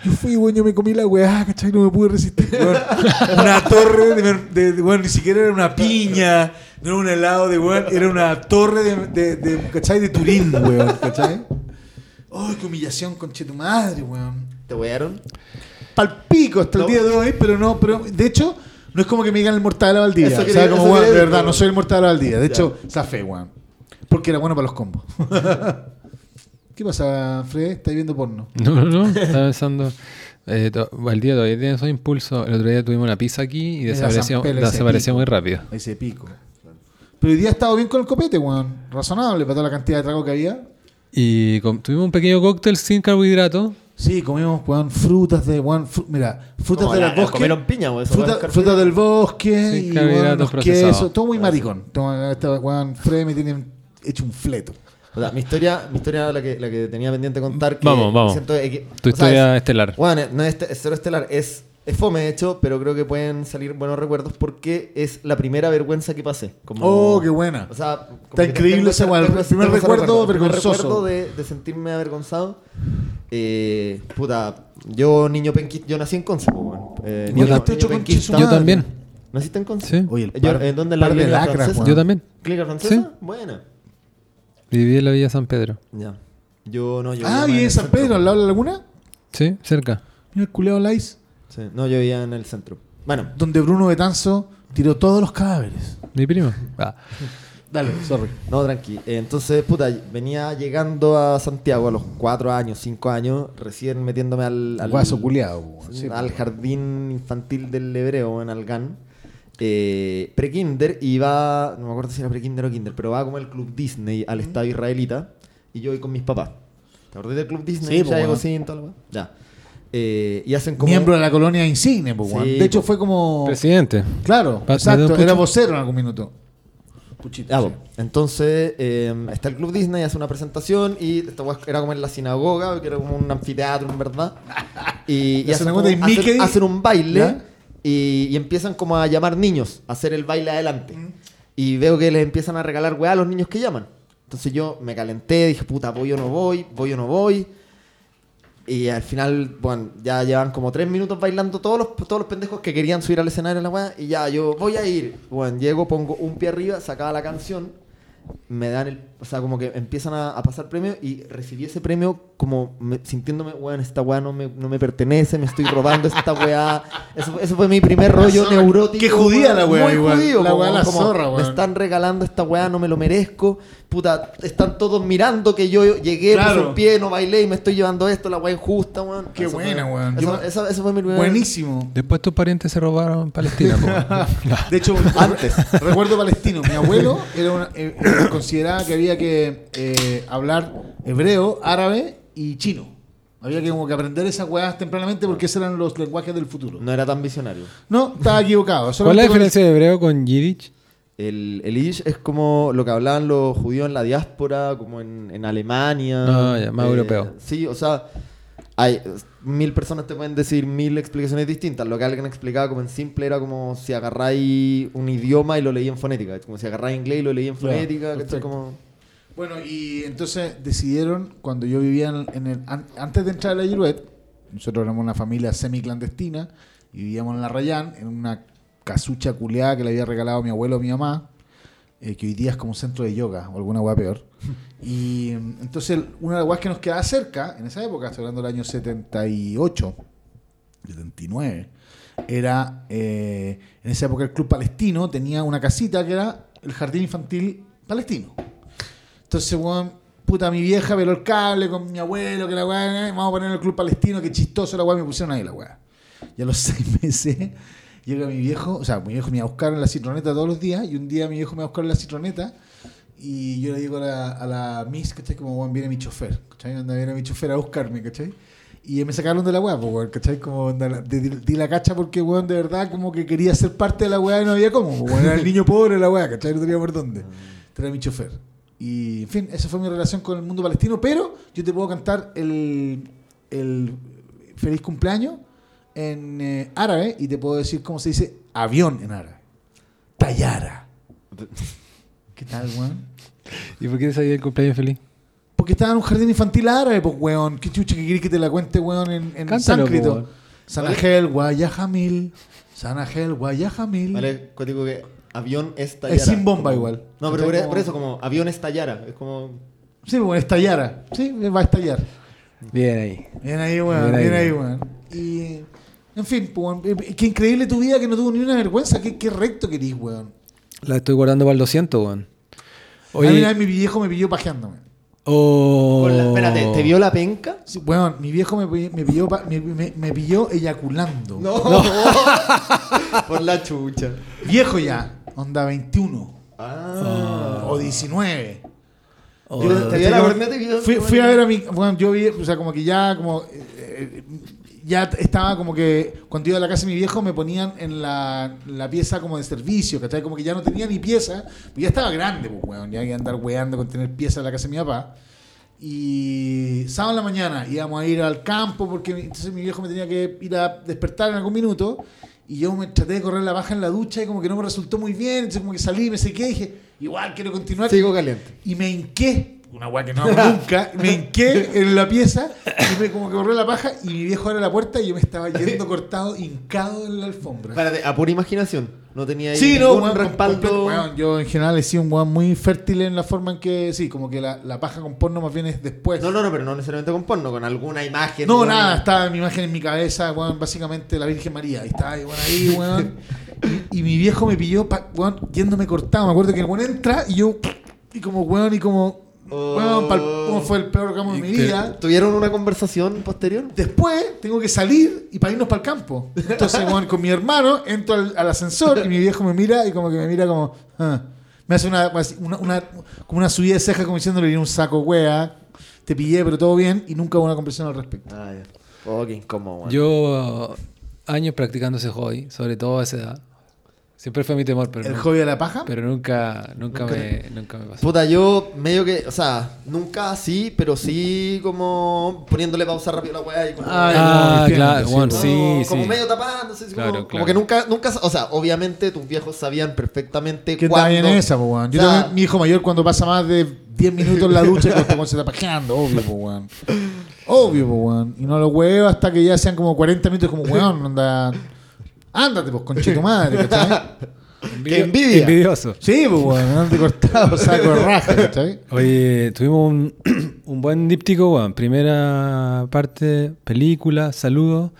Yo fui, weón, yo me comí la weá, ¿cachai? No me pude resistir, weón. Una torre de, de, de- weón, ni siquiera era una piña, no era un helado de weón, era una torre de, de, ¿cachai? De Turín, weón, ¿cachai? Ay, qué humillación, conche tu madre, weón ¿Te wearon? Palpico hasta el No. día de hoy, pero no, pero de hecho, no es como que me digan el mortadela Valdivia. Eso o quería- sea, como, weón, de verdad, no soy el mortadela Valdivia. De hecho, fe, weón. Porque era bueno para los combos. ¿Qué pasa, Fred? ¿Estás viendo porno? No, no, no. Estaba pensando. Eh, to- Valdivia todavía tiene esos impulsos. El otro día tuvimos una pizza aquí y desapareció, desapareció muy rápido. Ese pico. Pero hoy día ha estado bien con el copete, weón. Razonable para toda la cantidad de trago que había. Y tuvimos un pequeño cóctel sin carbohidratos. Sí, comimos, weón, frutas de, weón, fru- mira, frutas del la- bosque. comieron piña, weón, eso Fruta, no es frutas del bosque Sí, y weón, carbohidratos los procesados. quesos, todo muy maricón. Todo, este weón, Fred me tiene hecho un fleto. O sea, mi historia, mi historia la que, la que tenía pendiente contar. Que Vamos, vamos. siento es que- Tu sea, historia es- estelar. Bueno, no es, es cero estelar, es, es fome de hecho, pero creo que pueden salir buenos recuerdos porque es la primera vergüenza que pasé. Como, Oh, qué buena. O sea, Está increíble ese ese- primer recuerdo El primer vergonzoso. recuerdo de, de sentirme avergonzado. Eh, puta, yo niño penquista, yo nací en Conce. Eh, Yo niño- también. niño penquista. Yo también. ¿Naciste en Conce? Sí. Oye, el Yo- par, ¿En dónde? ¿En la par de francesa? weón. Yo también. ¿Clínica francesa? Sí. Buena. Viví en la Villa San Pedro. Ya. Yo no, yo Ah, ¿y en San. Pedro, al lado de la laguna? Sí, cerca. Mira el culeado Lais, Sí. No, yo vivía en el centro. Bueno, donde Bruno Betanzo tiró todos los cadáveres. Mi primo. Ah. Dale, sorry. no, tranqui. Eh, Entonces, puta, venía llegando a Santiago a los 4 años, 5 años, recién metiéndome al, al, Guaso. Sí, al jardín infantil del Hebreo en Algán. Eh, pre-kinder y va, no me acuerdo si era pre-kinder o kinder, pero va como el club Disney al estadio israelita y yo voy con mis papás. ¿Te acordás del club Disney? Sí, ya weón. sin la weá. Ya. Eh, y hacen como. Miembro de la colonia insigne, pues. Sí, De hecho, po. fue como. Presidente. Claro, Pa- exacto. ¿me da un Era vocero en algún minuto. Puchito. Ah, sí. Entonces eh, está el Club Disney, hace una presentación y esta era como en la sinagoga, que era como un anfiteatro en verdad. Y, y hacen, como- hacen- hacen un baile y empiezan como a llamar niños a hacer el baile adelante. Mm. Y veo que les empiezan a regalar weá a los niños que llaman. Entonces yo me calenté, dije, puta, voy o no voy, voy o no voy. Y al final, bueno, ya llevan como tres minutos bailando todos los, todos los pendejos que querían subir al escenario en la weá. Y ya, yo voy a ir. Bueno, llego, pongo un pie arriba, sacaba la canción. Me dan el. O sea, como que empiezan a, a pasar premios y recibí ese premio como me- sintiéndome, weón, esta weá no me, no me pertenece, me estoy robando esta weá. Eso, eso fue mi primer rollo zorra. neurótico. Qué judía la weá muy igual. judío, La como- weá la como, zorra, Me weón. están regalando esta weá, no me lo merezco. Puta, están todos mirando que yo llegué, Claro. puse un pie, no bailé y me estoy llevando esto, la weá injusta, weón. Qué Eso buena, fue- weón. Eso, Yo- eso- eso fue mi primer... Buenísimo. Después tus parientes se robaron Palestina. po. De hecho, Antes. recuerdo palestino. Mi abuelo era una- eh, consideraba que había que eh, hablar hebreo, árabe y chino. Había que como que aprender esas weas tempranamente porque esos eran los lenguajes del futuro. No era tan visionario. No, estaba equivocado. ¿Cuál es la diferencia de hebreo con Yiddish? El, el Yiddish es como lo que hablaban los judíos en la diáspora, como en, en Alemania. Ah, ya, más europeo. Sí, o sea, hay mil personas te pueden decir mil explicaciones distintas. Lo que alguien explicaba como en simple era como si agarráis un idioma y lo leí en fonética. Como si agarráis inglés y lo leí en fonética. Bueno, y entonces decidieron, cuando yo vivía en, en el, an- antes de entrar a la Girouette, nosotros éramos una familia semi-clandestina y vivíamos en la Rayán, en una casucha culeada que le había regalado mi abuelo a mi mamá. Eh, que hoy día es como un centro de yoga o alguna hueá peor. Y mm, entonces una de las hueás que nos quedaba cerca, en esa época, estoy hablando del año 78, 79, era, eh, en esa época el Club Palestino tenía una casita que era el Jardín Infantil Palestino. Entonces, weón, puta, mi vieja veló el cable con mi abuelo, que la weá, eh, vamos a poner el Club Palestino, que chistoso la weá, me pusieron ahí la weá. Y a los seis meses llega mi viejo, o sea, mi viejo me iba a buscar en la citroneta todos los días, y un día mi viejo me va a buscar en la citroneta, y yo le digo a la, a la Miss, ¿cachai? Como, weón, viene mi chofer, ¿cachai? Anda, viene mi chofer a buscarme, ¿cachai? Y me sacaron de la weá, pues, weón, ¿cachai? Como di, la cacha porque, weón, de verdad, como que quería ser parte de la weá y no había cómo. pues, weón, era el niño pobre de la weá, ¿cachai? No tenía por dónde. Era mi chofer. Y, en fin, esa fue mi relación con el mundo palestino, pero yo te puedo cantar el, el feliz cumpleaños en eh, árabe y te puedo decir cómo se dice avión en árabe. Tayara. ¿Qué tal, weón? ¿Y por qué te el cumpleaños feliz? Porque estaba en un jardín infantil árabe, pues, weón. ¿Qué chucha que querés que te la cuente, weón, en, en Cántalo, sánscrito? Sanajel, Guayajamil. Sanajel, Guayajamil. Vale, cuático que avión estallara. Es sin bomba Como- igual. No, pero por, Como- por eso, como avión estallara. Es como. Sí, pues, estallara. Sí, va a estallar. Bien ahí. Bien ahí, weón. Bien ahí, Bien ahí, weón. weón. Y, en fin, weón, eh, qué increíble tu vida que no tuvo ni una vergüenza. Qué, qué recto que eres, weón. La estoy guardando para el 200, weón. A mí Oye, una vez mi viejo me pilló pajeándome. oh, la- espérate, ¿te vio la penca? Sí, weón, mi viejo me, me pilló, me, me- me pilló eyaculando. No. por la chucha. Viejo ya, onda 21 Ah. o 19. Oh, Yo- ¿Te vio la corneta y vio- Fui, fui a ver a mi. Bueno, yo vi, o sea, como que ya, como. eh, eh, ya estaba como que. Cuando iba a la casa de mi viejo, me ponían en la, la pieza como de servicio, ¿cachai? Como que ya no tenía ni pieza. Pues ya estaba grande, pues, weón. Ya había que andar weando con tener pieza en la casa de mi papá. Y sábado en la mañana íbamos a ir al campo porque entonces mi viejo me tenía que ir a despertar en algún minuto. Y yo me traté de correr la baja en la ducha y como que no me resultó muy bien. Entonces como que salí, me sequé y dije, igual quiero continuar Sigo caliente. y me hinqué, una weá que no hago nunca, me hinqué en la pieza y me como que corrió la paja y mi viejo abre la puerta y yo me estaba yendo cortado, hincado en la alfombra. Espérate, a pura imaginación. No tenía ahí Sí, no, ningún weón, respaldo. yo en general he sido un weón muy fértil en la forma en que, sí, como que la, la paja con porno más bien es después. No, no, no, pero no necesariamente con porno, con alguna imagen. No, weón. nada, estaba mi imagen en mi cabeza, weón, básicamente la Virgen María. Y estaba ahí, weón, ahí, weón. Y, y mi viejo me pilló, pa- weón, yéndome cortado. Me acuerdo que el weón entra y yo, y como, weón, y como, weón, pal- como fue el peor camo de mi vida. ¿Tuvieron una conversación posterior? Después tengo que salir y para irnos para el campo. Entonces, weón, con mi hermano entro al, al ascensor y mi viejo me mira y como que me mira como, ah. me hace una, una, una- como una subida de ceja como diciéndole, viene un saco, wea, te pillé, pero todo bien, y nunca hubo una conversación al respecto. Ah, ya. Oh, qué incómodo. Yo, años practicando ese hobby, sobre todo a esa edad. Siempre fue mi temor, pero, ¿El nunca, hobby de la paja? pero nunca, nunca, Nunca me, nunca me pasó. Puta, yo medio que, o sea, nunca así, pero sí como poniéndole pausa rápido a la weá y como, Ay, Ah, no, claro, sí, bueno, no. sí, como sí. medio tapándose, Claro, como, como claro. que nunca, nunca, o sea, obviamente tus viejos sabían perfectamente ¿Qué cuándo. tal bien esa, po, weón? Yo O sea, también, mi hijo mayor cuando pasa más de 10 minutos en la ducha, que este weón se está pajeando, obvio, po, weón. Obvio, po, weón. Y no lo huevo hasta que ya sean como 40 minutos, como, weón, anda... Ándate, pues, conche tu madre, ¿cachai? ¡Qué envidia! Envidioso. Sí, pues, weón, ande cortado, saco de raja, ¿cachai? Oye, tuvimos un, un buen díptico, weón. Primera parte, película, saludos.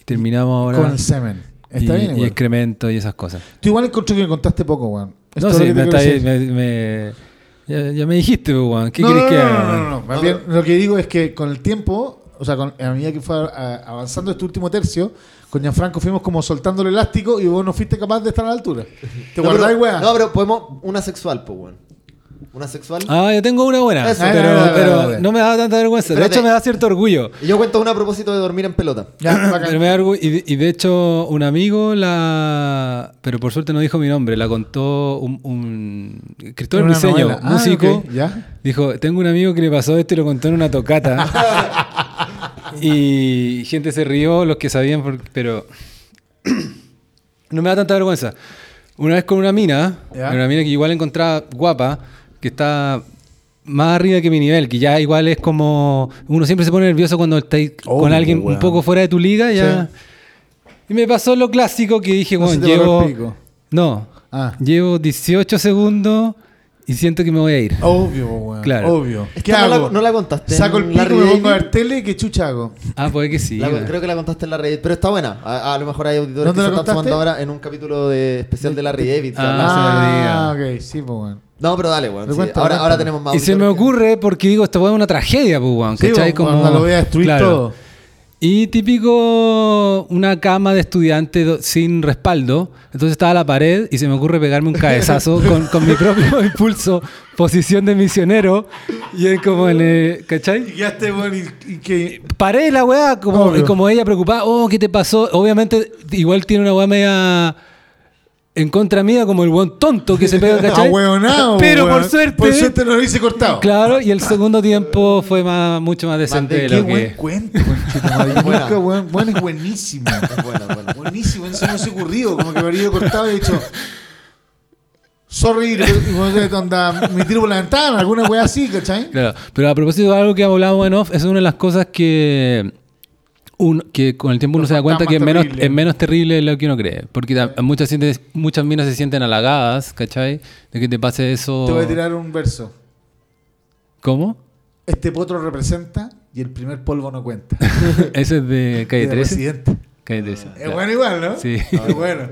Y terminamos ahora. Con el semen. Está y, bien, y excremento y esas cosas. Tú igual encontré que me contaste poco, weón. No, sí, que me, está quiero ahí- decir. me, me- ya, ya me dijiste, pues, weón. ¿Qué no, querés no, que no, haga? No, no, no, no. Más No, bien, lo que digo es que con el tiempo, o sea, con, a medida que fue avanzando este último tercio, con Gianfranco fuimos como soltando el elástico y vos no fuiste capaz de estar a la altura. ¿Te no, guardáis, pero, weá? no, pero podemos, una sexual, pues, weón. Una sexual. Ah, yo tengo una buena. Eso. pero dale. no me da tanta vergüenza. De hecho, me da cierto orgullo. Y yo cuento una a propósito de dormir en pelota. Ya. Pero me da orgullo. Y, de- y de hecho, un amigo la. Pero por suerte no dijo mi nombre. La contó un. un Cristóbal Briseño, novela. Ah, músico. ya. Dijo: Tengo un amigo que le pasó esto y lo contó en una tocata. y gente se rió, los que sabían, por- pero. no me da tanta vergüenza. Una vez con una mina, Ya. una mina que igual encontraba guapa, que está más arriba que mi nivel, que ya igual es como. Uno siempre se pone nervioso cuando está ahí con alguien un poco fuera de tu liga, ya. Y me pasó lo clásico que dije, No bueno, llevo. No, Ah. llevo 18 segundos y siento que me voy a ir. Obvio, weón. Claro. Obvio. Esta ¿Qué no la- no la contaste Saco el pico, me pongo a ver tele, ¿qué chucha hago? Ah, puede que sí. La- weón. creo que la contaste en la Reddit, pero está buena. A, a lo mejor hay auditores ¿Dónde que la se están sumando ahora en un capítulo de especial de Larry David. que Ah, se lo Ah, diga. ok, sí, pues, weón. No, pero dale, weón. Sí. ahora, ahora tenemos más Y se me ocurre porque digo, esta weá es una tragedia, pues, weón. Sí, ¿Cachai? weón, cuando lo voy a destruir Claro. todo. Y típico una cama de estudiante sin respaldo. Entonces estaba a la pared y se me ocurre pegarme un cabezazo con, con mi propio impulso, posición de misionero. Y es como en el, ¿cachai? Y quedaste, weón, y, y que... Paré la weá, como, como ella preocupada, oh, ¿qué te pasó? Obviamente, igual tiene una weá media en contra mía, como el weón tonto que se pega, ¿cachai? Ahueonado, Pero weón. por suerte. Por suerte no lo hice cortado. Claro, y el segundo tiempo fue más, mucho más decente de- de Qué lo buen que. cuento, conchetumadre. Buena. Nunca, weón, weón, es buenísimo. Buenísimo, eso no se ha ocurrido. Como que me habría ido cortado y he dicho. Sorry, y onda, me tiro por la ventana, alguna wea así, ¿cachai? Claro, pero a propósito de algo que hablamos en off, es una de las cosas que, un- que con el tiempo uno Los se da cuenta que es menos, es menos terrible de lo que uno cree. Porque muchas, muchas minas se sienten halagadas, ¿cachai? De que te pase eso. Te voy a tirar un verso. ¿Cómo? Este potro representa y el primer polvo no cuenta. Ese es de Calle De 13. Residente. Calle 13. Es bueno igual, ¿no? Sí. Es bueno.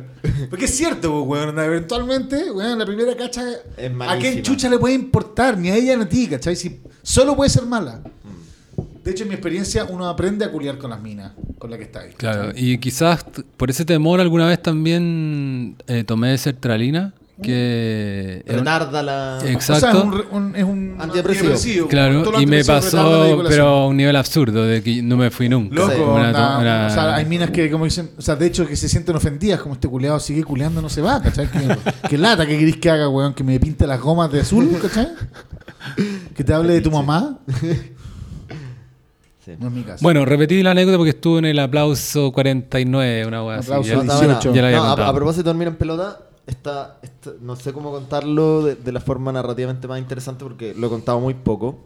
Porque es cierto, pues, weón. Eventualmente, weón, la primera cacha. Es ¿A quién chucha le puede importar? Ni a ella ni a ti, ¿cachai? Si solo puede ser mala. De hecho, en mi experiencia, uno aprende a culiar con las minas con la que está ahí. Claro, y quizás por ese temor alguna vez también eh, tomé sertralina, que... era un- Retarda la. Exacto. O sea, es un, un- es un Antidepresivo. Claro, y me pasó, pero a un nivel absurdo, de que no me fui nunca. Loco, Sí. Una onda, to- una- o sea, hay minas que como dicen, o sea, de hecho que se sienten ofendidas, como este culeado sigue culeando, no se va, ¿cachai? Que, que lata, que querís que haga, weón? Que me pinte las gomas de azul, ¿cachai? Que te hable de tu mamá. Sí. No es mi caso. Bueno, repetí la anécdota porque estuve en el aplauso 49, una así. Aplauso Ya- No, está buena. 18. Ya la había No, a, contado. a propósito de dormir en pelota, está, está- no sé cómo contarlo de, de la forma narrativamente más interesante porque lo he contado muy poco.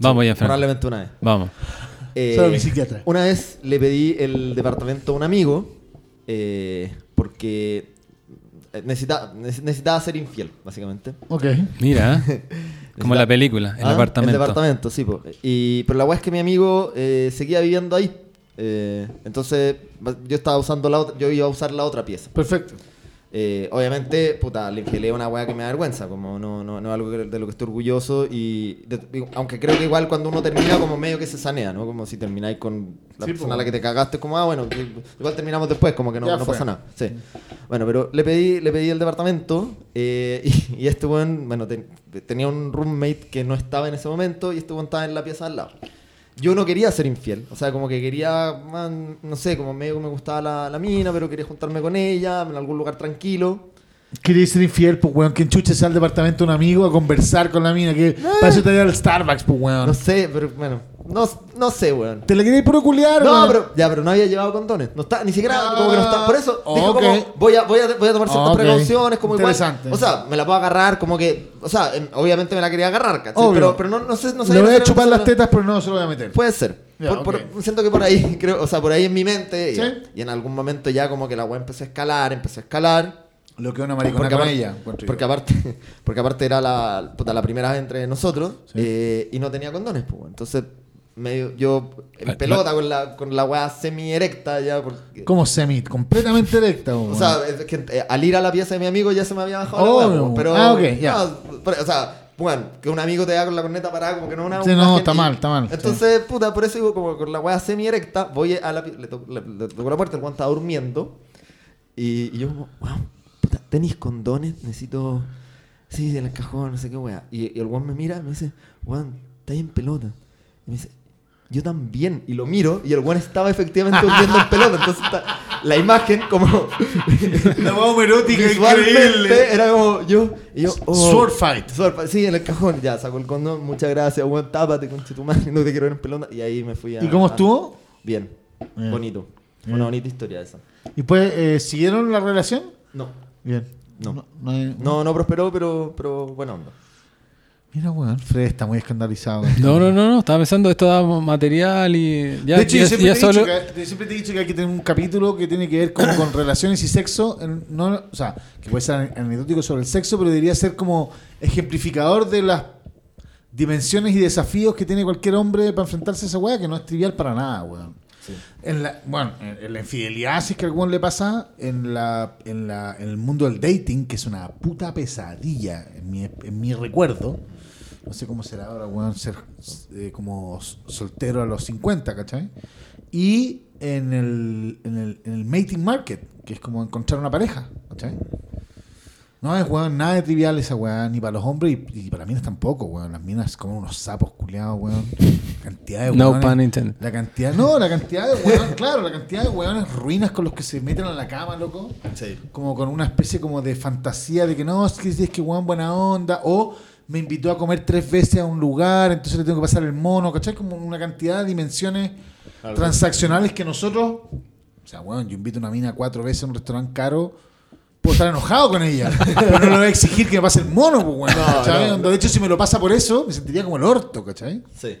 Vamos ya. Probablemente una vez. Vamos. Eh, Solo mi psiquiatra. Una vez le pedí el departamento a un amigo eh, porque necesitaba, necesitaba ser infiel, básicamente. Ok. Mira, como la película, el Ah, apartamento. El departamento, sí. po. Y, pero la weá es que mi amigo eh, seguía viviendo ahí. Eh, entonces yo estaba usando la otra, yo iba a usar la otra pieza. Perfecto. Eh, obviamente, puta, le infielé una weá que me da vergüenza, como no, no, no es algo de lo que estoy orgulloso y de- aunque creo que igual cuando uno termina como medio que se sanea, ¿no? Como si termináis con la Sí, persona a la que te cagaste, como, ah, bueno, igual terminamos después, como que no, pasa nada. Sí. Bueno, pero le pedí, le pedí el departamento eh, y, y este weón, bueno, ten- tenía un roommate que no estaba en ese momento y este weón estaba en la pieza al lado. Yo no quería ser infiel, o sea, como que quería, man, no sé, como medio me gustaba la, la mina, pero quería juntarme con ella en algún lugar tranquilo. Querías ser infiel, pues, weón. Que enchuches al departamento de un amigo a conversar con la mina. Que para eso te al Starbucks, pues, weón. No sé, pero bueno, no, no sé, weón. ¿Te la querías puro culiar, No, weón? pero ya, pero no había llevado condones. No está, ni siquiera Ah, como que no está. Por eso dijo como voy a, voy a, voy a tomar ciertas Ok. precauciones, como igual. Interesante. O sea, me la puedo agarrar, como que. O sea, em, obviamente me la quería agarrar, ¿cachai? Pero, pero no, no sé, no sé. Le voy a chupar las tetas, pero no se lo voy a meter. Puede ser. Ya, Por- por- ok. siento que por ahí, creo, o sea, por ahí en mi mente. Sí. Y, y en algún momento ya como que la weá empezó a escalar, empezó a escalar. Lo que una maricona Porque con aparte, ella. porque aparte, porque aparte era la, puta, la primera vez entre nosotros Sí. eh, y no tenía condones, pues. Entonces, medio, yo en Ah, pelota con la, con la weá semi erecta ya. Porque, Como semi, completamente directa, o sea, es que eh, al ir a la pieza de mi amigo ya se me había bajado la weá, pues, pero Ah, ok, ya. no, pero, o sea, bueno, que un amigo te da con la corneta parada como que no es una Sí, una no, gen- está mal, está mal, Entonces, puta, por eso digo como con la weá semi erecta, voy a la le, to- le- le toco la puerta, el weón estaba durmiendo y, y yo como, wow, ¿tenéis condones? Necesito, sí, en el cajón, no sé qué weá. Y, y el weón me mira y me dice, weón, está ahí en pelota. Y me dice, yo también. Y lo miro y el weón estaba efectivamente durmiendo en pelota. Entonces está- la imagen como La homerótica visualmente increíble. era como yo y yo oh, Sword fight. Sword fight. sí en el cajón ya sacó el condón muchas gracias weón tápate con tu madre no te quiero ver en pelota y ahí me fui a ¿Y cómo a- estuvo? bien Bien. bonito Bien. una bonita historia esa ¿Y pues eh, siguieron la relación? no Bien. No. no hay- no no prosperó pero pero buena onda Mira, weón, Fred está muy escandalizado. No, no, no, no, estaba pensando esto da material y ya, de hecho, ya- yo siempre, ya te he solo... dicho que, yo siempre te he dicho que hay que tener un capítulo que tiene que ver como con relaciones y sexo. en- no, o sea, que puede ser anecdótico sobre el sexo, pero debería ser como ejemplificador de las dimensiones y desafíos que tiene cualquier hombre para enfrentarse a esa weá, que no es trivial para nada, weón. En la, bueno, en, la infidelidad, si es que a algún le pasa, en, la, en, la, en el mundo del dating, que es una puta pesadilla en mi, en mi recuerdo. No sé cómo será ahora, weón, ser eh, como soltero a los 50, ¿cachai? Y en el, en, el, en el mating market, que es como encontrar una pareja, ¿cachai? No es, weón, nada de trivial esa weá, ni para los hombres y, y para las minas tampoco, weón. Las minas como unos sapos culiados, weón. Cantidad de No weones. pun intended. La cantidad, no, la cantidad de weón, claro, la cantidad de weones ruinas con los que se meten a la cama, loco. Sí. Como con una especie como de fantasía de que no, es que es que weón buena onda. O me invitó a comer tres veces a un lugar, entonces le tengo que pasar el mono, ¿cachai? Como una cantidad de dimensiones transaccionales que nosotros. O sea, weón, yo invito a una mina cuatro veces a un restaurante caro. Puedo estar enojado con ella, pero no le voy a exigir que me pase el mono, pues, weón. No, no. Onda, De hecho, si me lo pasa por eso, me sentiría como el orto, ¿cachai? Sí.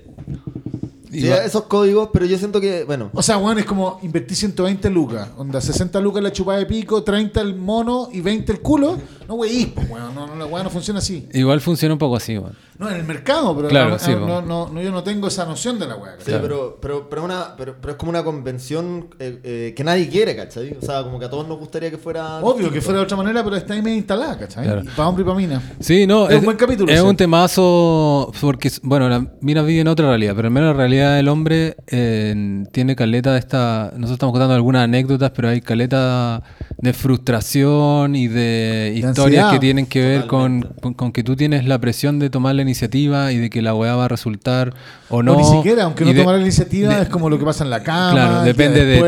Sí, esos códigos, pero yo siento que, bueno, O sea, weón, es como invertir 120 lucas. Onda, 60 lucas la chupada de pico, 30 el mono y 20 el culo. No, wey, pues, weón. No, no, la weá no funciona así. Igual funciona un poco así, weón. No, en el mercado, pero Claro, no, sí, no, yo no tengo esa noción de la weá. Sí, pero, pero, pero, una, pero, pero es como una convención eh, eh, que nadie quiere, ¿cachai? O sea, como que a todos nos gustaría que fuera. Obvio que fuera de otra manera, pero está ahí medio instalada, ¿cachai? Claro. Y para hombre y para mina. Sí, no, Es un buen capítulo, Es sí. un temazo porque, bueno, la mina vive en otra realidad, pero al menos la realidad del hombre eh, tiene caleta de esta. Nosotros estamos contando algunas anécdotas, pero hay caleta de frustración y de, historias ansiedad. que tienen que ver con, con- con que tú tienes la presión de tomar la iniciativa y de que la weá va a resultar o no. o ni siquiera, aunque no Y de- tomar la iniciativa, de- es como lo que pasa en la cama. Claro, depende de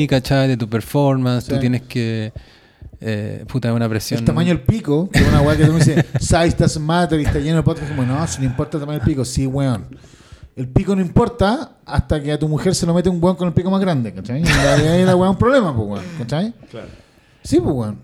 ti, ¿cachai? De tu performance. Tú Sí. tienes que. Eh, puta, es una presión. El tamaño del pico, que es una weá que tú me dices, size doesn't matter, y está lleno de podcast, como, no, si no importa el tamaño del pico, sí, weón. El pico no importa hasta que a tu mujer se lo mete un weón con el pico más grande, ¿cachai? Y ahí la es un problema, pues, weón, ¿cachai? Claro. Sí, pues, weón.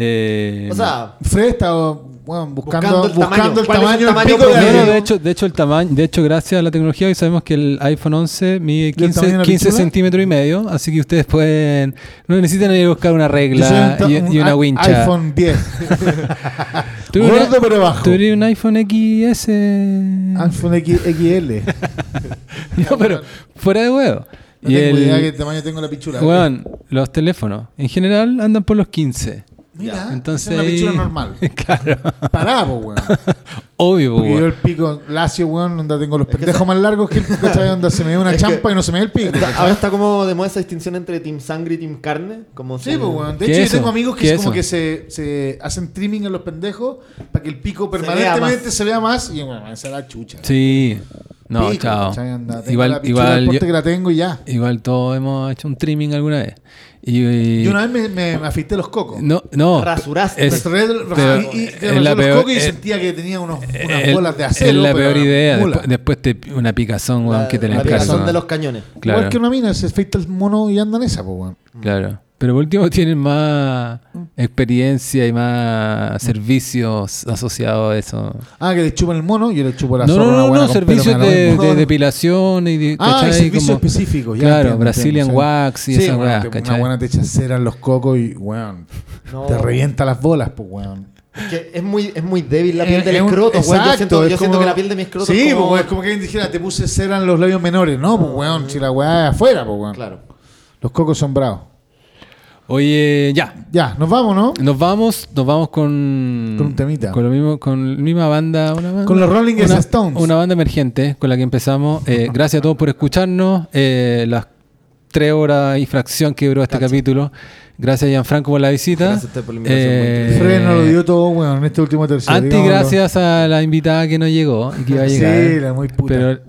Eh, O sea, Fred está, buscando, Buscando el buscando tamaño. el ¿Cuál es el tamaño del tamaño pico de de hecho, de hecho el tamaño, de hecho gracias a la tecnología hoy sabemos que el iPhone 11 mide el tamaño de 15, la 15 pichula? centímetros y medio, así que ustedes pueden, no necesitan ir a buscar una regla un y, y un una wincha. iPhone 10. ¿Tú Gordo pero bajo. ¿Tú eres un iPhone XS? iPhone X- XL. no, pero fuera de huevo. No y tengo el, idea qué tamaño tengo la pichula. weón, los teléfonos en general andan por los 15. Mira, Entonces es una pichula normal. claro, Pará, pues, weón. obvio, Porque yo weón. el pico lacio, weón, donde tengo los pendejos más largos que el ¿cachai? Donde se me ve una que- champa y no se me ve el pico. ahora está como de moda esa distinción entre Team Sangre y Team Carne. Como Sí, pues, weón. De ¿Qué hecho, yo tengo amigos que ¿Qué es como eso? que se, se hacen trimming en los pendejos para que el pico vea permanentemente más. se vea más. Y bueno, esa es la chucha. Sí, no, Pico, chao. Anda, tengo Igual, la igual, yo- que la tengo y ya. igual todos hemos hecho un trimming alguna vez. Y, y- Yo una vez me, me, me afeité los cocos. no, no, Rasuraste. es- y, y- es la los peor- cocos y es- sentía que tenía unos, unas el- bolas de acero. Es la peor idea. Después, después te una picazón, weón, que te la la picazón de los cañones. Claro, Igual que una mina, se afeita el mono y anda en esa, pues, weón. claro. Pero por último tienen más experiencia y más servicios asociados a eso. Ah, que le chupan el mono, yo le chupo la No, zorra no, una no, buena no, servicios de, depilación y de, Ah, servicios específicos. Ya claro, entiendo, Brazilian entiendo, sí. Wax y Sí, esa bueno, ¿cachai? Una buena te echa cera en los cocos y, weón, No. te revienta las bolas, pues, weón. Es que es muy, es muy débil la piel Eh, del es escroto, weón. Yo exacto, siento, es yo siento que la piel de mi escroto Sí, es como... pues, es como que alguien dijera, te puse cera en los labios menores. No, pues, weón, si la weá es afuera, pues, weón. Claro. Los cocos son bravos. Oye, ya. Ya, nos vamos, ¿no? Nos vamos, nos vamos con. Con un temita. Con lo mismo, con la misma banda. Una banda Con los Rolling una, Stones. Una banda emergente con la que empezamos. Eh, gracias a todos por escucharnos. Eh, las tres horas y fracción que duró este capítulo. Gracias, Gianfranco, por la visita. Gracias a usted por la invitación, Eh. Fred nos lo dio todo, weón, en este último tercio. Antes, digámoslo. gracias a la invitada que no llegó y que iba a Sí, llegar. la muy puta. Pero,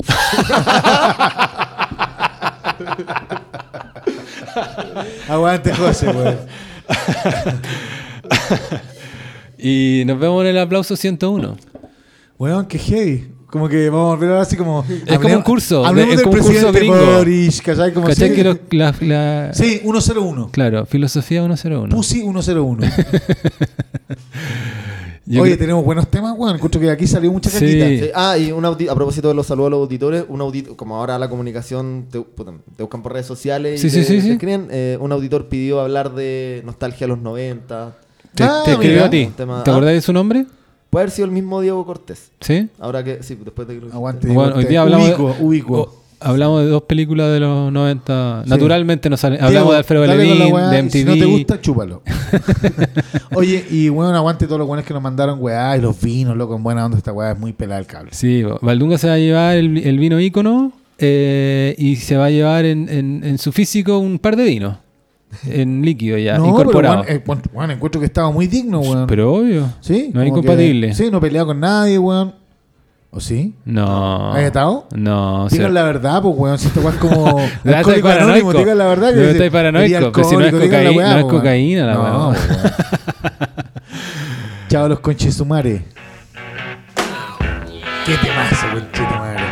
Aguante, José, weón. y nos vemos en el aplauso 101. Weón, qué heavy. Como que vamos a volver ahora así como. Es como un curso, Hablemos del como un curso presidente. Boris, ¿cachai? Como ¿Cachai que los- la, la- Sí, 101. Claro, filosofía 101. Pussy 101. Yo Oye, creo- tenemos buenos temas, weón. Encuentro que aquí salió mucha Sí. caquita. Sí, Ah, y un a propósito de los saludos a los auditores, un auditor, como ahora la comunicación te, te buscan por redes sociales y Sí, sí, te, sí, te sí. escriben, eh, un auditor pidió hablar de nostalgia a los 90. Te, Ah, te escribió a ti. Tema- ¿Te ah. acordás de su nombre? Puede haber sido el mismo Diego Cortés. Sí. Ahora que, sí, después de que lo Aguante. dijiste. Bueno, hoy Diego, día hablamos de- ubicuo, ubicuo. o- hablamos de dos películas de los 90. Naturalmente nos sale- hablamos Diego, de Alfredo weá, de MTV. Si no te gusta, chúpalo. Oye, y bueno, aguante todos los buenos que nos mandaron, weá, y los vinos, loco, en buena onda. Esta weá es muy pelada el cable. Sí, Valdunga se va a llevar el, el vino ícono eh, y se va a llevar en, en- en su físico un par de vinos. En líquido ya, no, incorporado. pero weón, eh, bueno, encuentro que estaba muy digno, weón. Pero obvio. sí, no es incompatible. Sí, no peleaba con nadie, weón. ¿O sí? No. ¿Has estado? No, Digan la verdad, pues, weón. Si weá es como. Alcohólico anónimo, paranoico. digan la verdad. Estar dice, paranoico, pero si no es la cocaína- weá, no es cocaína la weón. Chao, los conches sumare. Qué temazo, conchito.